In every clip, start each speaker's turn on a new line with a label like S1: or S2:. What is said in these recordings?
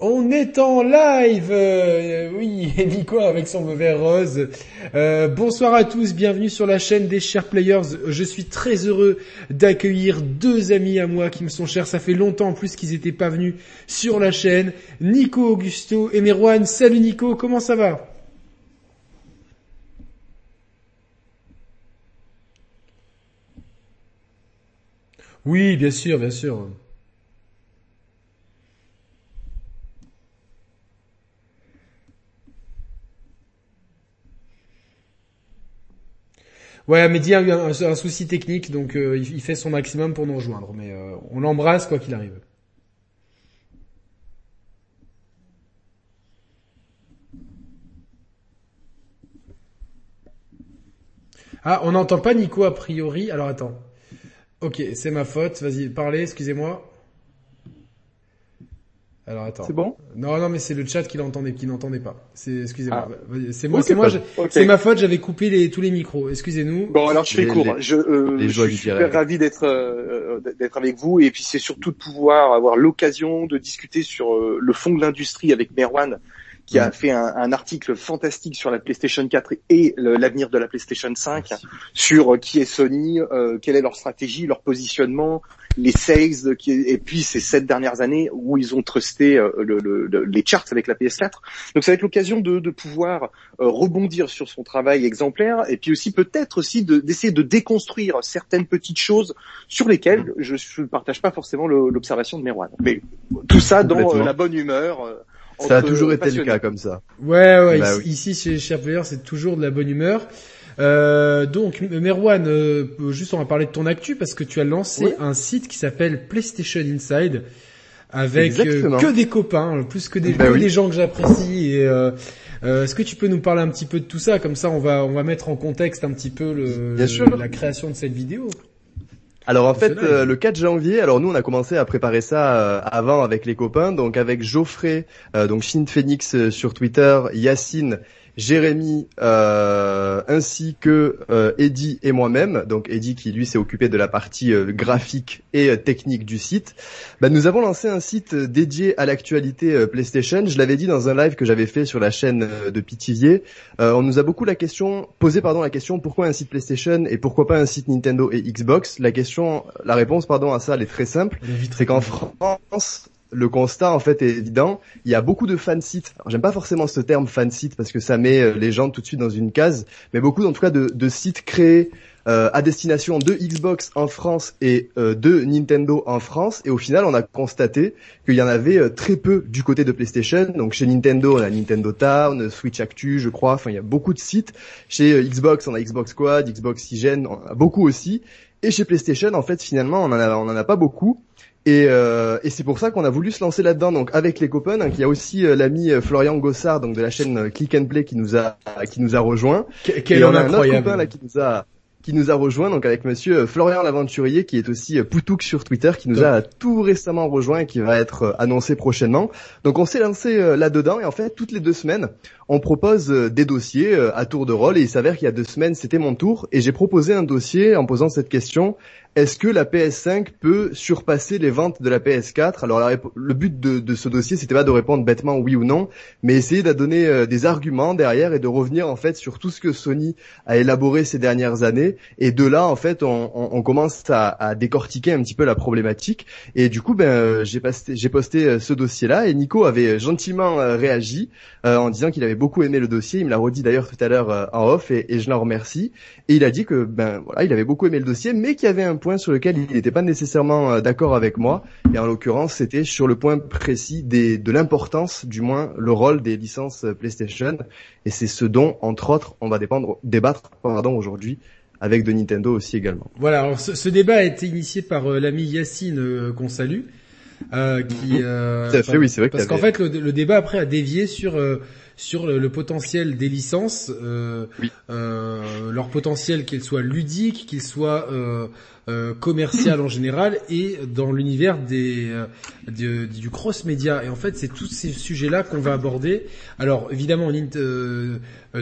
S1: On est en live, euh, oui, Nico avec son mauvais rose. Euh, bonsoir à tous, bienvenue sur la chaîne des chers players. Je suis très heureux d'accueillir deux amis à moi qui me sont chers. Ça fait longtemps en plus qu'ils n'étaient pas venus sur la chaîne. Nico Augusto et Merwan. Salut Nico, comment ça va? Oui, bien sûr, bien sûr. Ouais, Mehdi a eu un, souci technique, donc euh, il, fait son maximum pour nous rejoindre, mais euh, on l'embrasse quoi qu'il arrive. Ah, on n'entend pas Nico a priori. Alors attends. Ok, c'est ma faute. Vas-y, parlez, excusez-moi. Alors attends.
S2: C'est bon?
S1: Non, non, mais c'est le chat qui l'entendait, qui n'entendait pas. C'est, excusez-moi. Ah. C'est moi, c'est moi. C'est ma faute. J'avais coupé les, tous les micros. Excusez-nous.
S2: Bon, alors je fais court. je, euh, je suis super ravi d'être euh, d'être avec vous et puis c'est surtout de pouvoir avoir l'occasion de discuter sur euh, le fond de l'industrie avec Merwan qui a fait un, un, article fantastique sur la PlayStation 4 et l'avenir de la PlayStation 5, sur euh, qui est Sony, euh, quelle est leur stratégie, leur positionnement, les sales, qui, et puis ces sept dernières années où ils ont trusté euh, le, le, les charts avec la PS4. Donc ça va être l'occasion de, de, pouvoir rebondir sur son travail exemplaire et puis aussi peut-être aussi d'essayer de, déconstruire certaines petites choses sur lesquelles mm. je ne partage pas forcément l'observation de Merwan. Mais tout ça dans la bonne humeur.
S3: Ça a toujours été le cas comme ça.
S1: Ouais, ouais. Bah ici, chez Sharplayer, c'est toujours de la bonne humeur. Euh, donc, Merwan, euh, juste on va parler de ton actu parce que tu as lancé un site qui s'appelle PlayStation Inside avec euh, que des copains, plus que des, bah des gens que j'apprécie. Et euh, euh, est-ce que tu peux nous parler un petit peu de tout ça? Comme ça, on va on va mettre en contexte un petit peu le, la création de cette vidéo.
S3: Alors en fait, euh, le 4 janvier, alors nous on a commencé à préparer ça euh, avant avec les copains, donc avec Geoffrey, euh, donc Shin Phoenix sur Twitter, Yacine Jérémy euh, ainsi que euh, Eddie et moi-même, donc Eddie qui lui s'est occupé de la partie euh, graphique et technique du site, bah, nous avons lancé un site dédié à l'actualité PlayStation. Je l'avais dit dans un live que j'avais fait sur la chaîne de Pitivier. on nous a beaucoup la question, posé pardon la question pourquoi un site PlayStation et pourquoi pas un site Nintendo et Xbox? La question, la réponse pardon à ça elle est très simple, c'est qu'en France le constat en fait est évident. Il y a beaucoup de fan sites. J'aime pas forcément ce terme fan site parce que ça met euh, les gens tout de suite dans une case, mais beaucoup en tout cas de, sites créés euh, à destination de Xbox en France et euh, de Nintendo en France. Et au final, on a constaté qu'il y en avait très peu du côté de PlayStation. Donc chez Nintendo, on a Nintendo Town, Switch Actu, je crois. Enfin, il y a beaucoup de sites. Chez Xbox, on a Xbox Squad, Xbox Hygiene, on a beaucoup aussi. Et chez PlayStation, en fait, finalement, on en on en a pas beaucoup. Et, euh, et c'est pour ça qu'on a voulu se lancer là-dedans. Donc avec les copains, hein, il y a aussi euh, l'ami euh, Florian Gossard, donc de la chaîne Click and Play, qui nous a qui nous a rejoint.
S1: Quel et on a un autre
S3: copain là qui nous a qui nous a rejoint, donc avec monsieur Florian l'aventurier, qui est aussi Poutouk sur Twitter, qui nous a tout récemment rejoint et qui va être annoncé prochainement. Donc on s'est lancé là-dedans et en fait toutes les deux semaines, on propose des dossiers à tour de rôle et il s'avère qu'il y a deux semaines c'était mon tour et j'ai proposé un dossier en posant cette question est-ce que la PS5 peut surpasser les ventes de la PS4 Alors le but de, ce dossier, c'était pas de répondre bêtement oui ou non, mais essayer de donner euh, des arguments derrière et de revenir en fait sur tout ce que Sony a élaboré ces dernières années. Et de là, en fait, on, commence à, décortiquer un petit peu la problématique. Et du coup, ben, euh, j'ai posté, euh, ce dossier-là et Nico avait gentiment réagi en disant qu'il avait beaucoup aimé le dossier. Il me l'a redit d'ailleurs tout à l'heure en off et, et je l'en remercie. Et il a dit que ben voilà, il avait beaucoup aimé le dossier, mais qu'il y avait un point sur lequel il n'était pas nécessairement euh, d'accord avec moi. Et en l'occurrence, c'était sur le point précis des, de l'importance, du moins le rôle des licences euh, PlayStation. Et c'est ce dont, entre autres, on va dépendre, débattre pardon aujourd'hui avec de Nintendo aussi également.
S1: Voilà, alors ce, débat a été initié par euh, l'ami Yacine qu'on salue. Euh, qui,
S3: euh, fait, oui, c'est vrai.
S1: Parce qu'en fait, le, le, débat après a dévié sur sur le, potentiel des licences, euh, euh, leur potentiel qu'ils soient ludiques, qu'ils soient euh, euh, commercial en général et dans l'univers des du, du cross média. Et en fait, c'est tous ces sujets-là qu'on va aborder. Alors évidemment,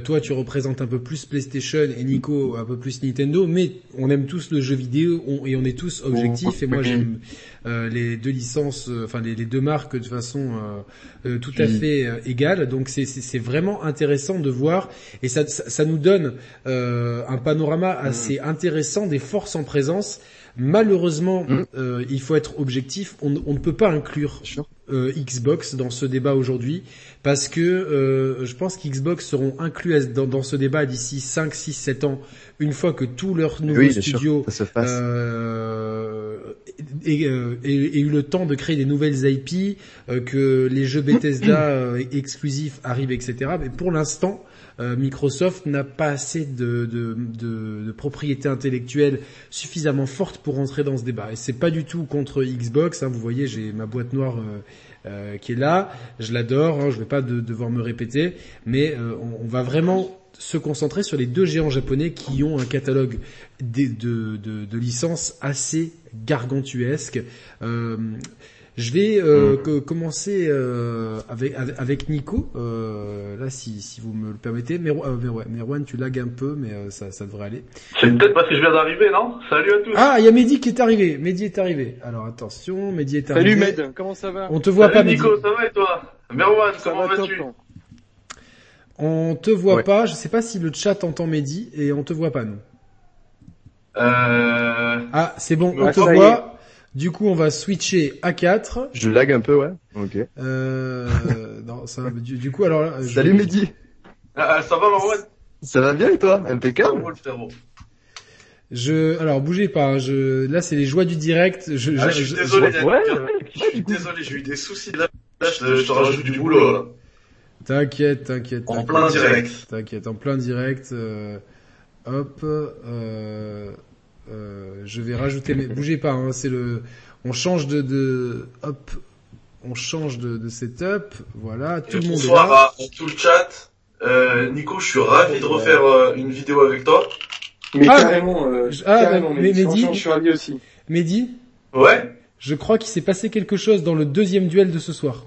S1: toi tu représentes un peu plus PlayStation et Nico un peu plus Nintendo, mais on aime tous le jeu vidéo et on est tous objectifs. Et moi j'aime les deux licences, enfin les, deux marques de façon tout à fait égale. Donc c'est vraiment intéressant de voir. Et ça, ça, nous donne un panorama assez intéressant des forces en présence. Malheureusement, mm. euh, il faut être objectif, on, ne peut pas inclure euh, Xbox dans ce débat aujourd'hui parce que euh, je pense qu'Xbox seront inclus dans, ce débat d'ici 5, 6, 7 ans une fois que tous leurs nouveaux studios aient, eu le temps de créer des nouvelles IP, que les jeux Bethesda exclusifs arrivent, etc. Mais pour l'instant, euh, Microsoft n'a pas assez de, de, de, propriété intellectuelle suffisamment forte pour entrer dans ce débat. Et c'est pas du tout contre Xbox. Hein, vous voyez, j'ai ma boîte noire. Euh, euh, qui est là, je l'adore, hein, je vais pas devoir me répéter, mais on, va vraiment se concentrer sur les deux géants japonais qui ont un catalogue de, de, licences assez gargantuesque. Je vais euh, mm. commencer euh, avec, avec Nico, euh, là si, si vous me le permettez. Mais, mais ouais, Merwan, tu lagues un peu, mais ça, ça devrait aller.
S4: C'est peut-être parce que je viens d'arriver, non? Salut à tous.
S1: Ah, il y a Mehdi qui est arrivé. Mehdi est arrivé. Alors attention, Mehdi est arrivé.
S2: Salut Med, comment ça va?
S1: On te voit
S4: Salut
S1: pas,
S4: Nico, ça va et toi? Merwan, comment vas-tu?
S1: On te voit pas. Je sais pas si le chat entend Mehdi et on te voit pas nous.
S4: Euh...
S1: Ah, c'est bon, on te voit. Du coup, on va switcher à 4.
S3: Je lag un peu, ouais. Ok.
S1: Euh, non, ça, du, du coup, alors
S3: Salut Mehdi.
S4: Ah, ça va Marwan
S3: Ça va bien et toi? Impeccable.
S1: Je, alors bougez pas. Hein, je, là, c'est les joies du direct. Je,
S4: ah, je, suis désolé. Je, ouais, je suis désolé. J'ai eu des soucis là. Là, je, te rajoute du boulot. Là.
S1: T'inquiète, t'inquiète.
S4: En plein direct.
S1: T'inquiète, en plein direct. Euh, hop. Euh, euh, je vais rajouter, mais bougez pas, hein, c'est le, on change de, de, hop, on change de, de setup, voilà, tout le monde
S4: est là. à tout le chat. Euh, Nico, je suis ravi de refaire euh, une vidéo avec toi.
S2: Mais ah, carrément, euh, ah, carrément, mais, Mehdi,
S1: je suis ravi aussi. Mehdi
S4: Ouais.
S1: Je crois qu'il s'est passé quelque chose dans le deuxième duel de ce soir.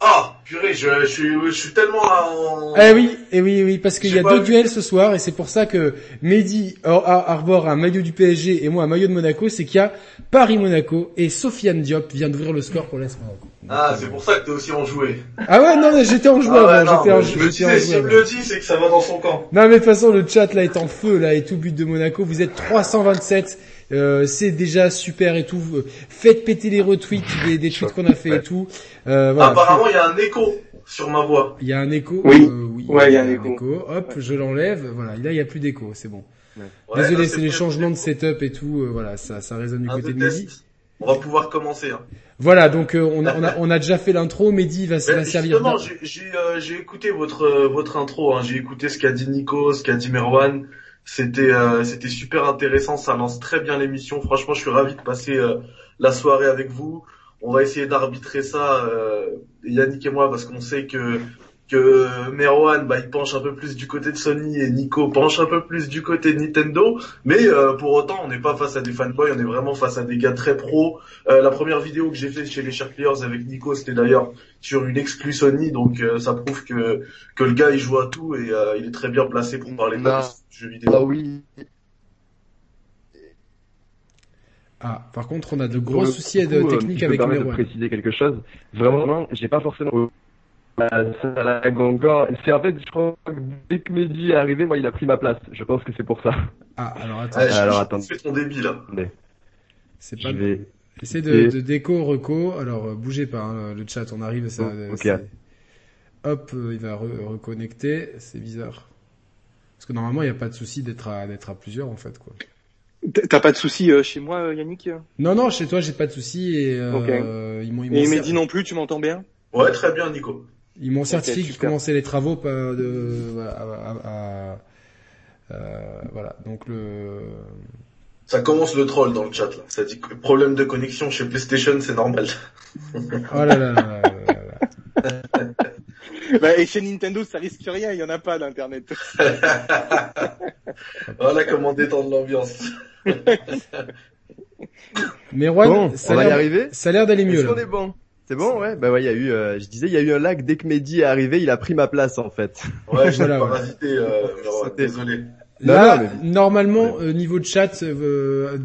S4: Ah, purée, je, je, suis, je suis tellement en...
S1: Eh oui, eh oui, oui, parce qu'il y a deux duels ce soir et c'est pour ça que Mehdi arbore un maillot du PSG et moi un maillot de Monaco, c'est qu'il y a Paris-Monaco et Sofiane Diop vient d'ouvrir le score pour l'AS Monaco.
S4: Ah, c'est pour ça que t'es aussi enjoué.
S1: Ah ouais, non, j'étais en joueur, ah j'étais en,
S4: je me disais, si me le dit, c'est que ça va dans son camp.
S1: Non, mais de toute façon, le chat là est en feu, là, et tout but de Monaco. Vous êtes 327 euh, c'est déjà super et tout. Faites péter les retweets des, des tweets qu'on a fait et tout.
S4: Euh, voilà, Apparemment, il y a un écho sur ma voix.
S1: Il y a un écho.
S2: Oui. Euh, oui ouais, il y a un écho.
S1: Hop, je l'enlève. Voilà, là, il n'y a plus d'écho. C'est bon. Désolé, c'est les changements de setup et tout. Euh, voilà, ça, ça résonne du côté de Mehdi.
S4: On va pouvoir commencer. Hein.
S1: Voilà, donc on, a, on, a, on a déjà fait l'intro. Mehdi va, va servir.
S4: Justement, j'ai écouté votre votre intro. Hein. J'ai écouté ce qu'a dit Nico, ce qu'a dit Merwan. C'était euh, c'était super intéressant, ça lance très bien l'émission. Franchement, je suis ravi de passer euh, la soirée avec vous. On va essayer d'arbitrer ça, euh, Yannick et moi, parce qu'on sait que que Merwan, bah, il penche un peu plus du côté de Sony et Nico penche un peu plus du côté de Nintendo. Mais euh, pour autant, on n'est pas face à des fanboys, on est vraiment face à des gars très pros. Euh, la première vidéo que j'ai fait chez les Shark Players avec Nico, c'était d'ailleurs sur une exclue Sony, donc euh, ça prouve que que le gars il joue à tout et il est très bien placé pour parler de jeux vidéo.
S3: Ah oui.
S1: Ah, par contre, on a de gros soucis de technique avec Merwan.
S3: préciser quelque chose? Vraiment, j'ai pas forcément bah, c'est en fait, je crois que dès que Mehdi est arrivé, moi, il a pris ma place. Je pense que c'est pour ça.
S1: Ah, alors attends.
S4: alors attends. Fais ton débit là.
S1: C'est pas. Vais... Essaie de, de, déco, reco. Alors, euh, bougez pas, hein, le chat, on arrive. Ça,
S3: ok.
S1: Hop, euh, il va reconnecter. C'est bizarre. Parce que normalement, il n'y a pas de souci d'être à, d'être à plusieurs, en fait, quoi.
S2: T'as pas de souci euh, chez moi, Yannick
S1: Non, non, chez toi, j'ai pas de souci et
S2: euh, ils m'ont. Et Mehdi non plus, tu m'entends bien?
S4: Ouais, très bien, Nico.
S1: Ils m'ont certifié qu'ils commençaient les travaux de, à, euh, voilà. Donc le.
S4: Ça commence le troll dans le chat là. Ça dit que problème de connexion chez PlayStation, c'est normal.
S1: oh là là. là, là,
S2: bah, et chez Nintendo, ça risque rien, il y en a pas d'internet.
S4: voilà comment détendre l'ambiance.
S1: Mais bon, ça
S3: on va y arriver.
S1: Ça a l'air d'aller mieux.
S3: Est-ce est bon? C'est bon, ouais. Bah ouais, il y a eu, euh, je disais, il y a eu un lag dès que Mehdi est arrivé, il a pris ma place en fait.
S4: Ouais, je voilà, parasité, euh, désolé.
S1: Là, normalement, euh, niveau de chat, euh,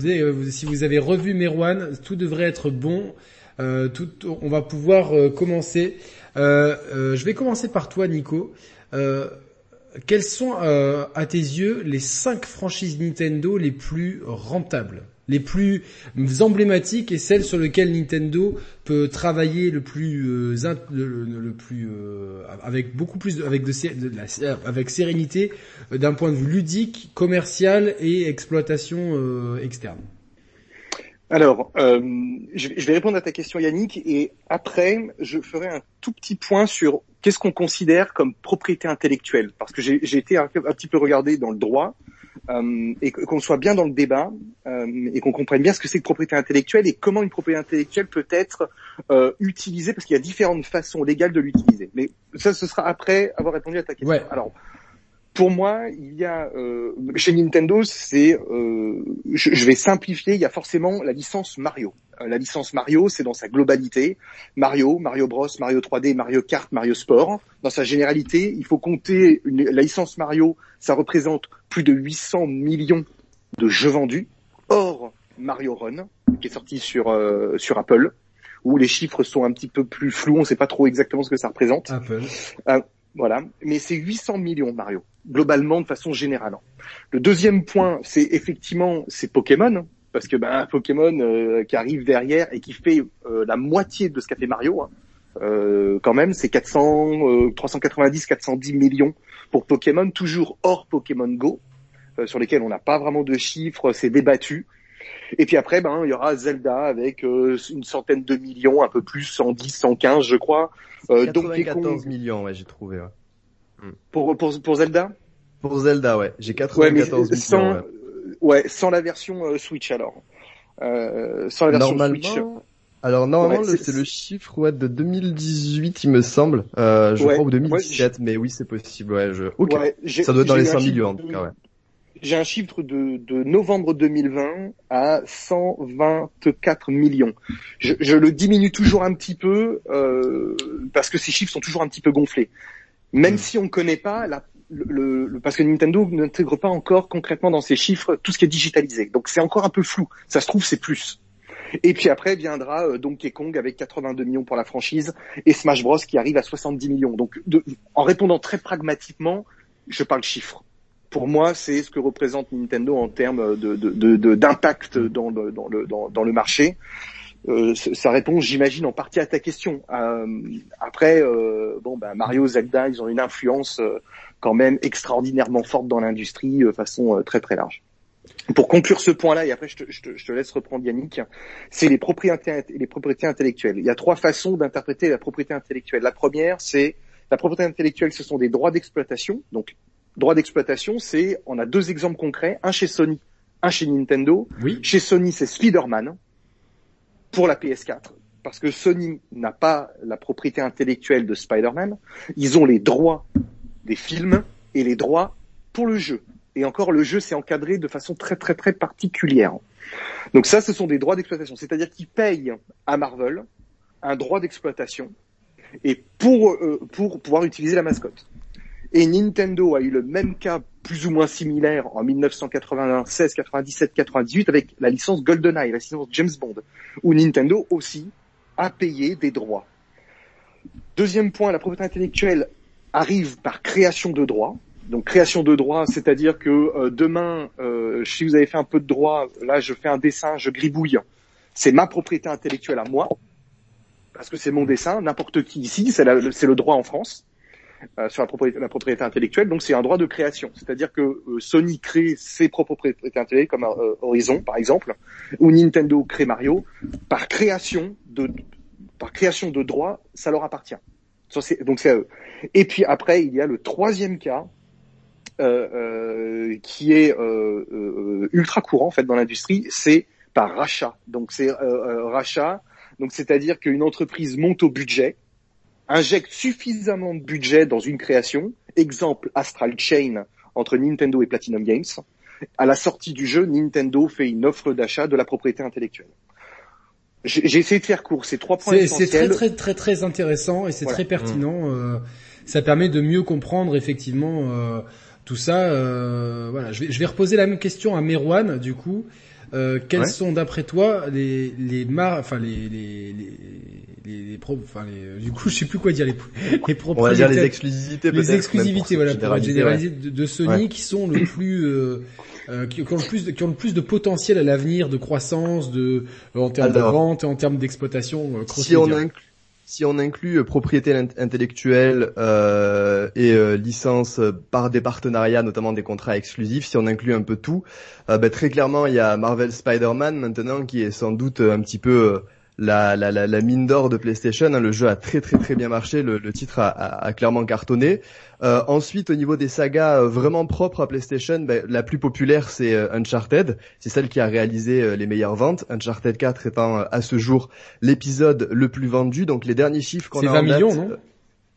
S1: si vous avez revu Merwan, tout devrait être bon. tout, on va pouvoir commencer. je vais commencer par toi, Nico. quelles sont, à tes yeux, les cinq franchises Nintendo les plus rentables? Les plus emblématiques et celles sur lesquelles Nintendo peut travailler le plus euh, le, plus euh, avec beaucoup plus de, avec de, avec sérénité euh, d'un point de vue ludique, commercial et exploitation externe.
S2: Alors, je, vais répondre à ta question Yannick et après je ferai un tout petit point sur qu'est-ce qu'on considère comme propriété intellectuelle parce que j'ai été un, petit peu regardé dans le droit euh, et qu'on soit bien dans le débat euh, et qu'on comprenne bien ce que c'est que propriété intellectuelle et comment une propriété intellectuelle peut être euh, utilisée parce qu'il y a différentes façons légales de l'utiliser. Mais ça, ce sera après avoir répondu à ta question. Alors, pour moi, il y a euh, chez Nintendo, c'est, euh, je, vais simplifier, il y a forcément la licence Mario. Euh, la licence Mario, c'est dans sa globalité Mario, Mario Bros, Mario 3D, Mario Kart, Mario Sport. Dans sa généralité, il faut compter la licence Mario, ça représente plus de 800 millions de jeux vendus. Or, Mario Run, qui est sorti sur sur Apple, où les chiffres sont un petit peu plus flous, on ne sait pas trop exactement ce que ça représente.
S1: Apple.
S2: Voilà, mais c'est 800 millions Mario, globalement de façon générale. Le deuxième point, c'est effectivement c'est Pokémon, parce que ben Pokémon euh, qui arrive derrière et qui fait euh, la moitié de ce qu'a fait Mario, hein. euh, quand même, c'est 400, 390, 410 millions pour Pokémon, toujours hors Pokémon Go, sur lesquels on n'a pas vraiment de chiffres, c'est débattu. Et puis après, ben, il y aura Zelda avec euh, une centaine de millions, un peu plus, 110, 115, je crois.
S3: Euh, 94 millions, ouais, j'ai trouvé. Ouais.
S2: Hmm. Pour, pour, pour Zelda?
S3: Pour Zelda, ouais. J'ai 94 millions.
S2: Sans, ouais. ouais. sans la version euh, Switch alors. Euh, sans la version
S3: normalement,
S2: Switch.
S3: Alors normalement, c'est le chiffre ouais, de 2018, il me semble. Euh, je crois ou 2017, mais oui, c'est possible. Ouais, je... Ok. Ça doit être dans les 100 millions en tout cas. Ouais
S2: j'ai un chiffre de, de, novembre 2020 à 124 millions. Je, je, le diminue toujours un petit peu euh, parce que ces chiffres sont toujours un petit peu gonflés. Même mm. si on ne connaît pas la, le, parce que Nintendo n'intègre pas encore concrètement dans ses chiffres tout ce qui est digitalisé. Donc c'est encore un peu flou. Ça se trouve c'est plus. Et puis après viendra euh, Donkey Kong avec 82 millions pour la franchise et Smash Bros qui arrive à 70 millions. Donc de, en répondant très pragmatiquement, je parle chiffres pour moi, c'est ce que représente Nintendo en termes de, d'impact dans le, dans, le, dans, le marché. Euh, ça répond, j'imagine, en partie à ta question. Euh, après, euh, bon, ben Mario, Zelda, ils ont une influence euh, quand même extraordinairement forte dans l'industrie, de façon très très large. Pour conclure ce point-là, et après je te, je, te, je te, laisse reprendre Yannick, c'est les propriétés, les propriétés intellectuelles. Il y a trois façons d'interpréter la propriété intellectuelle. La première, c'est la propriété intellectuelle, ce sont des droits d'exploitation, donc droit d'exploitation, c'est, on a deux exemples concrets, un chez Sony, un chez Nintendo.
S1: Oui.
S2: Chez Sony, c'est Spider-Man pour la PS4, parce que Sony n'a pas la propriété intellectuelle de Spider-Man. Ils ont les droits des films et les droits pour le jeu. Et encore, le jeu s'est encadré de façon très très très particulière. Donc ça, ce sont des droits d'exploitation. C'est-à-dire qu'ils payent à Marvel un droit d'exploitation et pour, euh, pour pouvoir utiliser la mascotte. Et Nintendo a eu le même cas plus ou moins similaire en 1996, 97, 98 avec la licence GoldenEye, la licence James Bond, où Nintendo aussi a payé des droits. Deuxième point, la propriété intellectuelle arrive par création de droits. Donc création de droits, c'est-à-dire que euh, demain, euh, si vous avez fait un peu de droit, là je fais un dessin, je gribouille, c'est ma propriété intellectuelle à moi, parce que c'est mon dessin, n'importe qui ici, c'est le droit en France. Euh, sur la propriété, intellectuelle. Donc c'est un droit de création, c'est-à-dire que euh, Sony crée ses propres propriétés intellectuelles comme euh, Horizon par exemple, ou Nintendo crée Mario par création de par création de droits, ça leur appartient. Donc c'est à. Et puis après il y a le troisième cas qui est ultra courant en fait dans l'industrie, c'est par rachat. Donc c'est rachat. Donc c'est-à-dire qu'une entreprise monte au budget injecte suffisamment de budget dans une création, exemple Astral Chain entre Nintendo et Platinum Games. À la sortie du jeu, Nintendo fait une offre d'achat de la propriété intellectuelle. J'ai essayé de faire court, ces trois points
S1: C'est très très très très intéressant et c'est très pertinent. Euh, ça permet de mieux comprendre effectivement euh, tout ça. Euh, voilà, je vais, je vais reposer la même question à Merwan du coup. Euh, quels sont d'après toi les les mar enfin les les les, les, pro enfin les, du coup je sais plus quoi dire les
S3: les propriétaires on va dire les exclusivités
S1: les exclusivités voilà pour généraliser de, de, Sony qui sont le plus euh, euh, qui, ont le plus de, qui ont le plus de potentiel à l'avenir de croissance de en termes de vente et en termes d'exploitation
S3: euh, si on inclut si on inclut euh, propriété intellectuelle euh, et euh, licence par des partenariats, notamment des contrats exclusifs, si on inclut un peu tout, bah, très clairement il y a Marvel Spider-Man maintenant qui est sans doute un petit peu la, la, la, mine d'or de PlayStation. Hein. Le jeu a très très très bien marché, le, le titre a, a, clairement cartonné. Euh, ensuite, au niveau des sagas euh, vraiment propres à PlayStation, ben, la plus populaire c'est euh, Uncharted. C'est celle qui a réalisé les meilleures ventes. Uncharted 4 étant à ce jour l'épisode le plus vendu. Donc les derniers chiffres qu'on a
S1: 20 millions, non?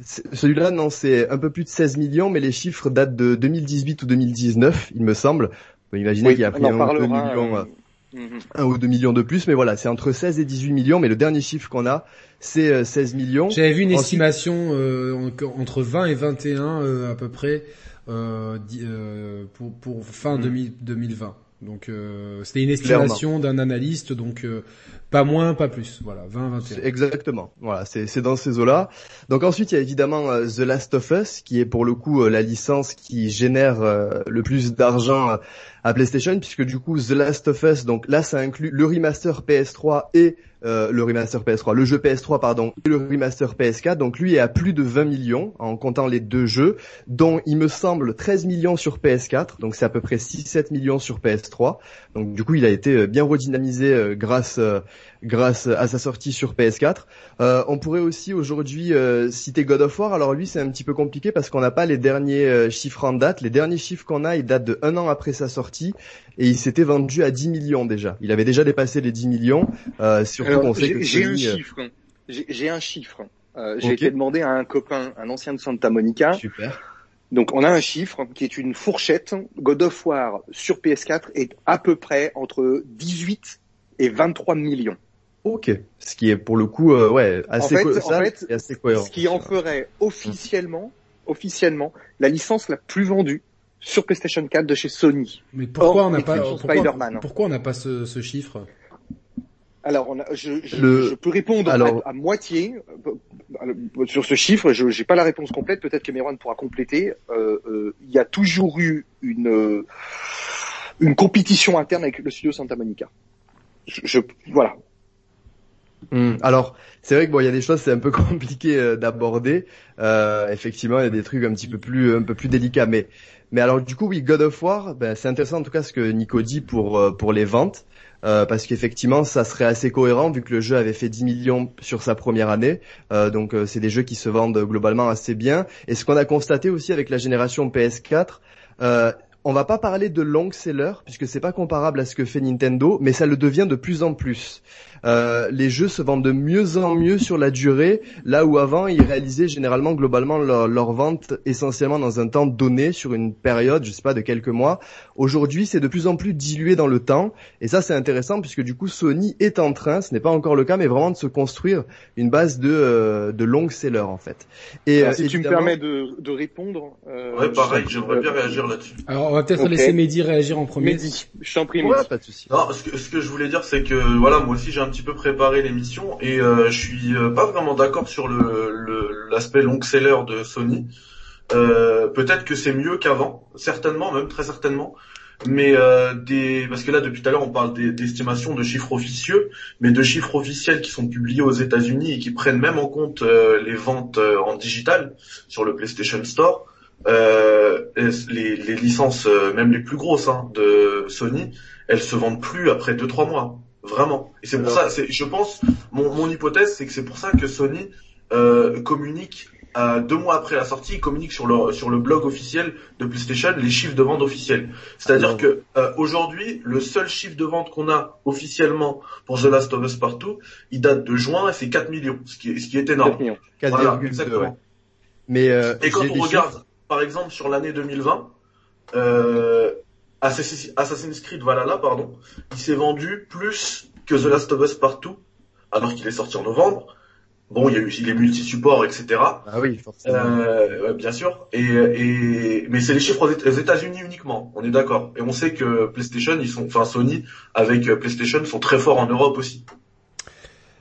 S3: celui-là, non, c'est un peu plus de 16 millions, mais les chiffres datent de 2018 ou 2019, il me semble. imaginez qu'il y a pris un, 2 millions, Mhm. un ou deux millions de plus, mais voilà, c'est entre 16 et 18 millions, mais le dernier chiffre qu'on a, c'est 16 euh, millions.
S1: J'avais vu une estimation euh, entre 20 et 21 euh, à peu près pour, pour fin 2020. Mhm. Donc c'était une estimation d'un analyste, donc pas moins, pas plus. Voilà, 20, 21.
S3: Exactement. Voilà, c'est dans ces eaux-là. Donc ensuite, il y a évidemment The Last of Us, qui est pour le coup la licence qui génère le plus d'argent à PlayStation puisque du coup The Last of Us donc là ça inclut le remaster PS3 et euh, le remaster PS3, le jeu PS3 pardon, et le remaster PS4. Donc lui est à plus de 20 millions en comptant les deux jeux, dont il me semble 13 millions sur PS4, donc c'est à peu près 6-7 millions sur PS3. Donc du coup il a été euh, bien redynamisé euh, grâce grâce à sa sortie sur PS4. on pourrait aussi aujourd'hui citer God of War. Alors lui c'est un petit peu compliqué parce qu'on n'a pas les derniers chiffres en date. Les derniers chiffres qu'on a ils datent de un an après sa sortie et il s'était vendu à 10 millions déjà. Il avait déjà dépassé les 10 millions. Euh, surtout qu'on sait que
S2: j'ai un chiffre. J'ai un chiffre. Euh, j'ai été demandé à un copain, un ancien de Santa Monica.
S3: Super.
S2: Donc on a un chiffre qui est une fourchette. God of War sur PS4 est à peu près entre 18 et 23 millions.
S3: Ok, ce qui est pour le coup euh, ouais assez, assez cohérent.
S2: Ce qui en ferait officiellement, officiellement la licence la plus vendue sur PlayStation 4 de chez Sony.
S1: Mais pourquoi on n'a pas pourquoi, on n'a pas ce, ce chiffre?
S2: Alors, on a, je, je, je, peux répondre à, à, moitié euh, sur ce chiffre. Je n'ai pas la réponse complète. Peut-être que Merwan pourra compléter. Euh, euh, il y a toujours eu une euh, une compétition interne avec le studio Santa Monica. Je, je voilà.
S3: Hmm. alors, c'est vrai que bon, il y a des choses c'est un peu compliqué euh, d'aborder. effectivement, il y a des trucs un petit peu plus un peu plus délicats, mais mais alors du coup, oui, God of War, ben, c'est intéressant en tout cas ce que Nico dit pour euh, pour les ventes. Euh, parce qu'effectivement ça serait assez cohérent vu que le jeu avait fait 10 millions sur sa première année euh, donc euh, c'est des jeux qui se vendent globalement assez bien et ce qu'on a constaté aussi avec la génération PS4 euh, on va pas parler de long seller puisque c'est pas comparable à ce que fait Nintendo mais ça le devient de plus en plus euh, les jeux se vendent de mieux en mieux sur la durée, là où avant ils réalisaient généralement globalement leur, leur vente essentiellement dans un temps donné sur une période, je sais pas, de quelques mois. Aujourd'hui, c'est de plus en plus dilué dans le temps, et ça c'est intéressant puisque du coup Sony est en train, ce n'est pas encore le cas, mais vraiment de se construire une base de euh, de long sellers en fait.
S2: Et euh, si tu me permets de, de répondre.
S4: Euh, ouais, pareil, j'aimerais bien réagir là-dessus.
S1: Alors on va peut-être laisser Mehdi réagir en premier.
S2: Mehdi, je t'en prie.
S3: Ouais, pas de souci.
S4: Non, ce que, ce que je voulais dire, c'est que voilà, moi aussi j'ai un petit peu préparé l'émission et euh, je suis euh, pas vraiment d'accord sur le l'aspect long seller de Sony. Euh, peut-être que c'est mieux qu'avant, certainement, même très certainement. Mais des parce que là depuis tout à l'heure on parle d'estimations de chiffres officieux, mais de chiffres officiels qui sont publiés aux États-Unis et qui prennent même en compte les ventes en digital sur le PlayStation Store. les, les, licences, même les plus grosses hein, de Sony, elles se vendent plus après 2-3 mois. Vraiment. Et c'est pour ça, c'est, je pense, mon, mon hypothèse, c'est que c'est pour ça que Sony euh, communique euh, deux mois après la sortie, il communique sur le sur le blog officiel de PlayStation les chiffres de vente officiels. C'est-à-dire ah que euh, aujourd'hui, le seul chiffre de vente qu'on a officiellement pour The Last of Us Partout, il date de juin et c'est 4 millions, ce qui est ce qui est énorme. 4 millions.
S3: voilà, exactement. Mais
S4: euh, et quand on regarde, par exemple, sur l'année 2020, euh, Assassin's Creed Valhalla, pardon, il s'est vendu plus que The Last of Us Partout, alors qu'il est sorti en novembre. Bon, il y a eu, il est multi-support, etc.
S3: Ah oui, forcément.
S4: Euh, bien sûr. Et, et mais c'est les chiffres aux États-Unis uniquement. On est d'accord. Et on sait que PlayStation, ils sont, enfin Sony avec euh, PlayStation sont très forts en Europe aussi.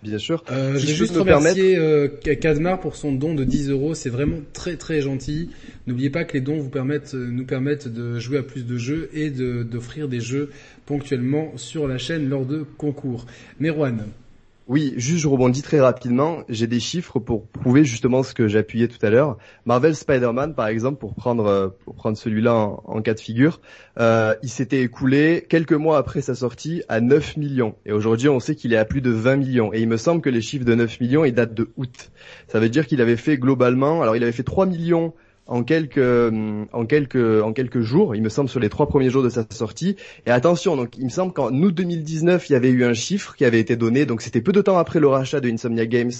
S3: Bien sûr.
S1: Euh, je vais juste remercier euh, Kadmar pour son don de 10 euros. C'est vraiment très très gentil. N'oubliez pas que les dons vous permettent, euh, nous permettent de jouer à plus de jeux et d'offrir des jeux ponctuellement sur la chaîne lors de concours. Merwan.
S3: Oui, juste je rebondis très rapidement. J'ai des chiffres pour prouver justement ce que j'appuyais tout à l'heure. Marvel Spider-Man, par exemple, pour prendre euh, pour prendre celui-là en, cas de figure, euh, il s'était écoulé quelques mois après sa sortie à 9 millions. Et aujourd'hui, on sait qu'il est à plus de 20 millions. Et il me semble que les chiffres de 9 millions, ils datent de août. Ça veut dire qu'il avait fait globalement, alors il avait fait 3 millions en quelques en quelques en quelques jours, il me semble sur les trois premiers jours de sa sortie. Et attention, donc il me semble qu'en août 2019, il y avait eu un chiffre qui avait été donné, donc c'était peu de temps après le rachat de Insomnia Games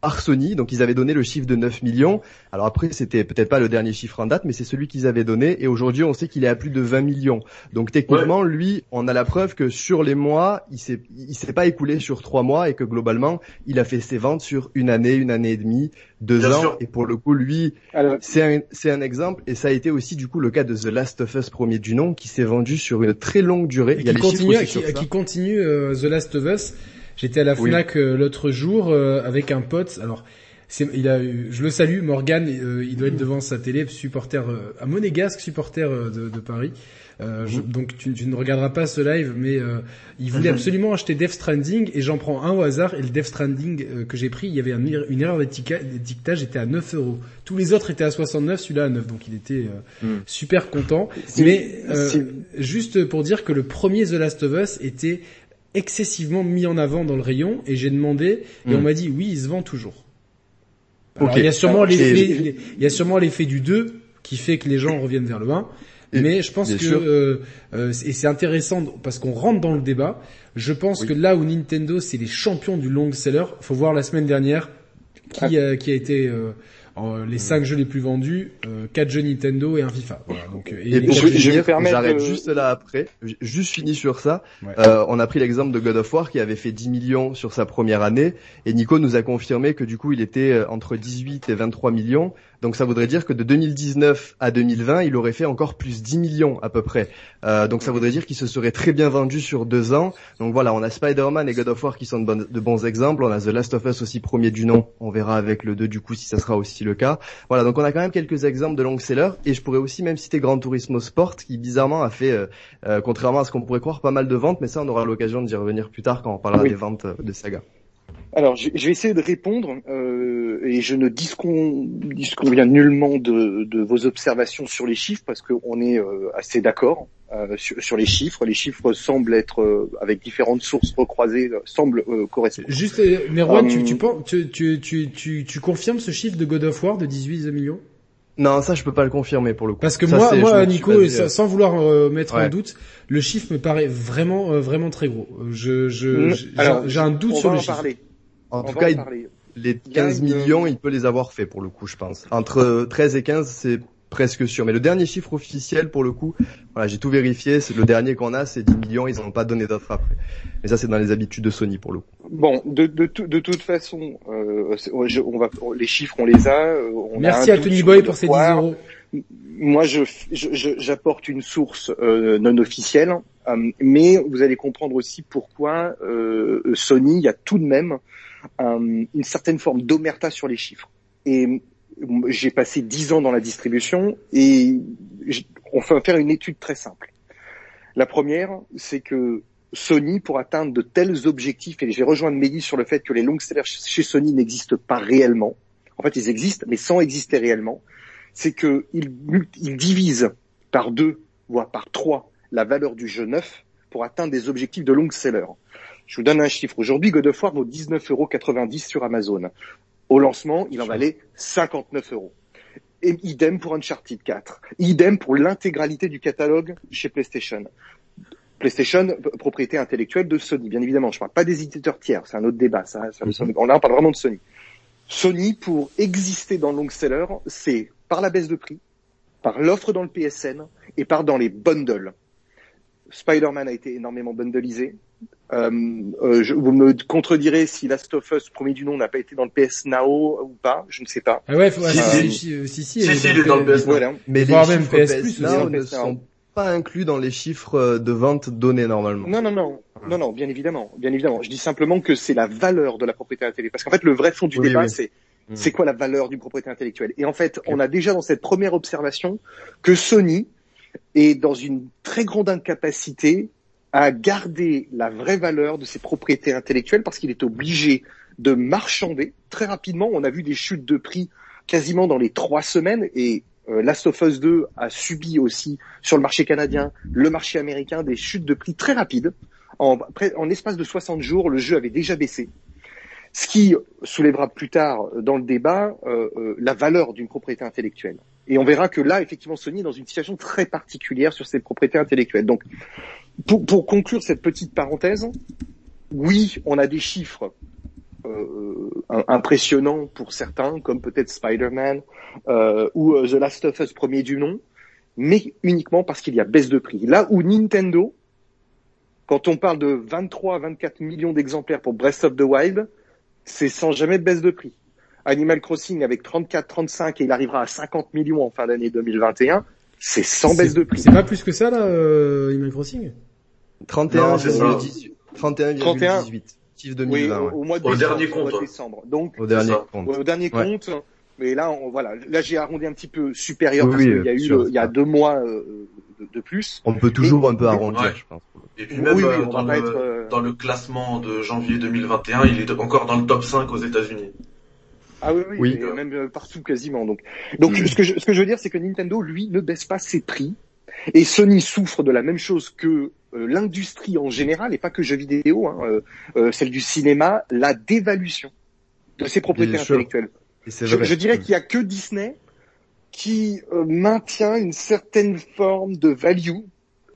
S3: par Sony, donc ils avaient donné le chiffre de 9 millions. Alors après, c'était peut-être pas le dernier chiffre en date, mais c'est celui qu'ils avaient donné. Et aujourd'hui, on sait qu'il est à plus de 20 millions. Donc techniquement, lui, on a la preuve que sur les mois, il s'est il s'est pas écoulé sur trois mois et que globalement, il a fait ses ventes sur une année, une année et demie, deux ans. Et pour le coup, lui, c'est un c'est un exemple, et ça a été aussi du coup le cas de The Last of Us premier du nom, qui s'est vendu sur une très longue durée.
S1: Il y a qui, continue, qui, continue euh, The Last of Us. J'étais à la Fnac euh, l'autre jour euh, avec un pote. Alors, il a, je le salue, Morgan. il doit être devant sa télé, supporter à monégasque, supporter de, de Paris. Euh, je, donc tu, tu, ne regarderas pas ce live, mais euh, il voulait mhm. absolument acheter Death Stranding et j'en prends un au hasard et le Death Stranding euh, que j'ai pris, il y avait une erreur d'étiquetage, était à 9 euros. Tous les autres étaient à 69, celui-là à 9, donc il était euh, mhm. super content. Mais juste pour dire que le premier The Last of Us était excessivement mis en avant dans le rayon et j'ai demandé et on mhm. m'a dit oui, il se vend toujours. Alors, il y a sûrement l'effet, il y a sûrement l'effet du 2 qui fait que les gens reviennent vers le 1 mais je pense que euh, euh, et c'est intéressant parce qu'on rentre dans le débat. Je pense que là où Nintendo c'est les champions du long seller, faut voir la semaine dernière qui, ah. a, qui a été euh, les cinq jeux les plus vendus, euh, 4 jeux Nintendo et un FIFA. Voilà, donc,
S3: et, et je, je j'arrête juste là après, juste fini sur ça. Euh, on a pris l'exemple de God of War qui avait fait 10 millions sur sa première année, et Nico nous a confirmé que du coup il était entre 18 et 23 millions. Donc ça voudrait dire que de 2019 à 2020, il aurait fait encore plus 10 millions à peu près. Euh, donc ça voudrait dire qu'il se serait très bien vendu sur deux ans. Donc voilà, on a Spider-Man et God of War qui sont de, bons exemples. On a The Last of Us aussi premier du nom. On verra avec le 2 du coup si ça sera aussi le cas. Voilà, donc on a quand même quelques exemples de long sellers. Et je pourrais aussi même citer Gran Turismo Sport qui bizarrement a fait, euh, euh, contrairement à ce qu'on pourrait croire, pas mal de ventes. Mais ça, on aura l'occasion d'y revenir plus tard quand on parlera des ventes de Saga.
S2: Alors, je, vais essayer de répondre euh, et je ne disconviens nullement de, de, vos observations sur les chiffres parce qu'on est euh, assez d'accord euh, sur, sur, les chiffres. Les chiffres semblent être, euh, avec différentes sources recroisées, semblent correspondre.
S1: Juste, Merwan, tu, tu, tu, tu, tu, tu confirmes ce chiffre de God of War de 18 millions?
S3: Non, ça je peux pas le confirmer pour le coup.
S1: Parce que moi, moi, Nico, sans vouloir mettre en doute, le chiffre me paraît vraiment, vraiment très gros. Je, je, mm. j'ai un doute sur le chiffre. Parler.
S3: En tout cas, les 15 millions, il peut les avoir fait pour le coup, je pense. Entre 13 et 15, c'est presque sûr. Mais le dernier chiffre officiel, pour le coup, voilà, j'ai tout vérifié. C'est le dernier qu'on a, c'est 10 millions. Ils n'ont pas donné d'autres après. Mais ça, c'est dans les habitudes de Sony pour le coup.
S2: Bon, de, de, de toute façon, euh, on va, les chiffres, on les a. Euh, on
S1: Merci à Tony Boy pour ces 10 euros.
S2: Moi, je, j'apporte une source euh, non officielle, euh, mais vous allez comprendre aussi pourquoi euh, Sony, il y a tout de même une certaine forme d'omerta sur les chiffres. Et j'ai passé dix ans dans la distribution et on fait faire une étude très simple. La première, c'est que Sony, pour atteindre de tels objectifs, et j'ai rejoint Mehdi sur le fait que les long sellers chez Sony n'existent pas réellement. En fait, ils existent, mais sans exister réellement. C'est qu'ils ils divisent par deux, voire par trois, la valeur du jeu neuf pour atteindre des objectifs de long seller. Je vous donne un chiffre. Aujourd'hui, God of War vaut 19,90 euros sur Amazon. Au lancement, il en valait 59 euros. Et idem pour Uncharted 4. Idem pour l'intégralité du catalogue chez PlayStation. PlayStation, propriété intellectuelle de Sony, bien évidemment. Je ne parle pas des éditeurs tiers, c'est un autre débat. Ça, ça, mhm. on, là, on parle vraiment de Sony. Sony, pour exister dans le long seller, c'est par la baisse de prix, par l'offre dans le PSN et part dans les bundles. Spider-Man a été énormément bundleisé. Euh, euh, je, vous me contredirez si Last of Us, premier du nom, n'a pas été dans le PS Now ou pas, je ne sais pas.
S1: Ah ouais, faut, si, si, si,
S4: si, si, il est dans le PS, Now.
S3: Mais les même PS, PS Now ne sont pas inclus dans les chiffres de vente donnés normalement.
S2: Non, non, non, non, non, bien évidemment, bien évidemment. Je dis simplement que c'est la valeur de la propriété intellectuelle, parce qu'en fait, le vrai fond du débat, c'est mm. c'est quoi la valeur d'une propriété intellectuelle? Et en fait, on a déjà dans cette première observation que Sony est dans une très grande incapacité à garder la vraie valeur de ses propriétés intellectuelles parce qu'il est obligé de marchander très rapidement. On a vu des chutes de prix quasiment dans les trois semaines et euh, Last of Us 2 a subi aussi sur le marché canadien, le marché américain, des chutes de prix très rapides. En, en espace de 60 jours, le jeu avait déjà baissé. Ce qui soulèvera plus tard dans le débat euh, euh, la valeur d'une propriété intellectuelle. Et on verra que là, effectivement, Sony est dans une situation très particulière sur ses propriétés intellectuelles. Donc, pour, pour conclure cette petite parenthèse, oui, on a des chiffres euh, impressionnants pour certains, comme peut-être Spider-Man euh, ou euh, The Last of Us premier du nom, mais uniquement parce qu'il y a baisse de prix. Là où Nintendo, quand on parle de 23 à 24 millions d'exemplaires pour Breath of the Wild, c'est sans jamais baisse de prix. Animal Crossing avec 34, 35 et il arrivera à 50 millions en fin d'année 2021, c'est sans baisse de prix.
S1: C'est pas plus que ça là, euh, Animal Crossing?
S3: 31,18.
S2: 31,18. Oui, au, mois de
S4: dernier compte.
S2: Au décembre. Donc,
S3: au dernier compte.
S2: Au dernier compte. Mais là, on, voilà, là j'ai arrondi un petit peu supérieur parce qu'il y a eu, il y a deux mois euh, de, plus.
S3: On peut toujours un peu arrondir, je pense.
S4: Et puis même euh, dans, le, être, dans, le, classement de janvier 2021, il est encore dans le top 5 aux États-Unis.
S2: Ah oui, oui, oui. même euh, partout quasiment. Donc, donc ce, que je, ce que je veux dire, c'est que Nintendo, lui, ne baisse pas ses prix. Et Sony souffre de la même chose que euh, l'industrie en général, et pas que jeux vidéo, hein, euh, euh celle du cinéma, la dévaluation de ses propriétés intellectuelles. Je, je, dirais qu'il y a que Disney qui maintient une certaine forme de value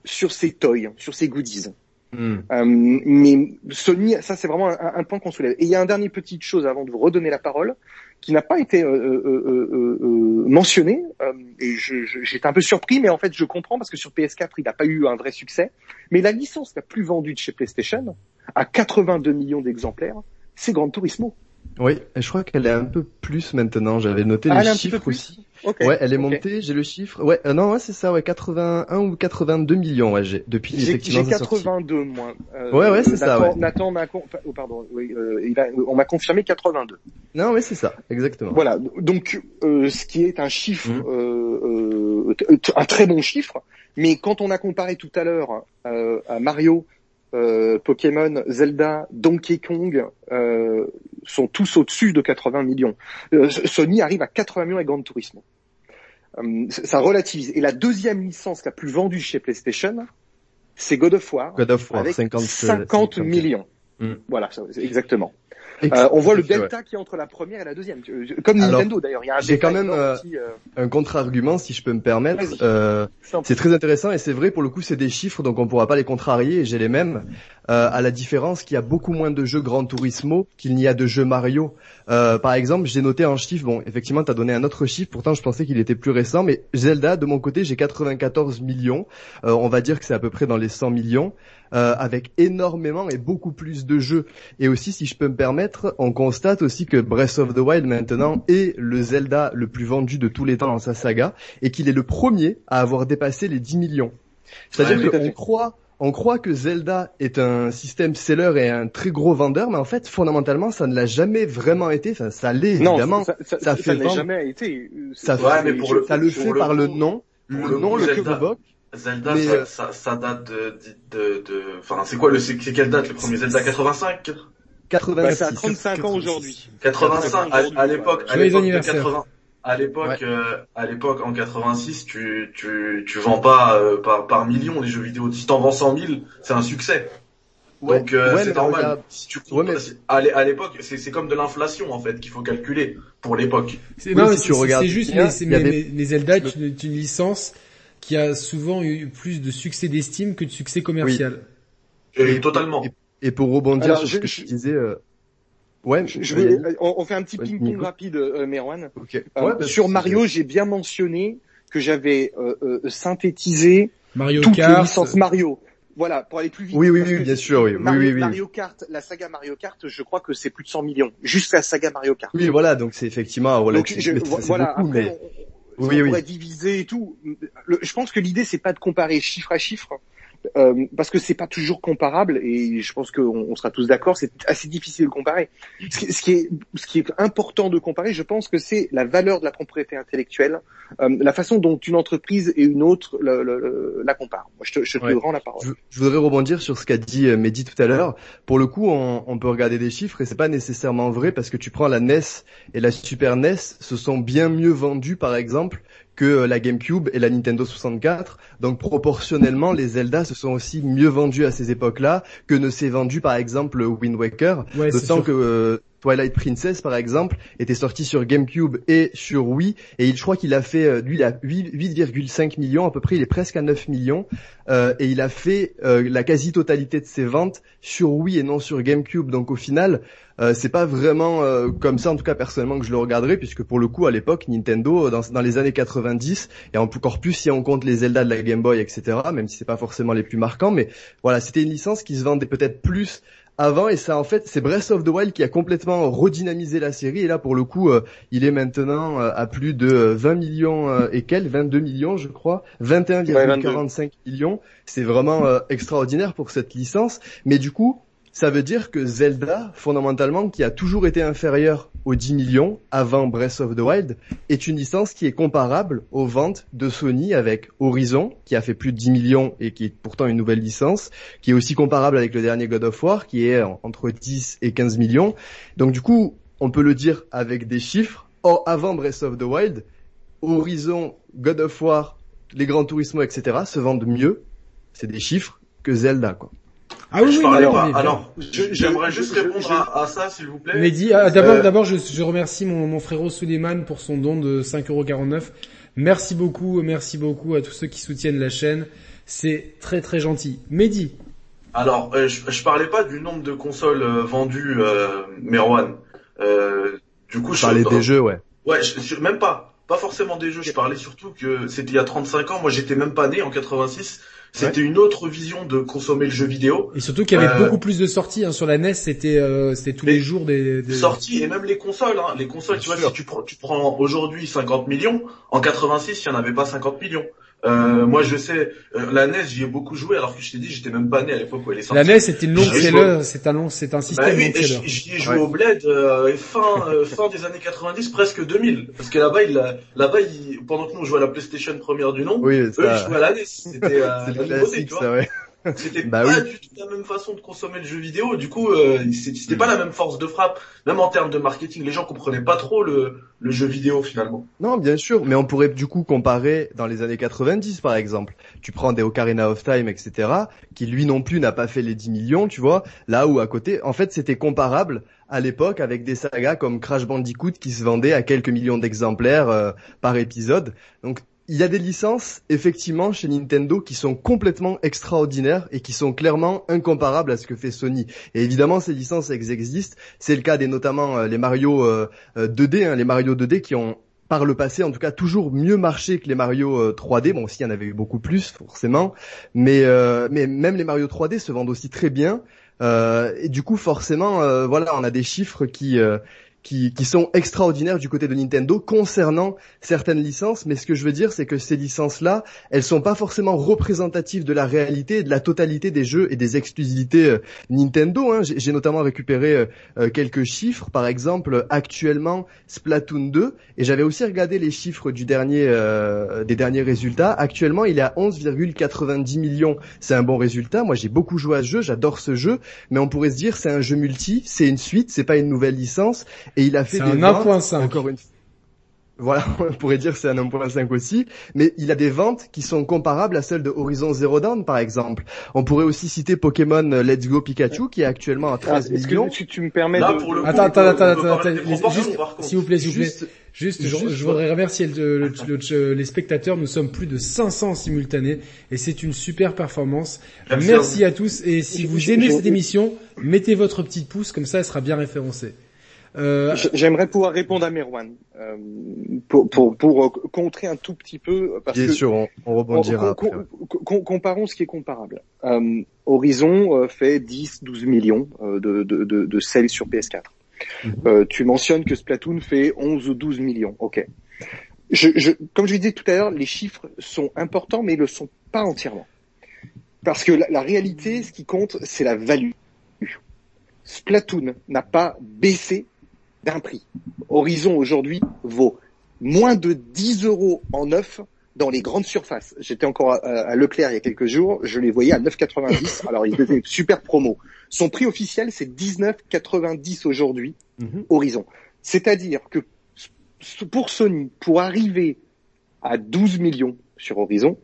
S2: sur ses toys, sur ses goodies. Euh, mais Sony, ça c'est vraiment un, point qu'on soulève. Et il y a un dernier petite chose avant de vous redonner la parole, qui n'a pas été euh, euh, euh mentionné. et j'étais un peu surpris, mais en fait je comprends parce que sur PS4 il n'a pas eu un vrai succès. Mais la licence la plus vendue de chez PlayStation, à 82 millions d'exemplaires, c'est Gran Turismo.
S3: Oui, je crois qu'elle est un peu plus maintenant. J'avais noté ah, les chiffres aussi. ouais, elle est montée. J'ai le chiffre. Ouais, euh, non, ouais, c'est ça. Ouais, 81 ou 82 millions. Ouais, j'ai depuis effectivement.
S2: J'ai 82 moi.
S3: Euh, ouais, ouais, c'est ça. Ouais.
S2: Nathan m'a, oh, pardon, oui, euh, il a... on m'a confirmé 82.
S3: Non, mais c'est ça, exactement.
S2: Voilà. Donc, euh, ce qui est un chiffre, mmh. un très bon chiffre. Mais quand on a comparé tout à l'heure à Mario euh, Pokémon, Zelda, Donkey Kong euh, sont tous au-dessus de 80 millions. Euh, Sony arrive à 80 millions avec Gran Turismo. ça relativise. Et la deuxième licence la plus vendue chez PlayStation, c'est God of War,
S3: God of War
S2: avec 50, millions. Mm. Voilà, exactement. Euh, on voit le delta qui est entre la première et la deuxième, comme Nintendo d'ailleurs.
S3: J'ai quand même euh, euh, un contre-argument, si je peux me permettre. c'est très intéressant et c'est vrai pour le coup, c'est des chiffres, donc on pourra pas les contrarier. J'ai les mêmes. À la différence qu'il y a beaucoup moins de jeux Gran Turismo qu'il n'y a de jeux Mario. par exemple, j'ai noté un chiffre. Bon, effectivement, tu as donné un autre chiffre. Pourtant, je pensais qu'il était plus récent. Mais Zelda, de mon côté, j'ai 94 millions. on va dire que c'est à peu près dans les 100 millions. Euh, avec énormément et beaucoup plus de jeux. Et aussi, si je peux me permettre, on constate aussi que Breath of the Wild maintenant est le Zelda le plus vendu de tous les temps dans sa saga et qu'il est le premier à avoir dépassé les 10 millions. C'est-à-dire qu'on croit on croit que Zelda est un système seller et un très gros vendeur, mais en fait, fondamentalement, ça ne l'a jamais vraiment été. Enfin, ça l'est évidemment.
S2: Ça, ça, ça, ça, jamais été.
S3: Ça, mais pour le, ça le fait par le nom, le, nom, le évoque.
S4: Zelda, ça, euh, ça, ça, date de, de, de, enfin, c'est quoi le, c'est quelle date le premier Zelda? 85
S2: 86. ça a 35 ans aujourd'hui.
S4: 85 à, l'époque, à l'époque de 80. À l'époque, euh, à l'époque, en 86, tu, tu, tu vends pas euh, par, par millions les jeux vidéo. Si t'en vends 100 000, c'est un succès. Donc euh, c'est normal. Si tu mais... à l'époque, c'est comme de l'inflation en fait qu'il faut calculer pour l'époque.
S1: C'est oui, si c'est juste, mais, mais, Zelda est une, une licence qui a souvent eu plus de succès d'estime que de succès commercial.
S4: Et, totalement.
S3: Et, pour rebondir sur ce que je disais, euh...
S2: ouais, je, vais, on, fait un petit ping-pong rapide, euh, Merwan. Euh, sur Mario, j'ai bien mentionné que j'avais synthétisé
S1: Mario toutes Kart.
S2: les licences Mario. Voilà, pour aller plus vite.
S3: Oui, oui, oui, bien sûr, oui.
S2: Mario,
S3: oui, oui,
S2: Mario Kart, la saga Mario Kart, je crois que c'est plus de 100 millions. Juste la saga Mario Kart.
S3: Oui, voilà, donc c'est effectivement un
S2: donc, je, voilà, beaucoup, mais... on, oui, on pourrait diviser et tout. je pense que l'idée, c'est pas de comparer chiffre à chiffre, euh, parce que c'est pas toujours comparable et je pense qu'on on sera tous d'accord, c'est assez difficile de comparer. Ce qui, ce qui, est, ce qui est important de comparer, je pense que c'est la valeur de la propriété intellectuelle, euh, la façon dont une entreprise et une autre le, le, la comparent. Moi, je te, je te rends la parole.
S3: Je, je, voudrais rebondir sur ce qu'a dit euh, Mehdi tout à l'heure. Pour le coup, on, on, peut regarder des chiffres et c'est pas nécessairement vrai parce que tu prends la NES et la Super NES, se sont bien mieux vendus, par exemple, que euh, la GameCube et la Nintendo 64. Donc proportionnellement, les Zelda se sont aussi mieux vendus à ces époques-là que ne s'est vendu par exemple Wind Waker.
S1: Ouais,
S3: D'autant que euh, Twilight Princess par exemple était sorti sur GameCube et sur Wii. Et il, je crois qu'il a fait euh, lui il a 8,5 millions à peu près. Il est presque à 9 millions. Euh, et il a fait euh, la quasi totalité de ses ventes sur Wii et non sur GameCube. Donc au final euh, c'est pas vraiment euh, comme ça en tout cas personnellement que je le regarderai puisque pour le coup à l'époque Nintendo dans, dans les années 90 et encore plus si on compte les Zelda de la Game Boy etc même si c'est pas forcément les plus marquants mais voilà c'était une licence qui se vendait peut-être plus avant et ça en fait c'est Breath of the Wild qui a complètement redynamisé la série et là pour le coup euh, il est maintenant euh, à plus de 20 millions euh, et quelques 22 millions je crois 21,45 millions. C'est vraiment extraordinaire pour cette licence. Mais du coup ça veut dire que Zelda, fondamentalement, qui a toujours été inférieur aux 10 millions avant Breath of the Wild, est une licence qui est comparable aux ventes de Sony avec Horizon, qui a fait plus de 10 millions et qui est pourtant une nouvelle licence, qui est aussi comparable avec le dernier God of War, qui est entre 10 et 15 millions. Donc du coup, on peut le dire avec des chiffres. Or, avant Breath of the Wild, Horizon, God of War, les Grands Turismo, etc. se vendent mieux, c'est des chiffres, que Zelda, quoi.
S4: Ah oui, je oui, alors, pas. alors j'aimerais juste répondre à, ça, s'il vous plaît.
S1: Mais dis, ah, d'abord, euh, d'abord, je, je, remercie mon, mon frérot Suleiman pour son don de 5,49€. Merci beaucoup, merci beaucoup à tous ceux qui soutiennent la chaîne. C'est très très gentil. Mehdi.
S4: Alors, euh, je, je parlais pas du nombre de consoles euh, vendues, euh, Merwan. du coup,
S3: je parlais des jeux, ouais.
S4: Ouais, je, même pas. Pas forcément des jeux. Je parlais surtout que c'était il y a 35 ans. Moi, j'étais même pas né en 86. C'était une autre vision de consommer le jeu vidéo.
S1: Et surtout qu'il y avait euh, beaucoup plus de sorties hein. sur la NES. C'était euh, c'était tous les jours des, des...
S4: sorties et même les consoles. Hein. Les consoles, tu vois, si tu prends tu prends aujourd'hui 50 millions, en 86 il n'y en avait pas 50 millions. Euh, moi, je sais, euh, la NES, j'y ai beaucoup joué, alors que je t'ai dit, j'étais même pas né à l'époque où elle est sortie.
S1: La NES, c'était une longue seller, c'est un long, c'est un système bah, oui,
S4: J'y ai joué au Bled euh, fin euh, fin des années 90, presque 2000, parce que là-bas, il, là-bas, il, pendant que nous on jouait à la PlayStation première du nom,
S3: oui,
S4: eux ils jouaient à la NES. C'était la nouveauté, tu vois.
S3: ouais.
S4: C'était bah pas du tout la même façon de consommer le jeu vidéo. Du coup, euh, c'était pas la même force de frappe, même en termes de marketing. Les gens comprenaient pas trop le, le jeu vidéo finalement.
S3: Non, bien sûr, mais on pourrait du coup comparer dans les années 90 par exemple. Tu prends des Ocarina of Time, etc., qui lui non plus n'a pas fait les 10 millions, tu vois. Là où à côté, en fait, c'était comparable à l'époque avec des sagas comme Crash Bandicoot qui se vendaient à quelques millions d'exemplaires euh, par épisode. Donc il y a des licences, effectivement, chez Nintendo qui sont complètement extraordinaires et qui sont clairement incomparables à ce que fait Sony. Et évidemment, ces licences existent. C'est le cas des notamment euh, les Mario 2D, euh, hein, les Mario 2D qui ont par le passé, en tout cas, toujours mieux marché que les Mario 3D. Euh, bon, s'il y en avait eu beaucoup plus, forcément. Mais, mais même les Mario 3D se vendent aussi très bien. et du coup, forcément, voilà, on a des chiffres qui qui, qui, sont extraordinaires du côté de Nintendo concernant certaines licences, mais ce que je veux dire, c'est que ces licences-là, elles sont pas forcément représentatives de la réalité et de la totalité des jeux et des exclusivités euh, Nintendo. Hein. J'ai notamment récupéré euh, euh, quelques chiffres, par exemple, actuellement Splatoon 2, et j'avais aussi regardé les chiffres du dernier, des derniers résultats. Actuellement, il est à 11,90 millions. C'est un bon résultat. Moi, j'ai beaucoup joué à ce jeu, j'adore ce jeu, mais on pourrait se dire c'est un jeu multi, c'est une suite, c'est pas une nouvelle licence et il a fait des
S1: ventes, 1.5. encore une
S3: voilà, on pourrait dire c'est un 1.5 aussi, mais il a des ventes qui sont comparables à celles de Horizon Zero Dawn par exemple. On pourrait aussi citer Pokémon Let's Go Pikachu qui est actuellement à 13 ah, millions.
S2: Que, tu, tu, me permets
S1: Là, de... attends, attends, attends, attends, attends, juste, s'il vous plaît, s'il vous plaît. Juste, je, je, voudrais remercier le, le, les spectateurs. Nous sommes plus de 500 simultanés et c'est une super performance. Merci, à tous et si vous aimez cette émission, mettez votre petit pouce comme ça, elle sera bien référencée.
S2: Euh... J'aimerais pouvoir répondre à Merwan euh, pour, pour, pour contrer un tout petit peu parce
S3: Bien
S2: que
S3: sûr, on, on rebondira.
S2: comparons ce qui est comparable. Euh, Horizon euh, fait 10-12 millions euh, de, de, de, de sales sur PS4. Mhm. tu mentionnes que Splatoon fait 11 ou 12 millions. Ok. Je, je, comme je disais tout à l'heure, les chiffres sont importants, mais ils le sont pas entièrement. Parce que la, la réalité, ce qui compte, c'est la value. Splatoon n'a pas baissé d'un prix. Horizon aujourd'hui vaut moins de 10 euros en neuf dans les grandes surfaces. J'étais encore à, Leclerc il y a quelques jours, je les voyais à 9,90. Alors il faisait super promo. Son prix officiel c'est 19,90 aujourd'hui, mhm. Horizon. C'est-à-dire que pour Sony, pour arriver à 12 millions sur Horizon,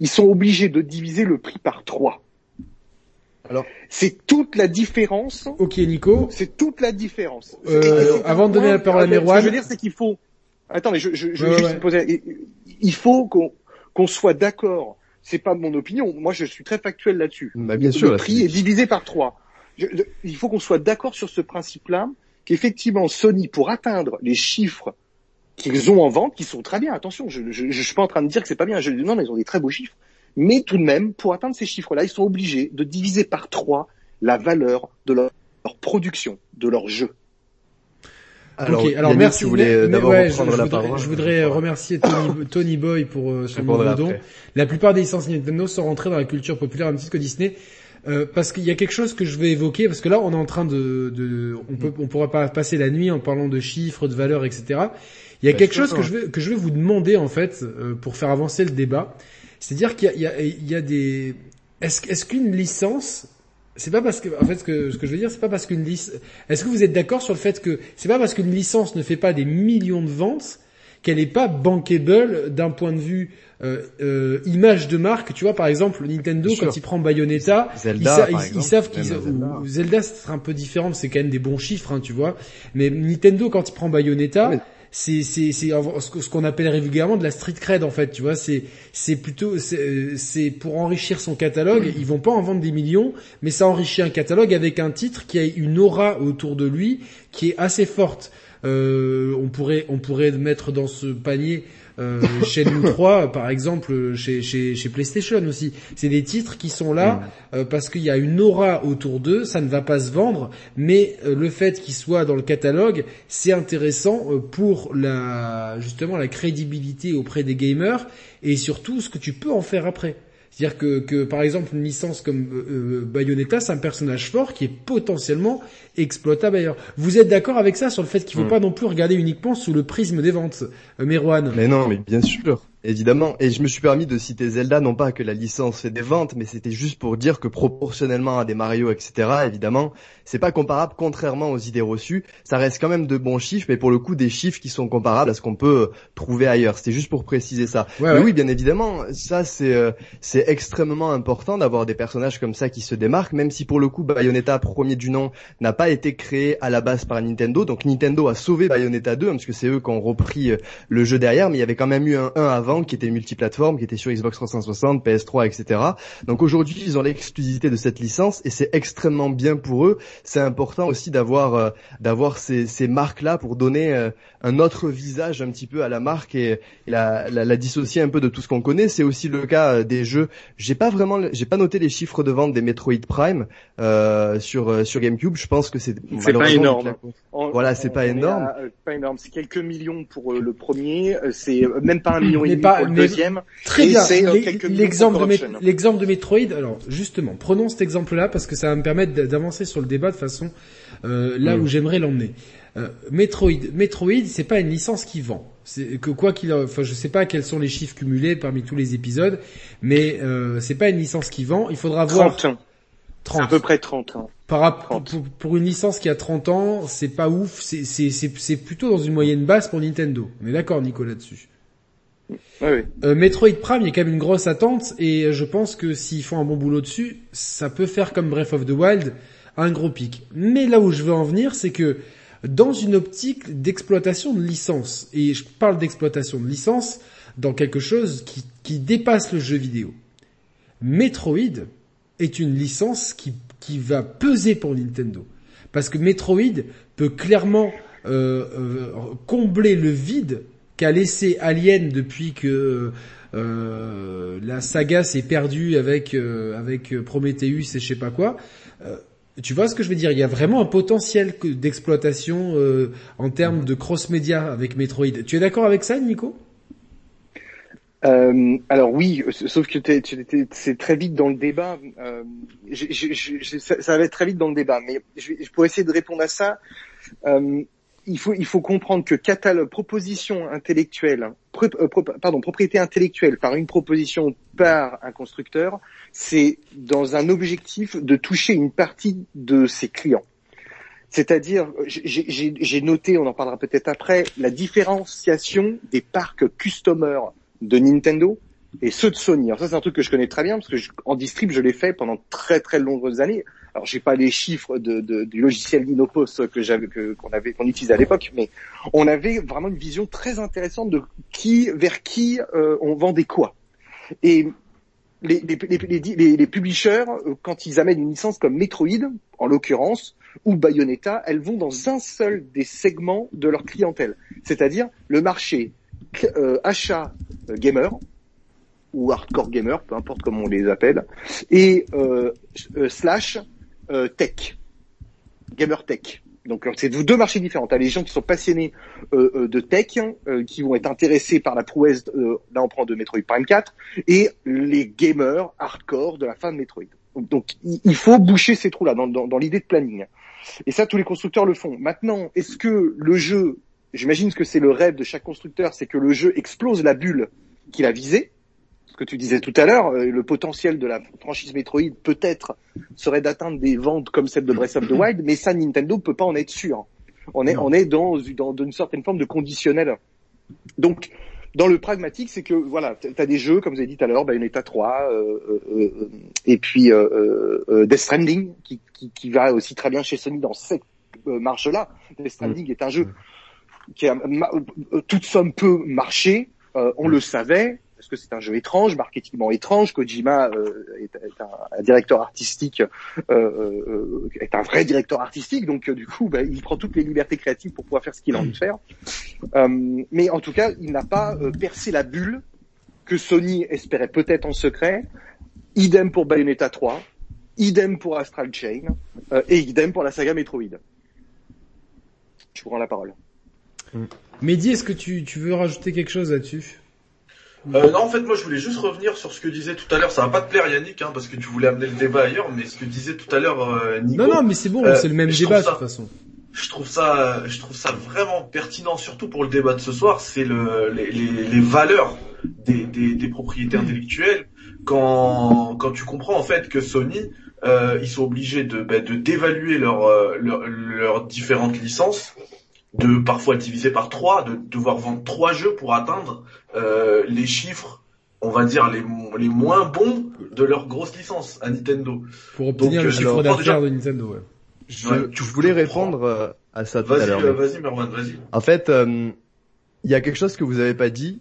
S2: ils sont obligés de diviser le prix par 3. Alors, c'est toute la différence.
S1: Ok, Nico.
S2: C'est toute la différence.
S1: Euh, avant de donner la parole à Merwan.
S2: Ce que je veux dire, c'est qu'il faut. Attends, mais je, je, je juste poser. Il faut qu'on qu'on soit d'accord. C'est pas mon opinion. Moi, je suis très factuel là-dessus.
S3: Bah, bien sûr.
S2: Le prix est divisé par trois. il faut qu'on soit d'accord sur ce principe-là, qu'effectivement Sony, pour atteindre les chiffres qu'ils ont en vente, qui sont très bien. Attention, je, je, je, suis pas en train de dire que c'est pas bien. Je, non, mais ils ont des très beaux chiffres. Mais tout de même, pour atteindre ces chiffres-là, ils sont obligés de diviser par trois la valeur de leur, production, de leur jeu.
S1: Alors, alors merci. Voulais d'abord je, voudrais, je voudrais remercier Tony, Tony Boy pour euh, son don. La plupart des licences Nintendo sont rentrées dans la culture populaire un petit peu que Disney. Euh, parce qu'il y a quelque chose que je vais évoquer, parce que là on est en train de, de on peut, on pourra pas passer la nuit en parlant de chiffres, de valeurs, etc. Il y a quelque chose que je vais que je vais vous demander en fait euh, pour faire avancer le débat. C'est-à-dire qu'il y a, il y a, des... Est-ce est qu'une licence c'est pas parce que, en fait, ce que, ce que je veux dire, c'est pas parce qu'une licence. Est-ce que vous êtes d'accord sur le fait que c'est pas parce qu'une licence ne fait pas des millions de ventes qu'elle n'est pas bankable d'un point de vue euh, euh, image de marque. Tu vois, par exemple, Nintendo quand il prend Bayonetta,
S3: Zelda,
S1: ils, savent qu'ils Zelda. Zelda, c'est un peu différent, c'est quand même des bons chiffres, hein, tu vois. Mais Nintendo quand il prend Bayonetta, c'est c'est c'est ce qu'on appellerait vulgairement de la street cred en fait tu vois c'est c'est plutôt c'est pour enrichir son catalogue ils vont pas en vendre des millions mais ça enrichit un catalogue avec un titre qui a une aura autour de lui qui est assez forte. Euh, on pourrait on pourrait mettre dans ce panier euh, Shenmue 3 par exemple chez, chez, chez PlayStation aussi. C'est des titres qui sont là mm. euh, parce qu'il y a une aura autour d'eux, ça ne va pas se vendre, mais euh, le fait qu'ils soient dans le catalogue, c'est intéressant pour la justement la crédibilité auprès des gamers et surtout ce que tu peux en faire après. C'est-à-dire que, que, par exemple, une licence comme euh, Bayonetta, c'est un personnage fort qui est potentiellement exploitable ailleurs. Vous êtes d'accord avec ça sur le fait qu'il ne faut hmm. pas non plus regarder uniquement sous le prisme des ventes, euh, Merwan
S3: Mais non, mais bien sûr. Évidemment, et je me suis permis de citer Zelda, non pas que la licence fait des ventes, mais c'était juste pour dire que proportionnellement à des Mario, etc., évidemment, c'est pas comparable, contrairement aux idées reçues. Ça reste quand même de bons chiffres, mais pour le coup, des chiffres qui sont comparables à ce qu'on peut trouver ailleurs. C'était juste pour préciser ça. mais oui, bien évidemment, ça c'est euh, c'est extrêmement important d'avoir des personnages comme ça qui se démarquent, même si pour le coup, Bayonetta, premier du nom, n'a pas été créé à la base par Nintendo. Donc Nintendo a sauvé Bayonetta 2, hein, parce que c'est eux qui ont repris euh, le jeu derrière, mais il y avait quand même eu un 1 avant qui était multiplateforme, qui était sur Xbox 360, PS3, etc. Donc aujourd'hui, ils ont l'exclusivité de cette licence et c'est extrêmement bien pour eux. C'est important aussi d'avoir euh, d'avoir ces, ces marques-là pour donner euh, un autre visage un petit peu à la marque et, la, la, la, dissocier un peu de tout ce qu'on connaît. C'est aussi le cas euh, des jeux. J'ai pas vraiment, j'ai pas noté les chiffres de vente des Metroid Prime sur sur GameCube. Je pense que c'est
S2: c'est pas énorme.
S3: voilà, c'est pas énorme.
S2: pas énorme. C'est quelques millions pour le premier. C'est même pas un million et demi pas, deuxième.
S1: Très bien. L'exemple de, l'exemple de Metroid. Alors, justement, prenons cet exemple-là parce que ça va me permettre d'avancer sur le débat de façon euh, là où j'aimerais l'emmener. Euh, Metroid, Metroid, c'est pas une licence qui vend. C'est que quoi qu'il, enfin, je sais pas quels sont les chiffres cumulés parmi tous les épisodes, mais euh, c'est pas une licence qui vend. Il faudra voir.
S2: 30. 30. À peu près 30 ans.
S1: Par pour, pour, une licence qui a 30 ans, c'est pas ouf. C'est c'est plutôt dans une moyenne basse pour Nintendo. On est d'accord, Nicolas, là-dessus. Euh, Metroid Prime, il y a quand même une grosse attente et je pense que s'ils font un bon boulot dessus, ça peut faire comme Breath of the Wild, un gros pic. Mais là où je veux en venir, c'est que dans une optique d'exploitation de licence, et je parle d'exploitation de licence dans quelque chose qui, qui dépasse le jeu vidéo, Metroid est une licence qui, qui va peser pour Nintendo. Parce que Metroid peut clairement combler le vide qu'a laissé Alien depuis que la saga s'est perdue avec avec Prometheus et je sais pas quoi. Tu vois ce que je veux dire? Il y a vraiment un potentiel d'exploitation euh, en termes de cross-média avec Metroid. Tu es d'accord avec ça, Nico?
S2: Euh, alors oui, sauf que c'est très vite dans le débat. Euh, ça, ça, va être très vite dans le débat, mais je, je pourrais essayer de répondre à ça. Euh, il faut il comprendre que catalogue proposition intellectuelle euh, pardon propriété intellectuelle par une proposition par un constructeur c'est dans un objectif de toucher une partie de ses clients. C'est-à-dire j'ai noté on en parlera peut-être après la différenciation des parcs customer de Nintendo et ceux de Sony. Alors ça c'est un truc que je connais très bien parce que en distrib je l'ai fait pendant très très longues années. Alors j'ai pas les chiffres de, de, du logiciel Linopos que j'avais qu'on avait qu'on utilisait à l'époque, mais on avait vraiment une vision très intéressante de qui vers qui euh, on vendait quoi. Et les, les, les, les, publishers, euh, quand ils amènent une licence comme Metroid, en l'occurrence, ou Bayonetta, elles vont dans un seul des segments de leur clientèle, c'est-à-dire le marché euh, achat gamer, ou hardcore gamer, peu importe comment on les appelle, et euh, euh slash euh, tech, gamer tech. Donc c'est deux marchés différents. T'as les gens qui sont passionnés euh, euh de tech, qui vont être intéressés par la prouesse, là on prend de Metroid Prime 4, et les gamers hardcore de la fin de Metroid. Donc il faut boucher ces trous-là dans l'idée de planning. Et ça, tous les constructeurs le font. Maintenant, est-ce que le jeu, j'imagine que c'est le rêve de chaque constructeur, c'est que le jeu explose la bulle qu'il a visée, ce que tu disais tout à l'heure, euh, le potentiel de la franchise Metroid peut-être serait d'atteindre des ventes comme celle de Breath of the Wild, mais ça Nintendo peut pas en être sûr. On est, on est dans, dans, une certaine forme de conditionnel. Donc, dans le pragmatique, c'est que voilà, tu as des jeux, comme vous avez dit tout à l'heure, Bayonetta 3, euh, euh, et puis euh, Death Stranding, qui, qui, qui, va aussi très bien chez Sony dans cette marche-là. Death Stranding est un jeu qui a toute somme peut marcher, on le savait, parce que c'est un jeu étrange, marketingement étrange. Kojima euh, est, un, directeur artistique, euh, euh, est un vrai directeur artistique, donc du coup, bah, il prend toutes les libertés créatives pour pouvoir faire ce qu'il a envie de faire. mais en tout cas, il n'a pas percé la bulle que Sony espérait peut-être en secret. Idem pour Bayonetta 3, idem pour Astral Chain, et idem pour la saga Metroid. Je vous rends la parole.
S1: Mehdi, est-ce que tu, tu veux rajouter quelque chose là-dessus?
S4: Euh, non, en fait, moi, je voulais juste revenir sur ce que disait tout à l'heure. Ça va pas te plaire, Yannick, hein, parce que tu voulais amener le débat ailleurs, mais ce que disait tout à l'heure euh, Nico.
S1: Non, non, mais c'est bon, c'est le même euh, débat de toute façon.
S4: Je trouve ça, je trouve ça vraiment pertinent, surtout pour le débat de ce soir. C'est le, les, les, les, valeurs des, des, des propriétés intellectuelles. Quand, quand tu comprends en fait que Sony, euh, ils sont obligés de, bah, de d'évaluer leurs leur, leurs différentes licences de parfois diviser par trois, de devoir vendre trois jeux pour atteindre euh, les chiffres, on va dire les, les moins bons de leur grosse licence à Nintendo.
S1: Pour obtenir le euh, chiffre d'affaires de Nintendo. Ouais.
S3: Je, voulais répondre euh, à ça tout à l'heure.
S4: Vas-y, Merwan, vas-y.
S3: En fait, il y a quelque chose que vous avez pas dit,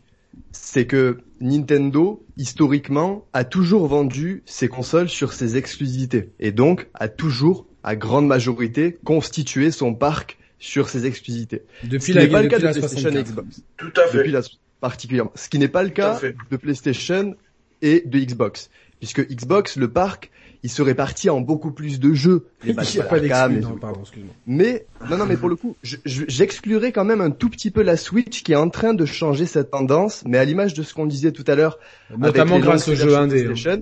S3: c'est que Nintendo, historiquement, a toujours vendu ses consoles sur ses exclusivités. Et donc, a toujours, à grande majorité, constitué son parc sur ses exclusivités.
S1: Depuis la,
S3: pas
S1: le
S3: cas de PlayStation et Xbox.
S4: Tout à fait.
S3: Depuis la, particulièrement. Ce qui n'est pas le cas de PlayStation et de Xbox. Puisque Xbox, le parc, il se répartit en beaucoup plus de jeux.
S1: Les il a pas d'exclus, pardon, excuse-moi.
S3: Mais, non, non, mais pour le coup, j'exclurais quand même un tout petit peu la Switch qui est en train de changer cette tendance, mais à l'image de ce qu'on disait tout à l'heure.
S1: Notamment grâce au jeu indé.
S3: Hein.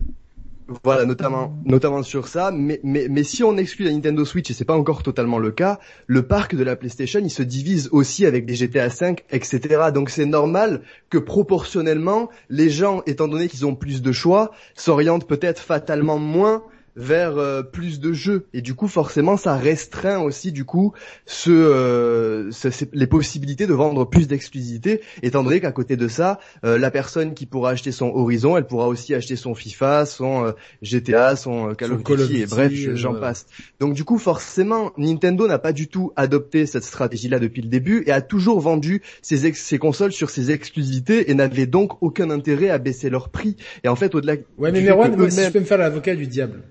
S3: Voilà, notamment, notamment sur ça. Mais, mais, mais si on exclut la Nintendo Switch, et c'est pas encore totalement le cas, le parc de la PlayStation, il se divise aussi avec des GTA 5, etc. Donc c'est normal que proportionnellement, les gens, étant donné qu'ils ont plus de choix, s'orientent peut-être fatalement moins vers euh, plus de jeux. Et du coup forcément ça restreint aussi du coup ce, euh, les possibilités de vendre plus d'exclusivité. Étant donné qu'à côté de ça euh, la personne qui pourra acheter son Horizon elle pourra aussi acheter son FIFA son GTA son Call of Duty et bref j'en passe. Donc du coup forcément Nintendo n'a pas du tout adopté cette stratégie là depuis le début et a toujours vendu ses, ses consoles sur ses exclusivités et n'avait donc aucun intérêt à baisser leur prix. Et en fait au-delà
S1: ouais mais Merwan si je peux me faire l'avocat du diable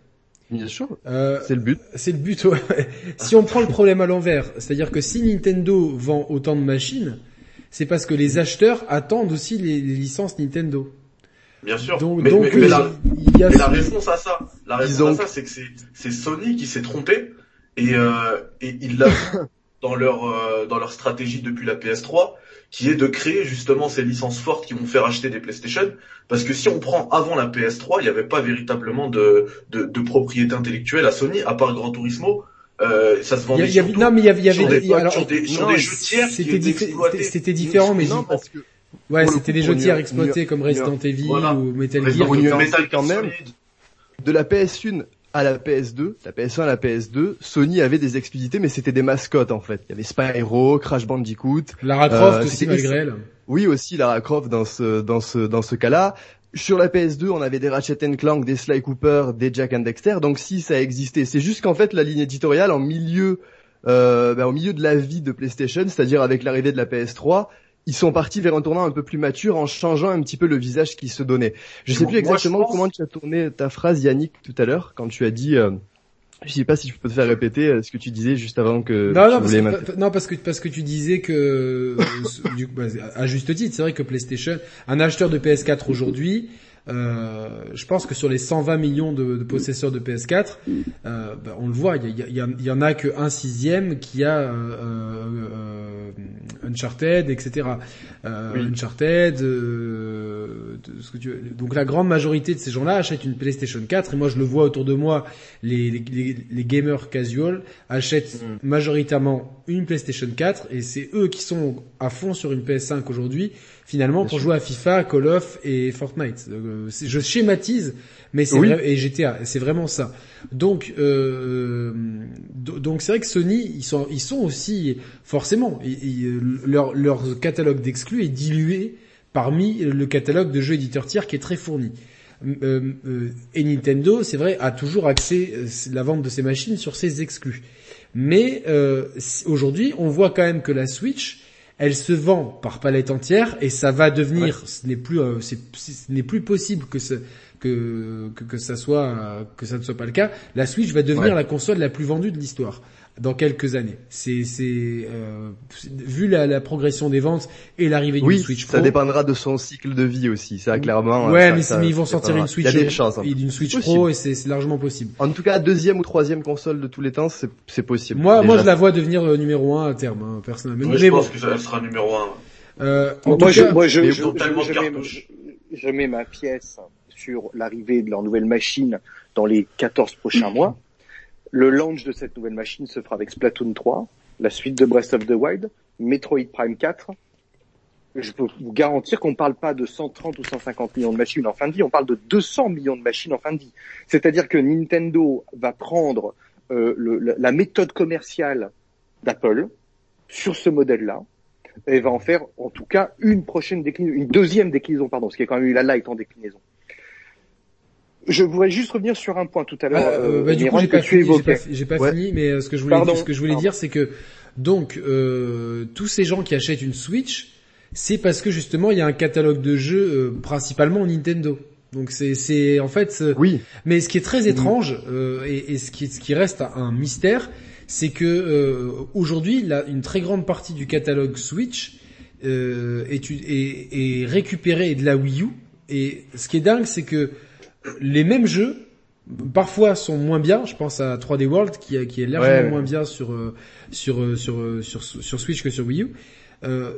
S3: Bien sûr. Euh, c'est le but.
S1: C'est le but. Ouais. si on prend le problème à l'envers, c'est-à-dire que si Nintendo vend autant de machines, c'est parce que les acheteurs attendent aussi les, licences Nintendo.
S4: Bien sûr. Donc, mais, donc mais, la, y a la, réponse à ça, la réponse à ça, c'est que c'est Sony qui s'est trompé et, euh, et il l'a dans leur euh, dans leur stratégie depuis la PS3 qui est de créer justement ces licences fortes qui vont faire acheter des PlayStation. Parce que si on prend avant la PS3, il n'y avait pas véritablement de, de, de, propriété intellectuelle à Sony, à part Gran Turismo. Euh, ça se vendait y
S1: avait, non, mais il y avait, y
S4: avait des, alors, sur des, sur des jeux tiers
S1: C'était différent, mais non, parce que ouais, c'était des jeux tiers exploités comme Resident Evil ou Metal Gear.
S3: Metal quand même. De la PS1 à la PS2, la PS1 à la PS2, Sony avait des exclusivités, mais c'était des mascottes en fait. Il y avait Spyro, Crash Bandicoot,
S1: Lara Croft euh, aussi malgré elle.
S3: Oui aussi Lara Croft dans ce dans ce dans ce cas-là. Sur la PS2, on avait des Ratchet Clank, des Sly Cooper, des Jack and Dexter. Donc si ça existait, c'est juste qu'en fait la ligne éditoriale en milieu euh, ben, au milieu de la vie de PlayStation, c'est-à-dire avec l'arrivée de la PS3, ils sont partis vers un tournant un peu plus mature en changeant un petit peu le visage qui se donnait. Je sais plus exactement comment tu as tourné ta phrase Yannick tout à l'heure quand tu as dit euh, je sais pas si je peux te faire répéter euh, ce que tu disais juste avant que
S1: non, non, parce que, non parce que parce que tu disais que du, bah, à juste titre, c'est vrai que PlayStation, un acheteur de PS4 aujourd'hui, euh, je pense que sur les 120 millions de, de possesseurs de PS4, euh, bah, on le voit, il y, y, y, en a que un sixième qui a euh, euh Uncharted, etc. Euh, Uncharted, ce que tu... donc la grande majorité de ces gens-là achètent une PlayStation 4 et moi je le vois autour de moi, les, les, les gamers casual achètent mm. majoritairement une PlayStation 4 et c'est eux qui sont à fond sur une PS5 aujourd'hui finalement pour jouer à FIFA, Call of et Fortnite. Euh, je schématise, mais c'est et GTA, c'est vraiment ça. Donc euh, donc c'est vrai que Sony ils sont ils sont aussi forcément leur leur catalogue d'exclus est dilué parmi le catalogue de jeux éditeurs tiers qui est très fourni. Euh, euh, et Nintendo, c'est vrai, a toujours axé la vente de ses machines sur ses exclus. Mais aujourd'hui, on voit quand même que la Switch elle se vend par palette entière et ça va devenir, ce n'est plus, euh, ce n'est plus possible que ce, que, que, que ça soit, que ça ne soit pas le cas. La Switch va devenir la console la plus vendue de l'histoire dans quelques années. C'est, c'est euh, vu la, la, progression des ventes et l'arrivée du Switch Pro.
S3: ça dépendra de son cycle de vie aussi. Ça clairement.
S1: Ouais,
S3: mais,
S1: mais ils vont sortir une Switch. Il y a des chances. Hein. Une Switch Pro et c'est, largement possible.
S3: En tout cas, deuxième ou troisième console de tous les temps, c'est, c'est possible.
S1: Moi, moi, je la vois devenir euh, numéro un à terme, hein, personnellement.
S4: mais je pense que ça sera numéro un.
S2: Euh, en moi, je, moi, je, je, mets, je mets ma pièce sur l'arrivée de leur nouvelle machine dans les 14 prochains mois. Le launch de cette nouvelle machine se fera avec Splatoon 3, la suite de Breath of the Wild, Metroid Prime 4. Je peux vous garantir qu'on ne parle pas de 130 ou 150 millions de machines en fin de vie, on parle de 200 millions de machines en fin de vie. C'est-à-dire que Nintendo va prendre euh, la méthode commerciale d'Apple sur ce modèle-là et va en faire en tout cas une prochaine déclinaison, une deuxième déclinaison, pardon, ce qui est quand même eu la light en déclinaison. Je voudrais juste revenir sur un point tout à l'heure.
S1: Euh, bah, du coup, j'ai pas, fini, j'ai pas, fini, mais euh, ce que je voulais, dire, ce que je voulais dire, c'est que donc euh, tous ces gens qui achètent une Switch, c'est parce que justement il y a un catalogue de jeux euh, principalement Nintendo. Donc c'est, c'est en fait.
S3: Oui.
S1: Mais ce qui est très étrange et, et, ce qui, ce qui reste un mystère, c'est que aujourd'hui, une très grande partie du catalogue Switch est, est, est récupérée de la Wii U. Et ce qui est dingue, c'est que les mêmes jeux parfois sont moins bien. Je pense à 3D World qui, est largement moins bien sur, euh, sur, euh, sur, euh, sur, sur, Switch que sur Wii U. Euh,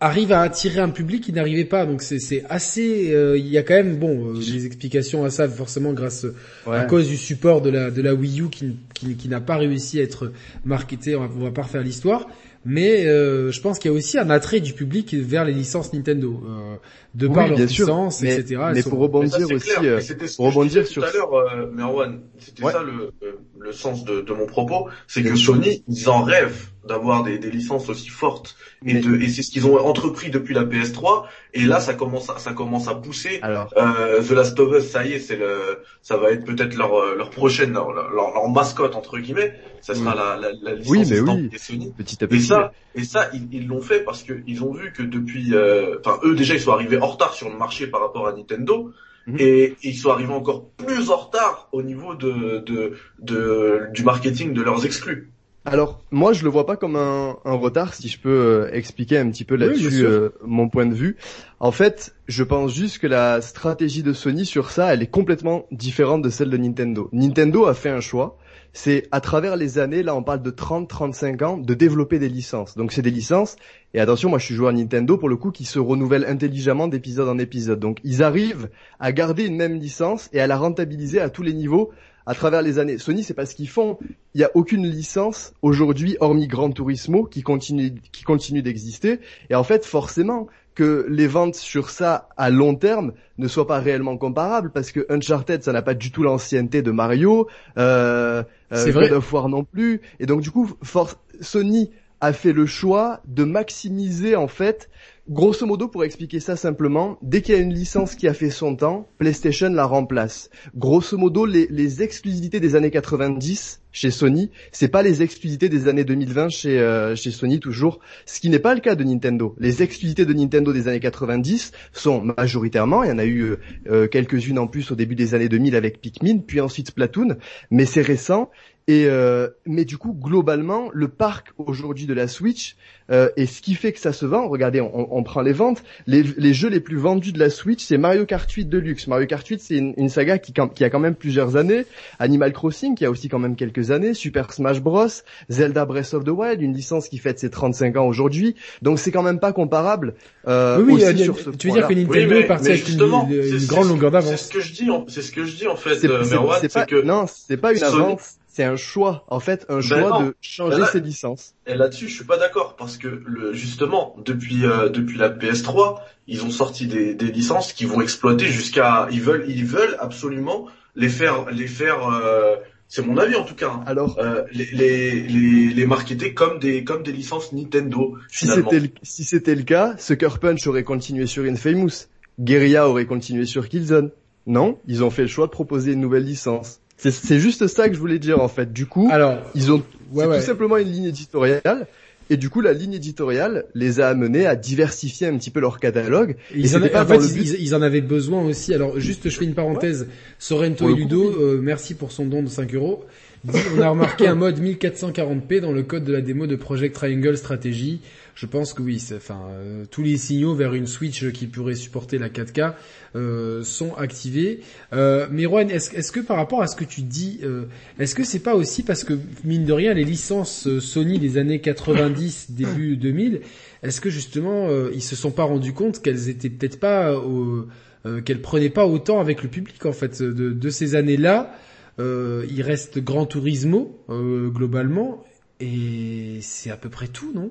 S1: arrive à attirer un public qui n'arrivait pas. Donc c'est assez. Il y a quand même bon des explications à ça forcément grâce à cause du support de la de la Wii U qui qui, qui n'a pas réussi à être marketé. On va, on va pas refaire l'histoire mais euh, je pense qu'il y a aussi un attrait du public vers les licences Nintendo, euh, de par leur puissance, etc.
S3: Mais pour rebondir aussi, euh, pour rebondir sur
S4: tout à l'heure, euh, Merwan, c'était ça le, le sens de, de mon propos, c'est que Sony, ils en rêvent d'avoir des, des, licences aussi fortes. Et, de, et c'est ce qu'ils ont entrepris depuis la PS3 et là ça commence à, ça commence à pousser. Alors, euh, The Last of Us ça y est c'est le ça va être peut-être leur leur prochaine leur, leur, mascotte entre guillemets. Ça sera la, la, la, licence
S3: oui, mais oui. Sony petit à petit.
S4: et ça et ça ils l'ont fait parce que ils ont vu que depuis euh, enfin eux déjà ils sont arrivés en retard sur le marché par rapport à Nintendo. Mhm. Et, ils sont arrivés encore plus en retard au niveau de, de, de du marketing de leurs exclus.
S3: Alors moi je le vois pas comme un, un retard si je peux euh, expliquer un petit peu là-dessus euh, mon point de vue. En fait, je pense juste que la stratégie de Sony sur ça, elle est complètement différente de celle de Nintendo. Nintendo a fait un choix, c'est à travers les années, là on parle de 30-35 ans, de développer des licences. Donc c'est des licences, et attention, moi je suis joueur Nintendo pour le coup, qui se renouvellent intelligemment d'épisode en épisode. Donc ils arrivent à garder une même licence et à la rentabiliser à tous les niveaux à travers les années. Sony, c'est pas ce qu'ils font. Il n'y a aucune licence aujourd'hui, hormis Gran Turismo, qui continue, qui continue d'exister. Et en fait, forcément, que les ventes sur ça à long terme ne soient pas réellement comparables parce que Uncharted ça n'a pas du tout l'ancienneté de Mario, euh, euh God of War non plus et donc du coup Sony a fait le choix de maximiser en fait Grosso modo, pour expliquer ça simplement, dès qu'il y a une licence qui a fait son temps, PlayStation la remplace. Grosso modo, les, exclusivités des années 90 chez Sony, c'est pas les exclusivités des années 2020 chez, euh, chez Sony toujours, ce qui n'est pas le cas de Nintendo. Les exclusivités de Nintendo des années 90 sont majoritairement, il y en a eu euh, euh, quelques-unes en plus au début des années 2000 avec Pikmin, puis ensuite Splatoon, mais c'est récent. Et mais du coup, globalement, le parc aujourd'hui de la Switch, euh, et ce qui fait que ça se vend, regardez, on, on prend les ventes, les, les, jeux les plus vendus de la Switch, c'est Mario Kart 8 Deluxe. Mario Kart 8, c'est une, une, saga qui, qui, a quand même plusieurs années. Animal Crossing, qui a aussi quand même quelques années. Super Smash Bros. Zelda Breath of the Wild, une licence qui fête ses 35 ans aujourd'hui. Donc c'est quand même pas comparable.
S1: Euh, oui, oui sur ce tu veux dire que Nintendo est parti avec une, une grande longueur d'avance.
S4: C'est ce que je dis, c'est ce que je dis en fait, euh, Merwan,
S3: c'est que non, c'est pas une avance c'est un choix, en fait, un ben choix de changer ses licences.
S4: Et là-dessus, je suis pas d'accord parce que le, justement, depuis euh, depuis la PS3, ils ont sorti des, des licences qui vont exploiter jusqu'à, ils veulent ils veulent absolument les faire les faire. Euh, c'est mon avis en tout cas. Hein. Alors, euh, les, les, les, les marketer comme des comme des licences Nintendo.
S3: Si c'était si c'était le cas, Sucker Punch aurait continué sur Infamous, Guerrilla aurait continué sur Killzone. Non, ils ont fait le choix de proposer une nouvelle licence. C'est juste ça que je voulais dire en fait. Du coup, Alors, ils ont tout simplement une ligne éditoriale. Et du coup, la ligne éditoriale les a amenés à diversifier un petit peu leur catalogue.
S1: Ils en, en fait, ils, en avaient besoin aussi. Alors, juste, je fais une parenthèse. Sorrento et Ludo, euh, merci pour son don de 5 euros. on a remarqué un mode 1440p dans le code de la démo de Project Triangle Strategy je pense que oui, enfin euh, tous les signaux vers une Switch qui pourrait supporter la 4K euh, sont activés. Euh, mais Juan, est-ce que par rapport à ce que tu dis, euh, est-ce que c'est pas aussi parce que mine de rien les licences Sony des années 90 début 2000, est-ce que justement ils se sont pas rendus compte qu'elles étaient peut-être pas qu'elles prenaient pas autant avec le public en fait de, de ces années-là. il reste Grand Turismo globalement et c'est à peu près tout, non?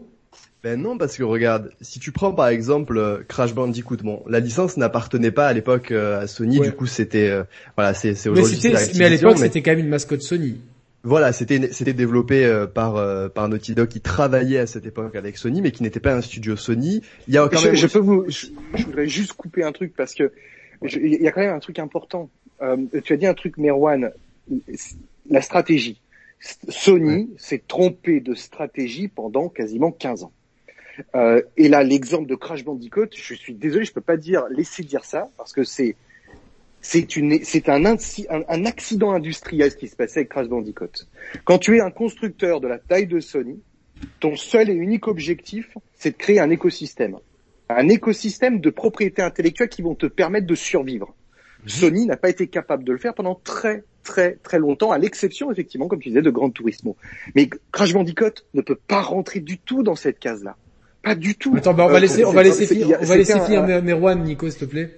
S3: Ben non, parce que regarde, si tu prends par exemple euh, Crash Bandicoot, bon, la licence n'appartenait pas à l'époque euh, à Sony, du coup c'était, euh, voilà, c'est aujourd'hui.
S1: Mais, mais à l'époque c'était quand même une mascotte Sony.
S3: Voilà, c'était c'était développé par par Naughty Dog qui travaillait à cette époque avec Sony, mais qui n'était pas un studio Sony.
S2: Il y a quand je, même. Je peux vous, je, voudrais juste couper un truc parce que il y a quand même un truc important. tu as dit un truc, Merwan, la stratégie. Sony s'est trompé de stratégie pendant quasiment 15 ans. Euh, et là, l'exemple de Crash Bandicoot, je suis désolé, je peux pas dire laisser dire ça parce que c'est c'est une c'est un, un, accident industriel ce qui se passait avec Crash Bandicoot. Quand tu es un constructeur de la taille de Sony, ton seul et unique objectif, c'est de créer un écosystème, un écosystème de propriétés intellectuelles qui vont te permettre de survivre. Mhm. Sony n'a pas été capable de le faire pendant très très très longtemps, à l'exception effectivement, comme tu disais, de Gran Turismo. Mais Crash Bandicoot ne peut pas rentrer du tout dans cette case-là. Pas du tout.
S1: Attends, bah, on va euh, laisser, on va laisser finir, on va laisser finir Merwan, Nico, s'il te plaît.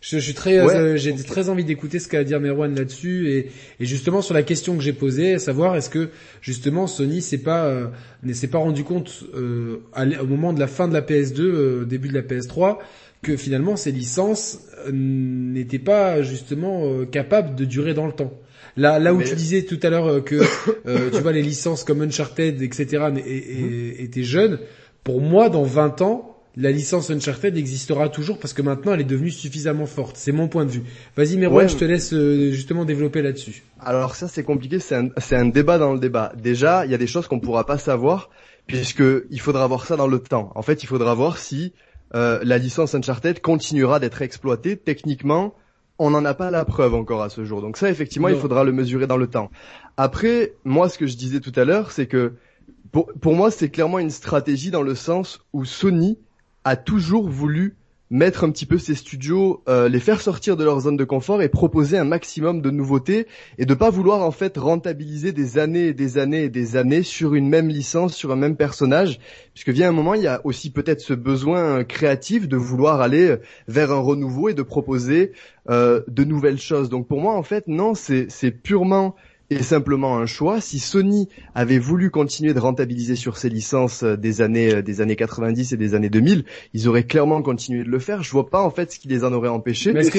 S1: Je, je, suis très, euh, j'ai très envie d'écouter ce qu'a à dire Merwan là-dessus et, et, justement sur la question que j'ai posée, à savoir est-ce que justement Sony s'est pas, euh, ne s'est pas rendu compte euh, au moment de la fin de la PS2, début de la PS3, que finalement ces licences n'étaient pas justement capables de durer dans le temps. Là, là où tu disais tout à l'heure que tu vois les licences comme Uncharted, etc. étaient jeunes pour moi, dans 20 ans, la licence Uncharted existera toujours parce que maintenant elle est devenue suffisamment forte. C'est mon point de vue. Vas-y Merwan, je te laisse euh, justement développer là-dessus.
S3: Alors ça c'est compliqué, c'est un, un, débat dans le débat. Déjà, il y a des choses qu'on pourra pas savoir puisque il faudra voir ça dans le temps. En fait, il faudra voir si euh, la licence Uncharted continuera d'être exploitée techniquement on n'en a pas la preuve encore à ce jour. Donc ça, effectivement, il faudra le mesurer dans le temps. Après, moi, ce que je disais tout à l'heure, c'est que pour, moi, c'est clairement une stratégie dans le sens où Sony a toujours voulu mettre un petit peu ces studios, euh, les faire sortir de leur zone de confort et proposer un maximum de nouveautés et de pas vouloir en fait rentabiliser des années et des années et des années sur une même licence, sur un même personnage, puisque vient un moment il y a aussi peut-être ce besoin créatif de vouloir aller vers un renouveau et de proposer euh, de nouvelles choses. Donc pour moi en fait non, c'est purement est simplement un choix. Si Sony avait voulu continuer de rentabiliser sur ses licences euh, des années euh, des années 90 et des années 2000, ils auraient clairement continué de le faire. Je vois pas en fait ce qui les en aurait empêchés.
S1: est-ce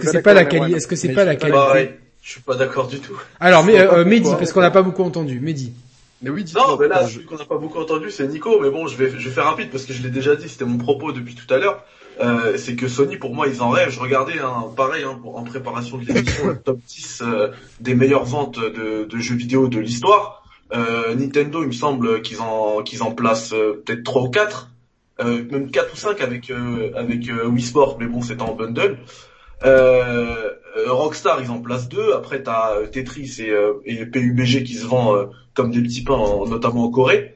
S1: que c'est pas la qualité Est-ce que c'est pas la qualité?
S4: Je suis pas d'accord du tout.
S1: Alors, mais, euh, Mehdi, parce qu'on n'a pas beaucoup entendu. Mehdi.
S4: Mais oui, non, mais là, celui qu'on n'a pas beaucoup entendu, c'est Nico. Mais bon, je vais, je vais faire rapide parce que je l'ai déjà dit. C'était mon propos depuis tout à l'heure. Euh, c'est que Sony, pour moi, ils en rêvent. Je regardais, hein, pareil, hein, en préparation de l'émission, le top 10 euh, des meilleures ventes de, jeux vidéo de l'histoire. Euh, Nintendo, il me semble qu'ils en qu'ils en placent euh, peut-être 3 ou 4, même 4 ou 5 avec avec Wii Sport, mais bon, c'est en bundle. Rockstar, ils en placent 2. Après, t'as Tetris et, et PUBG qui se vend comme des petits pains, notamment en Corée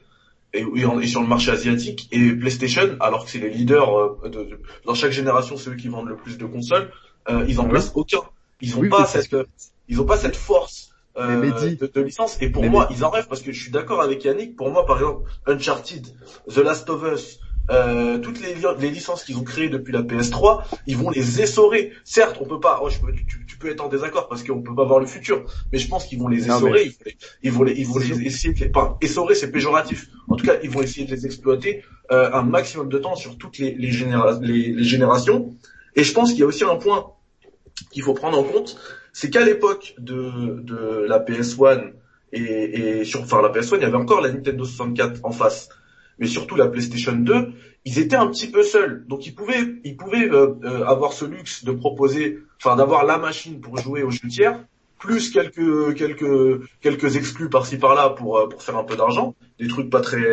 S4: et, et, sur le marché asiatique et PlayStation alors que c'est les leaders euh, de, dans chaque génération ceux qui vendent le plus de consoles euh, ils en placent aucun. Ils ont pas cette ils ont pas cette force euh, de, de, licence. Et pour moi ils en rêvent parce que je suis d'accord avec Yannick. Pour moi par exemple Uncharted The Last of Us euh, toutes les, les licences qu'ils ont créées depuis la PS3, ils vont les essorer. Certes, on peut pas. Oh, je peux, tu, tu, peux être en désaccord parce qu'on peut pas voir le futur, mais je pense qu'ils vont les essorer. Ils, vont les, ils vont les essayer. De les, enfin, essorer, c'est péjoratif. En tout cas, ils vont essayer de les exploiter euh, un maximum de temps sur toutes les, les, les, les générations. Et je pense qu'il y a aussi un point qu'il faut prendre en compte, c'est qu'à l'époque de, de la PS1 et, et sur, enfin la PS1, il y avait encore la Nintendo 64 en face mais surtout la PlayStation 2, ils étaient un petit peu seuls. Donc ils pouvaient, ils pouvaient euh, euh, avoir ce luxe de proposer, enfin d'avoir la machine pour jouer aux jeux tiers, plus quelques quelques quelques exclus par-ci par-là pour euh, pour faire un peu d'argent, des trucs pas très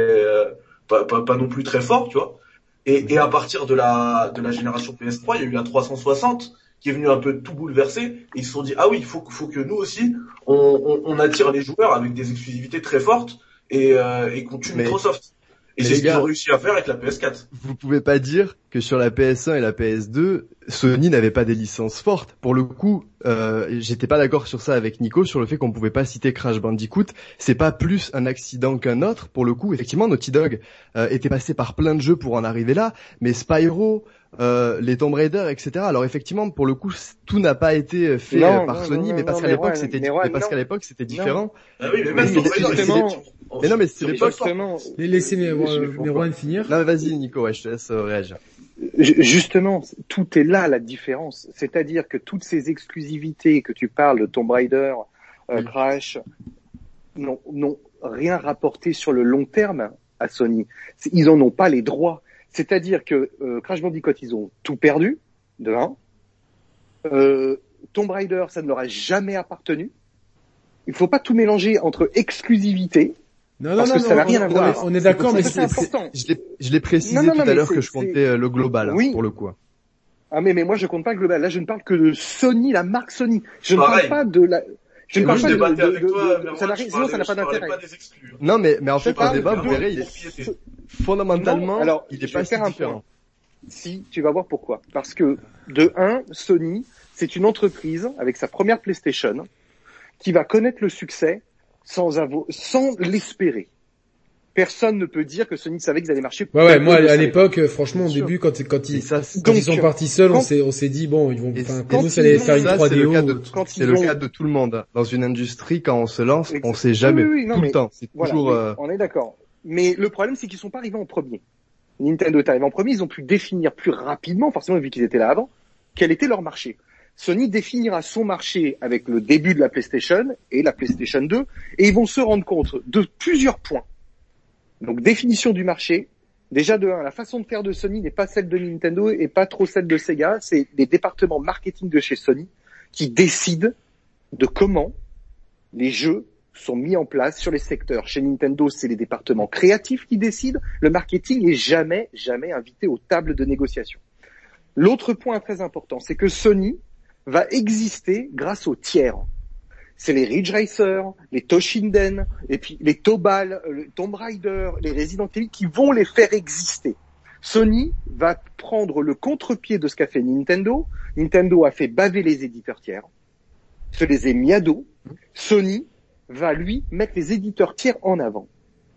S4: pas, pas, pas, non plus très forts, tu vois. Et, et à partir de la de la génération PS3, il y a eu la 360 qui est venu un peu tout bouleverser et ils se sont dit ah oui il faut faut que nous aussi on, on, on attire les joueurs avec des exclusivités très fortes et, euh, et qu'on tue Microsoft et c'est ce qu'ils ont réussi à faire avec la PS4.
S3: Vous pouvez pas dire que sur la PS1 et la PS2, Sony n'avait pas des licences fortes. Pour le coup, euh, j'étais pas d'accord sur ça avec Nico sur le fait qu'on pouvait pas citer Crash Bandicoot. C'est pas plus un accident qu'un autre. Pour le coup, effectivement, Naughty Dog euh, était passé par plein de jeux pour en arriver là, mais Spyro, euh, les Tomb Raider, etc. Alors effectivement, pour le coup, tout n'a pas été fait par Sony, mais parce qu'à l'époque c'était, mais parce qu'à l'époque c'était différent.
S4: Ah oui, mais même
S3: mais non, mais c'est l'époque.
S1: Laissez Merwan finir.
S3: Non, mais vas-y, Nico, ouais, je te laisse euh, réagir.
S2: Justement, tout est là la différence. C'est-à-dire que toutes ces exclusivités que tu parles de Tomb Raider, euh, Crash, n'ont rien rapporté sur le long terme à Sony. Ils en ont pas les droits. C'est-à-dire que euh, Crash Bandicoot, ils ont tout perdu, de un. Euh, Tomb Raider, ça ne leur a jamais appartenu. Il faut pas tout mélanger entre exclusivité non, non, parce que ça n'a rien à voir.
S1: On est d'accord, mais
S2: c'est important.
S3: Je l'ai précisé tout à l'heure que je comptais euh, le global, hein, pour le coup.
S2: Ah mais mais moi je compte pas le global. Là je ne parle que de Sony, la marque Sony. Je ne parle pas de la.
S4: Je ne parle pas de, de, toi, de, ça
S2: sinon ça n'a pas d'intérêt.
S3: Non mais mais en fait le débat, vous verrez, fondamentalement,
S2: alors,
S3: il est pas si différent.
S2: Si, tu vas voir pourquoi. Parce que de un, Sony, c'est une entreprise avec sa première PlayStation qui va connaître le succès sans, sans l'espérer. Personne ne peut dire que Sony savait qu'ils allaient marcher.
S1: Ouais, ouais, moi à l'époque, franchement, au début, quand, quand ils, ça, quand ils sont partis seuls, on s'est, on s'est dit bon, ils vont, enfin, quand nous, ça allait faire une 3DO.
S3: C'est le, cas de tout le monde. Dans une industrie, quand on se lance, on sait jamais. tout le temps. C'est toujours.
S2: Euh, on est d'accord. Mais le problème, c'est qu'ils sont pas arrivés en premier. Nintendo est arrivé en premier, ils ont pu définir plus rapidement, forcément vu qu'ils étaient là avant, quel était leur marché. Sony définira son marché avec le début de la PlayStation et la PlayStation 2, et ils vont se rendre compte de plusieurs points. Donc définition du marché. Déjà de un, la façon de faire de Sony n'est pas celle de Nintendo et pas trop celle de Sega. C'est les départements marketing de chez Sony qui décident de comment les jeux sont mis en place sur les secteurs. Chez Nintendo, c'est les départements créatifs qui décident. Le marketing est jamais, jamais invité aux tables de négociation. L'autre point très important, c'est que Sony va exister grâce aux tiers. C'est les Ridge Racer, les Toshinden, et puis les Tobal, Tomb Raider, les Resident Evil qui vont les faire exister. Sony va prendre le contre-pied de ce qu'a fait Nintendo. Nintendo a fait baver les éditeurs tiers, se les est mis. Sony va lui mettre les éditeurs tiers en avant.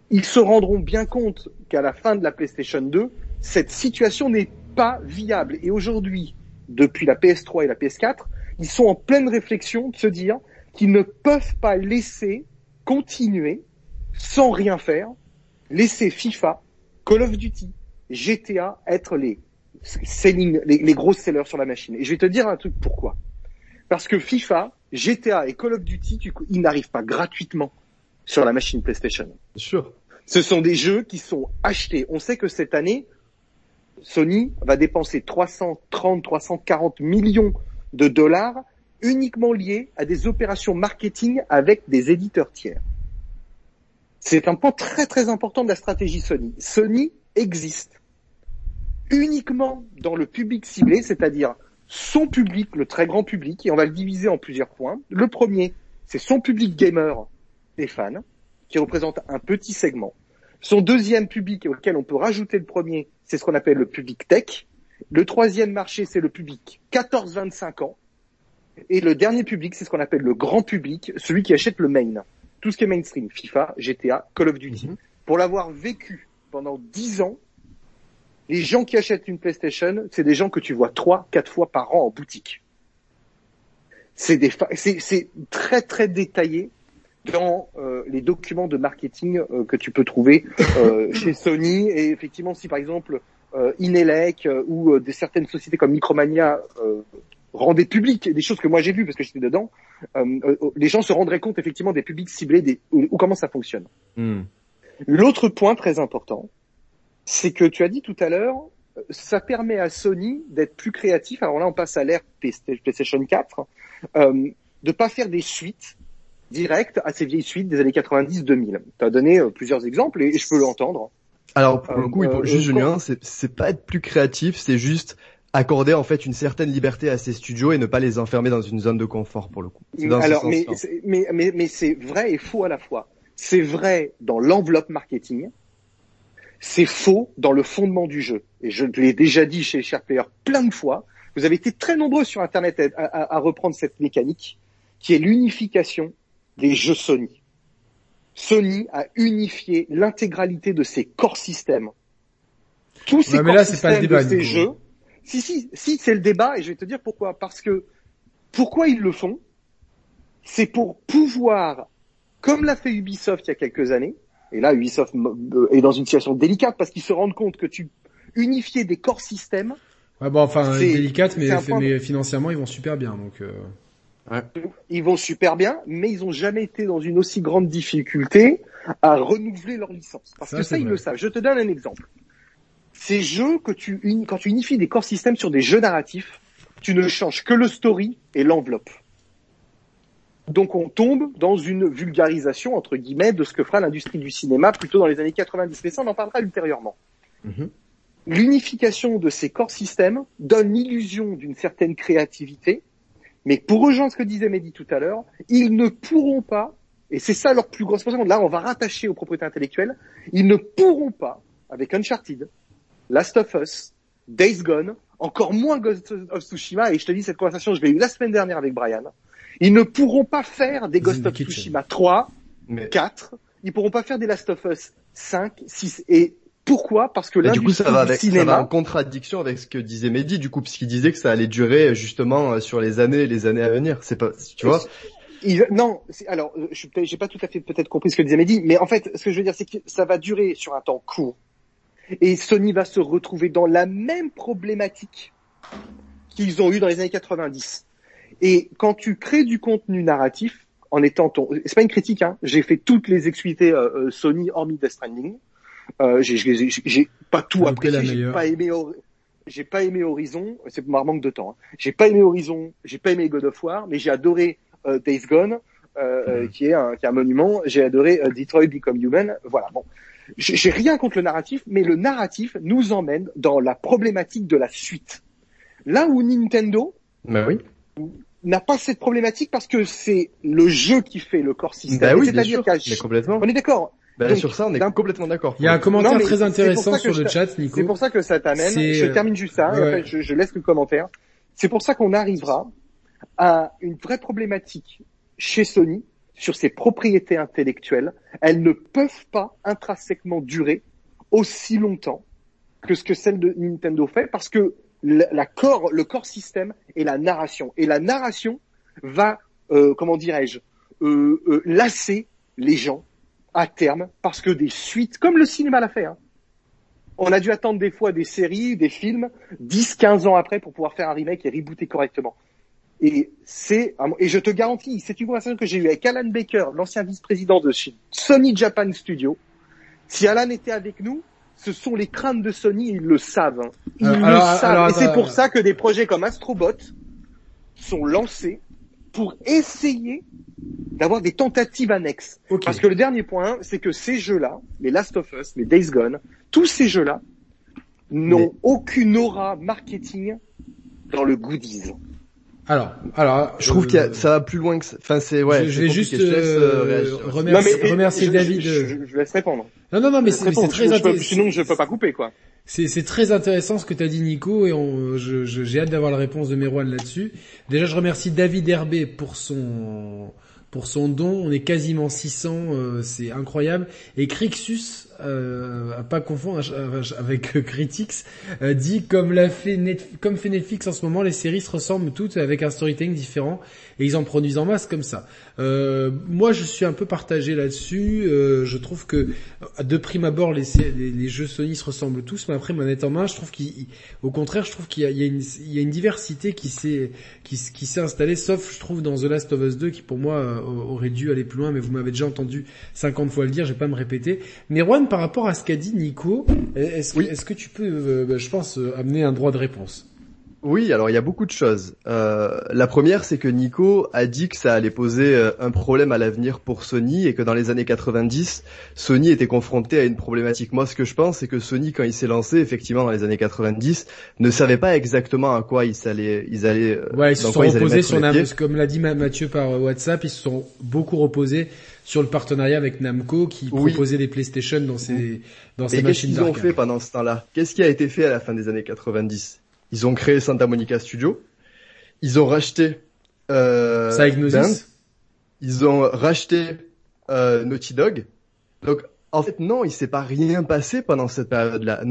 S2: Ils se rendront bien compte qu'à la fin de la PlayStation 2, cette situation n'est pas viable. Et aujourd'hui, depuis la PS3 et la PS4, ils sont en pleine réflexion de se dire qu'ils ne peuvent pas laisser continuer sans rien faire, laisser FIFA, Call of Duty, GTA être les selling, les, les gros sellers sur la machine. Et je vais te dire un truc pourquoi? Parce que FIFA, GTA et Call of Duty, ils n'arrivent pas gratuitement sur la machine PlayStation.
S3: Sûr.
S2: Ce sont des jeux qui sont achetés. On sait que cette année, Sony va dépenser 330, 340 millions de dollars uniquement liés à des opérations marketing avec des éditeurs tiers. C'est un point très très important de la stratégie Sony. Sony existe uniquement dans le public ciblé, c'est-à-dire son public, le très grand public, et on va le diviser en plusieurs points. Le premier, c'est son public gamer et fans, qui représente un petit segment. Son deuxième public auquel on peut rajouter le premier, c'est ce qu'on appelle le public tech. Le troisième marché, c'est le public 14-25 ans. Et le dernier public, c'est ce qu'on appelle le grand public, celui qui achète le main. Tout ce qui est mainstream, FIFA, GTA, Call of Duty. Mhm. Pour l'avoir vécu pendant 10 ans, les gens qui achètent une PlayStation, c'est des gens que tu vois trois, quatre fois par an en boutique. C'est des, c'est très très détaillé dans euh, les documents de marketing euh, que tu peux trouver euh, chez Sony. Et effectivement, si par exemple Inelec ou des certaines sociétés comme Micromania rendaient publiques des choses que moi j'ai vues parce que j'étais dedans, les gens se rendraient compte effectivement des publics ciblés, des, ou, comment ça fonctionne. Hmm. L'autre point très important, c'est que tu as dit tout à l'heure, ça permet à Sony d'être plus créatif. Alors là, on passe à l'ère PlayStation 4, euh, de pas faire des suites direct à ces vieilles suites des années 90-2000. Tu as donné euh, plusieurs exemples et, je peux l'entendre.
S3: Alors pour le coup, euh, juste euh, c'est pas être plus créatif, c'est juste accorder en fait une certaine liberté à ces studios et ne pas les enfermer dans une zone de confort pour le coup.
S2: Alors mais, mais, mais, mais c'est vrai et faux à la fois. C'est vrai dans l'enveloppe marketing, c'est faux dans le fondement du jeu. Et je l'ai déjà dit chez Player plein de fois. Vous avez été très nombreux sur Internet à, à reprendre cette mécanique qui est l'unification des jeux Sony. Sony a unifié l'intégralité de ses corps systèmes. Tous ces corps systèmes de ces jeux. Si, si, si, c'est le débat et je vais te dire pourquoi. Parce que, pourquoi ils le font? C'est pour pouvoir, comme l'a fait Ubisoft il y a quelques années, et là Ubisoft euh, est dans une situation délicate parce qu'ils se rendent compte que tu unifier des corps systèmes.
S1: Ouais, bon, enfin, délicate, mais, mais, financièrement, ils vont super bien, donc. Euh...
S2: Ils vont super bien, mais ils ont jamais été dans une aussi grande difficulté à renouveler leur licence. Parce que ça, ils le savent. Je te donne un exemple. Ces jeux que tu quand tu unifies des corps systèmes sur des jeux narratifs, tu ne changes que le story et l'enveloppe. Donc on tombe dans une vulgarisation entre guillemets de ce que fera l'industrie du cinéma plutôt dans les années 90. Mais ça on en parlera ultérieurement. Mm-hmm. L'unification de ces corps systèmes donne l'illusion d'une certaine créativité mais pour rejoindre ce que disait Mehdi tout à l'heure, ils ne pourront pas, et c'est ça leur plus grosse position, là on va rattacher aux propriétés intellectuelles, ils ne pourront pas, avec Uncharted, Last of Us, Days Gone, encore moins Ghost of Tsushima, et je te dis cette conversation, je l'ai eu la semaine dernière avec Brian, ils ne pourront pas faire des Ghost of Tsushima 3, 4, ils pourront pas faire des Last of Us 5, 6, et pourquoi? Parce que là,
S3: du coup, ça va, avec, ça va en contradiction avec ce que disait Mehdi, du coup, puisqu'il disait que ça allait durer justement euh, sur les années, les années à venir. C'est pas, tu vois?
S2: Il, non, alors, euh, je j'ai pas tout à fait peut-être compris ce que disait Mehdi, mais en fait, ce que je veux dire, c'est que ça va durer sur un temps court, et Sony va se retrouver dans la même problématique qu'ils ont eu dans les années 90. Et quand tu crées du contenu narratif, en étant ton, c'est pas une critique, hein, j'ai fait toutes les exclusivités euh, Sony hormis Death Stranding. Euh, j'ai pas tout apprécié. J'ai pas aimé. J'ai pas aimé Horizon. C'est par manque de temps. Hein. J'ai pas aimé Horizon. J'ai pas aimé God of War, mais j'ai adoré euh, Days Gone, euh, qui est un qui est un monument. J'ai adoré Detroit Become Human. Voilà. Bon. J'ai rien contre le narratif, mais le narratif nous emmène dans la problématique de la suite. Là où Nintendo
S3: bah oui.
S2: n'a pas cette problématique parce que c'est le jeu qui fait le corps système.
S3: Bah oui, bien sûr, mais complètement.
S2: On est d'accord.
S3: Bah, sur ça, on est complètement d'accord.
S1: Il y a un commentaire très intéressant sur le chat, Nico.
S2: C'est pour ça que ça t'amène. Je termine juste ça. je, je laisse le commentaire. C'est pour ça qu'on arrivera à une vraie problématique chez Sony sur ses propriétés intellectuelles. Elles ne peuvent pas intrinsèquement durer aussi longtemps que ce que celle de Nintendo fait parce que la corps, le corps système et la narration. Et la narration va, euh, comment dirais-je, euh, euh, lasser les gens à terme parce que des suites, comme le cinéma l'a fait, hein, on a dû attendre des fois des séries, des films, 10, 15 ans après pour pouvoir faire un remake et rebooter correctement. Et c'est, et je te garantis, c'est une conversation que j'ai eue avec Alan Baker, l'ancien vice-président de Sony Japan Studio. Si Alan était avec nous, ce sont les craintes de Sony, ils le savent. Hein. Ils euh, le savent. et c'est pour ça que des projets comme Astrobot sont lancés pour essayer d'avoir des tentatives annexes. Parce que le dernier point, c'est que ces jeux-là, les Last of Us, les Days Gone, tous ces jeux-là n'ont aucune aura marketing dans le goodies.
S1: Alors, alors,
S3: je trouve que ça va plus loin que ça. Enfin, c'est ouais.
S1: Je, vais juste euh, euh, remercier, David.
S2: Je, je, laisse répondre.
S1: Non, non, non, mais c'est très intéressant.
S2: Sinon, je peux pas couper, quoi.
S1: C'est très intéressant ce que tu as dit, Nico, et j'ai hâte d'avoir la réponse de Merwan là-dessus. Déjà, je remercie David Herbé pour son pour son don. On est quasiment 600, euh, c'est incroyable. Et Crixus, euh, à pas confondre avec Critics, euh, dit comme l'a fait Netflix en ce moment, les séries se ressemblent toutes avec un storytelling différent et ils en produisent en masse comme ça. Euh, moi, je suis un peu partagé là-dessus. Euh, je trouve que de prime abord, les, jeux Sony se ressemblent tous, mais après manette en main, je trouve qu'au contraire, je trouve qu'il y, a une diversité qui s'est installée, sauf je trouve dans The Last of Us 2, qui pour moi euh, aurait dû aller plus loin, mais vous m'avez déjà entendu 50 fois le dire, je vais pas me répéter. Mais Juan, par rapport à ce qu'a dit Nico, est-ce oui. est que tu peux, bah, je pense, amener un droit de réponse?
S3: Oui, alors il y a beaucoup de choses. Euh, la première, c'est que Nico a dit que ça allait poser euh, un problème à l'avenir pour Sony et que dans les années 90, Sony était confronté à une problématique. Moi, ce que je pense, c'est que Sony, quand il s'est lancé, effectivement, dans les années 90, ne savait pas exactement à quoi ils allaient, ils allaient.
S1: Euh, ouais, ils se sont reposés sur comme l'a dit Mathieu par WhatsApp, ils se sont beaucoup reposés sur le partenariat avec Namco qui proposait des PlayStation dans ses dans ses machines
S3: Qu'est-ce qu'ils ont fait pendant ce temps-là? Qu'est-ce qui a été fait à la fin des années 90 ils ont créé Santa Monica Studio. Ils ont racheté
S1: euh, Psygnosis.
S3: Ils ont racheté euh, Naughty Dog. Donc en fait non, il s'est pas rien passé pendant cette période-là.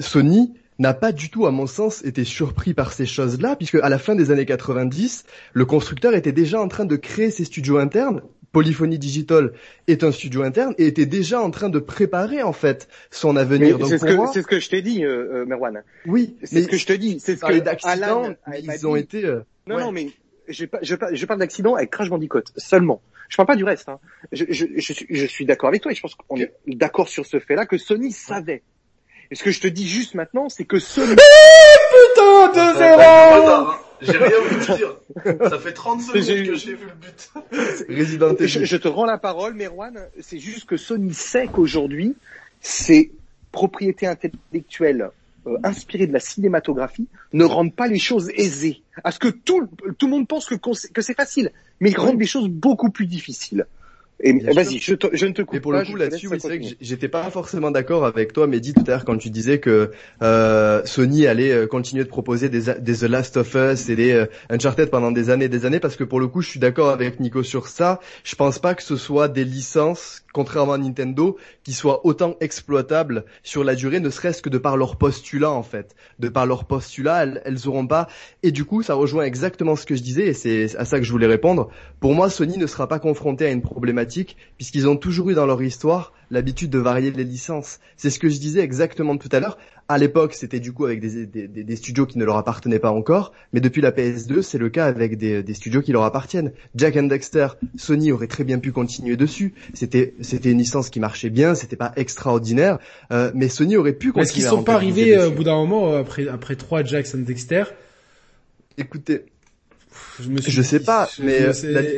S3: Sony n'a pas du tout, à mon sens, été surpris par ces choses-là, puisque à la fin des années 90, le constructeur était déjà en train de créer ses studios internes Polyphony Digital est un studio interne et était déjà en train de préparer en fait son avenir.
S2: C'est ce, que, ce que je t'ai dit, euh, euh Merwan.
S3: Oui,
S2: c'est ce que je te dis. C'est ce que
S3: d'accident, ils ont été. Euh,
S2: non, non, mais je, je, je parle d'accident avec Crash Bandicoot seulement. Je parle pas du reste. Hein. Je, je, je, suis, je suis d'accord avec toi et je pense qu'on est d'accord sur ce fait-là que Sony savait. Et ce que je te dis juste maintenant, c'est que Sony.
S1: putain de zéro.
S4: J'ai rien vu dire. Ça fait 30 secondes que j'ai vu le but.
S2: Resident je, je, te rends la parole, Merwan. C'est juste que Sony sait qu'aujourd'hui, ses propriétés intellectuelles euh, inspirées de la cinématographie ne rendent pas les choses aisées. À ce que tout, tout le monde pense que, que c'est facile, mais ils rendent les choses beaucoup plus difficiles. Et vas-y, je, je, ne te coupe
S3: Et pour le coup là-dessus, c'est vrai que j'étais pas forcément d'accord avec toi, mais dis tout à l'heure quand tu disais que euh, Sony allait euh, continuer de proposer des, des The Last of Us et des euh, Uncharted pendant des années, et des années, parce que pour le coup, je suis d'accord avec Nico sur ça. Je pense pas que ce soit des licences, contrairement à Nintendo, qui soient autant exploitables sur la durée, ne serait-ce que de par leur postulat en fait, de par leur postulat, elles, elles auront pas. Et du coup, ça rejoint exactement ce que je disais, et c'est à ça que je voulais répondre. Pour moi, Sony ne sera pas confronté à une problématique puisqu'ils ont toujours eu dans leur histoire l'habitude de varier les licences. C'est ce que je disais exactement tout à l'heure. À l'époque, c'était du coup avec des, studios qui ne leur appartenaient pas encore, mais depuis la PS2, c'est le cas avec des, studios qui leur appartiennent. Jack and Dexter, Sony aurait très bien pu continuer dessus. C'était c'était une licence qui marchait bien, c'était pas extraordinaire, euh, mais Sony aurait pu continuer.
S1: Est-ce qu'ils sont pas arrivés euh, au bout d'un moment euh, après après trois Jack and Dexter?
S3: Écoutez, je, sais pas, mais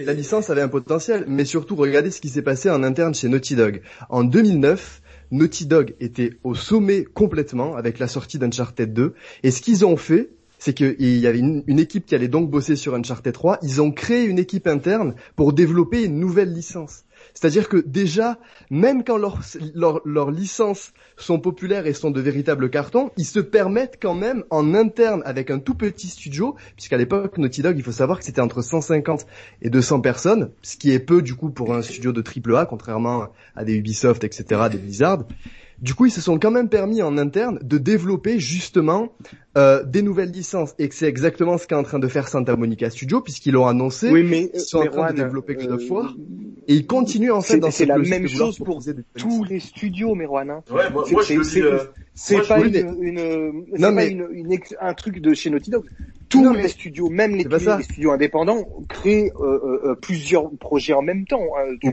S3: la, licence avait un potentiel. Mais surtout, regardez ce qui s'est passé en interne chez Naughty Dog. En 2009, Naughty Dog était au sommet complètement avec la sortie d'Uncharted 2. Et ce qu'ils ont fait, c'est qu'il y avait une, une, équipe qui allait donc bosser sur Uncharted 3. Ils ont créé une équipe interne pour développer une nouvelle licence. C'est-à-dire que déjà, même quand leurs leur, licences sont populaires et sont de véritables cartons, ils se permettent quand même en interne avec un tout petit studio, puisqu'à l'époque Naughty Dog, il faut savoir que c'était entre 150 et 200 personnes, ce qui est peu du coup pour un studio de triple A, contrairement à des Ubisoft, etc., des Blizzard. Du coup, ils se sont quand même permis en interne de développer justement euh, des nouvelles licences et que c'est exactement ce qu'est en train de faire Santa Monica Studio puisqu'ils l'ont annoncé.
S2: Oui, mais
S3: ils sont en train de développer of War et ils continuent en fait dans
S2: C'est la même chose pour tous les studios, Merwan. Hein.
S4: Ouais, moi, moi je le dis. Euh,
S2: c'est pas, une, une, non, pas une, une, un truc de chez Naughty Dog. Tous les studios, même les, les, studios indépendants, créent euh, euh, plusieurs projets en même temps. Hein,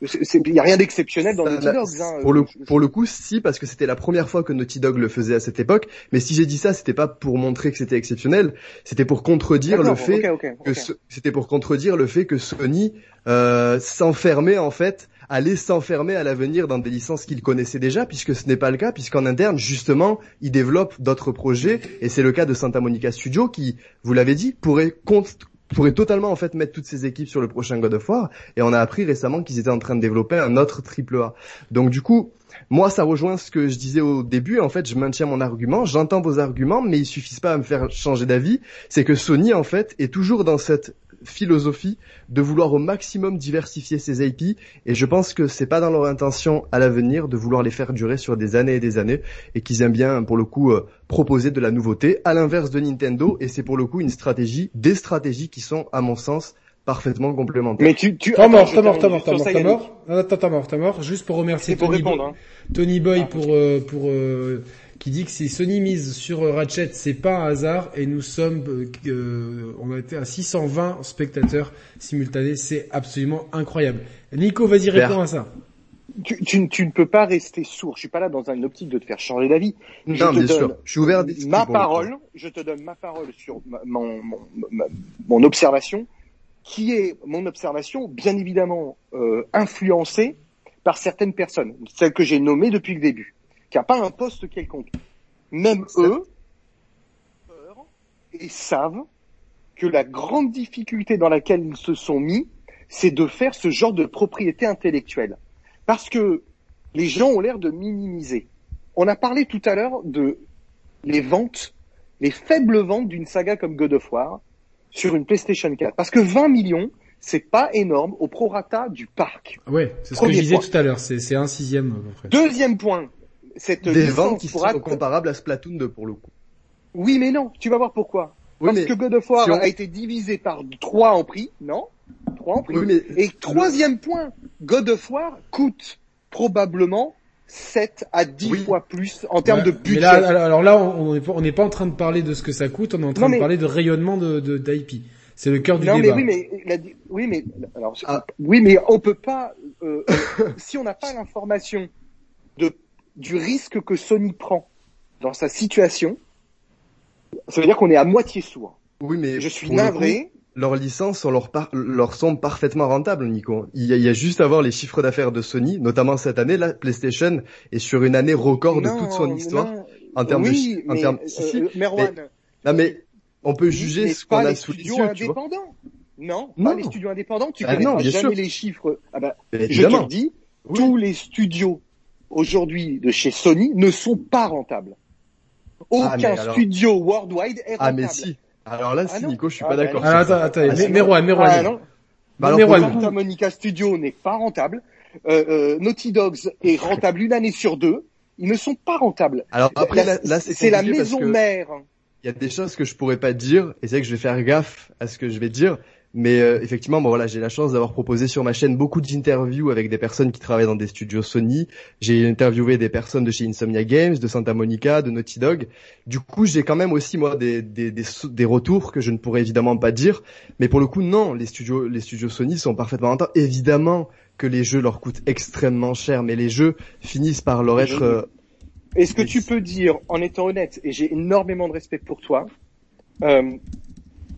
S2: il n'y a rien d'exceptionnel dans Naughty Dog. Hein.
S3: Pour le pour le coup, si parce que c'était la première fois que Naughty Dog le faisait à cette époque. Mais si j'ai dit ça, c'était pas pour montrer que c'était exceptionnel, c'était pour contredire le fait que c'était pour contredire le fait que Sony euh, s'enfermait en fait allait s'enfermer à l'avenir dans des licences qu'il connaissait déjà, puisque ce n'est pas le cas, puisqu'en interne, justement, il développe d'autres projets, et c'est le cas de Santa Monica Studio qui, vous l'avez dit, pourrait pourrait totalement en fait mettre toutes ces équipes sur le prochain God of War. Et on a appris récemment qu'ils étaient en train de développer un autre triple A. Donc du coup, moi ça rejoint ce que je disais au début, en fait, je maintiens mon argument, j'entends vos arguments mais ils suffisent pas à me faire changer d'avis, c'est que Sony en fait est toujours dans cette philosophie de vouloir au maximum diversifier ses IP et je pense que c'est pas dans leur intention à l'avenir de vouloir les faire durer sur des années et des années et qu'ils aiment bien pour le coup euh, proposer de la nouveauté à l'inverse de Nintendo et c'est pour le coup une stratégie des stratégies qui sont à mon sens parfaitement complémentaires.
S1: Mais tu tu t'es mort, t'es mort, t'es mort, t'es mort, t'es mort. Attends, t'es mort, t'es mort. Juste pour remercier Tony, hein. Tony Boy ah, pour euh, pour euh, qui dit que si Sony mise sur Ratchet, c'est pas un hasard et nous sommes, euh, euh, on a été à 620 spectateurs simultanés, c'est absolument incroyable. Nico, vas-y répondre à ça.
S2: Tu, tu, tu, ne peux pas rester sourd. Je suis pas là dans une optique de te faire changer d'avis.
S3: Je non, te bien sûr. Je suis ouvert à
S2: ma parole. Je te donne ma parole sur mon, mon, mon, observation, qui est mon observation, bien évidemment euh, influencée par certaines personnes, celles que j'ai nommées depuis le début qui n'a pas un poste quelconque. Même eux peur et savent que la grande difficulté dans laquelle ils se sont mis, c'est de faire ce genre de propriété intellectuelle. Parce que les gens ont l'air de minimiser. On a parlé tout à l'heure de les ventes, les faibles ventes d'une saga comme God of War sur une PlayStation 4. Parce que 20 millions, c'est pas énorme au prorata du parc.
S1: Ouais, c'est ce que je disais tout à l'heure, c'est un sixième.
S2: Deuxième point,
S3: des ventes qui sont comparables à Splatoon 2 pour le coup.
S2: Oui, mais non. Tu vas voir pourquoi. Parce que God of War a été divisé par 3 en prix, non? 3 en prix. Et troisième point, God of War coûte probablement 7 à 10 fois plus en termes de budget.
S1: alors là, on n'est pas en train de parler de ce que ça coûte, on est en train de parler de rayonnement de d'IP. C'est le cœur du non,
S2: débat. Mais oui, mais oui, mais alors ah. oui, mais on peut pas euh, euh si on n'a pas l'information du risque que Sony prend dans sa situation, ça veut dire qu'on est à moitié sourd.
S3: Oui, mais
S2: je suis navré.
S3: leurs licences leur, leur semblent parfaitement rentables, Nico. Il y, a, il y a juste à voir les chiffres d'affaires de Sony, notamment cette année. La PlayStation est sur une année record de toute son histoire en termes
S2: oui,
S3: de, en
S2: termes. Euh, Merwan,
S3: mais, non mais on peut juger ce qu'on a sous les yeux.
S2: Non, non, pas les studios indépendants. Tu ah connais pas jamais les chiffres. Ah bah, je te dis, tous les studios aujourd'hui de chez Sony ne sont pas rentables. Ah, Aucun studio worldwide est rentable.
S3: Ah mais si. Alors là, ah si Nico, je suis pas ah, d'accord.
S1: Ah, attends, attends, ah, Merwan, Merwan. Ah.
S2: Bah, Santa Monica Studio n'est pas rentable. Euh, euh, Naughty Dogs est rentable une année sur deux. Ils ne sont pas rentables.
S3: Alors après, là, là
S2: c'est la maison mère.
S3: Il y a des choses que je pourrais pas dire, et c'est vrai que je vais faire gaffe à ce que je vais dire. Mais euh, effectivement, bon voilà, j'ai la chance d'avoir proposé sur ma chaîne beaucoup d'interviews avec des personnes qui travaillent dans des studios Sony. J'ai interviewé des personnes de chez Insomnia Games, de Santa Monica, de Naughty Dog. Du coup, j'ai quand même aussi moi des, des, des, des, retours que je ne pourrais évidemment pas dire. Mais pour le coup, non, les studios les studios Sony sont parfaitement rentables. Évidemment que les jeux leur coûtent extrêmement cher, mais les jeux finissent par leur être. Euh,
S2: Est-ce que tu peux dire, en étant honnête, et j'ai énormément de respect pour toi, euh,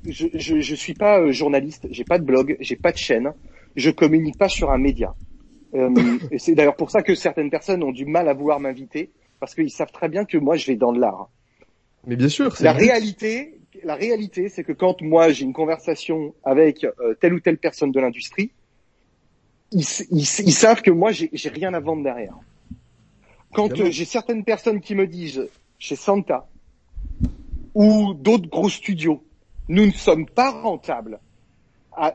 S2: je, je, je suis pas euh, journaliste, j'ai pas de blog, j'ai pas de chaîne, je communique pas sur un média. Euh, et c'est d'ailleurs pour ça que certaines personnes ont du mal à vouloir m'inviter parce qu'ils savent très bien que moi je vais dans de l'art.
S3: Mais bien sûr.
S2: La réalité, la réalité, c'est que quand moi j'ai une conversation avec euh, telle ou telle personne de l'industrie, ils, ils, savent que moi j'ai rien à vendre derrière. Quand euh, j'ai certaines personnes qui me disent chez Santa ou d'autres gros studios, nous ne sommes pas rentables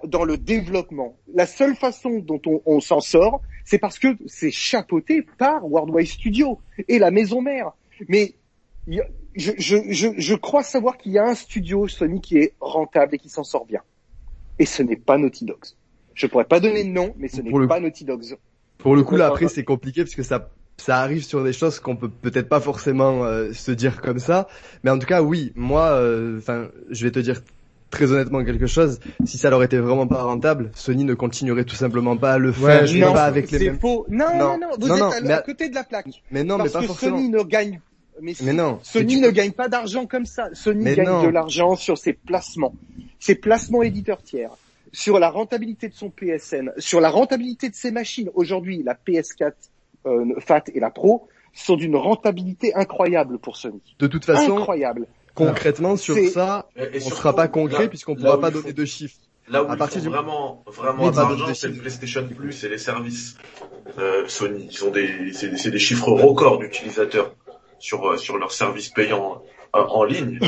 S2: dans le développement. La seule façon dont on, on s'en sort, c'est parce que c'est chapeauté par Worldwide Studio et la maison mère. Mais je, je, je, je crois savoir qu'il y a un studio Sony qui est rentable et qui s'en sort bien. Et ce n'est pas Naughty Dogs. Je pourrais pas donner de nom, mais ce n'est pas Naughty Dogs.
S3: Pour le coup, là, après, c'est compliqué parce que ça, ça arrive sur des choses qu'on peut peut-être pas forcément euh, se dire comme ça. Mais en tout cas, oui, moi, euh, enfin, je vais te dire très honnêtement quelque chose. Si ça leur était vraiment pas rentable, Sony ne continuerait tout simplement pas à le faire.
S2: non, pas avec les mêmes. Faux. Non, non, non, vous êtes à, côté de la plaque.
S3: Mais non,
S2: mais
S3: pas
S2: que
S3: forcément.
S2: Sony ne gagne mais, non. Sony ne gagne pas d'argent comme ça. Sony gagne de l'argent sur ses placements, ses placements éditeurs tiers, sur la rentabilité de son PSN, sur la rentabilité de ses machines. Aujourd'hui, la PS4 euh, Fat et la Pro sont d'une rentabilité incroyable pour Sony.
S3: De toute façon,
S2: incroyable.
S3: Concrètement, sur ça, on ne sera pas concret puisqu'on ne pourra pas donner de chiffres.
S4: Là où à partir du... vraiment, vraiment d'argent, c'est le PlayStation Plus et les services euh, Sony. Ils ont des, c'est des chiffres records d'utilisateurs sur euh, sur leurs services payants euh, en ligne.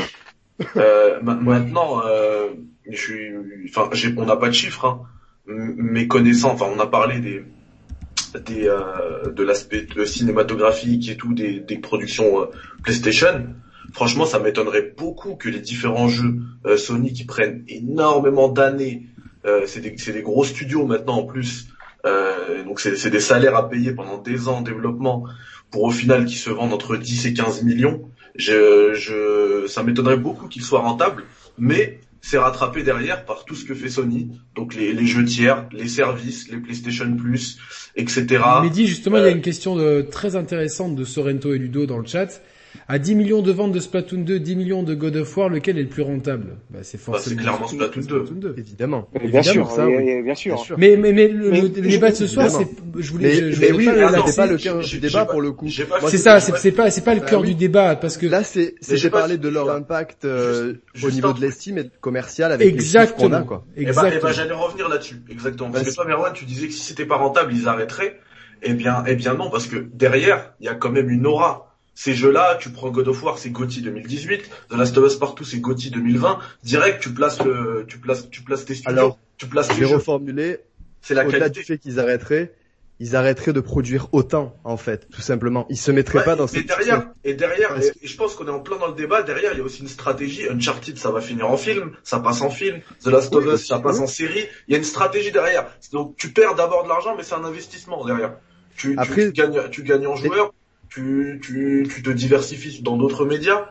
S4: Euh, maintenant, euh, je suis, enfin, on n'a pas de chiffres. Hein. Mes connaissants, enfin, on a parlé des des euh, de l'aspect cinématographique et tout des, des productions PlayStation. Franchement, ça m'étonnerait beaucoup que les différents jeux Sony qui prennent énormément d'années, c'est des, des gros studios maintenant en plus, donc c'est des salaires à payer pendant des ans en développement pour au final qui se vendent entre 10 et 15 millions. Je, je, ça m'étonnerait beaucoup qu'il soit rentable, mais c'est rattrapé derrière par tout ce que fait Sony, donc les, les jeux tiers, les services, les PlayStation Plus, etc.
S1: Mais dit justement, il y a euh, une question de, très intéressante de Sorrento et Ludo dans le chat. À 10 millions de ventes de Splatoon 2, 10 millions de God of War, lequel est le plus rentable?
S4: Bah, C'est forcément bah, clairement Splatoon 2.
S3: Évidemment.
S2: Bien, sûr, ça, bien, sûr.
S1: Mais, mais, mais le, débat de ce soir, c'est, je voulais, je, je
S3: mais oui, là, c'est pas le cœur du débat pour le coup.
S1: C'est ça, c'est pas, c'est pas le bah cœur du débat, parce que
S3: là, c'est, c'est parler de leur impact euh, au niveau de l'estime et commercial avec les qu'on a, quoi.
S4: Exactement. Et bah, j'allais revenir là-dessus, exactement. Parce que toi, Merwan, tu disais que si c'était pas rentable, ils arrêteraient. Eh bien, eh bien non, parce que derrière, il y a quand même une aura ces jeux-là, tu prends God of War, c'est GOTY 2018, The Last of Us Partout, c'est GOTY 2020. Direct, tu places le, tu places, tu places tes studios. Alors, tu places
S3: je vais reformuler. C'est la qualité. du fait qu'ils arrêteraient, ils arrêteraient de produire autant, en fait, tout simplement. Ils se mettraient pas dans
S4: mais derrière, et derrière, et, je pense qu'on est en plein dans le débat, derrière, il y a aussi une stratégie. Uncharted, ça va finir en film, ça passe en film. The Last of Us, ça passe en série. Il y a une stratégie derrière. Donc, tu perds d'abord de l'argent, mais c'est un investissement derrière. Tu, Après, tu, gagnes, tu gagnes en joueurs, tu, tu, tu te diversifies dans d'autres médias?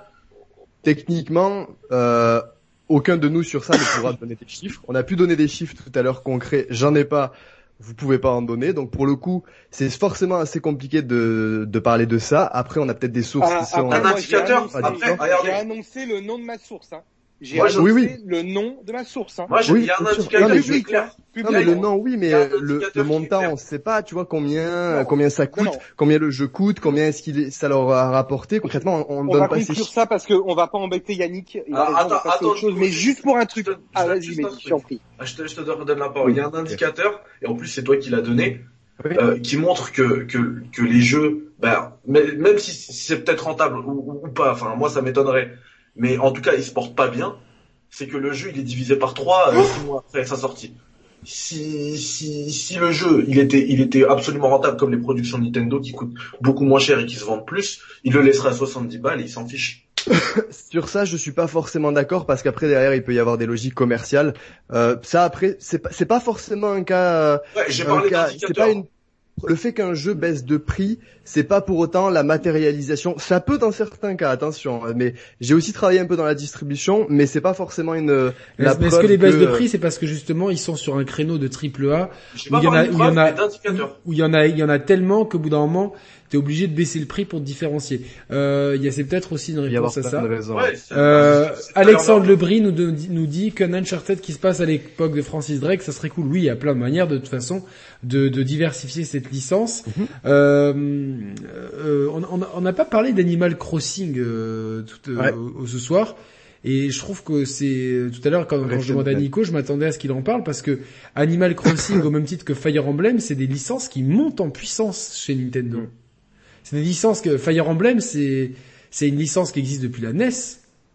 S3: Techniquement, euh, aucun de nous sur ça ne pourra donner des chiffres. On a pu donner des chiffres tout à l'heure concrets, j'en ai pas, vous pouvez pas en donner. Donc pour le coup, c'est forcément assez compliqué de, de parler de ça. Après, on a peut-être des sources
S4: ah,
S3: qui sont...
S4: Un indicateur,
S2: après, j'ai annoncé le nom de ma source. Hein. J'ai
S3: oui, oui.
S2: le nom de ma source. Hein.
S4: Moi, il y a un indicateur public,
S3: clair. Non, mais le nom, oui, mais le, le montant, on sait pas, tu vois, combien, combien ça coûte, combien le jeu coûte, combien est-ce qu'il ça leur a rapporté. Concrètement, on, ne donne pas
S2: ces chiffres. ça parce qu'on va pas embêter Yannick.
S4: Ah, attends, attends, chose,
S2: mais juste pour un truc. Ah, vas-y, mais je t'en prie.
S4: Je te, je te donne la parole. Il y a un indicateur, et en plus, c'est toi qui l'as donné. Euh, qui montre que, que, que les jeux, ben, même si c'est peut-être rentable ou, ou, pas, enfin moi ça m'étonnerait, mais en tout cas, il se porte pas bien, c'est que le jeu il est divisé par trois euh, six mois après sa sortie. Si, si, si le jeu il était, il était absolument rentable comme les productions Nintendo qui coûtent beaucoup moins cher et qui se vendent plus, il le laisserait à 70 balles et il s'en fiche.
S3: Sur ça, je suis pas forcément d'accord parce qu'après derrière il peut y avoir des logiques commerciales. Euh, ça après, c'est pas, c'est pas forcément un cas.
S4: Ouais, j'ai parlé
S3: C'est pas une le fait qu'un jeu baisse de prix, c'est pas pour autant la matérialisation. Ça peut dans certains cas, attention. Mais j'ai aussi travaillé un peu dans la distribution, mais c'est pas forcément une.
S1: La mais est-ce que les baisses de prix, c'est parce que justement ils sont sur un créneau de triple A
S4: où il y en a, où il y en a,
S1: où il y en a, il y en a tellement qu'au bout d'un moment, t'es obligé de baisser le prix pour te différencier. Euh, il y a c'est peut-être aussi une réponse à ça. euh, Alexandre Lebris nous, nous dit qu'un Uncharted qui se passe à l'époque de Francis Drake, ça serait cool. Oui, il y a plein de manières de toute façon de, de diversifier cette licence. Mhm. euh, euh, on n'a pas parlé d'Animal Crossing euh, tout, euh, ce soir. Et je trouve que c'est tout à l'heure quand, quand je demandais à Nico, je m'attendais à ce qu'il en parle parce que Animal Crossing au même titre que Fire Emblem, c'est des licences qui montent en puissance chez Nintendo. Mm. C'est des licences que Fire Emblem, c'est c'est une licence qui existe depuis la NES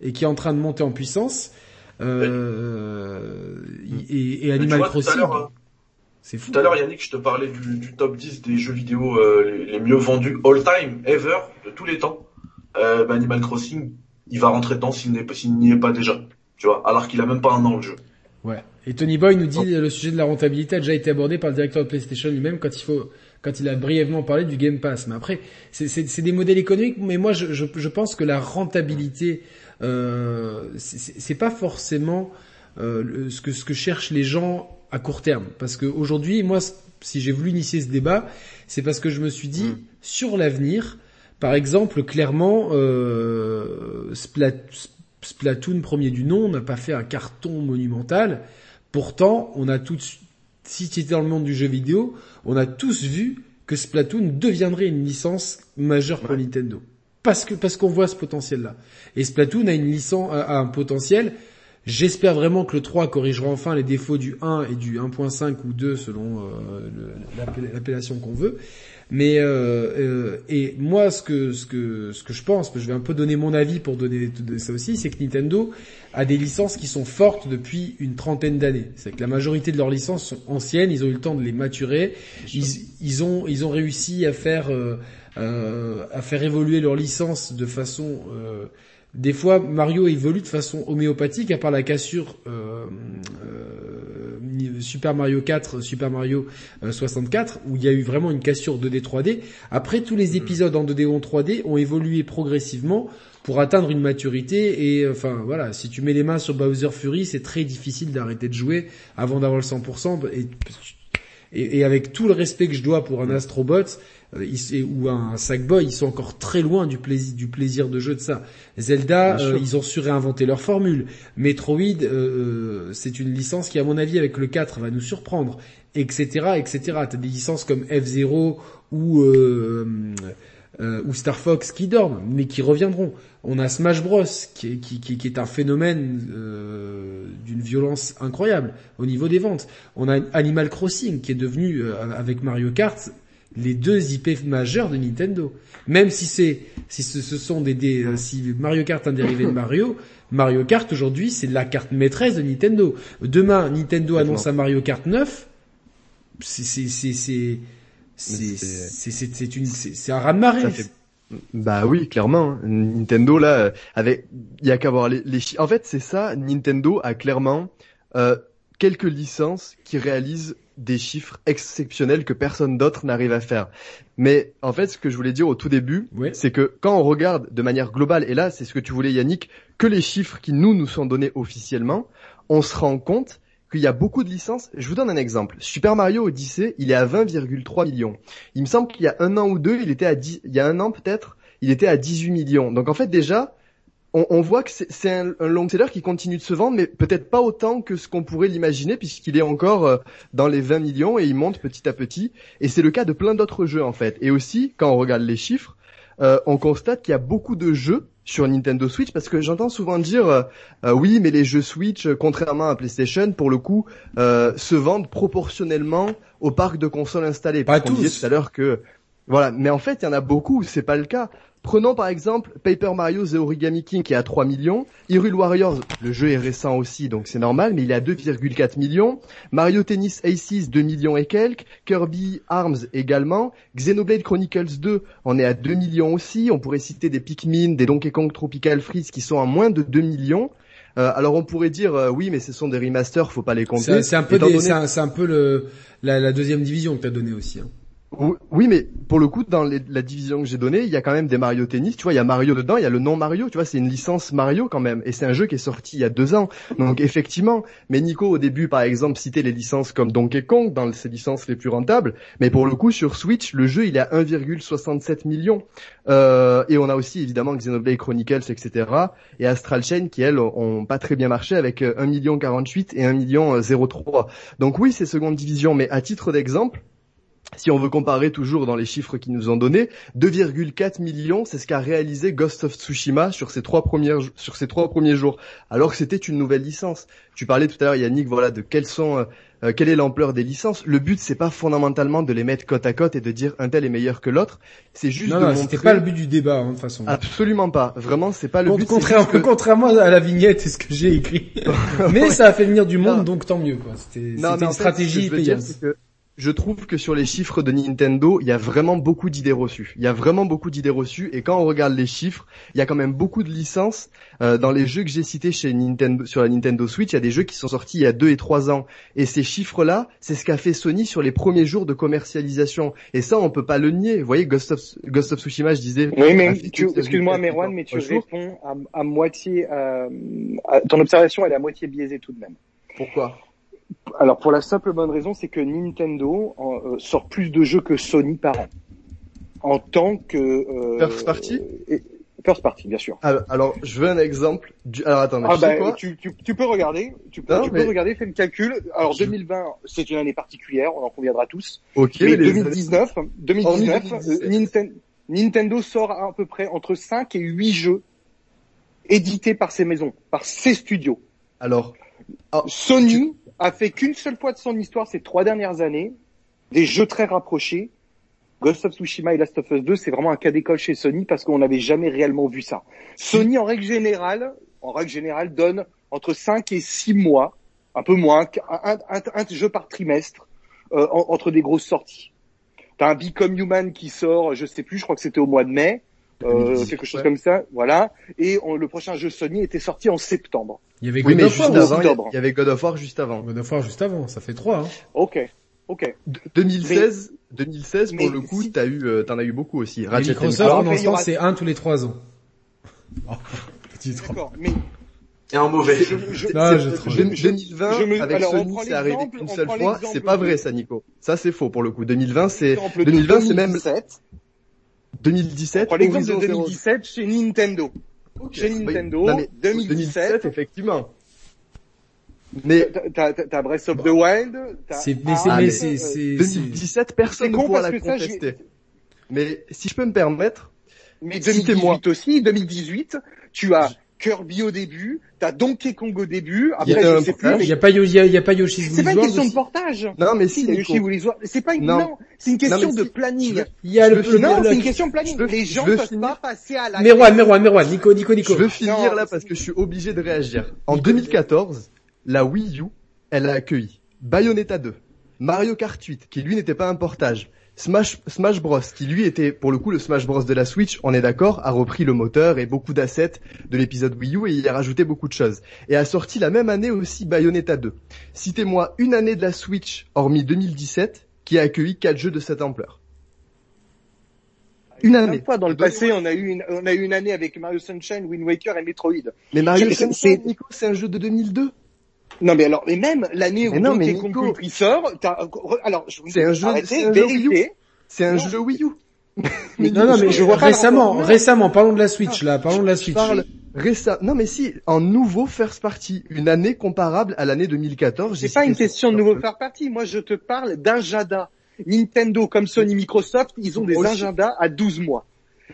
S1: et qui est en train de monter en puissance. Euh, et, et, Animal Crossing.
S4: C'est fou. Tout à l'heure, Yannick, je te parlais du, du top 10 des jeux vidéo euh, les, mieux vendus all time, ever, de tous les temps. Euh, bah, Animal Crossing, il va rentrer dedans s'il n'y est pas déjà. Tu vois, alors qu'il a même pas un an le jeu.
S1: Ouais. Et Tony Boy nous dit oh. le sujet de la rentabilité a déjà été abordé par le directeur de PlayStation lui-même quand il faut quand il a brièvement parlé du Game Pass. Mais après, c'est des modèles économiques. Mais moi, je, je, je pense que la rentabilité, euh, c'est pas forcément euh, ce que ce que cherchent les gens à court terme. Parce qu'aujourd'hui, moi, si j'ai voulu initier ce débat, c'est parce que je me suis dit mm. sur l'avenir. Par exemple, clairement, euh, Splatoon premier du nom n'a pas fait un carton monumental. Pourtant, on a tout de suite si tu étais dans le monde du jeu vidéo, on a tous vu que Splatoon deviendrait une licence majeure pour Nintendo. Parce que parce qu'on voit ce potentiel-là. Et Splatoon a une licence a un potentiel. J'espère vraiment que le 3 corrigera enfin les défauts du 1 et du 1.5 ou 2 selon euh, l'appellation qu'on veut. Mais euh, euh, et moi, ce que ce que ce que je pense, je vais un peu donner mon avis pour donner ça aussi, c'est que Nintendo a des licences qui sont fortes depuis une trentaine d'années. C'est que la majorité de leurs licences sont anciennes, ils ont eu le temps de les maturer, ils, ils ont ils ont réussi à faire euh, euh à faire évoluer leurs licences de façon euh, des fois, Mario évolue de façon homéopathique, à part la cassure euh, euh, Super Mario 4, Super Mario 64, euh, où il y a eu vraiment une cassure 2D 3D. Après, tous les épisodes en 2D ou en 3D ont évolué progressivement pour atteindre une maturité. Et enfin, voilà, si tu mets les mains sur Bowser Fury, c'est très difficile d'arrêter de jouer avant d'avoir le 100%. Et, et, et, avec tout le respect que je dois pour un Astrobot, euh, ou un Sackboy, ils sont encore très loin du plaisir, du plaisir de jeu de ça. Zelda, euh, ils ont su réinventer leur formule. Metroid, euh, c'est une licence qui, à mon avis, avec le 4, va nous surprendre, etc., etc. T'as des licences comme F-Zero ou ou Star Fox qui dorment, mais qui reviendront. On a Smash Bros qui est, qui, qui, est un phénomène d'une violence incroyable au niveau des ventes. On a Animal Crossing qui est devenu avec Mario Kart les deux IP majeurs de Nintendo. Même si c'est si ce, sont des, des euh, si Mario Kart est un dérivé de Mario, Mario Kart aujourd'hui c'est la carte maîtresse de Nintendo. Demain Nintendo annonce un Mario Kart 9, c'est c'est c'est c'est c'est c'est une c'est un raz de marée.
S3: Bah oui, clairement. Hein. Nintendo là, avec, il y a qu'à voir les, les En fait, c'est ça. Nintendo a clairement euh, quelques licences qui réalisent des chiffres exceptionnels que personne d'autre n'arrive à faire. Mais en fait, ce que je voulais dire au tout début, c'est que quand on regarde de manière globale, et là c'est ce que tu voulais Yannick, que les chiffres qui nous nous sont donnés officiellement, on se rend compte qu'il y a beaucoup de licences. Je vous donne un exemple. Super Mario Odyssey, il est à 20,3 millions. Il me semble qu'il y a un an ou deux, il était à 10, il y a un an peut-être, il était à 18 millions. Donc en fait déjà, on, voit que c'est un, long seller qui continue de se vendre, mais peut-être pas autant que ce qu'on pourrait l'imaginer, puisqu'il est encore euh, dans les 20 millions et il monte petit à petit. Et c'est le cas de plein d'autres jeux en fait. Et aussi, quand on regarde les chiffres, euh, on constate qu'il y a beaucoup de jeux sur Nintendo Switch, parce que j'entends souvent dire euh, oui, mais les jeux Switch, contrairement à PlayStation, pour le coup, se vendent proportionnellement au parc de consoles installées.
S1: Pas tous.
S3: tout à l'heure que voilà, mais en fait, il y en a beaucoup, c'est pas le cas. Prenons par exemple Paper Mario The Origami King qui est à 3 millions, Hyrule Warriors, le jeu est récent aussi donc c'est normal, mais il est à 2,4 millions, Mario Tennis Aces 2 millions et quelques, Kirby Arms également, Xenoblade Chronicles 2 on est à 2 millions aussi, on pourrait citer des Pikmin, des Donkey Kong Tropical Freeze qui sont à moins de 2 millions, euh, alors on pourrait dire euh, oui mais ce sont des remasters, faut pas les compter.
S1: C'est un, peu, c'est un, peu le, la, la deuxième division que tu as donné aussi. Hein.
S3: Oui, mais pour le coup, dans la division que j'ai donnée, il y a quand même des Mario Tennis. Tu vois, il y a Mario dedans, il y a le nom Mario. Tu vois, c'est une licence Mario quand même, et c'est un jeu qui est sorti il y a deux ans. Donc effectivement, mais Nico au début, par exemple, citait les licences comme Donkey Kong dans ses licences les plus rentables. Mais pour le coup, sur Switch, le jeu il est à 1,67 million. Euh, et on a aussi évidemment Xenoblade Chronicles, etc. Et Astral Chain qui elles ont pas très bien marché avec 1 million 48 et 1 million 03. Donc oui, c'est seconde division, mais à titre d'exemple si on veut comparer toujours dans les chiffres qu'ils nous ont donnés, 2,4 millions, c'est ce qu'a réalisé Ghost of Tsushima sur ses trois premières sur ses trois premiers jours, alors que c'était une nouvelle licence. Tu parlais tout à l'heure, Yannick, voilà, de quelles sont, euh, quelle est l'ampleur des licences. Le but, c'est pas fondamentalement de les mettre côte à côte et de dire un tel est meilleur que l'autre. C'est juste
S1: non,
S3: de
S1: non, c'était pas le but du débat, hein, de toute façon.
S3: Absolument pas. Vraiment, c'est pas le but.
S1: Contrairement à la vignette et ce que j'ai écrit. Mais ça a fait venir du monde, donc tant mieux. C'était une stratégie payante
S3: je trouve que sur les chiffres de Nintendo, il y a vraiment beaucoup d'idées reçues. Il y a vraiment beaucoup d'idées reçues et quand on regarde les chiffres, il y a quand même beaucoup de licences euh, dans les jeux que j'ai cités chez Nintendo sur la Nintendo Switch. Il y a des jeux qui sont sortis il y a deux et trois ans et ces chiffres-là, c'est ce qu'a fait Sony sur les premiers jours de commercialisation et ça on peut pas le nier. Vous voyez Ghost of, Ghost of Tsushima, je disais.
S2: Oui, mais excuse-moi, Merwan, mais tu réponds à, moitié. Euh, ton observation, elle est à moitié biaisée tout de même.
S3: Pourquoi?
S2: Alors pour la simple bonne raison, c'est que Nintendo euh, sort plus de jeux que Sony par an. En tant que
S3: euh, first party.
S2: first party, bien sûr.
S3: Alors, je veux un exemple. Du... Alors attends, mais
S2: ah bah, tu, tu, tu, peux regarder. Tu peux, tu peux regarder, fais le calcul. Alors 2020, c'est une année particulière, on en conviendra tous.
S3: Ok.
S2: Mais 2019, 2019, euh, Nintendo sort à peu près entre 5 et 8 jeux édités par ses maisons, par ses studios.
S3: Alors,
S2: Sony a fait qu'une seule fois de son histoire ces trois dernières années, des jeux très rapprochés. Ghost of Tsushima et Last of Us 2, c'est vraiment un cas d'école chez Sony parce qu'on n'avait jamais réellement vu ça. Sony, en règle générale, en règle générale, donne entre 5 et 6 mois, un peu moins, un, jeu par trimestre, euh, entre des grosses sorties. T'as un Become Human qui sort, je sais plus, je crois que c'était au mois de mai, euh, quelque chose comme ça, voilà. Et le prochain jeu Sony était sorti en septembre.
S3: Il y avait God of War il y avait God of War juste avant.
S1: God of War juste avant, ça fait trois. Hein.
S2: Ok. Ok.
S3: 2016, 2016 pour le coup, t'as eu, euh, t'en as eu beaucoup aussi.
S1: Ratchet Microsoft, pour l'instant, c'est un tous les trois ans. Oh, petit
S2: D'accord, mais
S4: et un mauvais.
S3: Je, je, non, je, 2020 je me, avec alors, Sony, c'est arrivé qu'une seule fois. C'est pas vrai, ça, Nico. Ça, c'est faux pour le coup. 2020, c'est 2020, c'est même 2017.
S2: On prend l'exemple de 2017 chez Nintendo. Chez Nintendo, 2017,
S3: effectivement. Mais
S2: t'as Breath of the Wild.
S1: C'est mais c'est mais c'est
S3: 2017 personne ne pourra la contester. Mais si je peux me permettre,
S2: mais 2018 aussi, 2018, tu as Kirby au début, t'as Donkey Kong au début, après je sais plus.
S1: Il y a pas il y a, y a pas Yoshi's
S2: C'est pas une question de portage.
S3: Non mais si,
S2: Yoshi C'est pas une non, c'est une question de planning.
S1: Il y a le
S2: Non, c'est une question de planning. Les gens peuvent pas passer à la
S1: Merwan, Merwan, Merwan, Nico, Nico, Nico.
S3: Je veux finir là parce que je suis obligé de réagir. En 2014, la Wii U, elle a accueilli Bayonetta 2, Mario Kart 8 qui lui n'était pas un portage. Smash, Smash Bros, qui lui était pour le coup le Smash Bros de la Switch, on est d'accord, a repris le moteur et beaucoup d'assets de l'épisode Wii U et il a rajouté beaucoup de choses. Et a sorti la même année aussi Bayonetta 2. Citez-moi une année de la Switch, hormis 2017, qui a accueilli quatre jeux de cette ampleur.
S2: Une année. Fois dans le passé, on a eu une, on a eu une année avec Mario Sunshine, Wind Waker et Metroid.
S3: Mais Mario Sunshine, Nico, c'est un jeu de 2002.
S2: Non mais alors, mais même l'année où Donkey Kong Country sort, alors je
S3: c'est un jeu, c'est un jeu Wii U. C'est un jeu Wii U.
S1: mais non, non, mais je vois récemment, récemment, parlons de la Switch là, parlons de la Switch. Parle
S3: récemment, non mais si, en nouveau first party, une année comparable à l'année 2014.
S2: C'est pas une question de nouveau first party, moi je te parle d'agenda. Nintendo comme Sony, Microsoft, ils ont des agendas à 12 mois.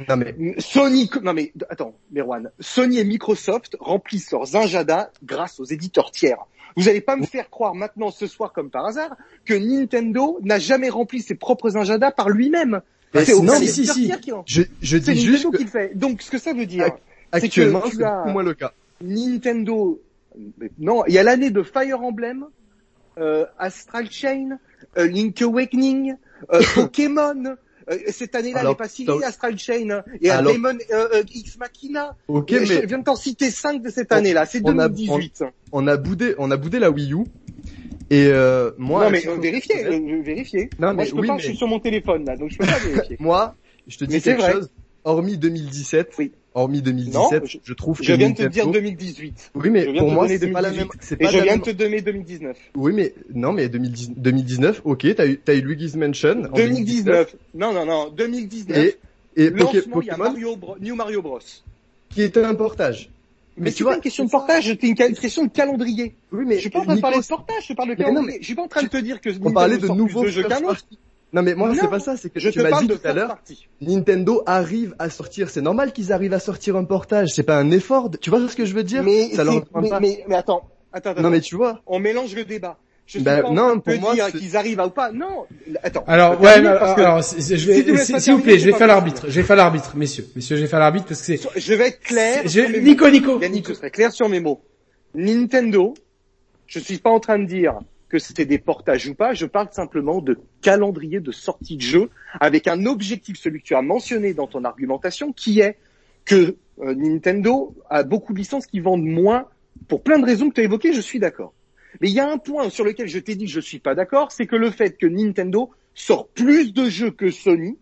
S3: Non mais
S2: Sony, non mais attends, Merwan, Sony et Microsoft remplissent leurs agendas grâce aux éditeurs tiers. Vous n'allez pas me faire croire maintenant ce soir comme par hasard que Nintendo n'a jamais rempli ses propres agendas par lui-même.
S3: C'est non, si, si, si. Je, je dis juste
S2: fait. Donc ce que ça veut dire,
S3: actuellement, c'est beaucoup moins le cas.
S2: Nintendo, non, il y a l'année de Fire Emblem, euh, Astral Chain, euh, Link Awakening, euh, Pokémon. Euh, cette année-là, elle est pas signée Astral Chain et à Demon euh, euh, X Machina.
S3: Ok, mais
S2: je viens de t'en citer 5 de cette année-là. C'est 2018.
S3: On a, boudé, on a boudé la Wii U. Et euh, moi,
S2: non mais vérifiez, vérifiez. Non, moi je peux pas, je suis sur mon téléphone là, donc je peux pas vérifier.
S3: moi, je te dis quelque vrai. chose. Hormis 2017, oui hormis 2017, je, trouve que je
S2: viens de te dire 2018.
S3: Oui, mais pour moi, c'est pas la même.
S2: Et je viens de te donner 2019.
S3: Oui, mais non, mais 2019, ok, t'as eu t'as eu Luigi's Mansion.
S2: 2019. Non, non, non, 2019. Et et Pokémon, il y a Mario New Mario Bros.
S3: Qui est un portage.
S2: Mais, tu vois, pas une question de portage, c'est une, question de calendrier. Oui, mais je suis pas en train de parler de portage, je parle de calendrier. je suis pas en train de te dire que
S3: on parlait de nouveaux jeux qu'un autre. Non mais moi c'est pas ça, c'est que je tu m'as dit tout à l'heure, Nintendo arrive à sortir, c'est normal qu'ils arrivent à sortir un portage, c'est pas un effort, tu vois ce que je veux dire?
S2: Mais, mais, mais, attends, attends, attends,
S3: Non mais tu vois,
S2: on mélange le débat. Je
S3: ben, non, pour
S2: moi, dire qu'ils arrivent à ou pas. Non. Attends.
S1: Alors, ouais, alors, je vais, s'il vous plaît, je vais faire l'arbitre. Je vais faire l'arbitre, messieurs. Messieurs, je vais faire l'arbitre parce que c'est.
S2: Je vais être clair.
S1: Je... Nico, Nico.
S2: Yannick, je serai clair sur mes mots. Nintendo, je suis pas en train de dire que c'était des portages ou pas, je parle simplement de calendrier de sortie de jeu avec un objectif, celui que tu as mentionné dans ton argumentation, qui est que euh, Nintendo a beaucoup de licences qui vendent moins pour plein de raisons que tu as évoquées, je suis d'accord. Mais il y a un point sur lequel je t'ai dit que je suis pas d'accord, c'est que le fait que Nintendo sort plus de jeux que Sony,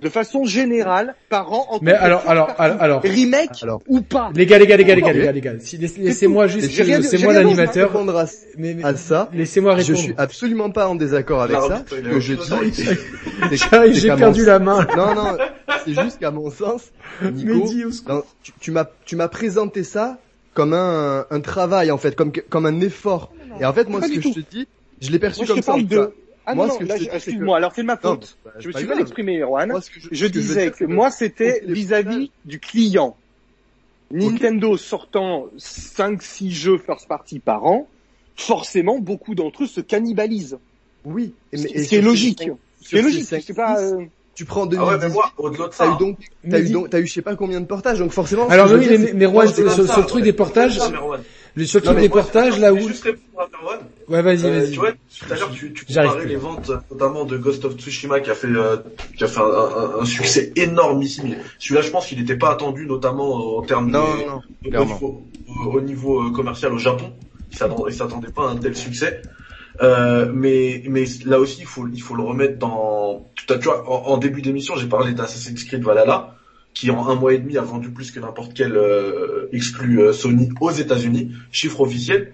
S2: de façon générale, par an. En
S1: mais alors, alors, alors,
S2: remake ou pas
S1: Les gars, les gars, les gars, les gars, les gars, les gars. Laissez-moi juste, laissez-moi l'animateur.
S3: À, mais, à ça.
S1: Laissez-moi répondre.
S3: Je suis absolument pas en désaccord avec ça. Que je
S1: dis, j'ai perdu la main.
S3: Non, non, c'est juste qu'à mon sens, Nico, tu, tu m'as, tu m'as présenté ça comme un, un travail en fait, comme comme un effort. Et en fait, moi, ce que je te dis, je l'ai perçu comme ça.
S2: Ah moi, non, non, excuse-moi, alors c'est ma faute. Bah, je me suis mal exprimé, Erwan. je, disais que, moi, c'était vis-à-vis du client. Nintendo sortant 5-6 jeux first party par an, forcément, beaucoup d'entre eux se cannibalisent.
S3: Oui.
S2: C'est logique. C'est logique. C'est pas... Euh,
S3: tu prends 2010. Ah ouais, moi, au-delà de ça. T'as eu donc, t'as eu donc, t'as eu je sais pas combien de portages, donc forcément.
S1: Alors oui, mais, mais Rouen, sur, sur, le truc des portages, le sur le truc des portages, là où.
S4: Juste répondre à
S1: Ouais, vas-y, euh, vas-y.
S4: Tu vois, tout à l'heure, tu, tu comparais les ventes, notamment de Ghost of Tsushima, qui a fait, euh, qui a fait un, un, succès énormissime. Celui-là, je pense qu'il n'était pas attendu, notamment en termes
S3: non,
S4: de,
S3: non,
S4: au, niveau, au, niveau, euh, commercial au Japon. Il s'attendait pas à un tel succès. Euh, mais mais là aussi il faut il faut le remettre dans tu vois en, début d'émission j'ai parlé d'Assassin's Creed Valhalla qui en un mois et demi a vendu plus que n'importe quel euh, exclu euh, Sony aux États-Unis. Chiffre officiel.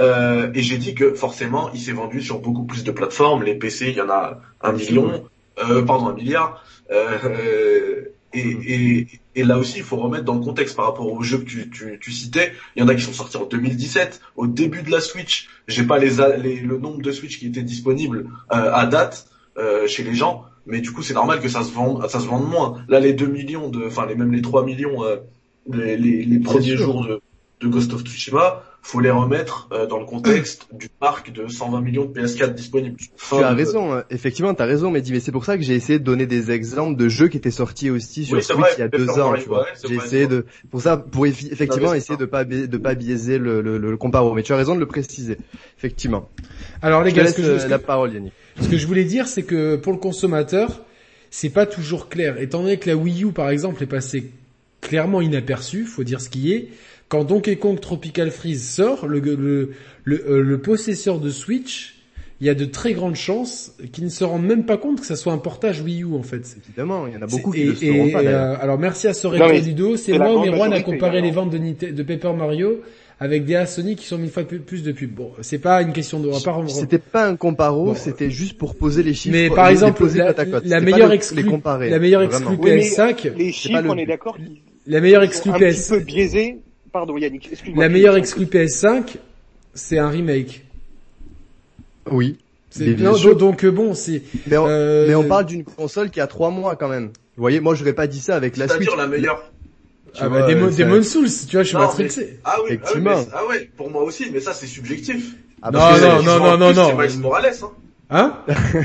S4: Euh, et j'ai dit que forcément il s'est vendu sur beaucoup plus de plateformes. Les PC il y en a un million. Euh, pardon un milliard. Et, et, et, là aussi, il faut remettre dans le contexte par rapport aux jeux que tu, tu, tu, citais. Il y en a qui sont sortis en 2017, au début de la Switch. J'ai pas les, les, le nombre de Switch qui étaient disponibles euh, à date euh, chez les gens, mais du coup, c'est normal que ça se vende, ça se vende moins. Là, les 2 millions de, enfin, les même les 3 millions, euh, les, les, les premiers jours de, de Ghost of Tsushima, faut les remettre euh, dans le contexte du parc de 120 millions de PS4 disponibles.
S3: tu as raison, hein. effectivement, tu as raison, mais c'est pour ça que j'ai essayé de donner des exemples de jeux qui étaient sortis aussi sur Switch il y a deux ans, tu vois. j'ai essayé de, pour ça, pour effectivement essayer de pas de pas biaiser le, le, le, comparo. Mais tu as raison de le préciser, effectivement.
S1: Alors les gars, ce que je,
S3: la parole, Yannick.
S1: Ce que je voulais dire, c'est que pour le consommateur, c'est pas toujours clair. Étant donné que la Wii U, par exemple, est passée clairement inaperçue, faut dire ce qui est quand Donkey Kong Tropical Freeze sort, le, le, le, euh, le, possesseur de Switch, il y a de très grandes chances qu'il ne se rende même pas compte que ça soit un portage Wii U en fait.
S3: Évidemment, il y en a beaucoup qui ne se rendent pas.
S1: Euh, alors merci à Sorel Ludo, c'est moi ou Merwan a comparé les ventes de, de Paper Mario avec des Sony qui sont mille fois plus de pubs. Bon, c'est pas une question de.
S3: C'était pas un comparo, c'était juste pour poser les chiffres.
S1: Mais par exemple, la, la, meilleure exclu, la meilleure exclu PS5.
S2: les chiffres, on est d'accord.
S1: La meilleure exclu
S2: PS. Un peu biaisé Pardon Yannick, excuse-moi.
S1: La meilleure exclu PS5, c'est un remake.
S3: Oui.
S1: Non, donc, euh, bon, c'est.
S3: Mais, euh... mais, on parle d'une console qui a trois mois quand même. Vous voyez, moi j'aurais pas dit ça avec la Switch.
S4: C'est-à-dire la meilleure.
S1: Ah bah Demon, Souls, tu vois, je suis matrixé.
S4: Ah oui, Effectivement. ah ouais, pour moi aussi, mais ça c'est subjectif.
S1: Ah, non, non, non, non, non, non,
S4: C'est Miles Morales, hein.
S1: Hein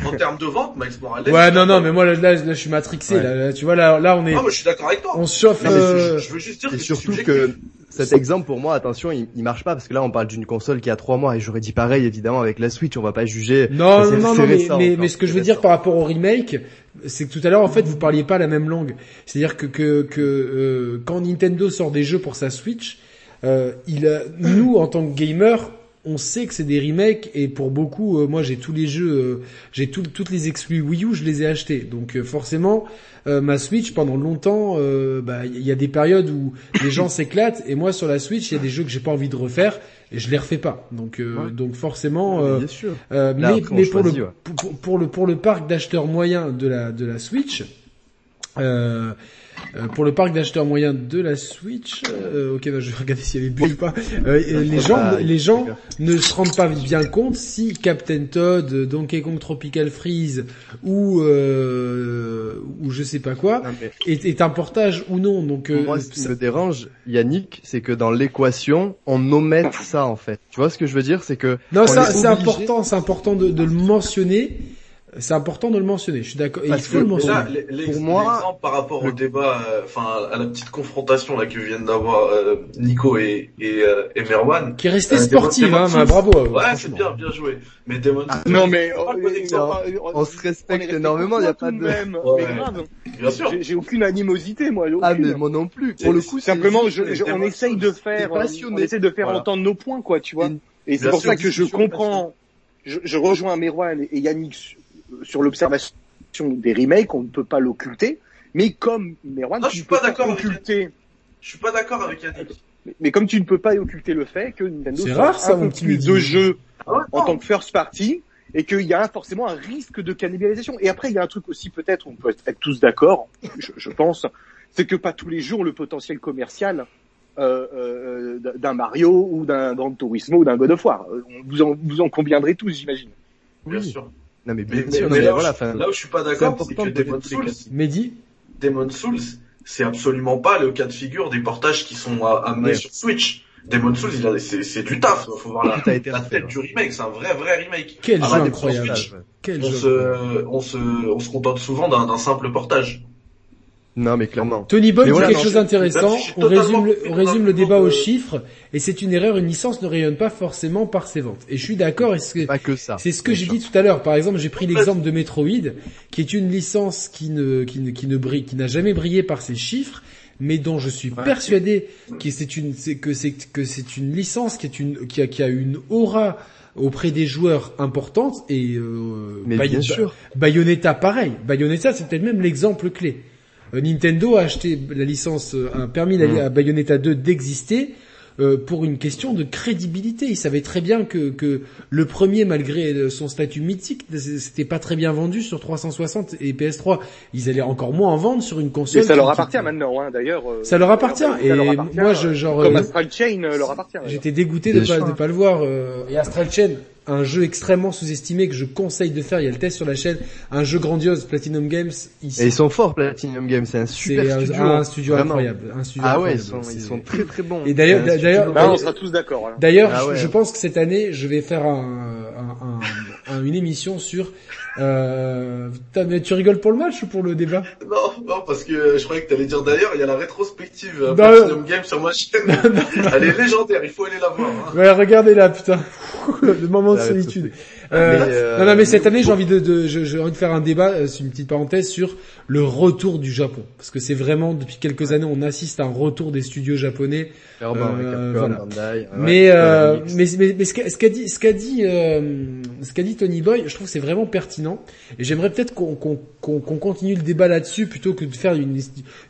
S4: En termes de vente, Miles Morales.
S1: Ouais, non, non, mais moi là, là, je suis matrixé. Là, tu vois, là, là, on est.
S4: Ah, moi, je suis d'accord avec toi.
S1: On se chauffe.
S4: Euh... Je, veux juste dire.
S3: Et surtout que cet exemple pour moi, attention, il, il, marche pas parce que là on parle d'une console qui a trois mois et j'aurais dit pareil évidemment avec la Switch, on va pas juger.
S1: Non, non, non, mais, mais, ce que je veux dire par rapport au remake, c'est que tout à l'heure en fait vous parliez pas la même langue. C'est-à-dire que que, que euh, quand Nintendo sort des jeux pour sa Switch, euh, il a, nous en tant que gamer, on sait que c'est des remakes et pour beaucoup, euh, moi j'ai tous les jeux, euh, j'ai toutes les exclus Wii U, je les ai achetés. Donc euh, forcément, ma Switch pendant longtemps, bah, il y a des périodes où les gens s'éclatent et moi sur la Switch, il y a des jeux que j'ai pas envie de refaire et je les refais pas. Donc donc forcément, mais, mais pour, le, pour, le pour le parc d'acheteurs moyens de la de la Switch, Euh, euh, pour le parc d'acheteurs moyens de la Switch, euh, ok, bah, je vais regarder s'il y avait but ou pas. Euh, les gens, les gens ne se rendent pas bien compte si Captain Todd, Donkey Kong Tropical Freeze ou ou je sais pas quoi est, est, un portage ou non. Donc
S3: moi, ce qui me dérange, Yannick, c'est que dans l'équation, on omette ça en fait. Tu vois ce que je veux dire, c'est que
S1: non, ça c'est important, c'est important de, de le mentionner c'est important de le mentionner. Je suis d'accord. Il faut le mentionner.
S4: pour moi, par rapport au débat, euh, enfin à la petite confrontation là que viennent d'avoir euh, Nico et et, euh, et Merwan,
S1: qui est resté sportive, hein, bravo.
S4: Ouais, c'est bien, bien joué. Mais Demon
S3: ah, non mais on, se respecte énormément, il y a pas de.
S2: Même, mais grave. Bien sûr. J'ai aucune animosité moi.
S3: Ah mais moi non plus.
S2: Pour le coup, simplement, on essaye de faire, on essaye de faire entendre nos points quoi, tu vois. Et c'est pour ça que je comprends. Je, rejoins Merwan et Yannick sur l'observation des remakes, on ne peut pas l'occulter. Mais comme Merwan,
S4: je suis pas d'accord occulter. Je suis pas d'accord avec Yannick.
S2: Mais, comme tu ne peux pas occulter le fait que Nintendo
S1: c'est rare ça,
S2: un plus de jeux ah en tant que first party et qu'il y a forcément un risque de cannibalisation. Et après, il y a un truc aussi peut-être, on peut être tous d'accord, je, pense, c'est que pas tous les jours le potentiel commercial euh, euh, d'un Mario ou d'un Gran Turismo ou d'un God of War. Vous en, vous en conviendrez tous, j'imagine.
S4: Bien sûr.
S3: Non mais bien
S4: sûr, là, voilà, où, là où je suis pas d'accord, c'est que Demon Souls,
S1: Mehdi
S4: Demon Souls, c'est absolument pas le cas de figure des portages qui sont amenés sur Switch. Demon Souls, il a, c'est, du taf. Faut voir la, la tête du remake. C'est un vrai, vrai remake.
S1: Quel jeu incroyable.
S4: Quel on jeu. Se, on se, on se contente souvent d'un simple portage.
S3: Non, mais clairement.
S1: Tony Boy dit quelque chose d'intéressant. On résume, le, on résume le débat aux chiffres, et c'est une erreur. Une licence ne rayonne pas forcément par ses ventes. Et je suis d'accord.
S3: Pas que ça.
S1: C'est ce que j'ai dit tout à l'heure. Par exemple, j'ai pris l'exemple de Metroid, qui est une licence qui ne, qui ne, qui ne brille, qui n'a jamais brillé par ses chiffres, mais dont je suis persuadé que c'est une, que c'est que c'est une licence qui est une, qui a, qui a une aura auprès des joueurs importante et euh,
S3: mais bien sûr.
S1: Bayonetta pareil. Bayonetta c'est peut-être même l'exemple clé. Euh, Nintendo a acheté la licence, euh, a permis mm. à Bayonetta 2 d'exister euh, pour une question de crédibilité. Ils savaient très bien que, que le premier, malgré son statut mythique, c'était pas très bien vendu sur 360 et PS3. Ils allaient encore moins en vendre sur une console.
S2: Et ça leur appartient maintenant, hein, d'ailleurs.
S1: ça leur appartient. et moi, je, genre,
S2: comme Astral Chain leur appartient.
S1: J'étais dégoûté de pas, de pas le voir. et Astral Chain, un jeu extrêmement sous-estimé que je conseille de faire. Il y a le test sur la chaîne. Un jeu grandiose, Platinum Games.
S3: Ils Et ils sont forts, Platinum Games. C'est un super studio.
S1: un, un studio incroyable. Un studio
S3: ah ouais, ils sont, ils sont très très bons.
S1: Et d'ailleurs, d'ailleurs,
S2: on sera tous d'accord. Hein.
S1: D'ailleurs, ah je pense que cette année, je vais faire un, un, un, une émission sur euh, mais tu rigoles pour le match ou pour le débat?
S4: Non, non, parce que je croyais que t'allais dire d'ailleurs, il y a la rétrospective euh, Platinum Game sur ma chaîne. Elle est légendaire, il faut aller la voir. Hein.
S1: Ouais, regardez là, putain. le moment de solitude. Euh, euh, non, non, mais cette année, j'ai envie de, de j'ai envie de faire un débat, euh, c'est une petite parenthèse sur le retour du Japon, parce que c'est vraiment depuis quelques années, on assiste à un retour des studios japonais.
S3: Euh, voilà.
S1: mais, mais, mais, mais, ce qu'a dit, ce qu'a dit, ce qu'a dit Tony Boy, je trouve que c'est vraiment pertinent, et j'aimerais peut-être qu'on qu'on qu'on continue le débat là-dessus plutôt que de faire une,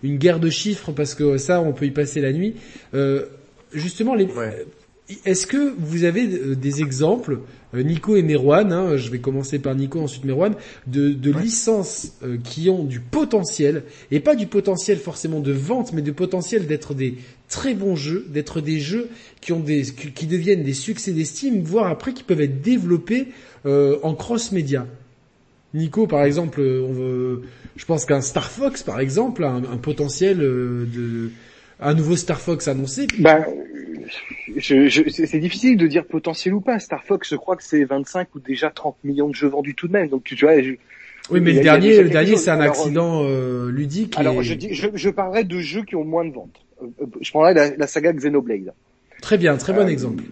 S1: une guerre de chiffres, parce que ça, on peut y passer la nuit. justement, les est-ce que vous avez des exemples, euh, Nico et Merwan, hein, je vais commencer par Nico, ensuite Merwan, de, de licences euh, qui ont du potentiel, et pas du potentiel forcément de vente, mais du potentiel d'être des très bons jeux, d'être des jeux qui ont des, qui deviennent des succès d'estime, voire après qui peuvent être développés en cross-média. Nico, par exemple, on veut, je pense qu'un Star Fox, par exemple, a un, potentiel de un nouveau Star Fox annoncé.
S2: Ben, je, je, c'est difficile de dire potentiel ou pas. Star Fox, je crois que c'est 25 ou déjà 30 millions de jeux vendus tout de même. Donc tu vois.
S1: oui, mais le dernier, le dernier, c'est un accident euh, ludique.
S2: Alors, je, dis, je, je, parlerai de jeux qui ont moins de ventes. Euh, je prendrai la, saga Xenoblade.
S1: Très bien, très bon euh, exemple.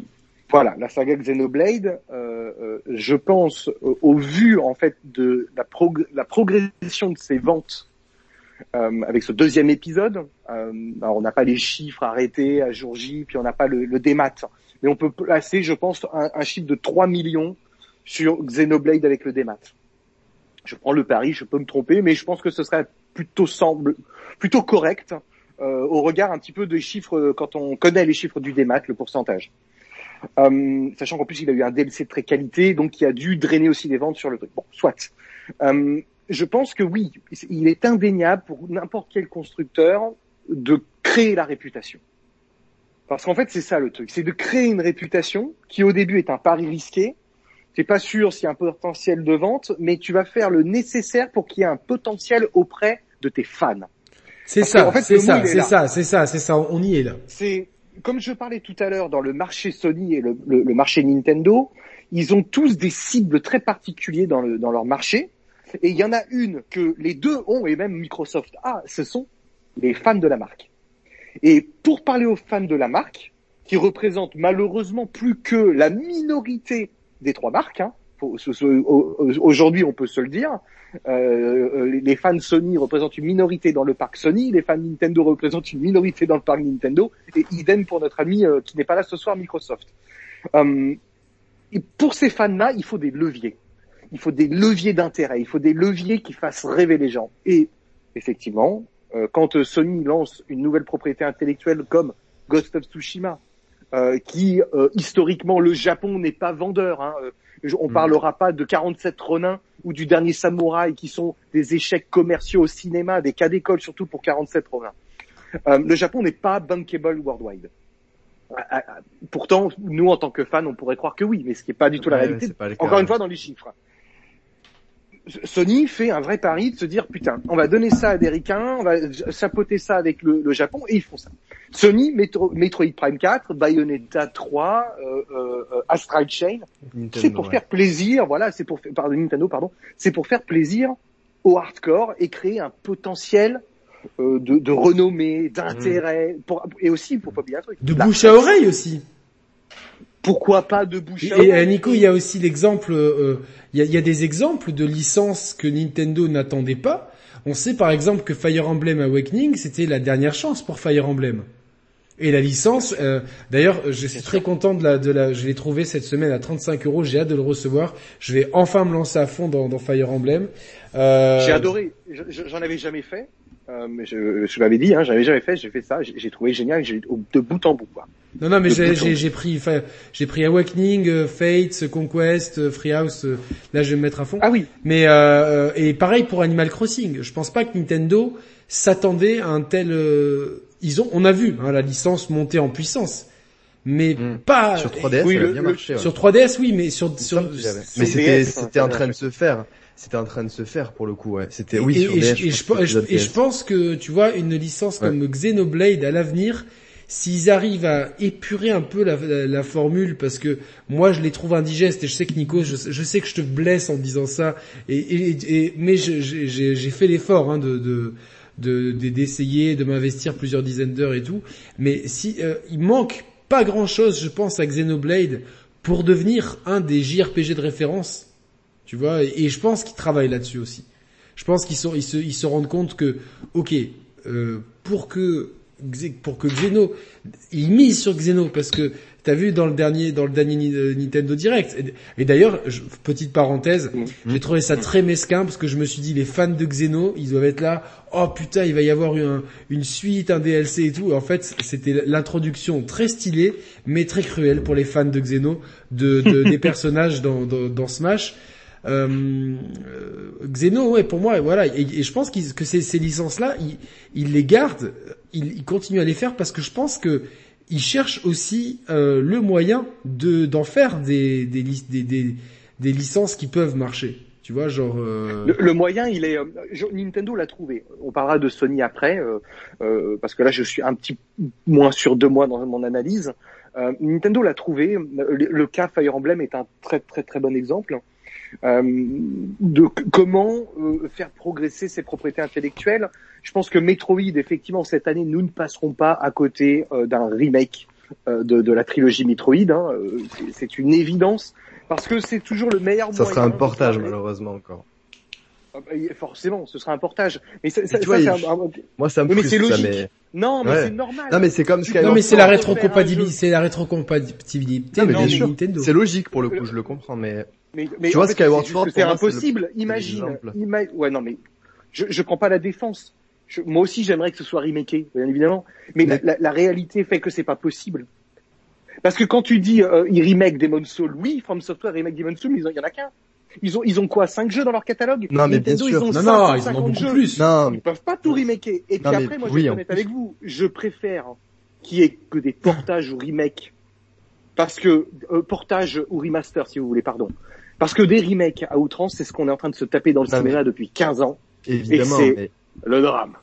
S2: Voilà, la saga Xenoblade. Euh, je pense, au vu en fait de la, la progression de ses ventes euh, avec ce deuxième épisode. Euh, alors on n'a pas les chiffres arrêtés à jour J, puis on n'a pas le, le démat, mais on peut placer, je pense, un, un, chiffre de 3 millions sur Xenoblade avec le démat. Je prends le pari, je peux me tromper, mais je pense que ce serait plutôt semble, plutôt correct euh, au regard un petit peu des chiffres quand on connaît les chiffres du démat, le pourcentage. Euh, sachant qu'en plus il a eu un DLC de très qualité, donc qui a dû drainer aussi des ventes sur le truc. Bon, soit. Euh, je pense que oui, il est indéniable pour n'importe quel constructeur de créer la réputation. Parce qu'en fait, c'est ça le truc, c'est de créer une réputation qui au début est un pari risqué. T'es pas sûr s'il y a un potentiel de vente, mais tu vas faire le nécessaire pour qu'il y ait un potentiel auprès de tes fans.
S1: C'est ça, c'est ça, c'est ça, c'est ça, c'est ça, on y est là.
S2: C'est comme je parlais tout à l'heure dans le marché Sony et le, le, marché Nintendo, ils ont tous des cibles très particuliers dans, le, dans leur marché. Et il y en a une que les deux ont, et même Microsoft a, ce sont les fans de la marque. Et pour parler aux fans de la marque, qui représentent malheureusement plus que la minorité des trois marques, hein, aujourd'hui on peut se le dire, euh, les fans Sony représentent une minorité dans le parc Sony, les fans Nintendo représentent une minorité dans le parc Nintendo, et idem pour notre ami euh, qui n'est pas là ce soir, Microsoft. Euh, et pour ces fans-là, il faut des leviers. Il faut des leviers d'intérêt, il faut des leviers qui fassent rêver les gens. Et effectivement, euh, quand Sony lance une nouvelle propriété intellectuelle comme Ghost of Tsushima, euh, qui historiquement le Japon n'est pas vendeur. Hein, on mm. parlera pas de 47 Ronin ou du dernier Samouraï qui sont des échecs commerciaux au cinéma, des cas d'école surtout pour 47 Ronin. Euh, le Japon n'est pas bankable worldwide. Ah, ah, ah, pourtant, nous en tant que fans, on pourrait croire que oui, mais ce qui n'est pas du tout la réalité. Encore une fois, dans les chiffres. Sony fait un vrai pari de se dire putain, on va donner ça à des ricains, on va chapeauter ça avec le, le, Japon et ils font ça. Sony, Metroid Prime 4, Bayonetta 3, euh, euh, Astral Chain, c'est pour faire plaisir, voilà, c'est pour pardon Nintendo pardon, c'est pour faire plaisir au hardcore et créer un potentiel euh, de, de, renommée, d'intérêt, mm. et aussi pour pas oublier un truc.
S1: De bouche à oreille aussi
S2: pourquoi pas de bouche
S1: à Et Nico, il y a aussi l'exemple, euh, il, y a, des exemples de licences que Nintendo n'attendait pas. On sait par exemple que Fire Emblem Awakening, c'était la dernière chance pour Fire Emblem. Et la licence, euh, d'ailleurs, je suis très content de la, de la, je l'ai trouvé cette semaine à 35 euros. J'ai hâte de le recevoir. Je vais enfin me lancer à fond dans, dans Fire Emblem.
S2: Euh... J'ai adoré. J'en avais jamais fait. Euh, mais je, je l'avais dit, hein, j'avais jamais fait, j'ai fait ça, j'ai trouvé génial, de bout en bout quoi.
S1: Non non mais j'ai pris, j'ai pris Awakening, euh, Fates, Conquest, euh, Freehouse. Euh, là je vais me mettre à fond.
S2: Ah oui.
S1: Mais euh, et pareil pour Animal Crossing. Je pense pas que Nintendo s'attendait à un tel. ils ont, on a vu hein, la licence monter en puissance mais hmm. pas
S3: sur 3DS oui, bien marché,
S1: sur 3DS oui mais sur, sur
S3: mais c'était c'était en train de se faire c'était en train de se faire pour le coup. Ouais. C'était oui.
S1: Et, et, je, et, je, pense que tu vois une licence comme Xenoblade à l'avenir, s'ils arrivent à épurer un peu la, la, formule, parce que moi je les trouve indigestes et je sais que Nico, je, je sais que je te blesse en disant ça, et, mais j'ai fait l'effort hein, de, de d'essayer de, m'investir plusieurs dizaines d'heures et tout. Mais si euh, il manque pas grand chose, je pense, à Xenoblade pour devenir un des JRPG de référence tu vois, et, je pense qu'ils travaillent là-dessus aussi. Je pense qu'ils ils se, ils se rendent compte que, ok, euh, pour que pour que Xeno, ils misent sur Xeno parce que t'as vu dans le dernier dans le dernier euh, Nintendo Direct. Et, d'ailleurs, petite parenthèse, mm. j'ai trouvé ça très mesquin parce que je me suis dit les fans de Xeno, ils doivent être là. Oh putain, il va y avoir une, une suite, un DLC et tout. en fait, c'était l'introduction très stylée mais très cruelle pour les fans de Xeno de, de des personnages dans, dans, dans Smash. Euh, Xeno, ouais, pour moi, voilà, et, je pense que ces, ces licences-là, ils, les gardent, ils, continuent à les faire parce que je pense que ils cherchent aussi euh, le moyen de d'en faire des licences qui peuvent marcher. Tu vois, genre.
S2: Euh... Le, moyen, il est. Euh, Nintendo l'a trouvé. On parlera de Sony après, euh, euh, parce que là, je suis un petit moins sûr de moi dans mon analyse. Euh, Nintendo l'a trouvé. Le, cas Fire Emblem est un très très très bon exemple. Euh, de comment euh, faire progresser ses propriétés intellectuelles? Je pense que Metroid, effectivement, cette année, nous ne passerons pas à côté euh, d'un remake de, de, la trilogie Metroid. Hein. C'est une évidence parce que c'est toujours le meilleur.
S3: Ça sera un portage, malheureusement encore.
S2: Ah bah, forcément, ce sera un portage. Mais ça,
S3: ça, vois, ça un... moi ça me mais c'est logique. mais...
S2: Non, mais c'est normal.
S3: Non, mais c'est comme
S1: Non, mais c'est la rétrocompatibilité, c'est la rétrocompatibilité
S3: de Nintendo. C'est logique pour le coup, je le comprends, mais
S2: mais, mais tu vois, Skyward Sword, c'est impossible. Imagine, ouais, non, mais je, je prends pas la défense. moi aussi, j'aimerais que ce soit remaké, bien évidemment. Mais, La, la, la, réalité fait que c'est pas possible. Parce que quand tu dis euh, il remake Demon's Soul, oui, From Software remake Demon's Soul, mais il y en a qu'un. Ils ont, ils ont quoi, 5 jeux dans leur catalogue?
S3: Non, mais bien sûr.
S1: Ils ont non, non, ils en ont beaucoup plus.
S2: Non. Ils peuvent pas tout remaker. Et puis après, moi, je vais être honnête avec vous. Je préfère qu'il y ait que des portages ou remakes. Parce que, euh, portage ou remaster, si vous voulez, pardon. Parce que des remakes à outrance, c'est ce qu'on est en train de se taper dans le cinéma depuis 15 ans.
S3: Évidemment.
S2: Et c'est le drame.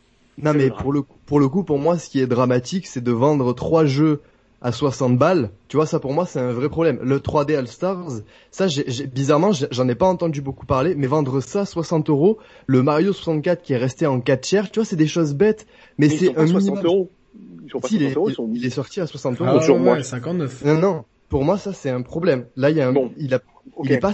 S3: Non, mais pour le, pour le coup, pour moi, ce qui est dramatique, c'est de vendre trois jeux à 60 balles, tu vois, ça pour moi c'est un vrai problème. Le 3D All Stars, ça bizarrement j'en ai pas entendu beaucoup parler, mais vendre ça 60 euros, le Mario 64 qui est resté en 4 tiers, tu vois, c'est des choses bêtes, mais, c'est un 60
S2: euros.
S3: il, est, il, est sorti à 60 euros.
S1: Ah, sur moi. 59.
S3: Non, non. Pour moi, ça c'est un problème. Là, il y a un, bon. il a, il est pas,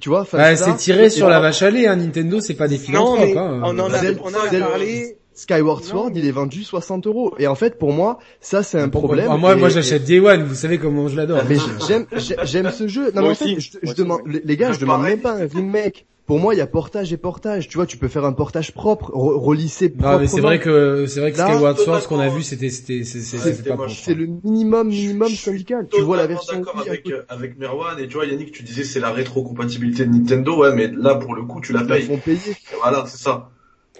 S3: tu vois.
S1: Bah, c'est tiré sur la vache à lait, hein, Nintendo, c'est pas des philanthropes. Hein.
S2: On en a, on a parlé
S3: Skyward Sword, il est vendu 60 euros. Et en fait, pour moi, ça c'est un problème.
S1: moi, moi, j'achète Day One. Vous savez comment je l'adore.
S3: Mais j'aime, j'aime ce jeu. Non, mais en fait, je, demande, les gars, je demande même pas un remake. Pour moi, il y a portage et portage. Tu vois, tu peux faire un portage propre, relisser
S1: Non, mais c'est vrai que c'est vrai que Skyward Sword, ce qu'on a vu, c'était c'était c'est
S3: le minimum minimum syndical. Tu vois la version
S4: d'accord avec avec Merwan et tu vois Yannick, tu disais c'est la rétrocompatibilité de Nintendo. Ouais, mais là pour le coup, tu la payes. Voilà, c'est ça.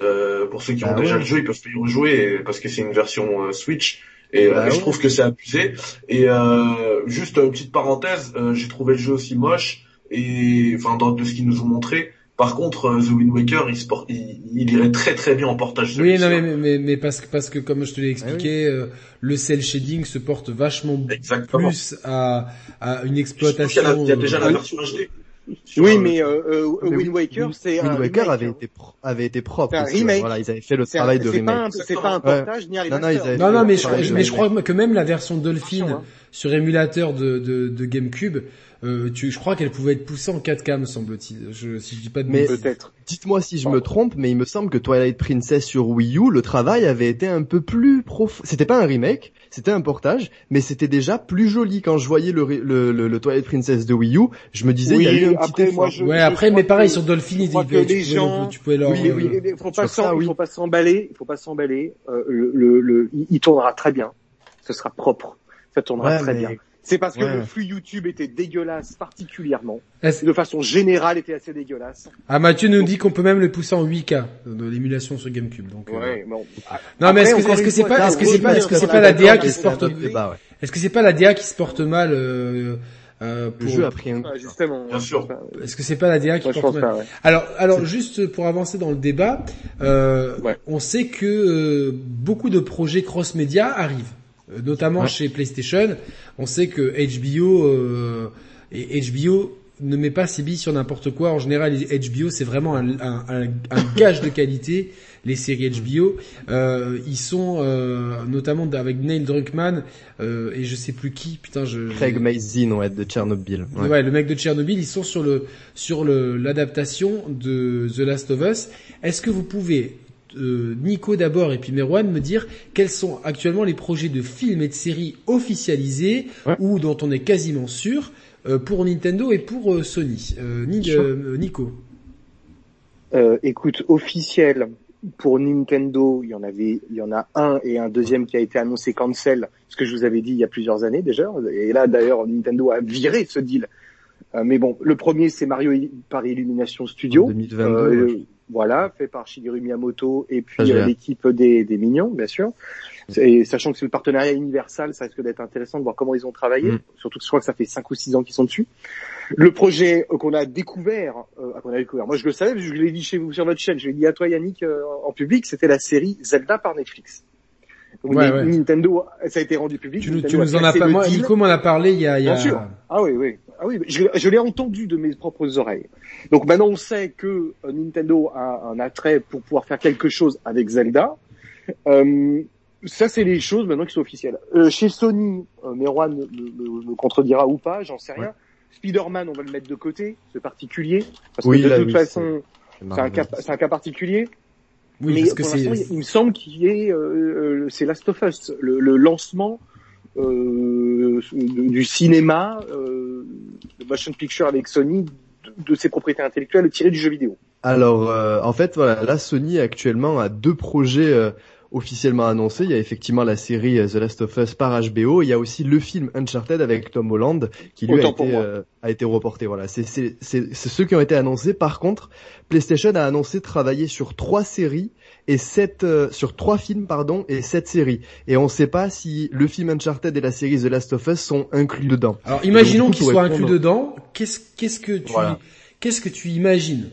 S4: Euh, pour ceux qui ont bah déjà le jeu, ils peuvent y rejouer parce que c'est une version euh, Switch. Et bah euh, je trouve que c'est abusé. Et euh, juste une petite parenthèse, j'ai trouvé le jeu aussi moche et enfin dans, de ce qu'ils nous ont montré. Par contre, The Wind Waker, il, sport, il, irait très très bien en portage.
S1: Oui, non, mais, mais, mais parce que parce que comme je te l'ai expliqué, ah le cell shading se porte vachement plus à, à une exploitation.
S4: Il y, a, déjà la version HD.
S2: Oui, mais, euh, euh, Wind Waker, c'est
S3: Wind Waker avait été avait été propre.
S2: Un remake.
S3: Voilà, ils avaient fait le travail de remake.
S2: C'est pas un portage ni un
S1: Non, non, non, non, mais je, mais je crois que même la version Dolphin hein. sur émulateur de, de, de GameCube, euh, tu, je crois qu'elle pouvait être poussée en 4K, me semble-t-il. Je, si je dis pas de
S3: mais peut-être. Dites-moi si je me trompe, mais il me semble que Twilight Princess sur Wii U, le travail avait été un peu plus profond. C'était pas un remake, c'était un portage, mais c'était déjà plus joli quand je voyais le, le, le, Twilight Princess de Wii U. Je me disais, il y a eu un petit effort.
S1: ouais, après, mais pareil sur Dolphin, il dit,
S2: que les gens, tu pouvais leur. Oui, oui, il faut pas faut pas s'emballer, il faut pas s'emballer. Euh, le, le, il tournera très bien. Ce sera propre. Ça tournera très bien. C'est parce que le flux YouTube était dégueulasse particulièrement. De façon générale, était assez dégueulasse.
S1: Ah, Mathieu nous dit qu'on peut même le pousser en 8K de l'émulation sur GameCube. Donc,
S2: euh, ouais, bon.
S1: Non, mais est-ce que est-ce que c'est pas est-ce que c'est pas est-ce que c'est pas la DA qui se porte Est-ce que c'est pas la DA qui se porte mal euh,
S3: euh, pour... Le jeu a pris un
S2: coup. justement.
S4: Bien sûr.
S1: Est-ce que c'est pas la DA qui se porte mal Alors, alors juste pour avancer dans le débat, euh, on sait que euh, beaucoup de projets cross-média arrivent. Euh, notamment chez PlayStation. On sait que HBO euh, et HBO ne met pas ses billes sur n'importe quoi. En général, HBO c'est vraiment un, un, un, un, gage de qualité. Les séries HBO, euh, ils sont euh, notamment avec Neil Druckmann euh, et je sais plus qui. Putain, je.
S3: Craig Mazin, ouais, de Tchernobyl.
S1: Ouais. ouais. le mec de Tchernobyl. Ils sont sur le sur le l'adaptation de The Last of Us. Est-ce que vous pouvez euh, Nico d'abord et puis Merwan me dire quels sont actuellement les projets de films et de séries officialisés ou dont on est quasiment sûr euh, pour Nintendo et pour euh, Sony. Nico.
S2: écoute, officiel pour Nintendo, il y en avait, il y en a un et un deuxième qui a été annoncé cancel, ce que je vous avais dit il y a plusieurs années déjà. Et là d'ailleurs, Nintendo a viré ce deal. mais bon, le premier c'est Mario par Illumination Studio.
S3: 2022.
S2: Voilà, fait par Shigeru Miyamoto et puis euh, l'équipe des, des Mignons, bien sûr. Et sachant que c'est le partenariat Universal, ça risque d'être intéressant de voir comment ils ont travaillé. Mm. Surtout que je crois que ça fait 5 ou 6 ans qu'ils sont dessus. Le projet euh, qu'on a découvert, euh, qu'on a découvert, moi je le savais, je l'ai dit chez vous sur votre chaîne, je l'ai dit à toi Yannick euh, en public, c'était la série Zelda par Netflix.
S1: ouais,
S2: Nintendo, ça a été rendu public.
S1: Tu, tu nous en as pas, moi, Nico m'en a parlé il y a, il y a...
S2: Bien sûr. Ah oui, oui. Ah oui, je, je l'ai entendu de mes propres oreilles. Donc maintenant on sait que euh, Nintendo a un attrait pour pouvoir faire quelque chose avec Zelda. Euh, ça c'est les choses maintenant qui sont officielles. Euh, chez Sony, euh, Merwan me, me, contredira ou pas, j'en sais rien. Spider-Man, on va le mettre de côté, ce particulier, parce que de toute façon, c'est un, cas, un cas particulier. Oui, Mais parce que c'est. Il me semble qu'il est, euh, c'est Last of Us, le, le lancement euh, du cinéma, euh, de motion picture avec Sony, de, ses propriétés intellectuelles tirées du jeu vidéo.
S3: Alors, euh, en fait, voilà, là, Sony actuellement a deux projets officiellement annoncé. Il y a effectivement la série The Last of Us par HBO. Il y a aussi le film Uncharted avec Tom Holland qui lui a été, a été reporté. Voilà, c'est ceux qui ont été annoncés. Par contre, PlayStation a annoncé travailler sur trois séries et sept euh, sur trois films pardon et sept séries et on ne sait pas si le film Uncharted et la série The Last of Us sont inclus dedans.
S1: Alors imaginons qu'ils soient inclus dedans, qu'est-ce qu'est-ce que tu qu'est-ce que tu imagines?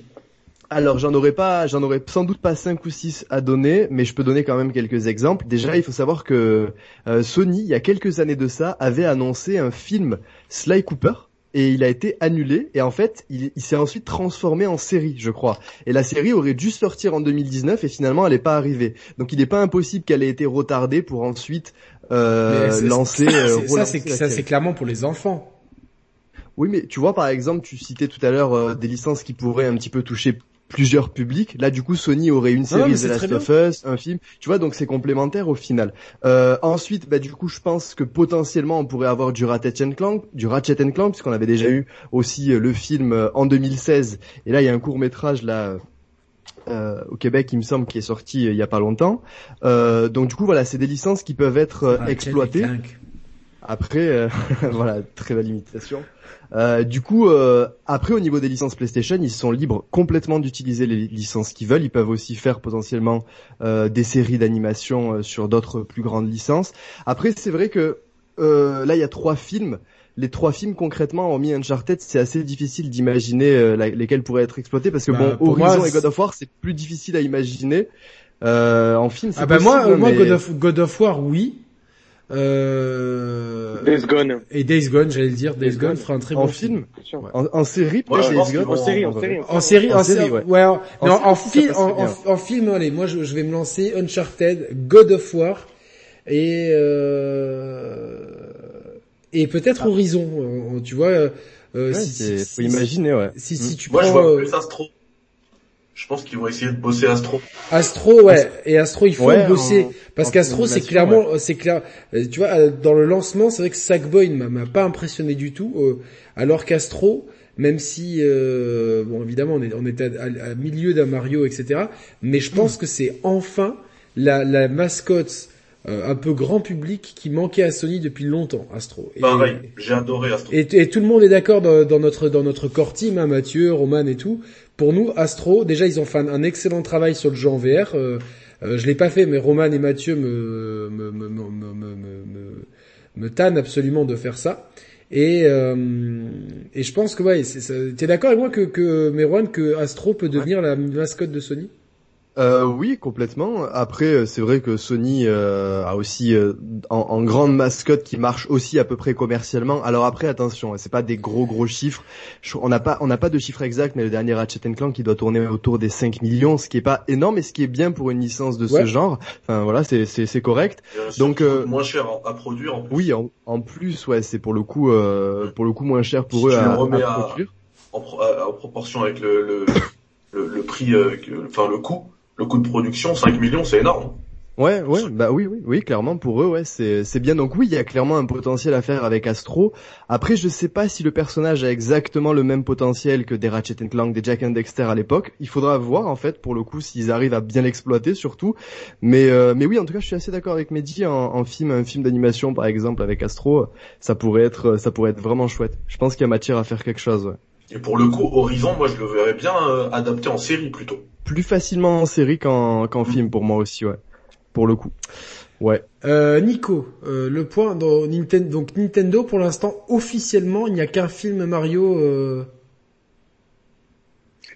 S3: Alors j'en aurais pas, j'en aurais sans doute pas cinq ou six à donner, mais je peux donner quand même quelques exemples. Déjà, il faut savoir que euh, Sony, il y a quelques années de ça, avait annoncé un film Sly Cooper, et il a été annulé. Et en fait il, s'est ensuite transformé en série je crois. Et la série aurait dû sortir en 2019 et finalement elle n'est pas arrivée. Donc il n'est pas impossible qu'elle ait été retardée pour ensuite euh, lancer
S1: euh, ça c'est ça c'est clairement pour les enfants.
S3: Oui, mais tu vois, par exemple, tu citais tout à l'heure euh, des licences qui pourraient un petit peu toucher plusieurs publics. Là, du coup, Sony aurait une série The Last of Us, un film. Tu vois, donc c'est complémentaire au final. Euh, ensuite, bah, du coup, je pense que potentiellement, on pourrait avoir du Ratchet Clank, du Ratchet Clank, puisqu'on avait déjà eu aussi euh, le film euh, en 2016. Et là, il y a un court métrage là. Euh, au Québec, il me semble, qui est sorti il y a pas longtemps. donc du coup, voilà, c'est des licences qui peuvent être exploitées. Après, voilà, très belle imitation. Euh, du coup, euh, après au niveau des licences PlayStation, ils sont libres complètement d'utiliser les licences qu'ils veulent. Ils peuvent aussi faire potentiellement euh, des séries d'animation sur d'autres plus grandes licences. Après, c'est vrai que là, il y a trois films. Les trois films concrètement, hormis Uncharted, c'est assez difficile d'imaginer lesquels pourraient être exploités parce que bah, bon, Horizon et God of War, c'est plus difficile à imaginer. en film, c'est
S1: ah bah moi, moi God, of, God of War, oui. Euh...
S2: Days Gone.
S1: Et Days Gone, j'allais le dire. Days, Gone, fera un très bon film.
S3: En, en, série,
S2: peut Days Gone. En, série, en série.
S1: En série, en série, ouais. non, en, film, en, film, allez, moi, je, je, vais me lancer Uncharted, God of War, et euh, et peut-être ah. Horizon. Euh, tu vois. Euh,
S3: ouais, si, si, faut imaginer, ouais.
S1: Si, si tu
S4: moi, prends, je vois plus Astro. Je pense qu'ils vont essayer de bosser Astro.
S1: Astro, ouais. Et Astro, il faut bosser. parce qu'Astro, c'est clairement, c'est clair. Euh, tu vois, euh, dans le lancement, c'est vrai que Sackboy m'a pas impressionné du tout. Euh, alors qu'Astro, même si, bon, évidemment, on est, on est à, milieu d'un Mario, etc. Mais je pense que c'est enfin la, la mascotte un peu grand public qui manquait à Sony depuis longtemps, Astro.
S4: Et, Pareil, j'ai adoré Astro.
S1: Et, tout le monde est d'accord dans, dans, notre dans notre core team, hein, Mathieu, Roman et tout, pour nous, Astro, déjà ils ont fait un, excellent travail sur le jeu en VR. Euh, euh, je l'ai pas fait, mais Roman et Mathieu me me, me, me, me tannent absolument de faire ça. Et, euh, et je pense que ouais, t'es d'accord avec moi que, que Merwan, que Astro peut devenir la mascotte de Sony?
S3: Euh, oui, complètement. Après, euh, c'est vrai que Sony euh, a aussi euh, en, grande mascotte qui marche aussi à peu près commercialement. Alors après, attention, c'est pas des gros gros chiffres. On n'a pas on n'a pas de chiffres exacts, mais le dernier Ratchet Clank qui doit tourner autour des 5 millions, ce qui est pas énorme, mais ce qui est bien pour une licence de ce genre. Enfin voilà, c'est c'est c'est correct.
S4: Donc moins cher à produire. En plus.
S3: Oui, en, plus, ouais, c'est pour le coup pour le coup moins cher pour eux à, produire.
S4: En, en, proportion avec le le, le, le prix, enfin le coût le coût de production, 5 millions, c'est énorme.
S3: Ouais, ouais, bah oui, oui, oui, clairement pour eux, ouais, c'est c'est bien. Donc oui, il y a clairement un potentiel à faire avec Astro. Après, je sais pas si le personnage a exactement le même potentiel que des Ratchet Clank, des Jack and Dexter à l'époque. Il faudra voir en fait pour le coup s'ils arrivent à bien l'exploiter surtout. Mais euh, mais oui, en tout cas, je suis assez d'accord avec Mehdi en, en film, un film d'animation par exemple avec Astro, ça pourrait être ça pourrait être vraiment chouette. Je pense qu'il y a matière à faire quelque chose. Ouais.
S4: Et pour le coup, Horizon, moi je le verrais bien euh, adapté en série plutôt
S3: plus facilement en série qu'en qu'en film pour moi aussi, ouais. Pour le coup. Ouais.
S1: Euh, Nico, euh, le point dans Nintendo, donc Nintendo pour l'instant officiellement il n'y a qu'un film Mario. Euh...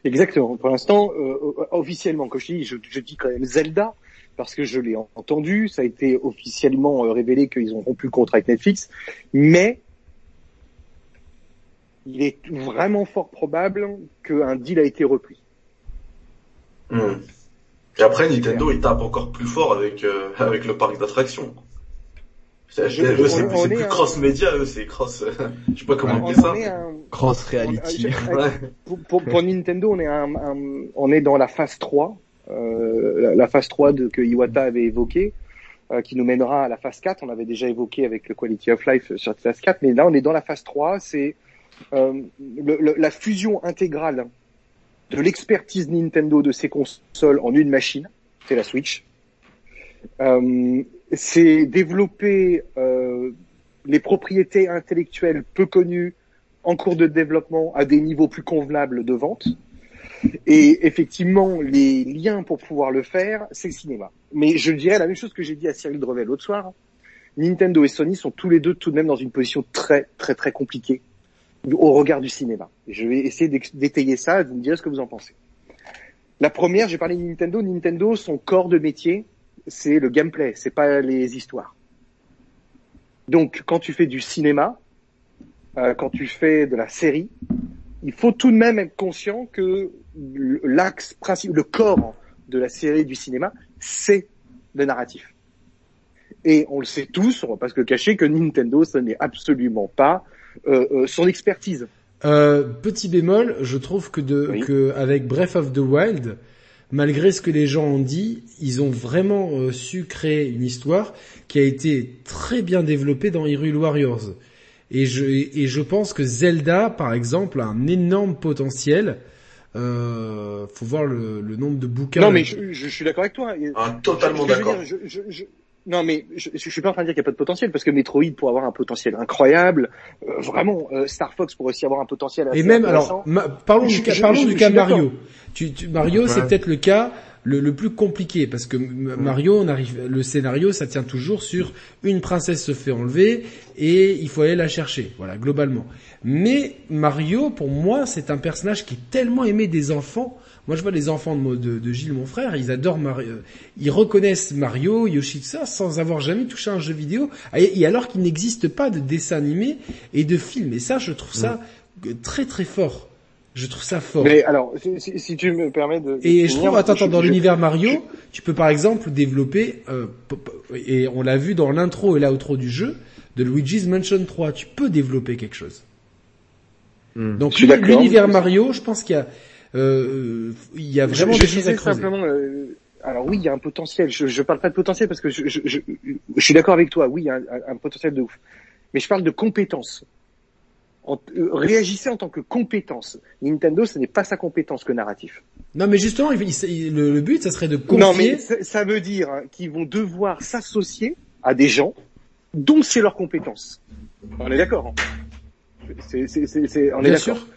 S2: Exactement. Pour l'instant euh, officiellement, quand je dis, je, je, dis quand même Zelda parce que je l'ai entendu, ça a été officiellement euh, révélé qu'ils ont rompu le contrat avec Netflix, mais il est vraiment fort probable qu'un deal a été repris.
S4: Hmm. Et après, Nintendo, il tape encore plus fort avec euh, avec le parc d'attractions. C'est plus cross-média, eux, c'est cross... je sais pas comment on dit ça.
S3: Cross-reality.
S2: Pour, pour, Nintendo, on est, un, on est dans la phase 3, euh, la, phase 3 de, que Iwata avait évoqué, euh, qui nous mènera à la phase 4. On avait déjà évoqué avec le Quality of Life sur la phase 4, mais là, on est dans la phase 3. C'est euh, la fusion intégrale de l'expertise Nintendo de ses consoles en une machine, c'est la Switch. Euh, c'est développer euh, les propriétés intellectuelles peu connues en cours de développement à des niveaux plus convenables de vente. Et effectivement, les liens pour pouvoir le faire, c'est le cinéma. Mais je dirais la même chose que j'ai dit à Cyril Drevel l'autre soir. Nintendo et Sony sont tous les deux tout de même dans une position très très très compliquée au regard du cinéma. Je vais essayer d'étayer ça et vous me ce que vous en pensez. La première, j'ai parlé de Nintendo. Nintendo, son corps de métier, c'est le gameplay, c'est pas les histoires. Donc, quand tu fais du cinéma, euh, quand tu fais de la série, il faut tout de même être conscient que l'axe principal, le corps de la série du cinéma, c'est le narratif. Et on le sait tous, on va pas se le cacher, que Nintendo, ce n'est absolument pas son expertise.
S1: Euh, petit bémol, je trouve que, de, que avec Breath of the Wild, malgré ce que les gens ont dit, ils ont vraiment euh, su créer une histoire qui a été très bien développée dans Hyrule Warriors. Et je, et je pense que Zelda, par exemple, a un énorme potentiel. Euh, faut voir le, le nombre de bouquins.
S2: Non, mais je, je, suis d'accord avec toi.
S4: Ah, totalement d'accord.
S2: Non, mais je, je, suis pas en train de dire qu'il n'y a pas de potentiel, parce que Metroid pourrait avoir un potentiel incroyable. Euh, vraiment, euh, Star Fox pourrait aussi avoir un potentiel. Assez
S1: Et même, alors, parlons du, cas, parlons du cas Mario. Tu, tu, Mario, c'est peut-être le cas le, le, plus compliqué, parce que Mario, on arrive, le scénario, ça tient toujours sur une princesse se fait enlever et il faut aller la chercher. Voilà, globalement. Mais Mario, pour moi, c'est un personnage qui est tellement aimé des enfants moi, je vois les enfants de, de, Gilles, mon frère, ils adorent Mario. Ils reconnaissent Mario, Yoshi, ça, sans avoir jamais touché un jeu vidéo. Et, alors qu'il n'existe pas de dessin animé et de film. Et ça, je trouve ça mm. très très fort. Je trouve ça fort.
S2: Mais alors, si, si, tu me permets de...
S1: Et je trouve, attends, attends, dans l'univers Mario, tu peux par exemple développer, euh, et on l'a vu dans l'intro et l'outro du jeu, de Luigi's Mansion 3, tu peux développer quelque chose. Mm. Donc l'univers Mario, je pense qu'il y a, euh, il y a vraiment je, des choses à creuser. Simplement,
S2: euh, alors oui, il y a un potentiel. Je, je parle pas de potentiel parce que je, je, je, suis d'accord avec toi. Oui, il y a un, un, potentiel de ouf. Mais je parle de compétences. En, euh, réagissez en tant que compétence. Nintendo, ce n'est pas sa compétence que narratif.
S1: Non, mais justement, il, le, le, but, ça serait de confier.
S2: Non, mais ça, veut dire hein, qu'ils vont devoir s'associer à des gens dont c'est leur compétence. On est d'accord. Hein on est d'accord.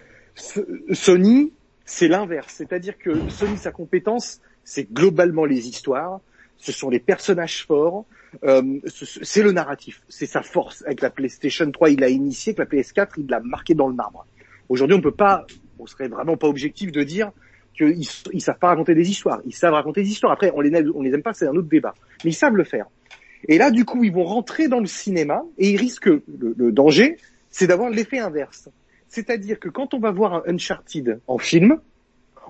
S2: Sony c'est l'inverse. C'est-à-dire que Sony, sa compétence, c'est globalement les histoires, ce sont les personnages forts, euh, c'est le narratif, c'est sa force. Avec la PlayStation 3, il a initié, que la PS4, il l'a marqué dans le marbre. Aujourd'hui, on peut pas, on serait vraiment pas objectif de dire qu'ils ils savent pas raconter des histoires. Ils savent raconter des histoires. Après, on les aime, on les aime pas, c'est un autre débat. Mais ils savent le faire. Et là, du coup, ils vont rentrer dans le cinéma et ils risquent le danger, c'est d'avoir l'effet inverse. C'est-à-dire que quand on va voir un Uncharted en film,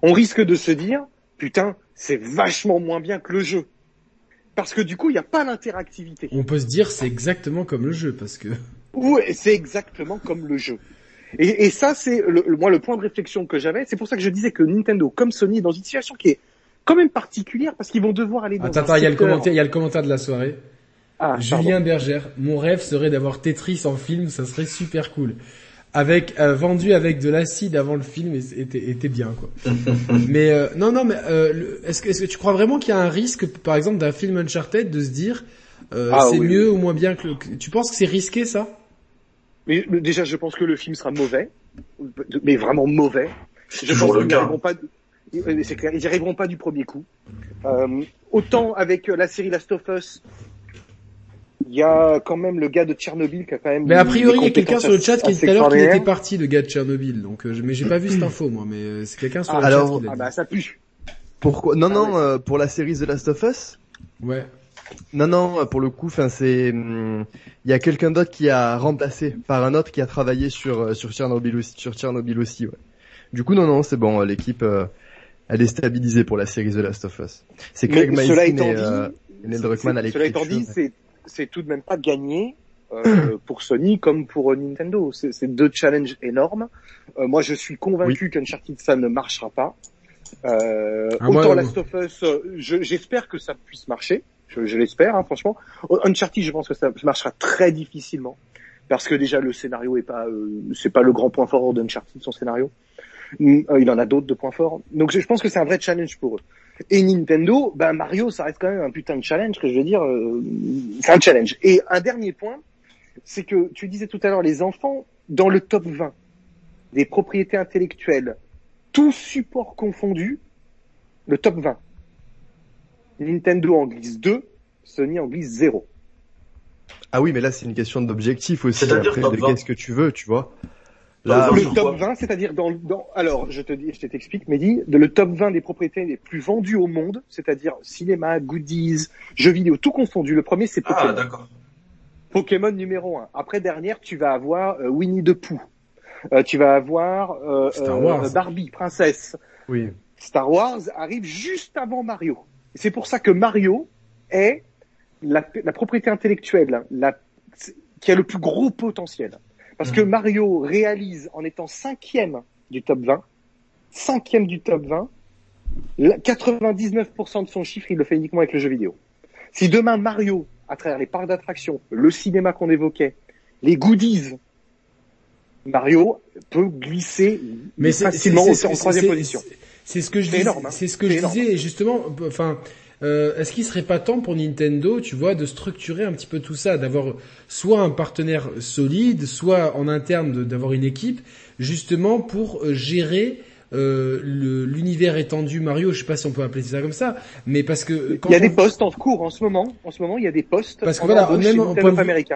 S2: on risque de se dire, putain, c'est vachement moins bien que le jeu. Parce que du coup, il n'y a pas l'interactivité.
S1: On peut se dire, c'est exactement comme le jeu, parce que...
S2: Oui, c'est exactement comme le jeu. Et, et ça, c'est le, moi le point de réflexion que j'avais. C'est pour ça que je disais que Nintendo, comme Sony, est dans une situation qui est quand même particulière, parce qu'ils vont devoir aller dans
S1: Attends, attends, il y a le commentaire, il y a le commentaire de la soirée. Ah, Julien Bergère, mon rêve serait d'avoir Tetris en film, ça serait super cool avec euh, vendu avec de l'acide avant le film était, était bien quoi. mais euh, non non mais euh, est-ce que est-ce que tu crois vraiment qu'il y a un risque par exemple d'un film Uncharted de se dire ah c'est mieux ou moins bien que, tu penses que c'est risqué ça?
S2: Mais, déjà je pense que le film sera mauvais mais vraiment mauvais. Je pense qu'ils n'arriveront pas c'est clair, ils n'y arriveront pas du premier coup. autant avec la série Last of Us, il y a quand même le gars de Tchernobyl qui a quand même.
S1: Mais a priori, il y a quelqu'un sur le chat qui dit tout à l'heure qu'il était parti, le gars de Tchernobyl. Donc, euh, mais j'ai pas vu cette info moi, mais euh, c'est quelqu'un sur le
S2: chat
S1: qui
S2: Ah bah ça pue.
S3: Pourquoi Non, non, ah euh, pour la série The Last of Us?
S1: Ouais.
S3: Non, non, pour le coup, enfin c'est, hum, il y a quelqu'un d'autre qui a remplacé par un autre qui a travaillé sur sur Tchernobyl aussi, sur Tchernobyl aussi. Ouais. Du coup, non, non, c'est bon, l'équipe elle est stabilisée pour la série The Last of Us. C'est Craig Mazin et, euh, Neil Druckmann à
S2: l'équipe. Cela étant dit, c'est c'est tout de même pas gagné euh, pour Sony comme pour Nintendo. C'est deux challenges énormes. Euh, moi, je suis convaincu qu'Uncharted ça ne marchera pas. Euh, ah, autant Last of Us, j'espère que ça puisse marcher. Je, je l'espère, hein, franchement. Uncharted, je pense que ça marchera très difficilement parce que déjà le scénario est pas, euh, c'est pas le grand point fort d'Uncharted son scénario. Mm, il en a d'autres de points forts. Donc je pense que c'est un vrai challenge pour eux. Et Nintendo, bah Mario, ça reste quand même un putain de challenge que je veux dire, euh, c'est un challenge. Et un dernier point, c'est que tu disais tout à l'heure, les enfants dans le top 20 des propriétés intellectuelles, tout support confondu, le top 20. Nintendo en glisse 2, Sony en glisse 0.
S3: Ah oui, mais là c'est une question d'objectif aussi. Après, qu'est-ce que tu veux, tu vois
S2: le top 20, c'est-à-dire dans, dans, alors je te dis, je t'explique, Mehdi, de le top 20 des propriétés les plus vendues au monde, c'est-à-dire cinéma, goodies, jeux vidéo, tout confondu. Le premier c'est ah, Pokémon. Ah d'accord. Pokémon numéro 1. Après dernière, tu vas avoir euh, Winnie the Pooh. Euh, tu vas avoir euh, euh Barbie, princesse.
S3: Oui.
S2: Star Wars arrive juste avant Mario. C'est pour ça que Mario est la, la propriété intellectuelle la, qui a le plus gros potentiel. Parce que mhm. Mario réalise en étant cinquième du top 20, cinquième du top 20, 99% de son chiffre, il le fait uniquement avec le jeu vidéo. Si demain Mario, à travers les parcs d'attractions, le cinéma qu'on évoquait, les goodies, Mario peut glisser Mais facilement en troisième position.
S1: C'est ce que je disais. Hein. C'est ce que je disais justement. Enfin, euh, est-ce qu'il serait pas temps pour Nintendo, tu vois, de structurer un petit peu tout ça, d'avoir soit un partenaire solide, soit en interne d'avoir une équipe, justement pour euh, gérer euh, l'univers étendu Mario, je sais pas si on peut appeler ça comme ça, mais parce que
S2: quand il y a des postes en cours en ce moment. En ce moment, il y a des postes.
S1: Parce que voilà, même au point,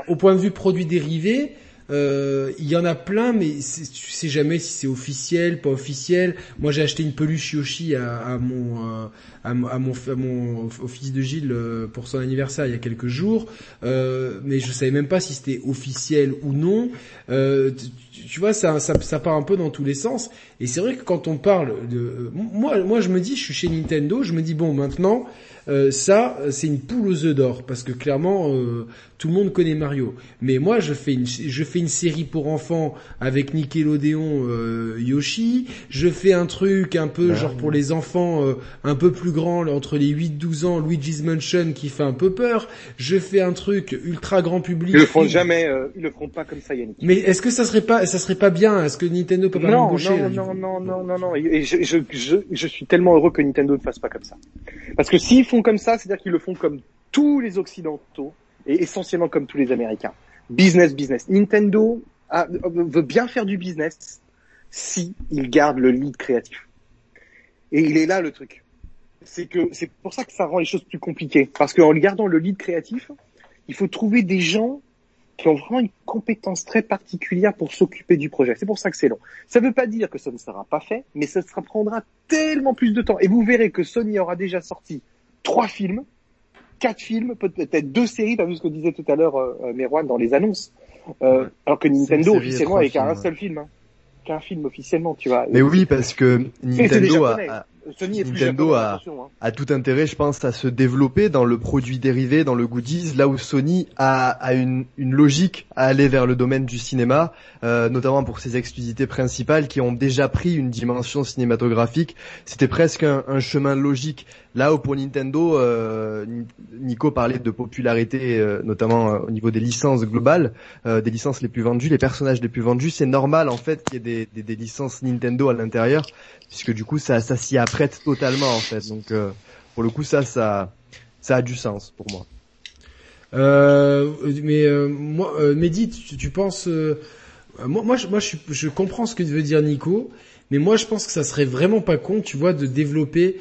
S1: au point, de vue produits dérivés, euh, il y en a plein, mais tu sais jamais si c'est officiel, pas officiel. Moi, j'ai acheté une peluche Yoshi à, mon, euh, à, mon, à mon fils de Gilles euh, pour son anniversaire il y a quelques jours, euh, mais je savais même pas si c'était officiel ou non. Euh, tu, tu, vois, ça, ça, ça, part un peu dans tous les sens. Et c'est vrai que quand on parle de, moi, moi, je me dis, je suis chez Nintendo, je me dis bon, maintenant. Euh, ça, c'est une poule aux œufs d'or parce que clairement, euh, tout le monde connaît Mario. Mais moi, je fais une, je fais une série pour enfants avec Nickelodeon euh, Yoshi. Je fais un truc un peu genre pour les enfants un peu plus grands, entre les 8-12 ans, Luigi's Mansion qui fait un peu peur. Je fais un truc ultra grand public.
S2: Ils le feront jamais, ils le feront pas comme ça, Yannick.
S1: Mais est-ce que ça serait pas, ça serait pas bien? Est-ce que Nintendo peut pas
S2: non, non, non, non, non, non, non, Et je, je, je, je suis tellement heureux que Nintendo ne fasse pas comme ça. Parce que s'ils comme ça, c'est-à-dire qu'ils le font comme tous les occidentaux et essentiellement comme tous les américains. Business, business. Nintendo veut bien faire du business si il garde le lead créatif. Et il est là le truc. C'est que c'est pour ça que ça rend les choses plus compliquées. Parce qu'en gardant le lead créatif, il faut trouver des gens qui ont vraiment une compétence très particulière pour s'occuper du projet. C'est pour ça que c'est long. Ça ne veut pas dire que ça ne sera pas fait, mais ça prendra tellement plus de temps. Et vous verrez que Sony aura déjà sorti trois films, quatre films, peut-être deux séries, pas vu ce que disait tout à l'heure euh, euh Merwan dans les annonces. Euh, alors que Nintendo officiellement avec un seul film, hein. qu'un film officiellement, tu vois.
S3: Mais oui, parce que Nintendo a, Nintendo a, hein. a, tout intérêt, je pense, à se développer dans le produit dérivé, dans le goodies, là où Sony a, a une, une, logique à aller vers le domaine du cinéma, euh, notamment pour ses exclusivités principales qui ont déjà pris une dimension cinématographique. C'était presque un, un, chemin logique. Là où pour Nintendo, euh, Nico parlait de popularité, euh, notamment au niveau des licences globales, des licences les plus vendues, les personnages les plus vendus. C'est normal en fait qu'il y ait des, des, des licences Nintendo à l'intérieur, puisque du coup ça, ça s'y apprête totalement en fait. Donc euh, pour le coup ça, ça, ça a du sens pour moi.
S1: Euh, mais euh, moi, euh, Mehdi, tu, tu penses, moi, moi, je, moi je, je, comprends ce que veut dire Nico, mais moi je pense que ça serait vraiment pas con, tu vois, de développer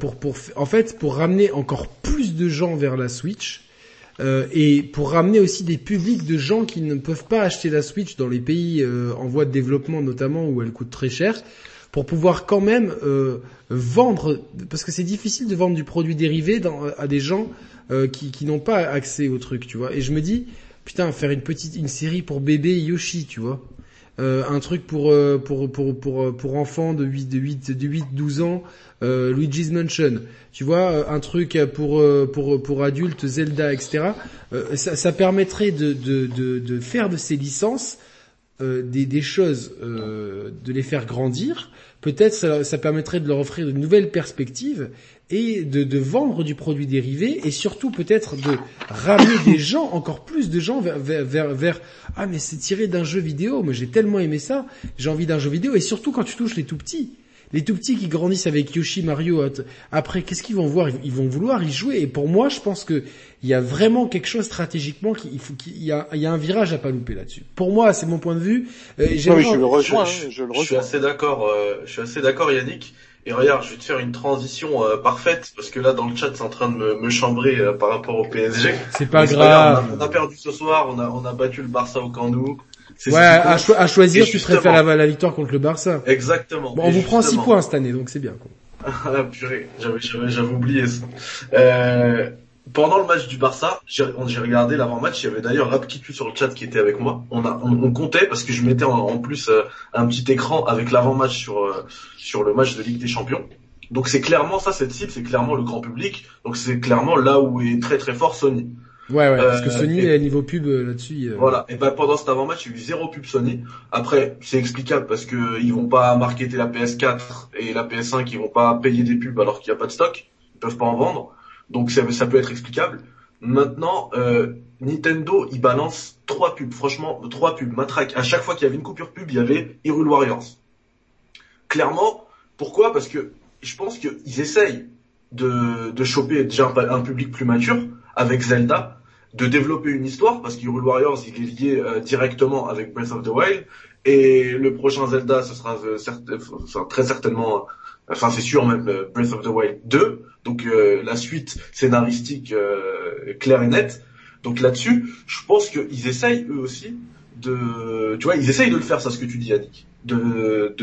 S1: pour, pour, en fait, pour ramener encore plus de gens vers la Switch. et pour ramener aussi des publics de gens qui ne peuvent pas acheter la Switch dans les pays en voie de développement notamment où elle coûte très cher, pour pouvoir quand même euh, vendre, parce que c'est difficile de vendre du produit dérivé dans, à des gens euh, qui, qui n'ont pas accès au truc, tu vois. Et je me dis, putain, faire une petite, une série pour bébé Yoshi, tu vois. Euh, un truc pour, euh, pour, pour, pour, pour enfants de 8, de 8, de 8, 12 ans, euh, Luigi's Mansion. Tu vois, un truc pour, pour, pour adultes, Zelda, etc. ça, ça permettrait de, de, de, de faire de ces licences euh, des, des, choses, euh, de les faire grandir, peut-être ça, ça, permettrait de leur offrir une nouvelle perspective et de, de, vendre du produit dérivé et surtout peut-être de ramener des gens, encore plus de gens vers, vers, vers, ah mais c'est tiré d'un jeu vidéo, moi j'ai tellement aimé ça, j'ai envie d'un jeu vidéo. Et surtout quand tu touches les tout petits. Les tout petits qui grandissent avec Yoshi, Mario, après, qu'est-ce qu'ils vont voir? Ils vont vouloir y jouer. Et pour moi, je pense que il y a vraiment quelque chose stratégiquement qu'il faut qu'il y a, il y a un virage à pas louper là-dessus. Pour moi, c'est mon point de vue.
S2: Euh, je, le rejoins, je,
S4: je, suis assez d'accord. Euh, je suis assez d'accord, Yannick. Et regarde, je vais te faire une transition euh, parfaite parce que là dans le chat c'est en train de me, me chambrer euh, par rapport au PSG.
S1: C'est pas grave.
S4: on, a, perdu ce soir, on a on a battu le Barça au Camp Nou.
S1: Ouais, à, à, choisir, tu préfères la, la victoire contre le Barça.
S4: Exactement.
S1: Bon, on vous prend 6 points cette année, donc c'est bien. Quoi.
S4: ah purée, j'avais oublié ça. Euh, pendant le match du Barça, j'ai regardé l'avant-match. Il y avait d'ailleurs Rapkitu sur le chat qui était avec moi. On, a, on, comptait parce que je mettais en, plus euh, un petit écran avec l'avant-match sur euh, sur le match de Ligue des Champions. Donc c'est clairement ça, cette cible, c'est clairement le grand public. Donc c'est clairement là où est très très fort Sony.
S1: Ouais, ouais, parce que euh, Sony est niveau pub là-dessus.
S4: Voilà. Et ben pendant cet avant-match, il y a eu zéro pub Sony. Après, c'est explicable parce que ils vont pas marketer la PS4 et la PS5, ils vont pas payer des pubs alors qu'il y a pas de stock. Ils peuvent pas en vendre. Donc ça, ça peut être explicable. Maintenant, euh, Nintendo, il balance trois pubs. Franchement, trois pubs. Matraque. À chaque fois qu'il y avait une coupure pub, il y avait Hyrule Warriors. Clairement, pourquoi? Parce que je pense qu'ils essayent de, de choper déjà un, public plus mature avec Zelda, de développer une histoire parce qu'Hyrule Warriors il est lié euh, directement avec Breath of the Wild et le prochain Zelda ce sera euh, très certainement enfin c'est sûr même euh, Breath of the Wild 2, donc euh, la suite scénaristique euh, claire et nette. Donc là-dessus, je pense qu'ils essayent eux aussi de, tu vois, ils essayent de le faire, ça ce que tu dis, Yannick, de,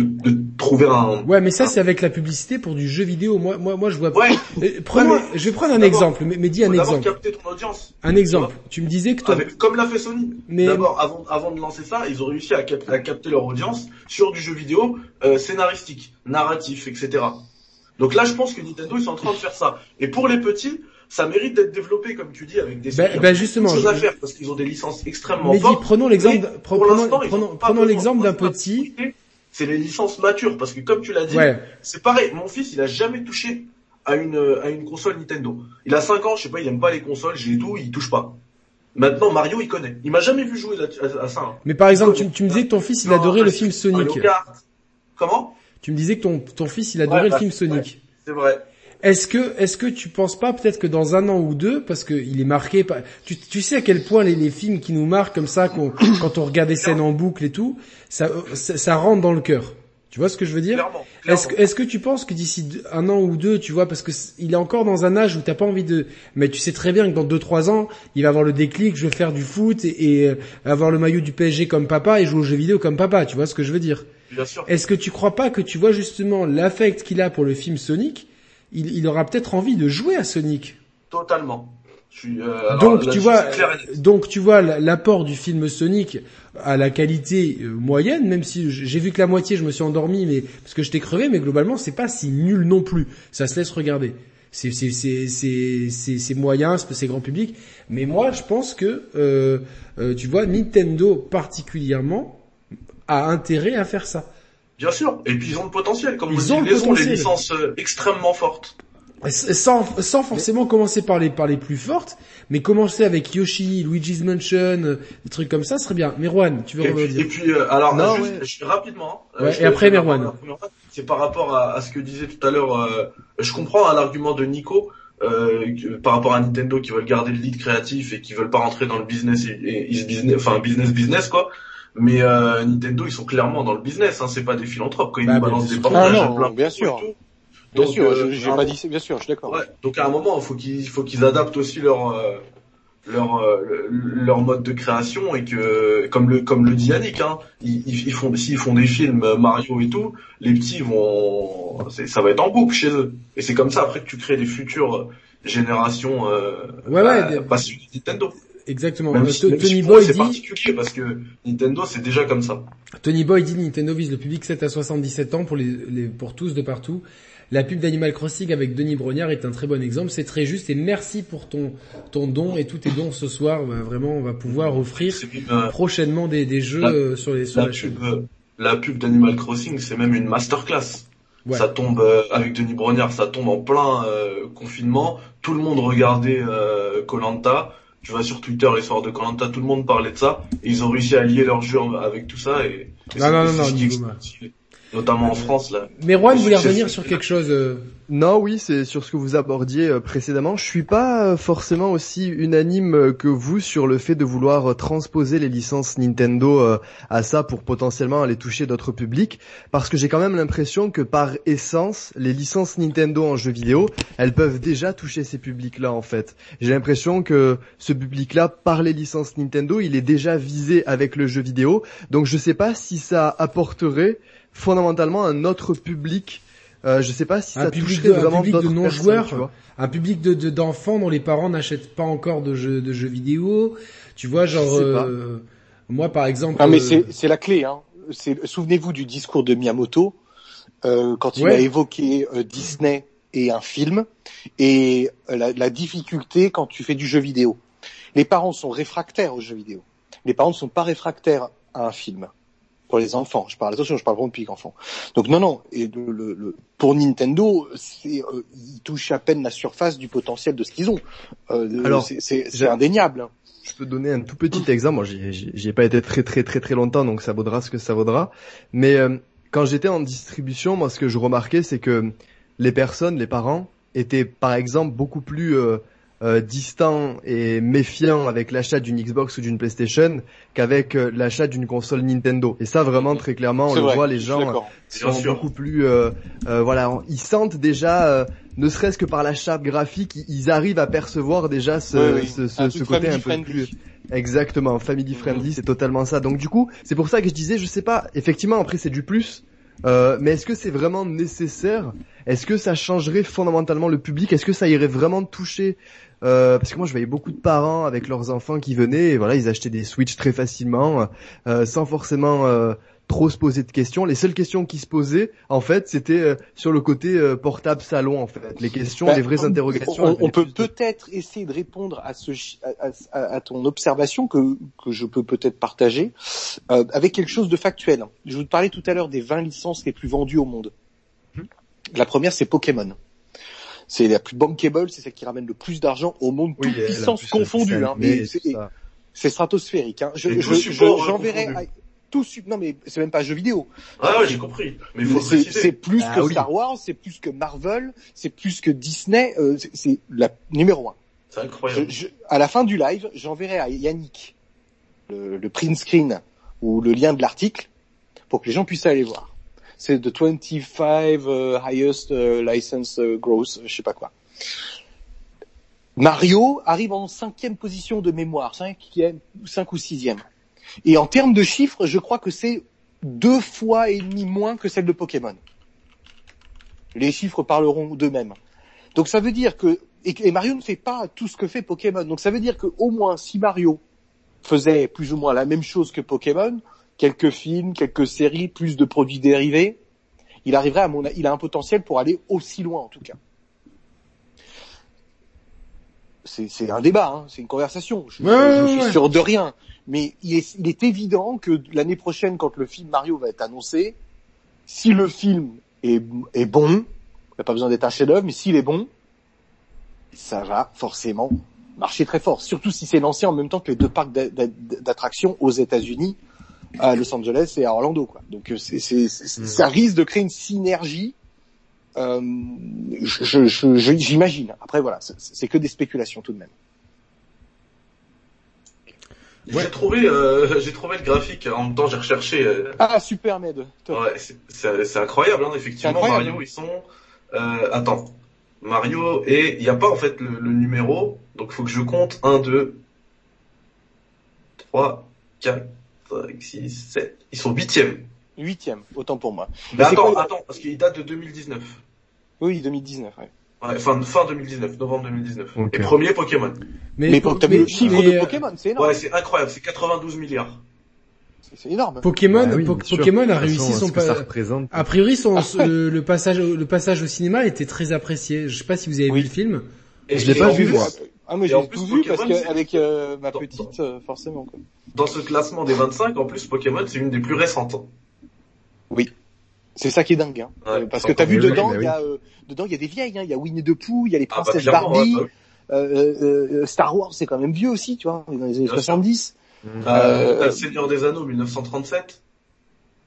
S4: de, de, trouver un.
S1: Ouais, mais ça c'est avec la publicité pour du jeu vidéo. Moi, moi, moi, je vois. Ouais. Euh, prenons, je vais prendre un exemple. Mais, mais dis un exemple.
S4: capter ton audience.
S1: Un exemple. Tu, me disais que toi.
S4: comme l'a fait Sony. Mais d'abord, avant, avant de lancer ça, ils ont réussi à, cap à capter leur audience sur du jeu vidéo euh, scénaristique, narratif, etc. Donc là, je pense que Nintendo ils sont en train de faire ça. Et pour les petits, ça mérite d'être développé, comme tu dis, avec des
S1: ben, ben justement,
S4: choses à faire parce qu'ils ont des licences extrêmement fortes.
S1: Mais prenons l'exemple, prenons l'exemple d'un petit
S4: c'est les licences matures parce que comme tu l'as dit, c'est pareil. Mon fils, il a jamais touché à une à une console Nintendo. Il a 5 ans, je sais pas, il aime pas les consoles, j'ai tout, il touche pas. Maintenant, Mario, il connaît. Il m'a jamais vu jouer à, ça. Hein.
S1: Mais par exemple, tu, me disais que ton fils, il adorait le film Sonic.
S4: Comment?
S1: Tu me disais que ton ton fils, il adorait le film Sonic.
S4: c'est vrai.
S1: Est-ce que, est-ce que tu penses pas peut-être que dans un an ou deux, parce que il est marqué, par... tu, tu sais à quel point les, les films qui nous marquent comme ça, quand on regarde des scènes en boucle et tout, ça, ça, rentre dans le cœur. Tu vois ce que je veux dire? Est-ce que, est-ce que tu penses que d'ici un an ou deux, tu vois, parce que il est encore dans un âge où t'as pas envie de, mais tu sais très bien que dans deux trois ans, il va avoir le déclic, je veux faire du foot et, euh, avoir le maillot du PSG comme papa et jouer aux jeux vidéo comme papa. Tu vois ce que je veux dire? Est-ce que tu crois pas que tu vois justement l'affect qu'il a pour le film Sonic? Il, il aura peut-être envie de jouer à Sonic.
S4: Totalement. Euh,
S1: donc, tu vois, donc tu vois l'apport du film Sonic à la qualité euh, moyenne, même si j'ai vu que la moitié, je me suis endormi, mais parce que je t'ai crevé, mais globalement c'est pas si nul non plus. Ça se laisse regarder. C'est c'est c'est c'est c'est moyen, c'est grand public. Mais moi, je pense que euh, euh, tu vois, Nintendo particulièrement a intérêt à faire ça.
S4: Bien sûr. Et puis ils ont le potentiel, comme ils, ont, ils ont les licences euh, extrêmement fortes.
S1: Sans, sans forcément commencer par les, par les plus fortes, mais commencer avec Yoshi, Luigi's Mansion, euh, des trucs comme ça serait bien. Merwan, tu veux
S4: revenir Et puis, euh, alors, non, juste, rapidement.
S1: Ouais, et après Merwan.
S4: C'est par rapport à, à, ce que disait tout à l'heure. je comprends hein, l'argument de Nico par rapport à Nintendo qui veulent garder le lead créatif et qui veulent pas rentrer dans le business, et, et business, enfin business business quoi. Mais euh, Nintendo, ils sont clairement dans le business. Hein, c'est pas des philanthropes quand ils bah, nous balancent des
S2: bandages. Ah non, bien sûr. bien sûr, j'ai pas dit, bien sûr, je suis d'accord.
S4: Ouais, donc à un moment, il faut qu'ils, faut qu'ils adaptent aussi leur euh, leur euh, leur mode de création et que comme le comme le dit Yannick, hein, ils, ils font s'ils font des films Mario et tout, les petits vont, ça va être en boucle chez eux. Et c'est comme ça après que tu crées des futures générations euh,
S1: ouais, ouais,
S4: bah, Nintendo.
S1: Exactement.
S4: Tony Boy dit. C'est particulier parce que Nintendo c'est déjà comme ça.
S1: Tony Boy dit Nintendo vise le public 7 à 77 ans pour les, les pour tous de partout. La pub d'Animal Crossing avec Denis Brognard est un très bon exemple. C'est très juste et merci pour ton ton don et tous tes dons ce soir. Bah, vraiment, on va pouvoir offrir euh, prochainement des, des jeux euh, sur les sur
S4: la, pub, euh, la pub d'Animal Crossing, c'est même une masterclass. Ça tombe avec Denis Brognard, ça tombe en plein confinement. Tout le monde regardait Colanta tu vas sur Twitter les soirs de Colanta, tout le monde parlait de ça, et ils ont réussi à lier leur jeu avec tout ça, et,
S1: non, non, non, non,
S4: notamment en France là.
S1: Mais Juan voulait revenir sur quelque chose. Euh,
S3: non, oui, c'est sur ce que vous abordiez euh, précédemment. Je suis pas euh, forcément aussi unanime que vous sur le fait de vouloir transposer les licences Nintendo à ça pour potentiellement aller toucher d'autres publics, parce que j'ai quand même l'impression que par essence, les licences Nintendo en jeux vidéo, elles peuvent déjà toucher ces publics-là en fait. J'ai l'impression que ce public-là, par les licences Nintendo, il est déjà visé avec le jeu vidéo, donc je sais pas si ça apporterait fondamentalement un autre public euh, je sais pas si ça toucherait de, vraiment un public de non-joueurs,
S1: un public de d'enfants dont les parents n'achètent pas encore de jeux de jeux vidéo. Tu vois, genre euh, moi par exemple.
S2: Ah mais euh, c'est la clé. Hein. Souvenez-vous du discours de Miyamoto euh, quand il a évoqué Disney et un film et la, la difficulté quand tu fais du jeu vidéo. Les parents sont réfractaires aux jeux vidéo. Les parents ne sont pas réfractaires à un film pour les enfants. Je parle attention, je parle vraiment depuis enfant. Donc non, non. Et le, le, pour Nintendo, c'est euh, ils touchent à peine la surface du potentiel de ce qu'ils ont. Euh, Alors, c'est indéniable.
S3: Je peux donner un tout petit exemple. Moi, j'y ai pas été très très très très longtemps, donc ça vaudra ce que ça vaudra. Mais euh, quand j'étais en distribution, moi, ce que je remarquais, c'est que les personnes, les parents, étaient par exemple beaucoup plus euh, euh, distant et méfiant avec l'achat d'une Xbox ou d'une PlayStation qu'avec euh, l'achat d'une console Nintendo. Et ça vraiment très clairement, on le voit, les gens sont beaucoup plus, euh, voilà, ils sentent déjà, ne serait-ce que par la charte graphique, ils arrivent à percevoir déjà ce, ce, ce, côté un peu plus. Exactement, family friendly, c'est totalement ça. Donc du coup, c'est pour ça que je disais, je sais pas, effectivement après c'est du plus, euh, mais est-ce que c'est vraiment nécessaire? Est-ce que ça changerait fondamentalement le public? Est-ce que ça irait vraiment toucher euh, parce que moi je voyais beaucoup de parents avec leurs enfants qui venaient et voilà ils achetaient des Switch très facilement euh, sans forcément euh, trop se poser de questions. Les seules questions qui se posaient, en fait, c'était euh, sur le côté portable salon, en fait. Les questions, ben, les vraies interrogations.
S2: On, peut peut-être essayer de répondre à, ce, à, à, ton observation que, que je peux peut-être partager avec quelque chose de factuel. Je vous parlais tout à l'heure des 20 licences les plus vendues au monde. Hum. La première, c'est Pokémon c'est la plus bankable, c'est celle qui ramène le plus d'argent au monde, toute puissance confondue. Hein, c'est stratosphérique. Hein. Je, j'enverrai tout non mais c'est même pas un jeu vidéo.
S4: Ah ouais, j'ai compris. Mais faut
S2: c'est plus ah que Star Wars, c'est plus que Marvel, c'est plus que Disney, euh, c'est la numéro un.
S4: C'est incroyable.
S2: à la fin du live, j'enverrai à Yannick le, le print screen ou le lien de l'article pour que les gens puissent aller voir c'est the 25 uh, highest uh, license uh, growth, je sais pas quoi. Mario arrive en cinquième position de mémoire, cinquième, cinq ou sixième. Et en termes de chiffres, je crois que c'est deux fois et demi moins que celle de Pokémon. Les chiffres parleront d'eux-mêmes. Donc ça veut dire que et, Mario ne fait pas tout ce que fait Pokémon. Donc ça veut dire que au moins si Mario faisait plus ou moins la même chose que Pokémon, quelques films, quelques séries, plus de produits dérivés, il arriverait à mon, il a un potentiel pour aller aussi loin en tout cas. C'est un débat, hein, c'est une conversation. Je, suis sûr de rien, mais il est, il est évident que l'année prochaine, quand le film Mario va être annoncé, si le film est, est bon, il n'y a pas besoin d'être un chef-d'œuvre, mais s'il est bon, ça va forcément marcher très fort. Surtout si c'est lancé en même temps que les deux parcs d'attractions aux États-Unis à Los Angeles et à Orlando, quoi. Donc euh, c'est, c'est, mm. ça risque de créer une synergie. Euh, je, je, j'imagine. Après voilà, c'est, que des spéculations tout de même.
S4: J'ai trouvé, euh, j'ai trouvé le graphique. En même temps, j'ai recherché. Euh...
S2: Ah super Ned.
S4: Ouais, c'est, c'est, incroyable, hein, effectivement. Mario, ils sont. Euh, attends, Mario et il n'y a pas en fait le, le numéro, donc il faut que je compte 1, 2, 3, 4, 5, 6, 7. Ils sont huitièmes.
S2: Huitièmes, autant pour moi.
S4: Mais, attends, attends, parce qu'il date de 2019.
S2: Oui, 2019, ouais.
S4: Ouais, fin, fin 2019, novembre 2019. Et premier Pokémon.
S2: Mais, mais vu le chiffre de Pokémon, c'est énorme.
S4: Ouais, c'est incroyable, c'est 92 milliards.
S2: C'est énorme.
S1: Pokémon, bah Pokémon a réussi son
S3: ça représente.
S1: A priori, son, le, passage, le passage au cinéma était très apprécié. Je sais pas si vous avez vu le film.
S3: Et je l'ai pas vu, moi.
S2: Ah mais j'ai tout vu parce qu'avec euh, ma petite, euh, forcément. Quoi.
S4: Dans ce classement des 25, en plus Pokémon c'est une des plus récentes.
S2: Oui. C'est ça qui est dingue, hein. Euh, parce que t'as vu dedans, il y a dedans il y a des vieilles, hein. il y a Winnie the Pooh, il y a les ah, princesses bah, Barbie, bah Star Wars c'est quand même vieux aussi, tu vois, dans les années 70.
S4: Euh, Seigneur des Anneaux 1937.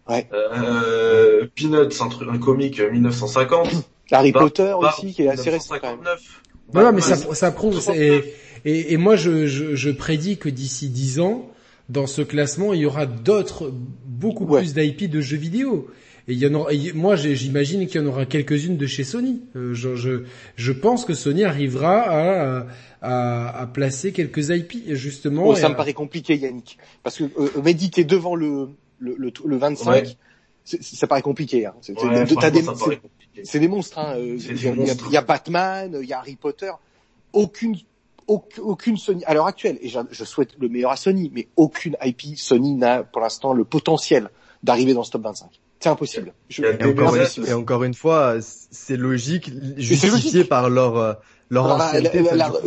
S2: Ouais.
S4: Euh, Peanuts, un truc, un comique 1950.
S2: Harry Potter aussi, qui est assez récent quand même.
S1: Non, mais ça, ça prouve. Et, et, et, moi, je, je, je prédis que d'ici 10 ans, dans ce classement, il y aura d'autres, beaucoup plus d'IP de jeux vidéo. Et il y en aura, moi, j'imagine qu'il y en aura quelques-unes de chez Sony. Euh, je, je, je, pense que Sony arrivera à, à, à placer quelques IP, justement.
S2: Oh, ça me paraît compliqué, Yannick, parce que euh, méditer devant le le, le, le 25, ça paraît compliqué. Hein. C'est des, des monstres. Hein. Euh, il y, a Batman, il y a Harry Potter. Aucune aucune Sony à l'heure actuelle, et je, souhaite le meilleur à Sony, mais aucune IP Sony n'a pour l'instant le potentiel d'arriver dans ce top 25. C'est impossible.
S3: Je, et, encore, et, encore, une fois, c'est logique, justifié par leur euh, leur
S2: ah,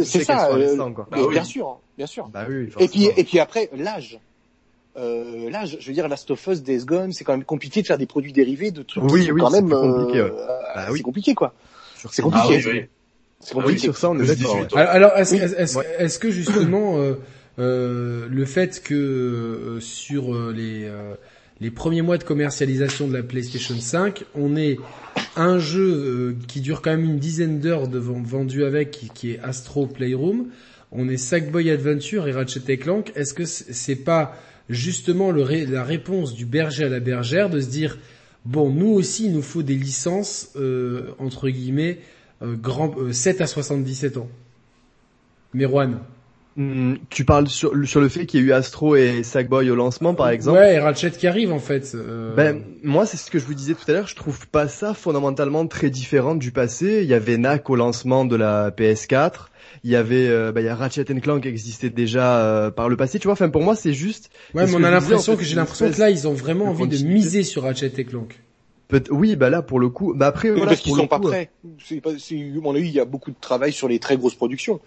S2: C'est ça, euh, bah bien sûr, hein, bien sûr.
S3: Bah oui,
S2: et puis et puis après l'âge. Euh, là, je, veux dire, Last of Us, Days Gone, c'est quand même compliqué de faire des produits dérivés de trucs
S3: oui,
S2: oui, quand même
S3: compliqué,
S2: euh, bah, oui. c'est compliqué quoi. C'est compliqué.
S3: Ah, oui, c'est compliqué. sur ça, on est d'accord.
S1: Alors, est-ce est est que justement euh, euh, le fait que euh, sur euh, les les premiers mois de commercialisation de la PlayStation 5, on est un jeu qui dure quand même une dizaine d'heures de vendu avec, qui, qui, est Astro Playroom. On est Sackboy Adventure et Ratchet Clank. Est-ce que c'est pas justement le la réponse du berger à la bergère de se dire bon nous aussi il nous faut des licences euh, entre guillemets euh, grand, 7 euh, à 77 ans. Merwan.
S3: Hmm, tu parles sur, sur le fait qu'il y a eu Astro et Sackboy au lancement par exemple
S1: Ouais, et Ratchet qui arrive en fait.
S3: Ben, moi c'est ce que je vous disais tout à l'heure, je trouve pas ça fondamentalement très différent du passé. Il y avait NAC au lancement de la PS4 il y avait euh, bah, il y a Ratchet Clank qui existait déjà euh, par le passé tu vois enfin pour moi c'est juste
S1: ouais mais on a l'impression que j'ai l'impression que là ils ont vraiment envie de miser sur Ratchet Clank
S3: Peut oui, bah là pour le coup, bah après
S2: voilà, parce qu'ils sont pas prêts. C'est pas, mon avis, il y a beaucoup de travail sur les très grosses productions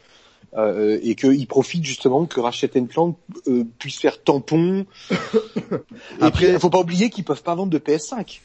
S2: euh, et qu'ils profitent justement que Ratchet Clank euh, puisse faire tampon. après, il faut pas oublier qu'ils peuvent pas vendre de PS5.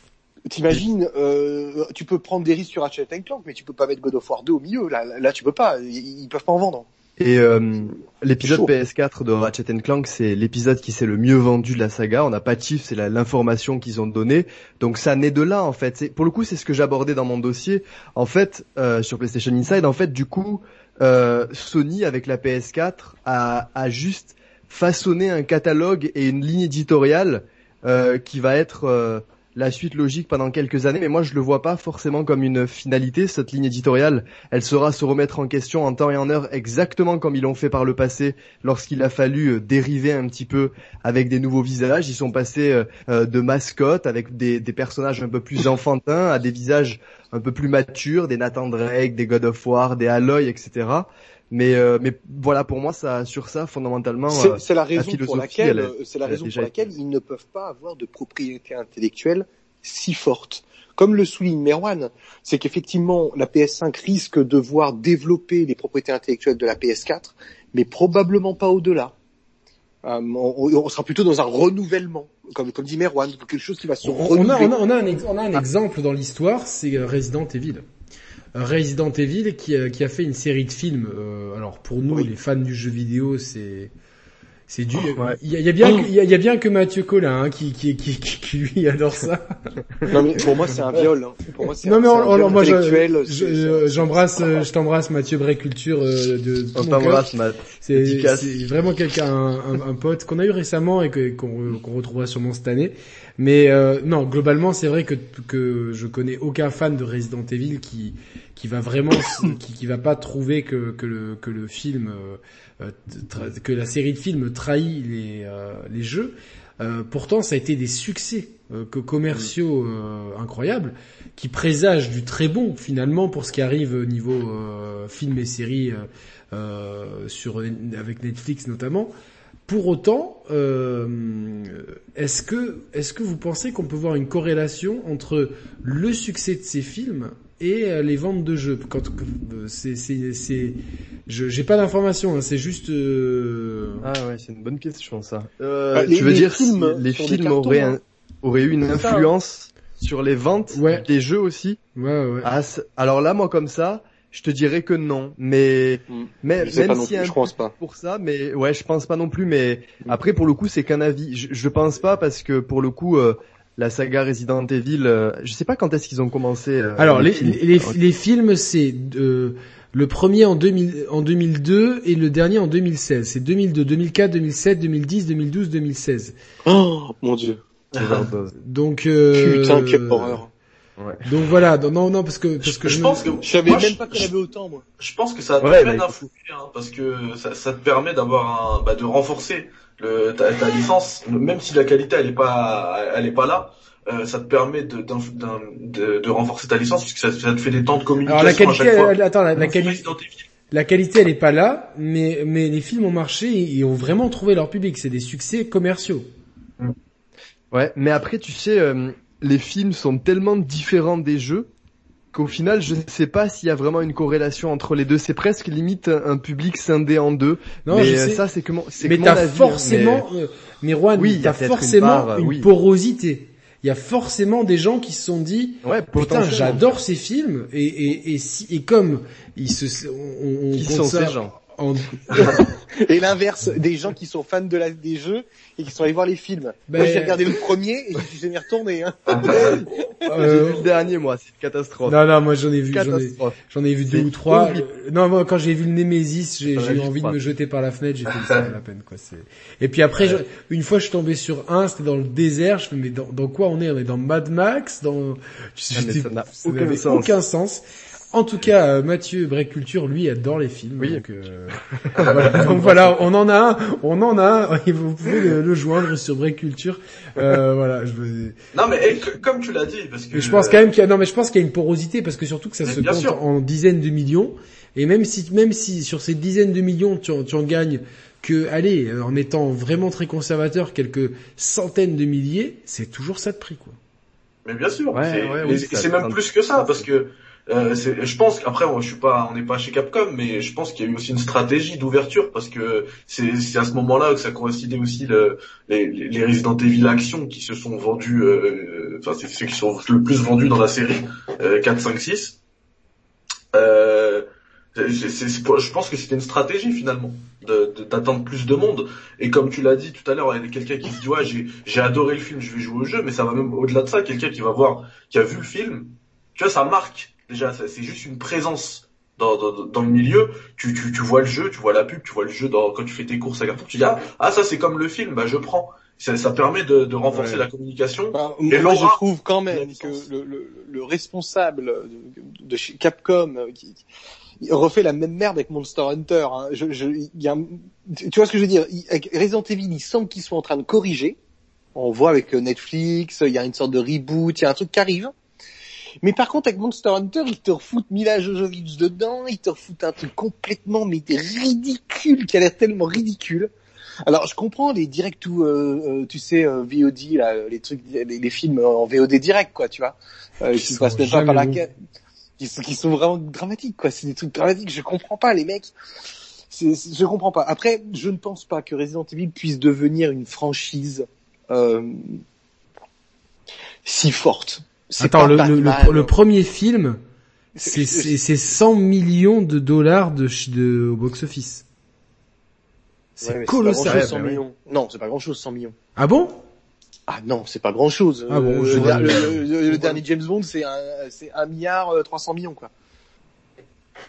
S2: T'imagines, euh, tu peux prendre des risques sur Ratchet Clank, mais tu peux pas mettre God of War 2 au milieu. Là, là, tu peux pas. Ils, peuvent pas en vendre.
S3: Et euh, l'épisode PS4 de Ratchet Clank, c'est l'épisode qui s'est le mieux vendu de la saga. On n'a pas de chiffres, c'est l'information qu'ils ont donnée. Donc ça naît de là en fait. Pour le coup, c'est ce que j'abordais dans mon dossier. En fait, euh, sur PlayStation Inside, en fait, du coup, euh, Sony avec la PS4 a, a juste façonné un catalogue et une ligne éditoriale euh, qui va être euh, la suite logique pendant quelques années, mais moi je le vois pas forcément comme une finalité, cette ligne éditoriale. Elle sera se remettre en question en temps et en heure exactement comme ils l'ont fait par le passé lorsqu'il a fallu euh, dériver un petit peu avec des nouveaux visages. Ils sont passés euh, euh, de mascottes avec des, personnages un peu plus enfantins à des visages un peu plus matures, des Nathan Drake, des God of War, des Aloy, etc. Mais, mais voilà, pour moi, ça, sur ça, fondamentalement,
S2: c'est la raison pour laquelle, c'est la raison pour laquelle ils ne peuvent pas avoir de propriété intellectuelle si forte. Comme le souligne Merwan, c'est qu'effectivement la PS5 risque de voir développer les propriétés intellectuelles de la PS4, mais probablement pas au-delà. Euh, on, sera plutôt dans un renouvellement, comme, comme dit Merwan, quelque chose qui va se renouveler.
S1: On a, on a, un, on a un exemple dans l'histoire, c'est euh, Resident Evil. Resident Evil qui a, qui a fait une série de films. Euh, alors pour nous, les fans du jeu vidéo, c'est c'est dur. Il, y a, bien, il, y a, bien que Mathieu Collin hein, qui, qui, qui, qui, lui adore ça.
S2: non mais pour moi c'est un viol. Hein. Pour moi c'est
S1: non mais on, moi j'embrasse, je, t'embrasse Mathieu Bréculture euh, de.
S3: On t'embrasse
S1: C'est vraiment quelqu'un, un, un, pote qu'on a eu récemment et qu'on qu'on retrouvera sûrement cette année. Mais euh, non, globalement c'est vrai que que je connais aucun fan de Resident Evil qui qui va vraiment qui, qui va pas trouver que que le que le film euh, euh, que la série de films trahit les, euh, les jeux. Euh, pourtant, ça a été des succès que commerciaux incroyables, qui présagent du très bon finalement pour ce qui arrive au niveau films et séries sur avec Netflix notamment. Pour autant, est-ce que est-ce que vous pensez qu'on peut voir une corrélation entre le succès de ces films et euh, les ventes de jeux? Quand euh, c'est c'est c'est je j'ai pas d'informations, hein, c'est juste. Euh...
S3: Ah ouais, c'est une bonne question ça. Euh, bah, tu veux dire films, les films auraient hein. auraient eu une influence sur les ventes des jeux aussi?
S1: Ouais ouais.
S3: Ah, alors là, moi comme ça. Je te dirais que non, mais
S2: hmm. mais même si je pense pas
S3: pour ça, mais ouais, je pense pas non plus. Mais hmm. après, pour le coup, c'est qu'un avis. Je, je pense pas parce que pour le coup, euh, la saga Resident Evil, euh, je sais pas quand est-ce qu'ils ont commencé. Euh,
S1: Alors les, les, les, films, c'est euh, le premier en, 2000, en 2002 et le dernier en 2016. C'est 2002, 2004, 2007, 2010, 2012, 2016.
S2: Oh mon dieu.
S1: Donc euh,
S2: putain quelle horreur.
S1: Ouais. Donc voilà, non non parce que parce que
S2: je, pense que je savais même pas qu'il avait autant moi.
S4: Je pense que ça te permet d'influer hein, parce que ça, ça te permet d'avoir un bah, de renforcer le ta, ta, licence même si la qualité elle est pas elle est pas là. Euh, ça te permet de, de, de, renforcer ta licence puisque ça, ça, te fait des temps de communication Alors la qualité,
S1: à chaque attends, la, la, la qualité elle est pas là, mais mais les films ont marché et, ont vraiment trouvé leur public. C'est des succès commerciaux.
S3: Ouais, mais après tu sais, euh, les films sont tellement différents des jeux qu'au final, je ne sais pas s'il y a vraiment une corrélation entre les deux. C'est presque limite un public scindé en deux. Non, mais euh, ça, c'est que mon, c'est
S1: mais t'as forcément, mais, euh, mais Juan, oui, t'as forcément une, porosité. Il y a forcément des gens qui se sont dit, ouais, putain, j'adore ces films et et et, si, et comme ils se, on, on
S3: qui sont ces gens?
S2: et l'inverse, des gens qui sont fans de la, des jeux et qui sont allés voir les films. Ben... Moi j'ai regardé le premier et je suis jamais retourné. Hein.
S3: euh... J'ai vu le dernier moi, c'est une catastrophe.
S1: Non non, moi j'en ai vu, j'en ai, vu deux ou trois. Non moi quand j'ai vu le Nemesis, j'ai eu envie de me jeter par la fenêtre, j'ai fait ça à la peine quoi. Et puis après, une fois je suis tombé sur un, c'était dans le désert. Je me mais dans, dans quoi on est? On est dans Mad Max, dans.
S3: Ah, ça n'a
S1: aucun, sens. aucun sens. En tout cas, euh, Mathieu Break Culture, lui, adore les films.
S3: Oui.
S1: Donc, euh, voilà. donc voilà, on en a un, on en a un. Vous pouvez le, joindre sur Break Culture. Euh, voilà. Je.
S4: Non mais comme tu l'as dit, parce que.
S1: je pense quand même qu'il y a, non mais je pense qu'il y a une porosité parce que surtout que ça se compte en dizaines de millions. Et même si, même si sur ces dizaines de millions, tu en, tu en gagnes que, allez, en étant vraiment très conservateur, quelques centaines de milliers, c'est toujours ça de prix, quoi.
S4: Mais bien sûr, c'est même plus que ça, parce que euh, je pense qu'après, je suis pas, on n'est pas chez Capcom, mais je pense qu'il y a eu aussi une stratégie d'ouverture parce que c'est à ce moment-là que ça coïncidait aussi le, les, les Resident Evil Action qui se sont vendus, euh, enfin c'est ceux qui sont le plus vendus dans la série euh, 4, 5, 6. Euh, je pense que c'était une stratégie finalement d'attendre plus de monde. Et comme tu l'as dit tout à l'heure, il y a quelqu'un qui se dit ouais j'ai adoré le film, je vais jouer au jeu, mais ça va même au-delà de ça, quelqu'un qui va voir, qui a vu le film, tu vois ça marque Déjà, c'est juste une présence dans, dans, dans, le milieu. Tu, tu, tu vois le jeu, tu vois la pub, tu vois le jeu dans, quand tu fais tes courses à Carrefour. Tu dis ah, ah ça c'est comme le film, bah je prends. Ça, ça permet de, de renforcer la communication.
S2: Bah, et moi, je trouve quand même que le, le, le, responsable de, de chez Capcom qui, refait la même merde avec Monster Hunter. Hein. Je, je, y a, tu vois ce que je veux dire? Avec Resident Evil, il semble qu'ils sont en train de corriger. On voit avec Netflix, il y a une sorte de reboot, il y a un truc qui arrive. Mais par contre, avec Monster Hunter, ils te refoutent Mila Jojovic dedans, ils te refoutent un truc complètement mais ridicule, qui a l'air tellement ridicule. Alors, je comprends les direct to, euh, euh tu sais, euh, VOD, là, les trucs, les, films en VOD direct, quoi, tu vois, euh, qui passent pas par la qui, qui sont vraiment dramatiques, quoi. C'est des trucs dramatiques. Je comprends pas, les mecs. Je comprends pas. Après, je ne pense pas que Resident Evil puisse devenir une franchise euh, si forte.
S1: Attends, le, le, le, premier film, c'est 100 millions de dollars de, de au box-office. C'est colossal.
S2: 100 millions. Non, c'est pas grand-chose, 100 millions.
S1: Ah bon?
S2: Ah non, c'est pas grand chose.
S1: Ah bon,
S2: le, le, dernier James Bond, c'est un, c'est un milliard 300 euh, millions quoi.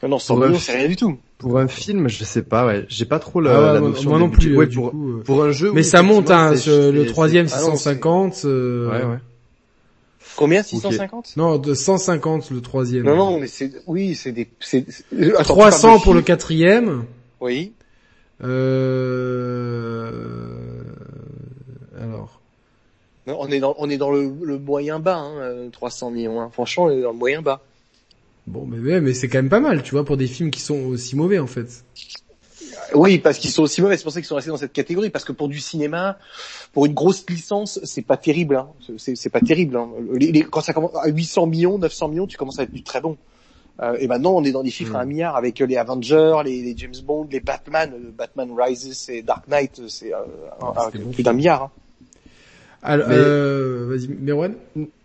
S2: Non, 100 millions, c'est rien du tout.
S3: Pour un film, je sais pas, ouais, j'ai pas trop la, ah la notion.
S1: Moi non plus.
S3: Ouais, pour, coup, euh. pour, un jeu.
S1: Mais ça monte, hein, le troisième 650. Ah euh...
S3: Ouais, ouais.
S2: Combien 650
S1: Non, de 150 le troisième.
S2: Non, non, mais c'est oui, c'est des.
S1: 300 pour le quatrième.
S2: Oui.
S1: Euh... Alors.
S2: Non, on est dans on est dans le, le moyen bas, hein, 300 millions. Hein. Franchement, on est dans le moyen bas.
S1: Bon, mais mais c'est quand même pas mal, tu vois, pour des films qui sont aussi mauvais en fait.
S2: Oui, parce qu'ils sont aussi mauvais. C'est pour ça qu'ils sont restés dans cette catégorie. Parce que pour du cinéma, pour une grosse licence, c'est pas terrible. Hein. C'est pas terrible. Hein. Les, quand ça commence à 800 millions, 900 millions, tu commences à être du très bon. Euh, et maintenant, on est dans des chiffres à un hmm. milliard avec les Avengers, les, les, James Bond, les Batman, Batman Rises et Dark Knight, c'est euh, plus d'un milliard. Hein.
S1: Alors, euh, vas-y, Merwan.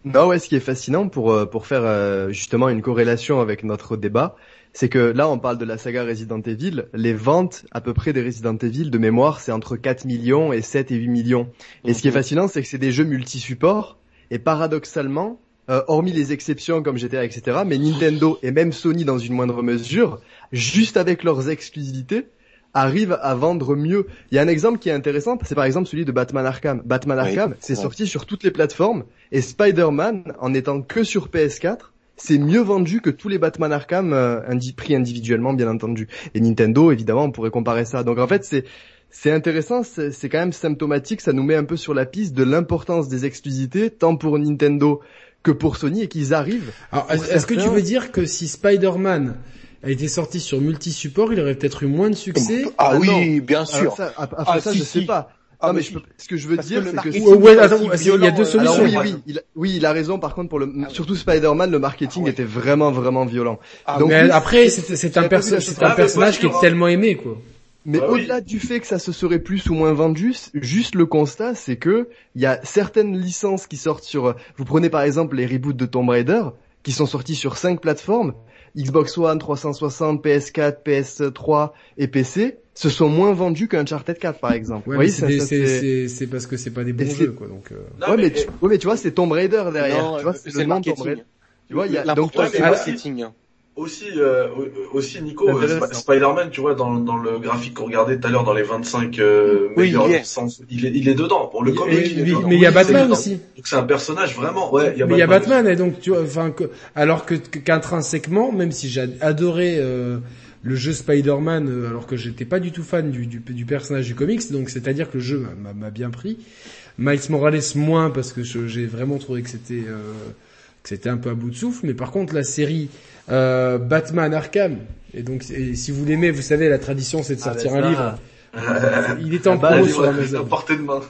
S3: Non, ouais, ce qui est fascinant pour euh, pour faire euh, justement une corrélation avec notre débat, c'est que là on parle de la saga Resident Evil, les ventes à peu près des Resident Evil de mémoire c'est entre 4 millions et 7 et 8 millions. Et ce qui est fascinant c'est que c'est des jeux multi-supports Et paradoxalement, euh, hormis les exceptions comme GTA, etc., mais Nintendo et même Sony dans une moindre mesure, juste avec leurs exclusivités, arrivent à vendre mieux. Il y a un exemple qui est intéressant, c'est par exemple celui de Batman Arkham. Batman Arkham, c'est sorti sur toutes les plateformes, et Spider-Man, en étant que sur PS4, c'est mieux vendu que tous les Batman Arkham euh, pris individuellement, bien entendu. Et Nintendo, évidemment, on pourrait comparer ça. Donc en fait, c'est c'est intéressant, c'est quand même symptomatique, ça nous met un peu sur la piste de l'importance des exclusivités, tant pour Nintendo que pour Sony, et qu'ils arrivent.
S1: Alors, est-ce que tu veux dire que si Spider-Man a été sorti sur multi-support, il aurait peut-être eu moins de succès?
S2: Ah, ah oui, bien sûr.
S3: après ah, ça, je sais pas. Ah, mais je peux... ce que je veux dire, c'est que
S1: ouais, attends, il y a deux solutions.
S3: oui, oui, il a... oui, il a raison. Par contre, pour le surtout Spider-Man, le marketing était vraiment, vraiment violent.
S1: Donc, mais après, c'est un, perso... c'est un personnage qui est tellement aimé, quoi.
S3: Mais bah au-delà du fait que ça se serait plus ou moins vendu, juste le constat, c'est que il y a certaines licences qui sortent sur. Vous prenez par exemple les reboots de Tomb Raider, qui sont sortis sur cinq plateformes, Xbox One, 360, PS4, PS3 et PC, se sont moins vendus qu'Uncharted 4 par exemple.
S1: oui, c'est parce que c'est pas des bons jeux quoi. Donc.
S3: Euh... ouais, mais, tu... ouais, mais tu vois, c'est Tomb Raider derrière. Non, tu vois, c'est le,
S2: le marketing.
S3: Tu vois, il y a
S2: donc toi, c'est marketing
S4: aussi, euh, aussi Nico, euh, Spider-Man, tu vois, dans, dans le graphique qu'on regardait tout à l'heure dans les 25 euh, meilleurs il, est. il est il est dedans. Pour le comic, il, est
S1: Mais il y a Batman aussi.
S4: Donc c'est un personnage vraiment. Ouais,
S1: il y a mais il y a Batman et donc tu vois, enfin, que, alors que qu'intrinsèquement, même si j'ai adoré euh, le jeu Spider-Man, euh, alors que j'étais pas du tout fan du, du, du personnage du comics, donc c'est-à-dire que le jeu m'a bien pris. Miles Morales moins parce que j'ai vraiment trouvé que c'était que c'était un peu à bout de souffle, mais par contre la série euh, Batman Arkham. Et donc, si vous l'aimez, vous savez, la tradition, c'est de ah, sortir un livre. Il est en ah, promo sur Amazon.
S4: portée de main.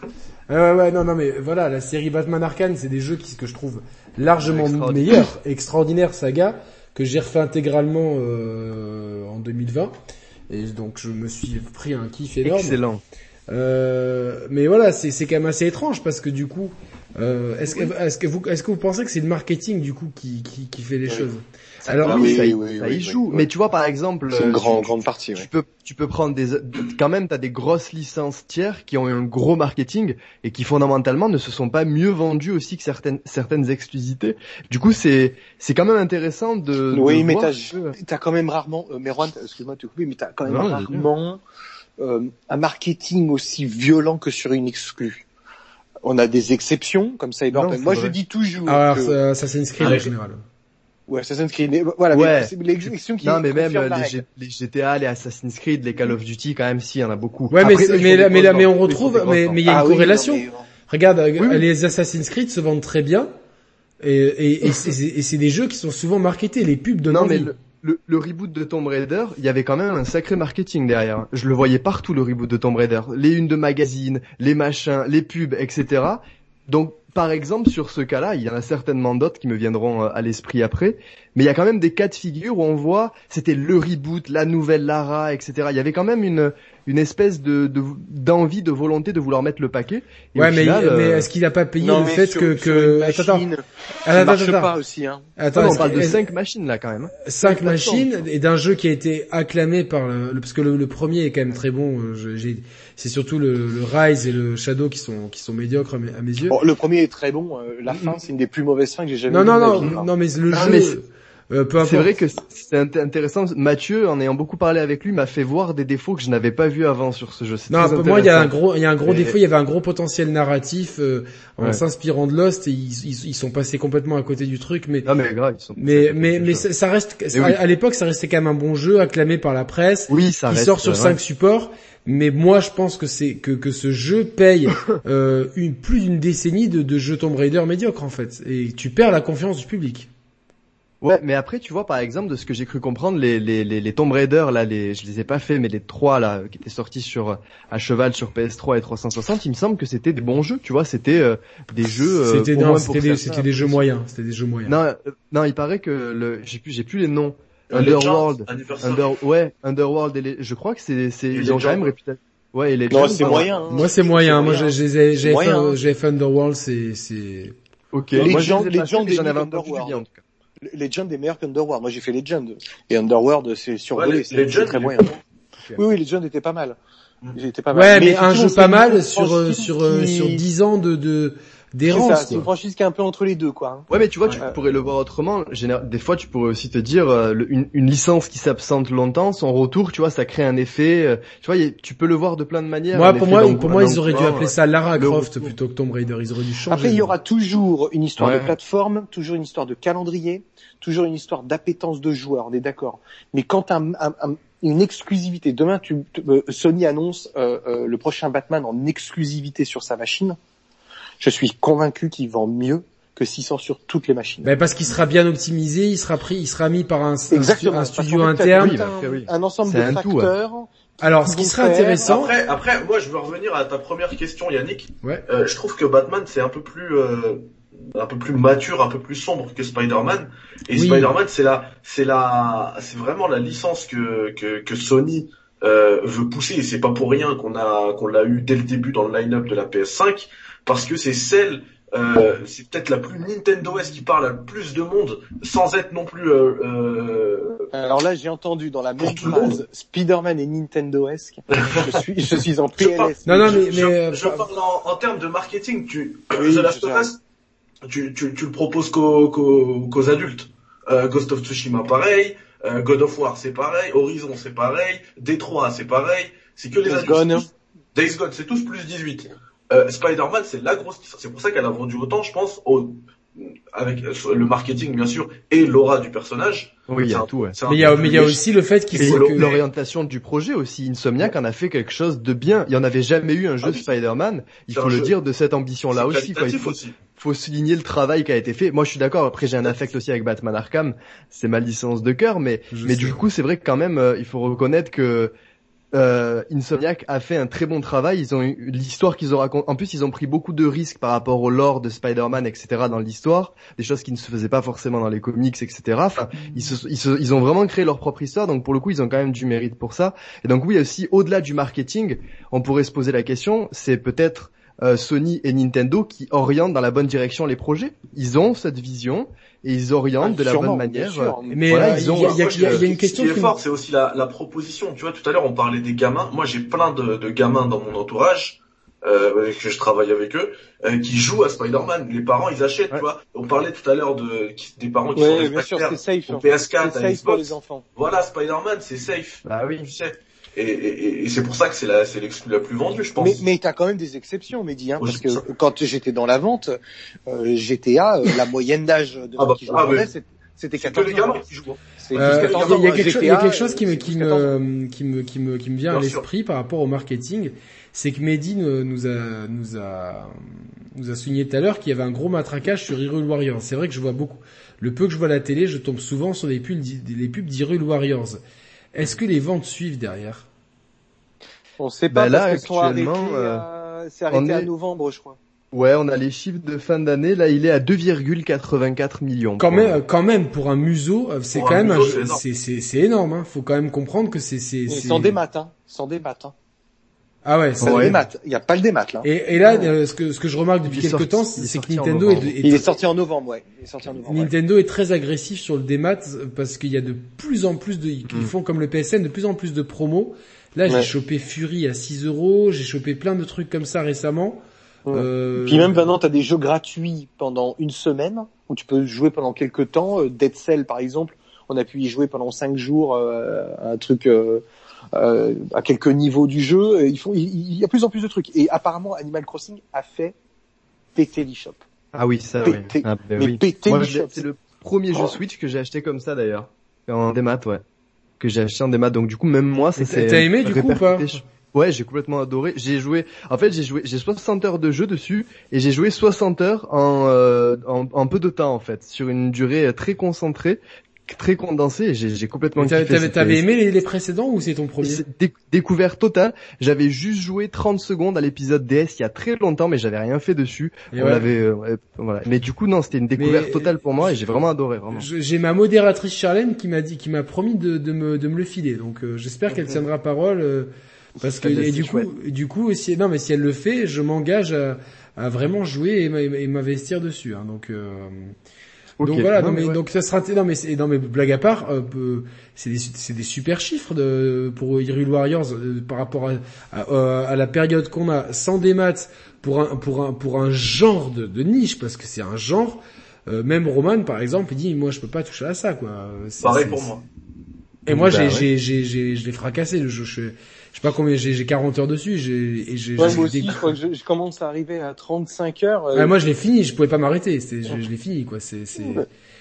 S1: ouais, ouais, non, non, mais voilà, la série Batman Arkham, c'est des jeux qui, que je trouve largement meilleurs, extraordinaire saga, que j'ai refait intégralement euh, en 2020. Et donc, je me suis pris un kiff énorme.
S3: Excellent.
S1: Euh, mais voilà, c'est quand même assez étrange parce que du coup, euh, est-ce que, est-ce que vous, est-ce que vous pensez que c'est le marketing du coup qui, qui, qui fait les choses?
S3: Alors oui, ça, y joue. Mais tu vois, par exemple,
S2: c'est une grande, grande partie.
S3: Tu peux, tu peux prendre des, quand même, t'as des grosses licences tiers qui ont eu un gros marketing et qui fondamentalement ne se sont pas mieux vendues aussi que certaines, certaines exclusivités. Du coup, c'est, c'est quand même intéressant de.
S2: Oui, mais t'as, t'as quand même rarement, euh, Merwan, excuse-moi de te couper, mais t'as quand même rarement euh, un marketing aussi violent que sur une exclue. On a des exceptions comme ça. Moi, je dis toujours.
S1: Alors, que... Assassin's Creed en général.
S2: Ouais, Assassin's Creed. Voilà,
S3: ouais. mais qui Non, mais même les, les, GTA, les Assassin's Creed, les Call of Duty, quand même, si, il y en a beaucoup.
S1: Ouais, mais, mais, mais, mais, on retrouve, mais, mais il y a une ah corrélation. Regarde, les Assassin's Creed se vendent très bien. Et, et, et c'est des jeux qui sont souvent marketés, les pubs de
S3: Non, mais le, le, reboot de Tomb Raider, il y avait quand même un sacré marketing derrière. Je le voyais partout, le reboot de Tomb Raider. Les unes de magazines, les machins, les pubs, etc. Donc, par exemple, sur ce cas-là, il y en a certainement d'autres qui me viendront euh, à l'esprit après, mais il y a quand même des cas de figure où on voit, c'était le reboot, la nouvelle Lara, etc. Il y avait quand même une, une espèce de d'envie, de, volonté de vouloir mettre le paquet.
S1: ouais, mais, mais euh, est-ce qu'il n'a pas payé le fait que que
S2: attends, ça marche pas aussi hein.
S3: Attends, on parle de cinq machines là quand même. Hein.
S1: Cinq machines et d'un jeu qui a été acclamé par le, parce que le, premier est quand même très bon. Euh, c'est surtout le, le, Rise et le Shadow qui sont qui sont médiocres à mes, yeux.
S2: Bon, le premier est très bon. Euh, la fin, c'est une des plus mauvaises fins que j'ai jamais.
S1: Non, non, non, non, mais le jeu.
S3: Euh, c'est vrai que c'est intéressant. Mathieu, en ayant beaucoup parlé avec lui, m'a fait voir des défauts que je n'avais pas vus avant sur ce jeu.
S1: Non, pour moi, il y a un gros, il y a un gros défaut. Il y avait un gros potentiel narratif euh, en s'inspirant de Lost. Et ils, ils, sont passés complètement à côté du truc. Mais
S3: non, mais grave, ils sont
S1: mais mais mais ça, reste. À l'époque, ça restait quand même un bon jeu, acclamé par la presse.
S3: Oui, ça
S1: Il
S3: reste,
S1: sort sur cinq supports. Mais moi, je pense que c'est que, que ce jeu paye euh, une, plus d'une décennie de, de jeux Tomb Raider médiocre en fait, et tu perds la confiance du public.
S3: Ouais, mais après, tu vois, par exemple, de ce que j'ai cru comprendre, les, les, les, les Tomb Raider, là, les, je les ai pas fait, mais les trois, là, qui étaient sortis sur, à cheval sur PS3 et 360, il me semble que c'était des bons jeux, tu vois, c'était euh, des jeux,
S1: euh, C'était, des, c'était des jeux moyens, c'était des jeux moyens.
S3: Non, euh, non, il paraît que le, j'ai plus, j'ai plus les noms. Underworld, Under, ouais, Underworld et les, je crois que c'est, c'est, ils ont quand même réputation. Ouais, et les
S2: Non, c'est moyen. Hein.
S1: Moi, c'est moyen. Moi, j'ai, j'ai, j'ai fait, j'ai fait Underworld, c'est, c'est.
S2: Ok. Les gens, les gens, j'en avais Legend est meilleur qu'Underworld. Moi, j'ai fait Legend. Et Underworld, c'est survolé. Ouais, c'est très moyen. Oui, oui, Legend était pas mal.
S1: Il était pas mal. Ouais, mais, un jeu pas mal sur, sur, sur 10 ans de, de, d'errance.
S2: C'est une franchise qui est un peu entre les deux, quoi.
S3: Ouais, mais tu vois, tu pourrais le voir autrement. Des fois, tu pourrais aussi te dire, euh, une, une, licence qui s'absente longtemps, son retour, tu vois, ça crée un effet. Euh, tu vois, tu peux le voir de plein de manières.
S1: Moi, pour moi, pour moi, ils auraient dû appeler ça Lara Croft plutôt que Tomb Raider. Ils auraient dû changer.
S2: Après, il y aura toujours une histoire de plateforme, toujours une histoire de calendrier, toujours une histoire d'appétence de joueurs. On est d'accord. Mais quand un, un, une exclusivité. Demain, tu, euh, Sony annonce le prochain Batman en exclusivité sur sa machine je suis convaincu qu'il vend mieux que 600 sur toutes les machines.
S1: Ben parce qu'il sera bien optimisé, il sera pris, il sera mis par un, un, studio interne,
S2: un, ensemble de facteurs.
S1: Alors, ce qui serait intéressant.
S4: Après, après, moi, je veux revenir à ta première question, Yannick. Ouais. Euh, je trouve que Batman, c'est un peu plus, euh, un peu plus mature, un peu plus sombre que Spider-Man. Et Spider-Man, c'est la, c'est la, c'est vraiment la licence que que, que Sony euh, veut pousser. Et c'est pas pour rien qu'on a, qu'on l'a eu dès le début dans le line-up de la PS5 parce que c'est celle euh, c'est peut-être la plus Nintendo S qui parle à plus de monde sans être non plus. Euh, euh,
S2: Alors là, j'ai entendu dans la même phrase Spider-Man et Nintendo S. je suis, je suis en PLS.
S4: non, non, mais, je, je, parle en, en, termes de marketing. Tu, oui, The Last of Us, tu, tu, tu, le proposes qu'aux adultes. Ghost of Tsushima, pareil. God of War, c'est pareil. Horizon, c'est pareil. D3, c'est pareil. C'est que les adultes. Gone. Days Gone, c'est tous plus 18. Euh, Spider-Man, c'est la grosse. C'est pour ça qu'elle a vendu autant, je pense, au, avec le marketing bien sûr et l'aura du personnage.
S3: Oui, il y a tout. Ouais.
S1: Mais il y a, mais il y a aussi le fait qu'il faut
S3: que l'orientation du projet aussi. Insomniac en a fait quelque chose de bien. Il y en avait jamais eu un jeu ah Spider-Man. Il faut le dire de cette ambition-là aussi. Il faut, faut souligner le travail qui a été fait. Moi, je suis d'accord. Après, j'ai un affect aussi avec Batman Arkham. C'est ma licence de cœur, mais mais du coup, c'est vrai que quand même, euh, il faut reconnaître que euh, Insomniac a fait un très bon travail. Ils ont eu l'histoire qu'ils ont raconté. En plus, ils ont pris beaucoup de risques par rapport au lore de Spider-Man, etc. dans l'histoire, des choses qui ne se faisaient pas forcément dans les comics, etc. Enfin, ils, se, ils, ils, ont vraiment créé leur propre histoire. Donc pour le coup, ils ont quand même du mérite pour ça. Et donc oui, aussi au-delà du marketing, on pourrait se poser la question, c'est peut-être euh, Sony et Nintendo qui orientent dans la bonne direction les projets. Ils ont cette vision et ils orientent de la bonne manière.
S1: mais voilà, il y, a, une question
S4: qui est fort, c'est aussi la, la, proposition. Tu vois, tout à l'heure on parlait des gamins. Moi, j'ai plein de, de, gamins dans mon entourage. Euh, que je travaille avec eux, euh, qui jouent à Spider-Man. Les parents, ils achètent, tu vois. On parlait tout à l'heure de des parents qui
S2: sont bien sûr, safe,
S4: au PS4,
S2: à Xbox. Pour les enfants.
S4: Voilà, Spider-Man, c'est safe.
S3: Bah oui.
S4: Tu sais. Et, et, et c'est pour ça que c'est la, c'est l'exclu la plus vendue, je pense.
S2: Mais, mais t'as quand même des exceptions, Mehdi, hein, parce que quand j'étais dans la vente, euh, GTA, euh, la moyenne d'âge de ah bah, qui jouaient ah, c'était 14
S4: que les gamins qui jouent.
S1: Hein. Euh, il y, a quelque, chose, il y a quelque chose qui me, qui me, qui me, qui me, qui me vient à l'esprit par rapport au marketing, c'est que Mehdi nous a, nous a, nous a souligné tout à l'heure qu'il y avait un gros matraquage sur Hyrule Warriors. C'est vrai que je vois beaucoup. Le peu que je vois à la télé, je tombe souvent sur les pubs, les pubs d'Hyrule Warriors. Est-ce que les ventes suivent derrière?
S2: On ne sait pas bah là, actuellement, euh, c'est arrêté à novembre, je crois.
S3: Ouais, on a les chiffres de fin d'année. Là, il est à 2,84 millions.
S1: Quand même, quand même, pour un museau, euh, c'est quand même, c'est c'est énorme. Hein. Faut quand même comprendre que c'est c'est.
S2: Sans des maths, hein. Sans des maths.
S1: Ah ouais,
S2: c'est ouais. Il n'y a pas le démat là.
S1: Et, et là, euh, ce que ce que je remarque depuis quelques temps, c'est que Nintendo est,
S2: il est sorti en novembre, ouais. Il est sorti en novembre.
S1: Nintendo est très agressif sur le démat parce qu'il y a de plus en plus de, ils mm. font comme le PSN, de plus en plus de promos. Là, j'ai chopé Fury à 6 euros, j'ai chopé plein de trucs comme ça récemment.
S2: Euh... Puis même maintenant, tu as des jeux gratuits pendant une semaine où tu peux jouer pendant quelques temps. Euh, Dead Cell, par exemple, on a pu y jouer pendant 5 jours, euh, un truc euh, euh, à quelques niveaux du jeu. Il, faut, il, y a plus en plus de trucs. Et apparemment, Animal Crossing a fait péter l'eShop.
S3: Ah oui, ça,
S2: péter,
S3: ah,
S2: ben mais péter l'eShop.
S3: C'est le premier jeu Switch que j'ai acheté comme ça d'ailleurs. En démat, ouais. Que j'ai acheté en démat. Donc du coup, même moi, c'est...
S1: T'as aimé du coup ou pas
S3: Ouais, j'ai complètement adoré. J'ai joué. En fait, j'ai joué. J'ai 60 heures de jeu dessus et j'ai joué 60 heures en, euh, en, en peu de temps en fait, sur une durée très concentrée très condensé j'ai complètement.
S1: T'avais aimé les, précédents ou c'est ton premier
S3: Découvert total. J'avais juste joué 30 secondes à l'épisode DS il y a très longtemps, mais j'avais rien fait dessus. On avait, euh, voilà. Mais du coup, non, c'était une découverte totale pour moi et j'ai vraiment adoré. Vraiment.
S1: J'ai ma modératrice Charlène qui m'a dit, qui m'a promis de, de, me, de me le filer. Donc euh, j'espère qu'elle tiendra parole. Euh, parce que et du coup, du coup, si non, mais si elle le fait, je m'engage à, à vraiment jouer et m'investir dessus. Hein, donc Donc voilà, non, mais, donc ça sera non mais non mais blague à part, euh, c'est des c'est des super chiffres de pour Hyrule Warriors euh, par rapport à, à, à la période qu'on a sans des maths pour un pour un pour un genre de, de niche parce que c'est un genre. Euh, même Roman par exemple, il dit moi je peux pas toucher à ça quoi.
S4: Pareil pour moi.
S1: Et moi bah j'ai j'ai j'ai je l'ai fracassé le jeu. Je, je sais pas combien j'ai j'ai 40 heures dessus j'ai et j'ai
S2: ouais, moi aussi je crois que je, commence à arriver à 35 heures
S1: euh... moi je l'ai fini je pouvais pas m'arrêter je, je l'ai fini quoi c'est c'est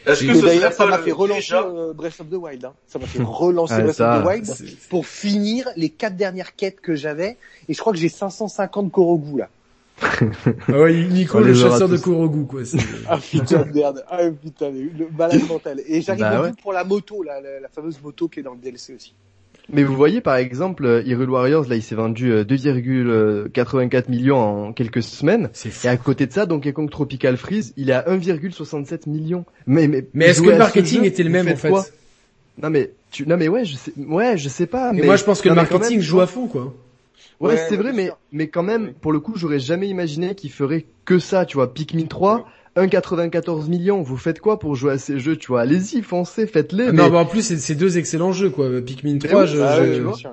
S2: est-ce que d'ailleurs ça m'a fait relancer euh, Breath of the Wild hein. ça m'a fait relancer ah, Breath of the Wild pour finir les quatre dernières quêtes que j'avais et je crois que j'ai 550 Korogu là
S1: ah ouais, Nico, le chasseur de Korogu, quoi.
S2: ah putain de merde. Ah putain, le malade mental. Et j'arrive bah, ouais. pour la moto, la, la, fameuse moto qui est dans le DLC aussi.
S3: Mais vous voyez par exemple euh, Hyrule Warriors là il s'est vendu 2,84 euh, millions en quelques semaines et à côté de ça Donkey Kong Tropical Freeze il est à 1,67 millions.
S1: Mais mais, mais est-ce que le marketing était le même en fait
S3: Non mais tu non mais ouais je sais ouais je sais pas. Mais,
S1: moi je pense que le marketing joue à fond quoi.
S3: Ouais, c'est vrai mais mais quand même pour le coup j'aurais jamais imaginé qu'il ferait que ça tu vois Pikmin 3 1,94 millions, vous faites quoi pour jouer à ces jeux, tu vois? Allez-y, foncez, faites-les.
S1: Ah, non, mais... en plus, c'est deux excellents jeux, quoi. Pikmin 3, je, ah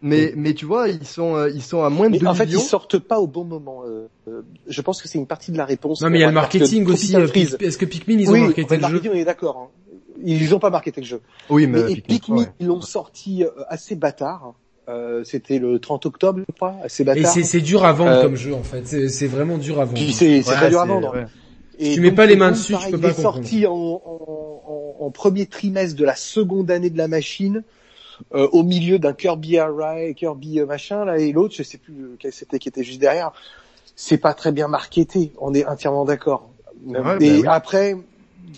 S3: mais mais tu vois, ils sont euh, ils sont à moins de mais 2
S2: en
S3: fait,
S2: ils sortent pas au bon moment. Euh, euh, je pense que c'est une partie de la réponse.
S1: Non, mais il y a le marketing aussi. Est-ce que Pikmin ils ont marketé le jeu
S2: On est d'accord. Hein. Ils ont pas marketé le jeu.
S3: Oui, mais,
S2: Pikmin, ils l'ont sorti assez bâtard. Euh, c'était le 30 octobre, je crois. Assez bâtard.
S1: Et c'est dur à vendre comme jeu en fait. C'est vraiment dur à vendre.
S2: C'est très dur à vendre.
S1: Et tu mets pas les mains dessus, tu peux pas
S2: Il est sorti en, en, en, premier trimestre de la seconde année de la machine, euh, au milieu d'un Kirby Array, Kirby euh, machin là, et l'autre, je sais plus quel c'était qui était juste derrière. C'est pas très bien marketé, on est entièrement d'accord. et bah après,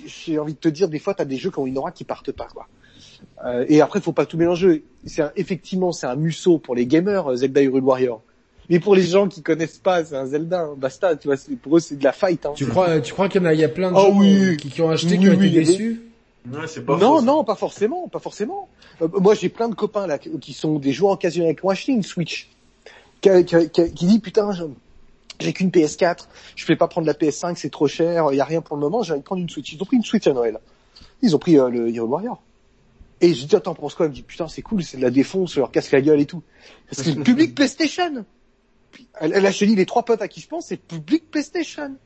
S2: j'ai envie de te dire, des fois, t'as des jeux qui ont une aura qui partent pas, quoi. Euh, et après, faut pas tout mélanger. C'est effectivement, c'est un musso pour les gamers, Zelda Hyrule Warrior. Mais pour les gens qui connaissent pas, c'est un Zelda, hein. basta, tu vois, pour eux c'est de la fight. Hein.
S1: Tu crois, tu crois qu'il y en a, il y a plein de oh, gens oui. qui, qui, ont acheté, qui ont été déçus
S2: Ouais, pas non, non, pas forcément, pas forcément. Euh, moi, j'ai plein de copains là qui sont des joueurs occasionnels qui ont acheté une Switch, qui, qui, qui, qui dit putain, j'ai qu'une PS4, je vais pas prendre la PS5, c'est trop cher, il y a rien pour le moment, j'ai envie de prendre une Switch. Ils ont pris une Switch à Noël. Ils ont pris euh, le Hero Warrior. Et je dis attends, pense quoi? Il me dit putain, c'est cool, c'est de la défonce, leur casse la gueule et tout. Parce que le public PlayStation elle, a chenille les trois potes à qui je pense, c'est public PlayStation.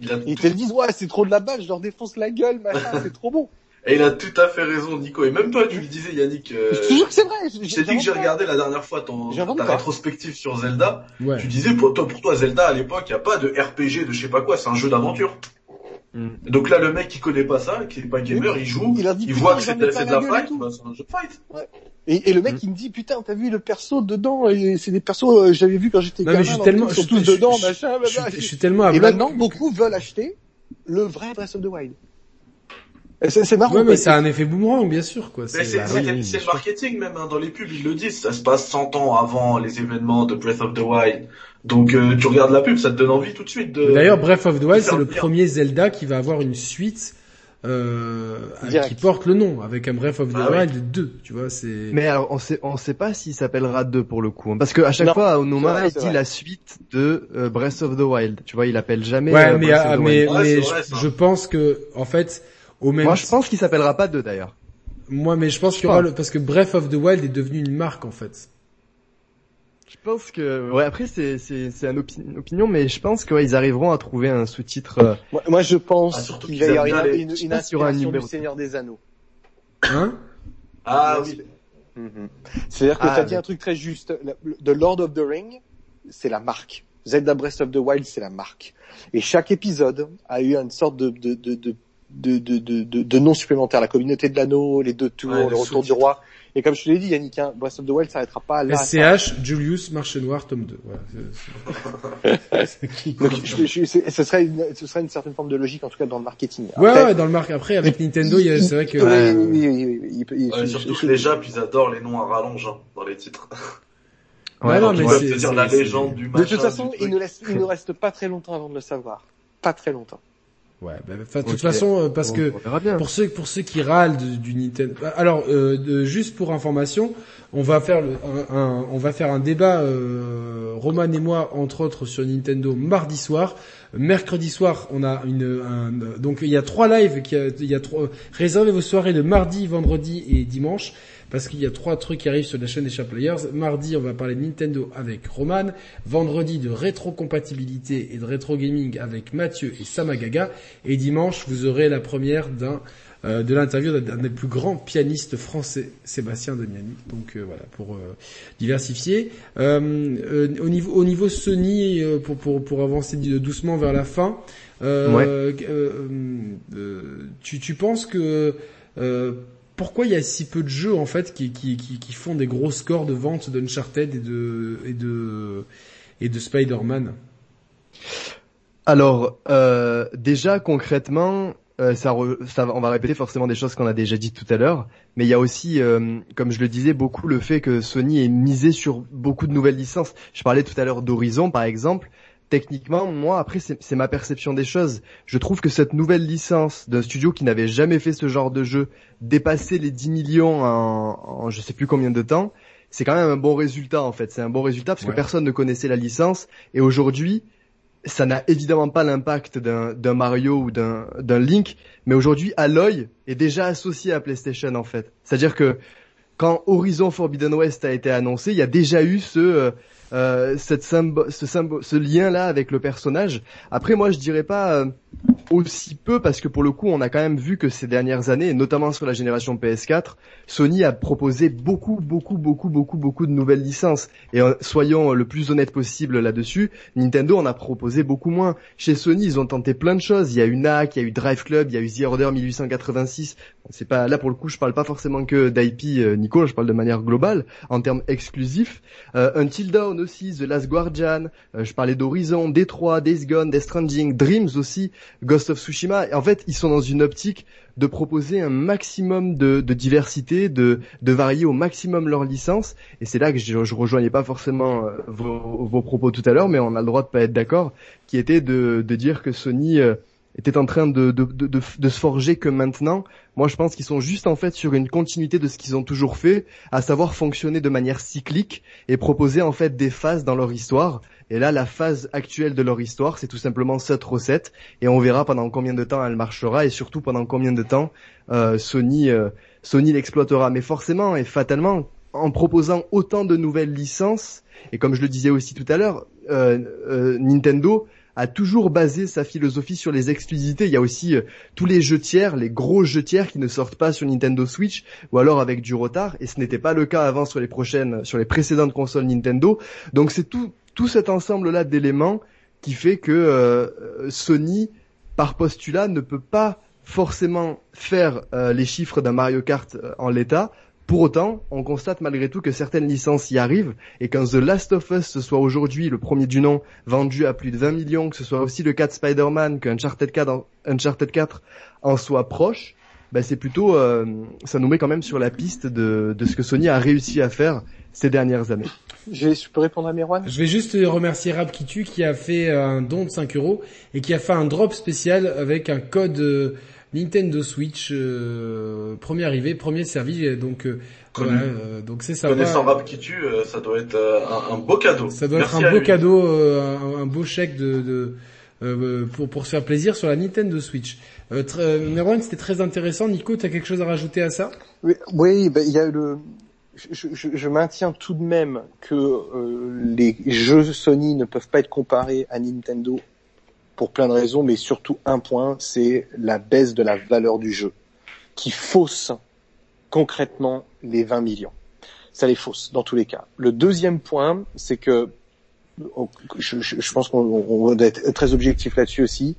S2: Ils te disent, ouais, c'est trop de la balle, je leur défonce la gueule, machin, c'est trop bon.
S4: Et il a tout à fait raison, Nico. Et même toi, tu le disais, Yannick. Euh,
S2: je te jure que c'est vrai.
S4: Je t'ai dit que j'ai regardé la dernière fois ton, ta rétrospective sur Zelda. Tu disais, pour toi, pour toi, Zelda, à l'époque, il n'y a pas de RPG, de je sais pas quoi, c'est un jeu d'aventure. Mm. Donc là, le mec qui connaît pas ça, qui est pas gamer, il joue, il, voit que c'est de, la fight, bah, c'est un jeu de fight.
S2: Ouais. Et, et, le mec, mm. il me dit, putain, t'as vu le perso dedans, c'est des persos, euh, j'avais vu quand j'étais gamin,
S1: mais tellement,
S2: ils sont tous dedans, machin,
S1: je, suis tellement
S2: Et maintenant, beaucoup veulent acheter le vrai Breath of the Wild. C'est marrant.
S1: Ouais, mais c'est un effet boomerang, bien sûr, quoi.
S4: C'est le marketing même, hein. dans les pubs, ils le disent. Ça se passe 100 ans avant les événements de Breath of the Wild. Donc euh, tu regardes la pub, ça te donne envie tout de suite de.
S1: D'ailleurs, Breath of the Wild, c'est le premier Zelda qui va avoir une suite euh, qui porte le nom avec un Breath of the ah Wild 2, tu vois, c'est.
S3: Mais alors on sait on sait pas s'il s'appellera 2 pour le coup, hein, parce que à chaque fois Onoma il dit la suite de euh, Breath of the Wild, tu vois, il appelle jamais.
S1: Ouais, euh, mais, ah, mais, mais je, pense que en fait au même.
S3: Moi je pense qu'il s'appellera pas 2 d'ailleurs.
S1: Moi, mais je pense qu'il y aura le parce que Breath of the Wild est devenu une marque en fait.
S3: Je pense que ouais après c'est c'est c'est une opinion mais je pense qu'ils ils arriveront à trouver un sous-titre. Euh,
S2: moi, je pense ah, qu'il va y avoir une, une, inspiration du Seigneur des Anneaux.
S1: Hein?
S4: Ah oui.
S2: Mhm. C'est-à-dire que tu as ah, dit un truc très juste. The Lord of the Ring, c'est la marque. Zelda Breath of the Wild, c'est la marque. Et chaque épisode a eu une sorte de de de de de, de, de, de nom supplémentaire. La communauté de l'anneau, les deux tours, le retour du roi. Et comme je te l'ai dit, Yannick, hein, Breath of the Wild s'arrêtera pas là.
S1: SCH, Julius, Marché Noir, tome 2.
S2: Voilà, Donc, je, je, ce serait une, ce serait une certaine forme de logique, en tout cas, dans le marketing.
S1: Après, ouais, ouais, dans le marque. Après, avec Nintendo, il, c'est vrai que...
S2: Oui, oui, oui,
S4: oui, ouais, surtout que les Japs, ils adorent les noms à rallonge, hein, dans les titres.
S1: Ouais, non, mais c'est,
S4: dire la légende du
S2: machin, De toute façon, il ne, laisse, il ne reste pas très longtemps avant de le savoir. Pas très longtemps.
S1: Ouais, bah, de toute façon, euh, parce que pour ceux pour ceux qui râlent du, Nintendo, bah, alors euh, juste pour information, on va faire le, un, on va faire un débat euh, Roman et moi entre autres sur Nintendo mardi soir. Mercredi soir, on a une un, donc il y a trois lives, il y a trois réservez vos soirées de mardi, vendredi et dimanche parce qu'il y a trois trucs qui arrivent sur la chaîne des Sharp Players. Mardi, on va parler de Nintendo avec Roman. Vendredi, de rétrocompatibilité et de rétro gaming avec Mathieu et Samagaga. Et dimanche, vous aurez la première d'un euh, de l'interview d'un des plus grands pianistes français, Sébastien Demiani. Donc euh, voilà, pour euh, diversifier. au niveau au niveau Sony, pour, pour, pour avancer doucement vers la fin, tu, tu penses que pourquoi il y a si peu de jeux en fait qui, qui, qui, font des gros scores de vente d'Uncharted et de et de et de Spider-Man?
S3: Alors euh, déjà concrètement, euh, ça, on va répéter forcément des choses qu'on a déjà dites tout à l'heure, mais il y a aussi, euh, comme je le disais, beaucoup le fait que Sony est misé sur beaucoup de nouvelles licences. Je parlais tout à l'heure d'Horizon par exemple techniquement, moi, après, c'est ma perception des choses. Je trouve que cette nouvelle licence d'un studio qui n'avait jamais fait ce genre de jeu, dépasser les 10 millions en, en je sais plus combien de temps, c'est quand même un bon résultat en fait. C'est un bon résultat parce que personne ne connaissait la licence et aujourd'hui, ça n'a évidemment pas l'impact d'un Mario ou d'un Link, mais aujourd'hui, Aloy est déjà associé à PlayStation en fait. C'est-à-dire que quand Horizon Forbidden West a été annoncé, il y a déjà eu ce euh, euh, cette ce, lien-là avec le personnage. Après, moi, je dirais pas euh, aussi peu parce que pour le coup, on a quand même vu que ces dernières années, notamment sur la génération PS4, Sony a proposé beaucoup, beaucoup, beaucoup, beaucoup, beaucoup de nouvelles licences. Et euh, soyons le plus honnête possible là-dessus, Nintendo en a proposé beaucoup moins. Chez Sony, ils ont tenté plein de choses. Il y a eu NAC, il y a eu Drive Club, il y a eu The Order 1886. C'est pas là pour le coup, je parle pas forcément que d'IP, Nico, je parle de manière globale en termes exclusifs. Until Dawn aussi, The Last Guardian, euh, je parlais d'Horizon, D3, Days Gone, Death Stranding, Dreams aussi, Ghost of Tsushima. Et en fait, ils sont dans une optique de proposer un maximum de, diversité, de, varier au maximum leur licence. Et c'est là que je, je rejoignais pas forcément euh, vos, propos tout à l'heure, mais on a le droit de pas être d'accord, qui était de, de dire que Sony euh, était en train de, de, de, de, se forger que maintenant. Moi, je pense qu'ils sont juste en fait sur une continuité de ce qu'ils ont toujours fait, à savoir fonctionner de manière cyclique et proposer en fait des phases dans leur histoire. Et là, la phase actuelle de leur histoire, c'est tout simplement cette recette, et on verra pendant combien de temps elle marchera, et surtout pendant combien de temps euh, Sony euh, Sony l'exploitera. Mais forcément et fatalement, en proposant autant de nouvelles licences, et comme je le disais aussi tout à l'heure, euh, euh Nintendo a toujours basé sa philosophie sur les exclusivités. Il y a aussi euh, tous les jeux tiers, les gros jeux tiers qui ne sortent pas sur Nintendo Switch ou alors avec du retard. Et ce n'était pas le cas avant sur les prochaines, sur les précédentes consoles Nintendo. Donc c'est tout, tout cet ensemble-là d'éléments qui fait que euh, Sony, par postulat, ne peut pas forcément faire euh, les chiffres d'un Mario Kart en l'état, pour autant, on constate malgré tout que certaines licences y arrivent et qu'un The Last of Us ce soit aujourd'hui le premier du nom vendu à plus de 20 millions, que ce soit aussi le cas de Spider-Man, qu'un Uncharted 4, Uncharted 4 en soit proche, bah c'est plutôt, euh, ça nous met quand même sur la piste de, de ce que Sony a réussi à faire ces dernières années.
S2: Je peux répondre à Merwan
S1: Je vais juste remercier Rab qui a fait un don de 5 euros et qui a fait un drop spécial avec un code euh, Nintendo Switch, euh, premier arrivé, premier servi, donc euh,
S4: euh, donc c'est ça. Connaissant Rap qui tue, ça doit être un, beau cadeau.
S1: Ça doit être un beau cadeau, un, beau chèque de, de pour pour se faire plaisir sur la Nintendo Switch. Euh, Merwan, c'était très intéressant. Nico, tu as quelque chose à rajouter à ça?
S2: Oui, oui, ben, il y a le. Je, je, je, maintiens tout de même que les jeux Sony ne peuvent pas être comparés à Nintendo pour plein de raisons, mais surtout un point, c'est la baisse de la valeur du jeu, qui fausse concrètement les 20 millions. Ça les fausse dans tous les cas. Le deuxième point, c'est que oh, je, pense qu'on doit être très objectif là-dessus aussi,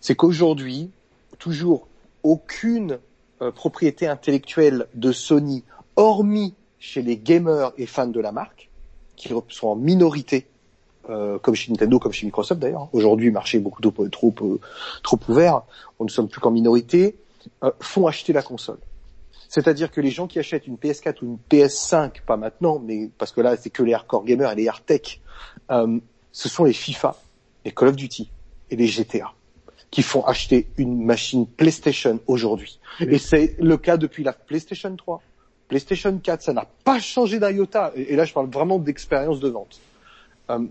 S2: c'est qu'aujourd'hui, toujours aucune euh, propriété intellectuelle de Sony, hormis chez les gamers et fans de la marque, qui sont en minorité euh, comme chez Nintendo, comme chez Microsoft d'ailleurs. Aujourd'hui, le marché est beaucoup trop, trop, euh, trop ouvert. On ne sommes plus qu'en minorité. Euh, font acheter la console. C'est-à-dire que les gens qui achètent une PS4 ou une PS5, pas maintenant, mais parce que là c'est que les hardcore gamers et les hard tech, ce sont les FIFA, les Call of Duty et les GTA. qui font acheter une machine PlayStation aujourd'hui. Et c'est le cas depuis la PlayStation 3. PlayStation 4, ça n'a pas changé d'un iota. Et, là, je parle vraiment d'expérience de vente. Euh,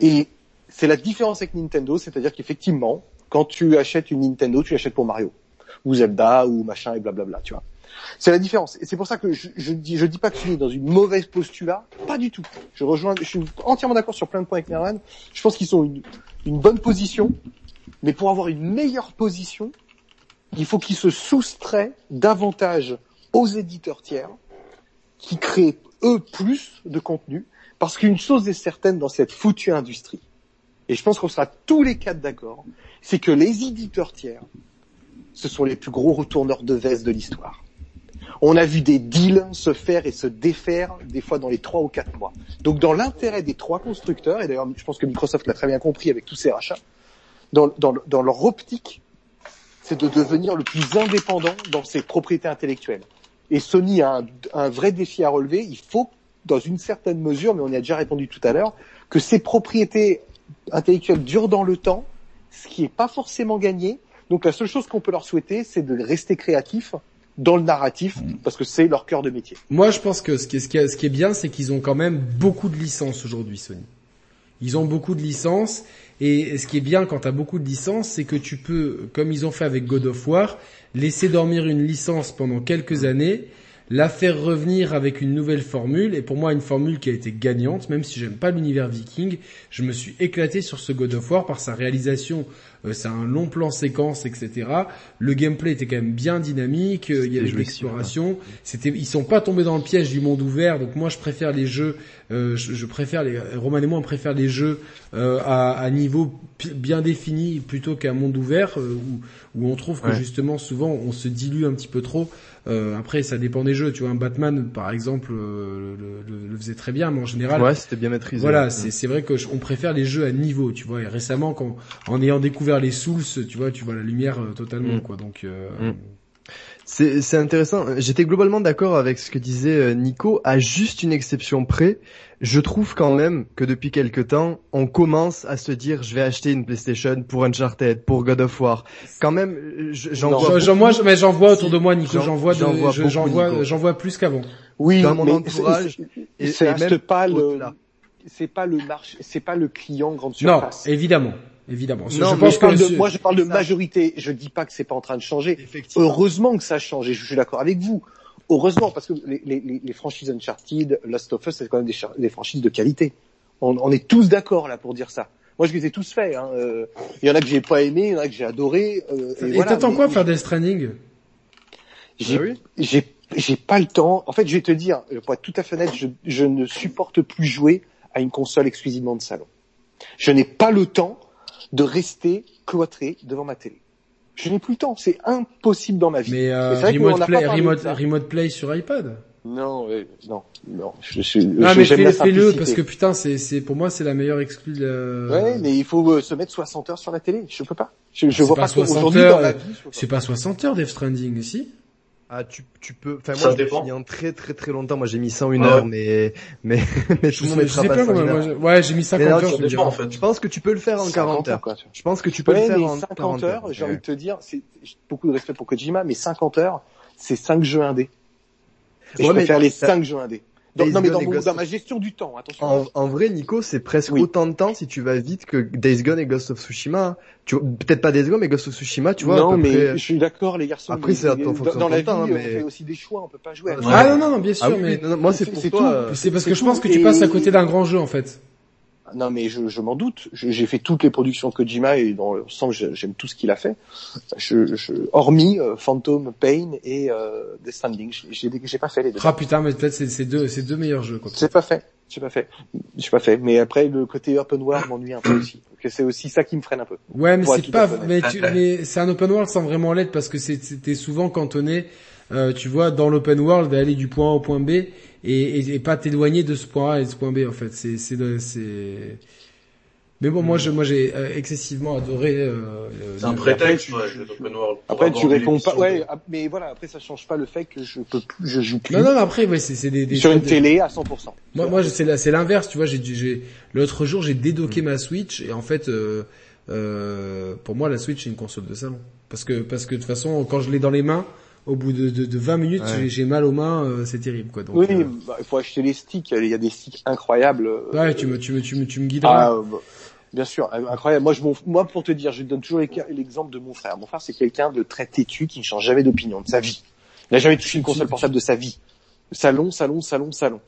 S2: et c'est la différence avec Nintendo, c'est-à-dire qu'effectivement, quand tu achètes une Nintendo, tu l'achètes pour Mario ou Zelda ou machin et blablabla, tu vois. C'est la différence. Et c'est pour ça que je, je dis, pas que je suis dans une mauvaise posture, pas du tout. Je rejoins, je suis entièrement d'accord sur plein de points avec Merwan. Je pense qu'ils sont une, une bonne position, mais pour avoir une meilleure position, il faut qu'ils se soustraient davantage aux éditeurs tiers, qui créent eux plus de contenu, parce qu'une chose est certaine dans cette foutue industrie, et je pense qu'on sera tous les quatre d'accord, c'est que les éditeurs tiers, ce sont les plus gros retourneurs de veste de l'histoire. On a vu des deals se faire et se défaire des fois dans les trois ou quatre mois. Donc dans l'intérêt des trois constructeurs, et d'ailleurs je pense que Microsoft l'a très bien compris avec tous ces rachats, dans, leur optique, c'est de devenir le plus indépendant dans ses propriétés intellectuelles. Et Sony a un, un, vrai défi à relever. Il faut, dans une certaine mesure, mais on y a déjà répondu tout à l'heure, que ces propriétés intellectuelles durent dans le temps, ce qui n'est pas forcément gagné. Donc la seule chose qu'on peut leur souhaiter, c'est de rester créatifs dans le narratif, parce que c'est leur cœur de métier.
S1: Moi, je pense que ce qui est, ce qui est, ce qui est bien, c'est qu'ils ont quand même beaucoup de licences aujourd'hui, Sony. Ils ont beaucoup de licences, et ce qui est bien quand tu as beaucoup de licences, c'est que tu peux, comme ils ont fait avec God of War, laisser dormir une licence pendant quelques années, la faire revenir avec une nouvelle formule, et pour moi une formule qui a été gagnante, même si j'aime pas l'univers viking, je me suis éclaté sur ce God of War par sa réalisation c'est un long plan séquence, etc. Le gameplay était quand même bien dynamique, euh, il y avait de l'exploration. C'était, ils sont pas tombés dans le piège du monde ouvert. Donc moi, je préfère les jeux, euh, je, préfère les, Roman et moi, on préfère les jeux à, à, niveau bien défini plutôt qu'un monde ouvert où, où on trouve que justement souvent on se dilue un petit peu trop. après, ça dépend des jeux. Tu vois, un Batman, par exemple, le, le, le, faisait très bien, mais en général,
S3: ouais, c'était bien maîtrisé.
S1: Voilà, c'est c'est vrai que on préfère les jeux à niveau. Tu vois, et récemment, quand en ayant découvert les Souls, tu vois, tu vois la lumière euh, totalement, mm. quoi. Donc, euh,
S3: mm. c'est intéressant. J'étais globalement d'accord avec ce que disait euh, Nico, à juste une exception près. Je trouve quand même que depuis quelque temps, on commence à se dire, je vais acheter une PlayStation pour Uncharted, pour God of War. Quand même, j'en vois.
S1: moi, mais j'en vois autour de moi, Nico. J'en vois, j'en vois, j'en vois plus qu'avant.
S2: Oui, dans mon entourage. Et c'est pas le, c'est pas le marché, c'est pas le client grande surface.
S1: Non, évidemment évidemment.
S2: Non, je pense que moi je parle de majorité. Je dis pas que c'est pas en train de changer. Heureusement que ça a changé. Je suis d'accord avec vous. Heureusement parce que les, les, les franchises Uncharted, Last of Us, c'est quand même des, des, franchises de qualité. On, on est tous d'accord là pour dire ça. Moi, je les ai tous faits. Hein. Euh, il y en a que j'ai pas aimé, il y en a que j'ai adoré.
S1: Euh, et, et t'attends quoi faire Death Stranding?
S2: J'ai j'ai pas le temps. En fait, je vais te dire, pour être tout à fait honnête, je, je ne supporte plus jouer à une console exclusivement de salon. Je n'ai pas le temps de rester cloîtré devant ma télé. Je n'ai plus le temps, c'est impossible dans ma vie.
S1: Mais euh, remote, play, remote, remote, play sur iPad
S2: non, non, non. Je, suis.
S1: Non, mais fais-le parce que putain, c'est, c'est pour moi c'est la meilleure exclue. De...
S2: Ouais, mais il faut euh, se mettre 60 heures sur la télé. Je peux pas. Je, je vois
S1: pas, 60 heures. C'est pas 60 heures Death Stranding, ici.
S3: Ah, tu, tu peux. Enfin, moi, j'ai mis en très très très longtemps. Moi, j'ai mis 101 heures, mais mais mais tout le monde mettra pas 100 heures.
S1: ouais, j'ai mis 50 heures. Je,
S3: en fait. je pense que tu peux le faire en 40 heures. Quoi, je pense que tu peux le faire en
S2: 50 heures. J'ai envie de te dire, c'est beaucoup de respect pour Kojima, mais 50 heures, c'est 5 jeux indés. Et je préfère les 5 jeux indés non, mais dans, ma gestion du temps, attention.
S3: En, vrai, Nico, c'est presque autant de temps si tu vas vite que Days Gone et Ghost of Tsushima. Tu peut-être pas Days Gone, mais Ghost of Tsushima, tu vois.
S2: Non, mais je suis d'accord, les garçons.
S3: Après, c'est
S2: dans, dans la vie, hein, mais... on fait aussi des choix, on peut pas jouer. À
S1: ah non, non, bien sûr, ah mais
S3: moi c'est pour toi.
S1: C'est parce que je pense que tu passes à côté d'un grand jeu, en fait.
S2: Non, mais je, je m'en doute. J'ai fait toutes les productions de Kojima et dans l'ensemble, j'aime tout ce qu'il a fait. Je, je, hormis euh, Phantom Pain et euh, Death Stranding, j'ai pas fait les deux.
S1: Ah putain, mais peut-être c'est deux, c'est deux meilleurs jeux.
S2: C'est pas fait. J'ai pas fait. J'ai pas fait. Mais après, le côté open world m'ennuie un peu aussi. C'est aussi ça qui me freine un peu.
S1: Ouais, mais c'est pas, mais, tu, mais c'est un open world sans vraiment l'être parce que c'était souvent cantonné, euh, tu vois, dans l'open world d'aller du point A au point B et, et, pas t'éloigner de ce point A et de ce point B en fait. C'est c'est c'est mais bon, moi, je, moi, j'ai euh, excessivement adoré. Euh,
S4: c'est un prétexte, ouais,
S2: Après, tu réponds pas. Ouais, mais voilà. Après, ça change pas le fait que je peux plus, je joue plus.
S1: Non, non, après, ouais, c'est, c'est des, des
S2: sur une télé à 100%.
S1: Moi, moi, c'est, c'est l'inverse. Tu vois, j'ai, j'ai l'autre jour, j'ai dédocké ma Switch et en fait, euh, euh, pour moi, la Switch est une console de salon. Parce que parce que de toute façon, quand je l'ai dans les mains, au bout de, de, de 20 minutes, j'ai mal aux mains, euh, c'est terrible quoi.
S2: Donc, oui, euh, bah, il faut acheter les sticks. Il y a des sticks incroyables.
S1: Ouais, tu me tu me tu me tu me guideras. Ah,
S2: bah, bien sûr, incroyable. Moi, je moi pour te dire, je donne toujours l'exemple de mon frère. Mon frère, c'est quelqu'un de très têtu qui ne change jamais d'opinion de sa vie. Il n'a jamais touché une console portable de sa vie. Salon, salon, salon, salon.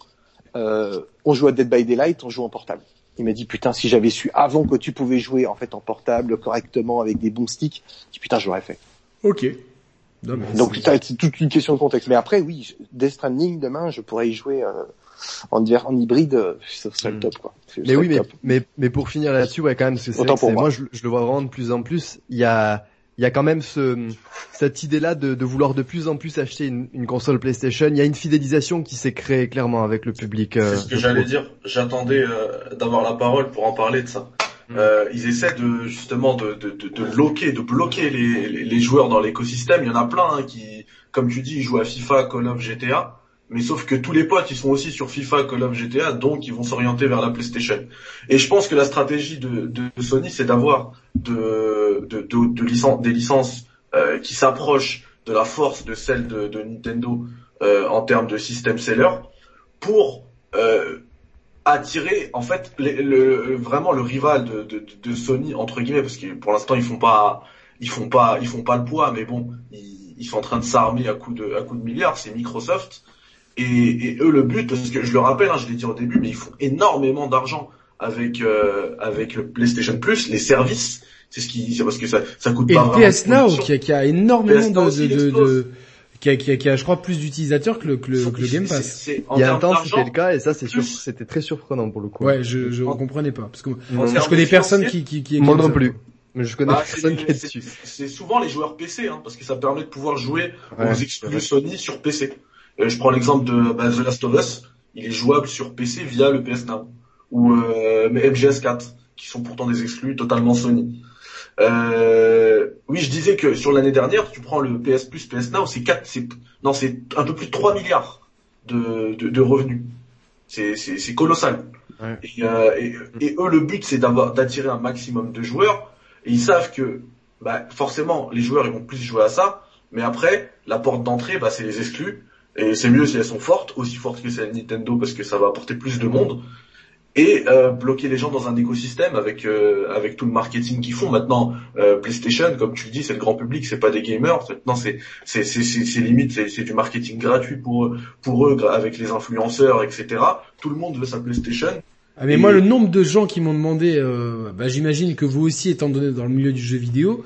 S2: Euh, on joue à Dead by Daylight, on joue en portable. Il m'a dit putain si j'avais su avant que tu pouvais jouer en fait en portable correctement avec des bons sticks, je dis putain j'aurais fait.
S1: Ok.
S2: Donc c'est toute une question de contexte. Mais après oui, Death Stranding demain je pourrais y jouer euh, en, en hybride, euh, ce serait le hmm. top quoi.
S3: Mais oui, mais, mais, mais pour finir là-dessus, ouais quand même, c'est moi, moi je, je, le vois vraiment de plus en plus. Il y a il y a quand même ce, cette idée-là de, de, vouloir de plus en plus acheter une, une, console PlayStation. Il y a une fidélisation qui s'est créée clairement avec le public.
S4: Euh, c'est ce que j'allais dire. J'attendais euh, d'avoir la parole pour en parler de ça. Mm. Euh, ils essaient de justement de, de, de, de loquer, de bloquer les, les, joueurs dans l'écosystème. Il y en a plein hein, qui, comme tu dis, ils jouent à FIFA, Call of, GTA mais sauf que tous les potes ils sont aussi sur FIFA, Call of, GTA, donc ils vont s'orienter vers la PlayStation. Et je pense que la stratégie de, de Sony, c'est d'avoir de, de, de, de des licences euh, qui s'approchent de la force de celle de, de Nintendo euh, en termes de système seller, pour euh, attirer en fait le, vraiment le rival de, de, de, Sony entre guillemets, parce que pour l'instant ils font pas ils font pas ils font pas le poids, mais bon ils, ils sont en train de s'armer à coup de à coup de milliards, c'est Microsoft. Et, eux, le but, parce que je le rappelle, hein, je l'ai dit au début, mais ils font énormément d'argent avec euh, avec le PlayStation Plus, les services. C'est ce qui, c'est parce que ça ça coûte
S1: et
S4: pas.
S1: Et le PS Now qui a, qui a énormément de, de, de, qui a, qui a, qui a, je crois, plus d'utilisateurs que le, que le, que le Game Pass.
S3: Il y a un temps, c'était le cas, et ça, c'était très surprenant pour le coup.
S1: Ouais, je, je comprenais pas, parce que je connais personne qui, qui, qui
S3: Moi non plus. Mais je connais bah, personne qui est dessus.
S4: C'est souvent les joueurs PC, hein, parce que ça permet de pouvoir jouer aux exclus Sony sur PC. Euh, je prends l'exemple de bah, The Last of Us, il est jouable sur PC via le PS Now ou euh, MGS4 qui sont pourtant des exclus totalement Sony. Euh, oui, je disais que sur l'année dernière, tu prends le PS Plus, PS Now, c'est 4, c'est non, c'est un peu plus de 3 milliards de, de, de revenus. C'est c'est colossal. Ouais. Et, euh, et, et, eux, le but, c'est d'avoir d'attirer un maximum de joueurs. Et ils savent que, bah, forcément, les joueurs ils vont plus jouer à ça. Mais après, la porte d'entrée, bah, c'est les exclus. Et c'est mieux si elles sont fortes, aussi fortes que celles Nintendo parce que ça va apporter plus de monde. Et euh, bloquer les gens dans un écosystème avec euh, avec tout le marketing qu'ils font maintenant. Euh, PlayStation, comme tu le dis, c'est le grand public, c'est pas des gamers. Maintenant, c'est c'est c'est c'est limite, c'est c'est du marketing gratuit pour pour eux avec les influenceurs, etc. Tout le monde veut sa PlayStation.
S1: Ah mais moi, le nombre de gens qui m'ont demandé, euh, bah, j'imagine que vous aussi, étant donné dans le milieu du jeu vidéo,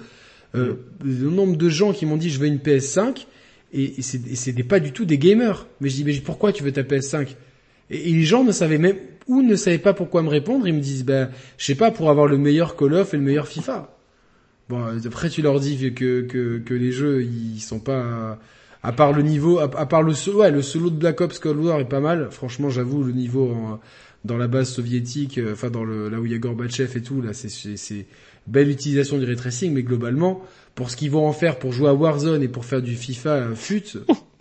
S1: euh, le nombre de gens qui m'ont dit je veux une PS5 et, et c'était pas du tout des gamers. Mais je dis, mais pourquoi tu veux ta PS5 et, les gens ne savaient même ou ne savaient pas pourquoi me répondre. Ils me disent, ben, je sais pas, pour avoir le meilleur Call of et le meilleur FIFA. Bon, après tu leur dis que que que les jeux ils sont pas à part le niveau, à, part le solo, ouais, le solo de Black Ops Cold War est pas mal. Franchement, j'avoue, le niveau dans la base soviétique, euh, enfin dans le là où il y a Gorbatchev et tout, là c'est c'est belle utilisation du ray tracing, mais globalement, pour ce qu'ils vont en faire pour jouer à Warzone et pour faire du FIFA euh, fut.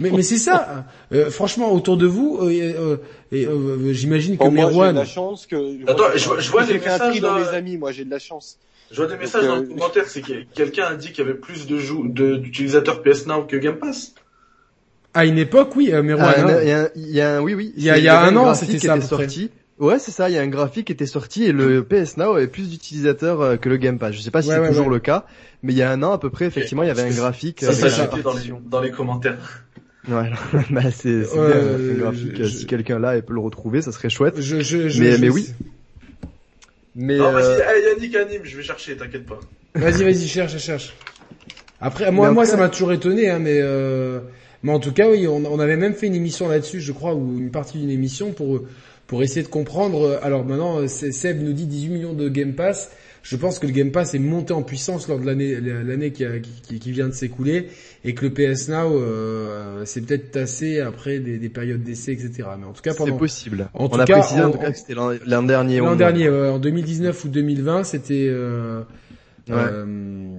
S1: mais, mais c'est ça. Euh, franchement, autour de vous, euh, euh, j'imagine que Merwan. Moi,
S2: j'ai de la chance que.
S4: Attends, je, je vois des messages
S2: dans mes amis. Moi, j'ai de la chance.
S4: Je vois des messages dans les commentaires. C'est que quelqu'un a dit qu'il y avait plus de d'utilisateurs PS Now que Game Pass.
S1: À une époque, oui, Merwan.
S3: Ah, hein. il y, a, y a, oui, oui.
S1: Il y a, il y a un an, c'était ça. Sorti.
S3: Ouais, c'est ça. Il y a un graphique qui était sorti et le PS Now avait plus d'utilisateurs que le Game Pass. Je sais pas si c'est toujours le cas, mais il y a un an à peu près, effectivement, il y avait un graphique.
S4: Ça, ça dans les, dans les commentaires.
S3: Ouais, bah c'est c'est euh, bien, graphique. Si quelqu'un là et peut le retrouver, ça serait chouette. Je, je, je, mais mais oui.
S4: Mais non, vas-y, euh... Yannick anime, je vais chercher, t'inquiète pas.
S1: Vas-y, vas-y, cherche, cherche. Après, moi, moi, ça m'a toujours étonné, hein, mais euh... mais en tout cas, oui, on, on avait même fait une émission là-dessus, je crois, ou une partie d'une émission pour pour essayer de comprendre. Alors maintenant, Seb nous dit 18 millions de Game Pass je pense que le Game Pass est monté en puissance lors de l'année l'année qui, qui, qui, vient de s'écouler et que le PS Now euh, c'est peut-être tassé après des, des périodes d'essai etc. Mais en tout cas pendant
S3: c'est possible. En tout On a cas, précisé en, tout cas que c'était l'an dernier.
S1: L'an dernier, en 2019 ou 2020, c'était euh, euh,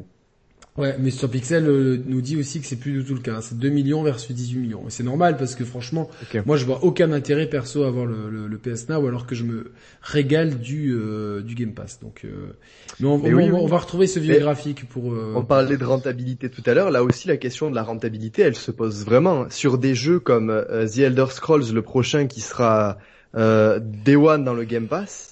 S1: Ouais, mais sur Pixel euh, nous dit aussi que c'est plus du tout le cas. C'est 2 millions versus 18 millions. Et c'est normal parce que franchement, moi je vois aucun intérêt perso à avoir le, le, PS Now alors que je me régale du euh, du Game Pass. Donc, euh... mais on, on, va retrouver ce vieux graphique pour.
S3: On parlait de rentabilité tout à l'heure. Là aussi, la question de la rentabilité, elle se pose vraiment sur des jeux comme The Elder Scrolls, le prochain qui sera Day One dans le Game Pass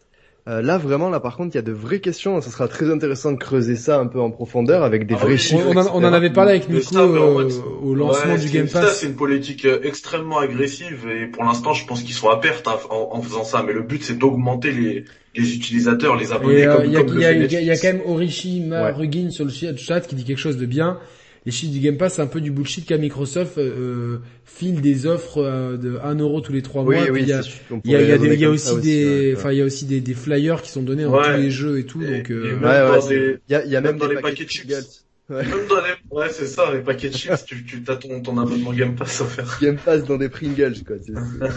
S3: euh, là vraiment, là par contre, il y a de vraies questions. Ce sera très intéressant de creuser ça un peu en profondeur avec des ah vrais chiffres.
S1: On, en, avait parlé avec Nico euh, au lancement du Game Pass.
S4: C'est une politique euh, extrêmement agressive et pour l'instant, je pense qu'ils sont à perte hein, en, faisant ça. Mais le but, c'est d'augmenter les, les utilisateurs, les abonnés.
S1: Il y, a, quand même Orishi Marugin sur le chat qui dit quelque chose de bien les chiffres du Game Pass, c'est un peu du bullshit qu'à Microsoft euh, file des offres euh, de 1 euro tous les 3 mois.
S3: Oui,
S1: il y a, il y a, il y a aussi des, enfin, il y a aussi des, des flyers qui sont donnés en tous les jeux et tout. donc,
S4: euh... ouais, il y a, il y a même, dans les paquets de chips. Ouais. Même dans les... Ouais, c'est ça, les paquets de chips, tu, tu as ton, ton abonnement Game Pass offert.
S3: Game Pass dans des Pringles, quoi.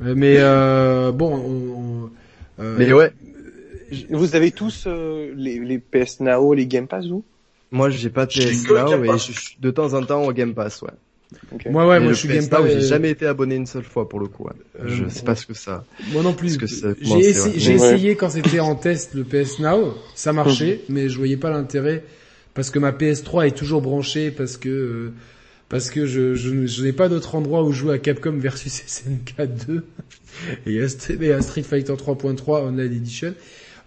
S1: Euh, mais euh, bon, on,
S2: euh, mais ouais. Vous avez tous les, les PS Now, les Game Pass, vous?
S3: Moi, j'ai pas de PS Now et je suis de temps en temps au Game Pass, ouais.
S1: Moi, ouais, moi, je suis Game Pass.
S3: J'ai jamais été abonné une seule fois pour le coup. Ouais. je sais pas ce que ça.
S1: Moi non plus. J'ai essayé, essayé quand c'était en test le PS Now, ça marchait, mais je voyais pas l'intérêt parce que ma PS3 est toujours branchée parce que euh, parce que je, je, n'ai pas d'autre endroit où jouer à Capcom versus SNK 2 et à Street Fighter 3.3 Online Edition.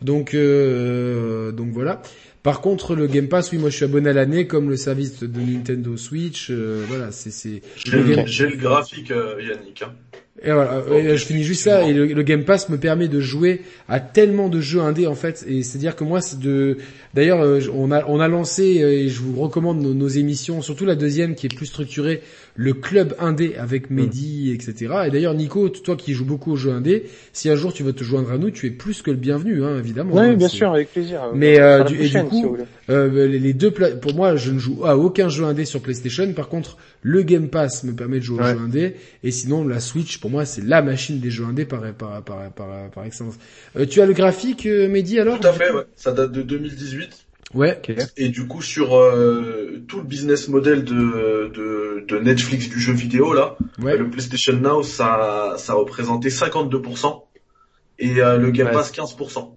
S1: Donc euh, donc voilà. Par contre, le Game Pass, oui, moi je suis abonné à l'année, comme le service de Nintendo Switch. Euh, voilà, c'est c'est.
S4: J'ai le, graphique, euh, Yannick. Hein.
S1: Et voilà, je finis juste ça. Et le, Game Pass me permet de jouer à tellement de jeux indés en fait. Et c'est à dire que moi, c'est de. D'ailleurs, euh, on a on a lancé et je vous recommande nos, nos, émissions, surtout la deuxième qui est plus structurée le club indé avec mm. Mehdi, etc. Et d'ailleurs, Nico, toi qui joues beaucoup aux jeux indés, si un jour tu veux te joindre à nous, tu es plus que le bienvenu, hein, évidemment.
S2: Oui,
S1: hein,
S2: bien sûr, avec plaisir.
S1: Mais euh, du, et du coup, euh, les, deux, pour moi, je ne joue à aucun jeu indé sur PlayStation. Par contre, le Game Pass me permet de jouer aux jeux indés, et sinon la Switch, pour moi, c'est la machine des jeux indés par par par par, par, excellence. Euh, tu as le graphique, Mehdi, alors?
S4: Tout à fait, ouais. Ça date de 2018.
S1: Ouais.
S4: Et du coup sur euh, tout le business model de, de, de, Netflix du jeu vidéo là, ouais. le PlayStation Now ça ça représentait 52% et euh, le Game Pass 15%.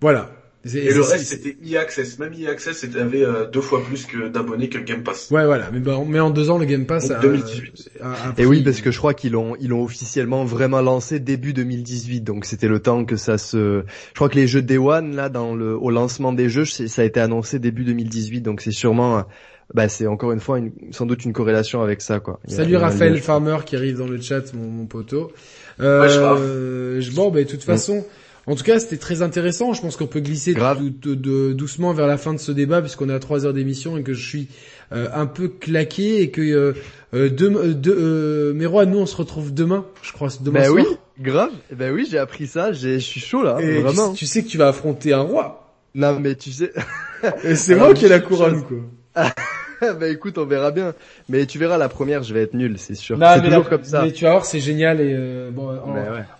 S1: Voilà.
S4: Et, le reste c'était e-access. Même e-access avait euh, deux fois plus que d'abonnés que le Game Pass.
S1: Ouais voilà, mais, bah, mais en deux ans le Game Pass.
S4: a, 2018.
S3: Et oui parce que je crois qu'ils l'ont ils l'ont officiellement vraiment lancé début 2018, donc c'était le temps que ça se. Je crois que les jeux Day One là dans le au lancement des jeux ça a été annoncé début 2018, donc c'est sûrement bah c'est encore une fois une, sans doute une corrélation avec ça quoi.
S1: Salut Raphaël Farmer qui arrive dans le chat mon, mon poteau. Euh, bon bah de toute façon. En tout cas, c'était très intéressant. Je pense qu'on peut glisser de, doucement vers la fin de ce débat puisqu'on est à trois heures d'émission et que je suis euh, un peu claqué et que euh, euh, euh nous on se retrouve demain, je crois, demain
S3: ben oui, grave. Ben oui, j'ai appris ça. Je suis chaud là, vraiment.
S1: Tu, sais que tu vas affronter un roi.
S3: Non, mais tu sais.
S1: c'est moi qui ai la couronne, quoi.
S3: bah écoute, on verra bien. Mais tu verras la première, je vais être nul, c'est sûr. C'est toujours comme ça.
S1: Mais tu vas voir, c'est génial et euh, bon,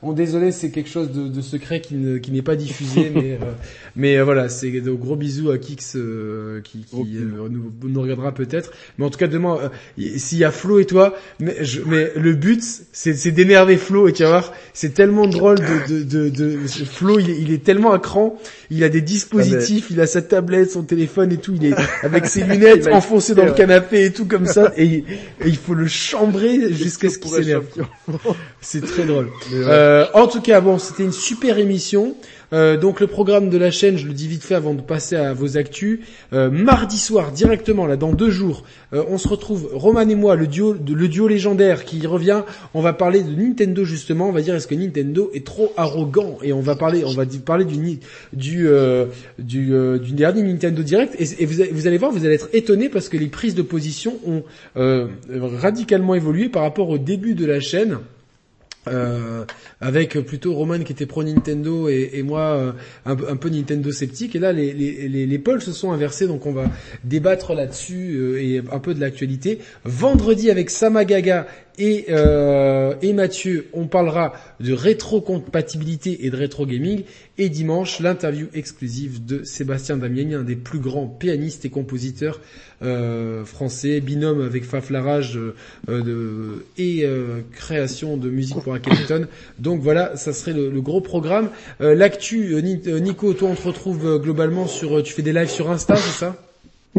S1: on, désolé, c'est quelque chose de, de secret qui ne qui n'est pas diffusé, mais euh, mais euh, voilà, c'est de gros bisous à Kix euh, qui, qui nous, nous, regardera peut-être. Mais en tout cas, demain, s'il y a Flo et toi, mais je, mais le but, c'est c'est d'énerver Flo et tu vas voir, c'est tellement drôle de de de, de Flo, il est, il est tellement à cran, il a des dispositifs, ah, il a sa tablette, son téléphone et tout, il est avec ses lunettes enfoncées dans le canapé et tout comme ça, et, il faut le chambrer jusqu'à ce qu'il s'énerve. C'est très drôle. Euh, en tout cas, bon, c'était une super émission. Euh, donc le programme de la chaîne, je le dis vite fait avant de passer à vos actus. Euh, mardi soir, directement, là, dans deux jours, euh, on se retrouve, Roman et moi, le duo, le duo légendaire qui revient. On va parler de Nintendo justement. On va dire est-ce que Nintendo est trop arrogant? Et on va parler, on va parler du du du, du dernier Nintendo Direct. Et, vous, vous, allez voir, vous allez être étonné parce que les prises de position ont radicalement évolué par rapport au début de la chaîne. Euh, avec plutôt Roman qui était pro Nintendo et, et moi euh, un, peu Nintendo sceptique. Et là, les, les, les, pôles se sont inversés, donc on va débattre là-dessus euh, et un peu de l'actualité. Vendredi avec Samagaga et, euh, et Mathieu, on parlera de rétrocompatibilité et de rétro gaming. Et dimanche, l'interview exclusive de Sébastien Damiani, un des plus grands pianistes et compositeurs euh, français, binôme avec Faflarage euh, et création de musique pour Akhenaton. Donc voilà, ça serait le, gros programme. L'actu, Nico, toi on te retrouve globalement sur, tu fais des lives sur Insta, c'est ça?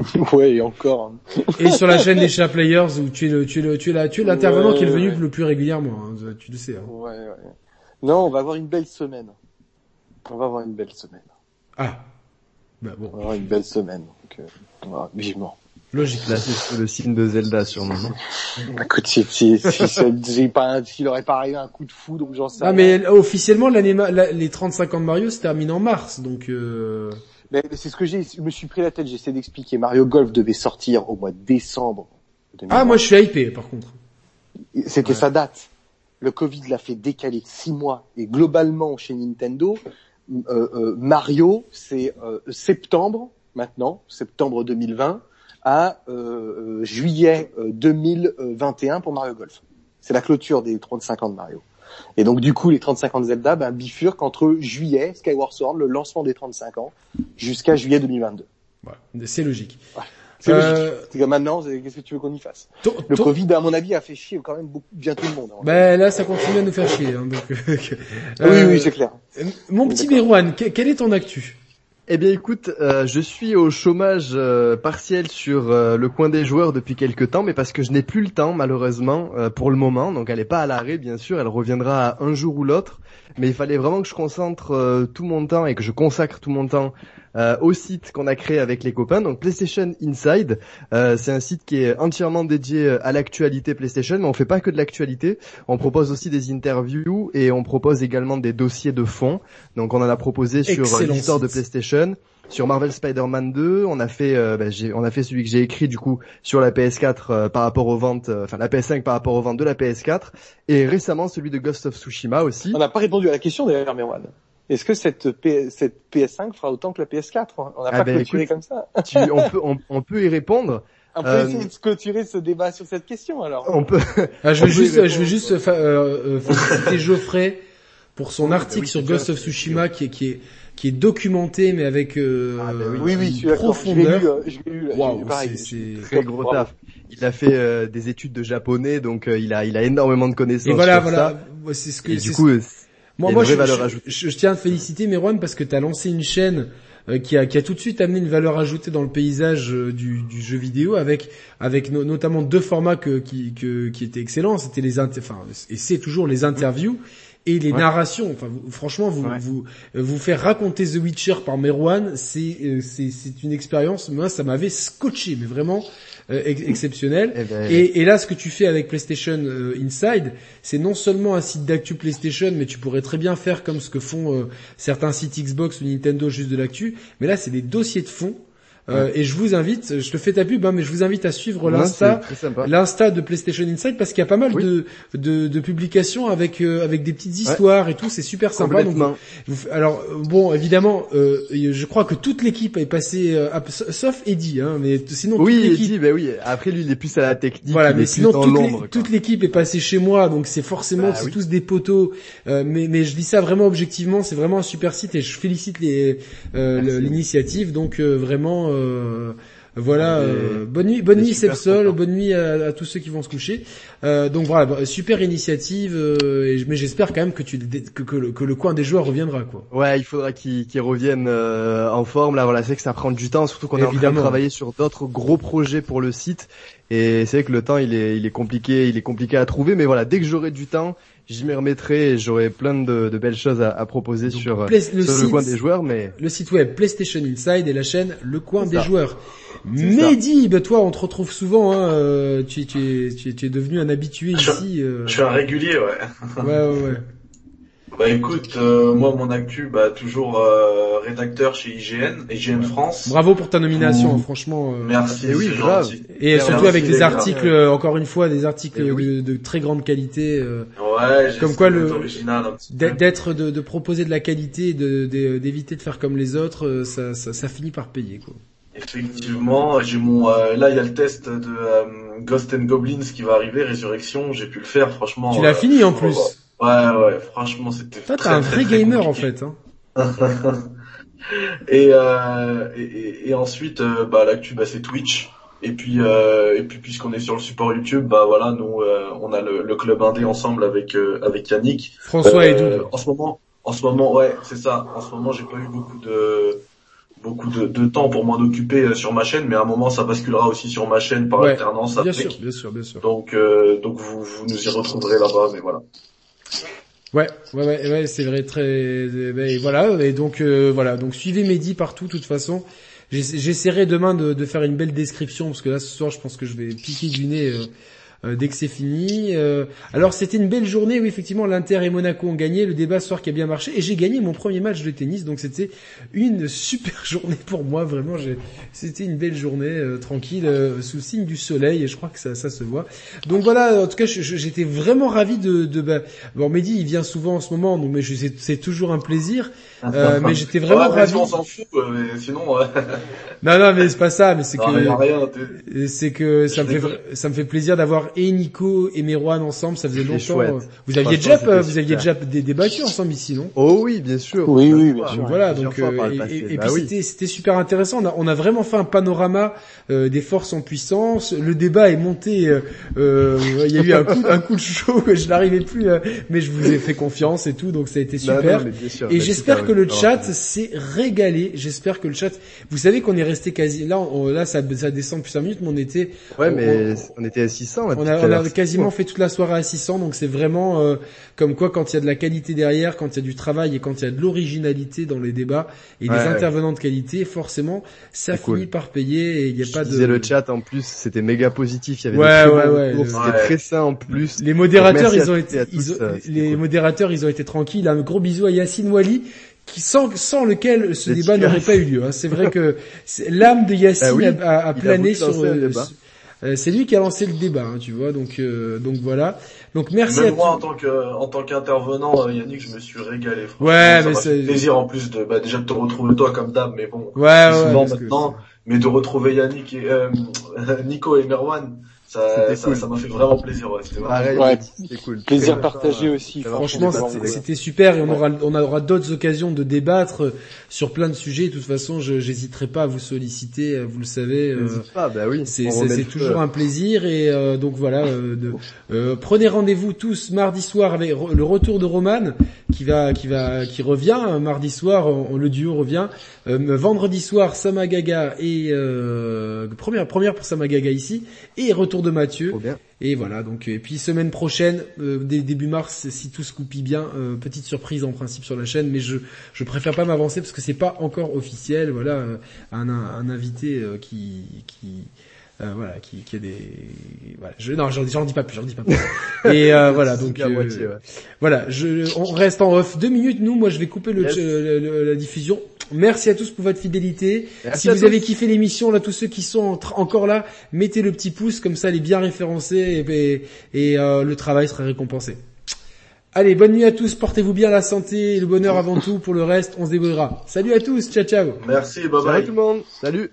S2: ouais, et encore.
S1: Et sur la chaîne des Chat Players où tu es le, tu es le, tu es tu es l'intervenant qui est venu le plus régulièrement, hein, tu le sais. Hein.
S2: Ouais, ouais. Non, on va avoir une belle semaine. On va avoir une belle semaine.
S1: Ah. Bah bon.
S2: On va avoir une belle semaine, donc euh, vivement.
S3: Logique. Là, c'est le signe de Zelda, sûrement, non?
S2: Écoute, si, si, si, pas, s'il aurait pas arrivé un coup de foudre, j'en sais
S1: Ah, mais officiellement, l'année, les 35 ans de Mario se terminent en mars, donc euh...
S2: Mais c'est ce que j'ai, je me suis pris la tête, j'essaie d'expliquer. Mario Golf devait sortir au mois de décembre.
S1: Ah, moi je suis hypé par contre.
S2: C'était sa date. Le Covid l'a fait décaler six mois. Et globalement, chez Nintendo, euh, euh, Mario, c'est euh, septembre maintenant, septembre 2020, à juillet 2021 pour Mario Golf. C'est la clôture des 35 ans de Mario. Et donc du coup, les 35 ans de Zelda ben, bifurquent entre juillet, Skyward Sword, le lancement des 35 ans, jusqu'à juillet 2022.
S1: Ouais, c'est logique.
S2: C'est euh... logique. Maintenant, qu'est-ce que tu veux qu'on y fasse? Le Covid, à mon avis, a fait chier quand même beaucoup, bien tout le monde.
S1: Hein. Ben là, ça continue à nous faire chier. Hein, donc,
S2: euh, oui, oui, c'est clair.
S1: Mon petit Merouane, quel est ton actu?
S3: Eh bien écoute, euh, je suis au chômage euh, partiel sur euh, le coin des joueurs depuis quelques temps, mais parce que je n'ai plus le temps malheureusement pour le moment. Donc elle n'est pas à l'arrêt bien sûr, elle reviendra un jour ou l'autre. Mais il fallait vraiment que je concentre tout mon temps et que je consacre tout mon temps euh, au site qu'on a créé avec les copains, donc PlayStation Inside. Euh, c'est un site qui est entièrement dédié euh, à l'actualité PlayStation, mais on fait pas que de l'actualité. On propose aussi des interviews et on propose également des dossiers de fond. Donc on en a proposé sur l'histoire de PlayStation sur Marvel Spider-Man 2, on a fait bah, on a fait celui que j'ai écrit du coup sur la PS4 par rapport aux ventes enfin la PS5 par rapport aux ventes de la PS4 et récemment celui de Ghost of Tsushima aussi.
S2: On n'a pas répondu à la question d'ailleurs Merwan. Est-ce que cette, P cette PS5 fera autant que la PS4 On n'a ah pas ben, clôturé comme ça.
S3: tu, on, peut, on, peut y répondre.
S2: On peut essayer de clôturer ce débat sur cette question alors.
S3: On peut.
S1: Ah, je vais juste, je vais juste euh, féliciter Geoffrey pour son article sur Ghost of Tsushima qui est, qui est qui est documenté mais avec euh,
S2: ah, ben oui, oui, profondeur. Je l'ai lu,
S3: wow, c'est très gros taf. Il a fait euh, des études de japonais donc euh, il a il a énormément de connaissances. Et
S1: voilà voilà, c'est ce que.
S3: Et du coup moi, moi,
S1: je, je, tiens à te féliciter, Merwan, parce que tu as lancé une chaîne euh, qui, a, qui a tout de suite amené une valeur ajoutée dans le paysage euh, du, du jeu vidéo, avec, avec notamment deux formats que, qui, que, qui étaient excellents. C'était les, enfin, et c'est toujours les interviews et les narrations. Enfin, franchement, vous, vous vous faire raconter The Witcher par Merwan, c'est euh, c'est c'est une expérience. Moi, ça m'avait scotché, mais vraiment. Euh, exceptionnel. Eh ben, et, et, là, ce que tu fais avec PlayStation euh, Inside, c'est non seulement un site d'actu PlayStation, mais tu pourrais très bien faire comme ce que font euh, certains sites Xbox ou Nintendo juste de l'actu. Mais là, c'est des dossiers de fond euh, et je vous invite, je te fais ta pub, hein, mais je vous invite à suivre l'insta, l'insta de PlayStation Inside parce qu'il y a pas mal de, de, de, publications avec euh, avec des petites histoires et tout, c'est super sympa. Donc, alors bon, évidemment, euh, je crois que toute l'équipe est passée, sauf Eddie, hein, mais sinon
S3: oui, toute l'équipe. bah oui. Après lui, il est plus à la technique.
S1: Voilà, mais sinon toute l'équipe est passée chez moi, donc c'est forcément bah c'est tous des poteaux. mais mais je dis ça vraiment objectivement, c'est vraiment un super site et je félicite les l'initiative. Donc vraiment euh, voilà, euh, bonne nuit, bonne nuit Sepsol, bonne nuit à, tous ceux qui vont se coucher. Euh, donc voilà, super initiative, mais j'espère quand même que, tu, que, le, coin des joueurs reviendra quoi.
S3: Ouais, il faudra qu'ils reviennent en forme. Là, voilà, c'est que ça prend du temps, surtout qu'on est en train de travailler sur d'autres gros projets pour le site. Et c'est vrai que le temps, il est, il est compliqué, il est compliqué à trouver. Mais voilà, dès que j'aurai du temps, j'y m'y remettrai et j'aurai plein de, de, belles choses à, à proposer sur, le, sur le, coin des joueurs. Mais
S1: le site web PlayStation Inside et la chaîne Le Coin des joueurs. Mehdi, bah toi on te retrouve souvent. Hein, euh, tu, tu, tu, tu, es devenu un habitué ici.
S4: Euh... Je suis un régulier, ouais.
S1: ouais, ouais, ouais.
S4: Bah écoute, euh, moi mon actu, bah toujours euh, rédacteur chez IGN, IGN France.
S1: Bravo pour ta nomination, franchement.
S4: Euh, Merci.
S1: Et
S4: oui, grave.
S1: Et surtout avec des articles, encore une fois, des articles de, très grande qualité.
S4: ouais.
S1: Comme quoi le d'être de, de, proposer de la qualité, de d'éviter de, faire comme les autres, ça, ça, ça finit par payer quoi.
S4: Effectivement, j'ai mon là il y a le test de Ghost and Goblins qui va arriver, Résurrection, j'ai pu le faire franchement.
S1: Tu l'as fini en plus.
S4: Ouais ouais, franchement c'était.
S1: Toi t'es un vrai gamer en fait. Hein.
S4: et, euh, et, et, ensuite, euh, bah, l'actu, bah, c'est Twitch. Et puis, euh, et puis puisqu'on est sur le support YouTube, bah voilà, nous, euh, on a le, le, club indé ensemble avec euh, avec Yannick.
S1: François et Doug.
S4: En ce moment, en ce moment, ouais, c'est ça. En ce moment, j'ai pas eu beaucoup de beaucoup de, de temps pour m'en occuper sur ma chaîne, mais à un moment, ça basculera aussi sur ma chaîne par alternance.
S1: Bien sûr, bien sûr, bien sûr.
S4: Donc, donc vous, vous nous y retrouverez là-bas, mais voilà.
S1: Ouais, ouais, ouais, ouais c'est vrai, très, et voilà, et donc euh, voilà, donc suivez Mehdi partout, de toute façon. J'essaierai demain de, de, faire une belle description parce que là ce soir, je pense que je vais piquer du nez euh, euh, dès que c'est fini. Euh, alors c'était une belle journée, oui effectivement l'Inter et Monaco ont gagné, le débat ce soir qui a bien marché. Et j'ai gagné mon premier match de tennis, donc c'était une super journée pour moi, vraiment c'était une belle journée euh, tranquille sous signe du soleil. Et je crois que ça, ça se voit. Donc voilà, en tout cas j'étais vraiment ravi de, de bah, bon Mehdi il vient souvent en ce moment, donc mais c'est toujours un plaisir, mais j'étais vraiment ravi.
S4: On s'en fout, mais sinon.
S1: non non mais c'est pas ça, mais c'est que c'est que ça me fait ça me fait plaisir d'avoir et Nico et Merwan ensemble, ça faisait longtemps. Euh, vous aviez déjà, vous aviez déjà débattu ensemble ici, non?
S3: Oh oui, bien sûr.
S2: Oui, oui, bien sûr.
S1: Voilà, donc euh, et, bah puis c'était c'était super intéressant. On a, on a vraiment fait un panorama euh, des forces en puissance. Le débat est monté. il y a eu un coup, un coup de chaud. Je n'arrivais plus, mais je vous ai fait confiance et tout, donc ça a été super. et j'espère que le chat s'est régalé. J'espère que le chat. Vous savez qu'on est resté quasi là. là, ça, ça descend depuis 5 minutes, mais on était.
S3: Ouais, mais on, était à 600
S1: on a, quasiment fait toute la soirée à 600, donc c'est vraiment euh, comme quoi quand il y a de la qualité derrière, quand il y a du travail et quand il y a de l'originalité dans les débats et des intervenants de qualité, forcément ça finit par payer et il n'y a pas de.
S3: Disais le chat en plus, c'était méga positif, il y avait ouais, ouais, ouais, c'était très sain en plus.
S1: Les modérateurs ils ont été, euh, les modérateurs ils ont été tranquilles. Un gros bisou à Yacine Wali qui sans, sans lequel ce débat n'aurait pas eu lieu. Hein. C'est vrai que l'âme de Yacine bah a, plané sur, euh, c'est lui qui a lancé le débat, hein, tu vois. Donc, euh, donc voilà. Donc merci
S4: à moi en tant que en tant qu'intervenant, euh, Yannick, je me suis régalé.
S1: Ouais, mais
S4: c'est plaisir en plus de bah, déjà de te retrouver toi comme dame, mais bon.
S1: Ouais, ouais.
S4: maintenant, mais de retrouver Yannick et Nico et Merwan ça, ça, ça m'a fait vraiment plaisir. Ouais, c'était vraiment
S2: ouais, cool. Plaisir partagé aussi.
S1: Franchement, c'était super et on aura, on aura d'autres occasions de débattre sur plein de sujets. De toute façon, je j'hésiterai pas à vous solliciter. Euh, vous le savez.
S3: Euh, pas, bah oui.
S1: C'est toujours un plaisir et euh, donc voilà. de, prenez rendez-vous tous mardi soir avec le retour de Roman qui va, qui va, qui revient mardi soir. le duo revient. vendredi soir, Samagaga et première première pour Samagaga ici et retour de Mathieu. Et voilà, donc et puis semaine prochaine, euh, début mars, si tout se coupille bien, euh, petite surprise en principe sur la chaîne, mais je je préfère pas m'avancer parce que c'est pas encore officiel. Voilà, euh, un, un, invité qui qui voilà, qui, qui a des, voilà, je, non, j'en dis pas plus, j'en dis pas plus. Et voilà, donc voilà, je, on reste en off deux minutes. Nous, moi, je vais couper le, la diffusion. Merci à tous pour votre fidélité. si vous avez kiffé l'émission, là, tous ceux qui sont encore là, mettez le petit pouce, comme ça, elle est bien référencée et, et, euh, le travail sera récompensé. Allez, bonne nuit à tous, portez-vous bien la santé et le bonheur avant tout. Pour le reste, on se débrouillera. Salut à tous, ciao ciao.
S4: Merci, bye bye.
S3: Salut tout le monde. Salut.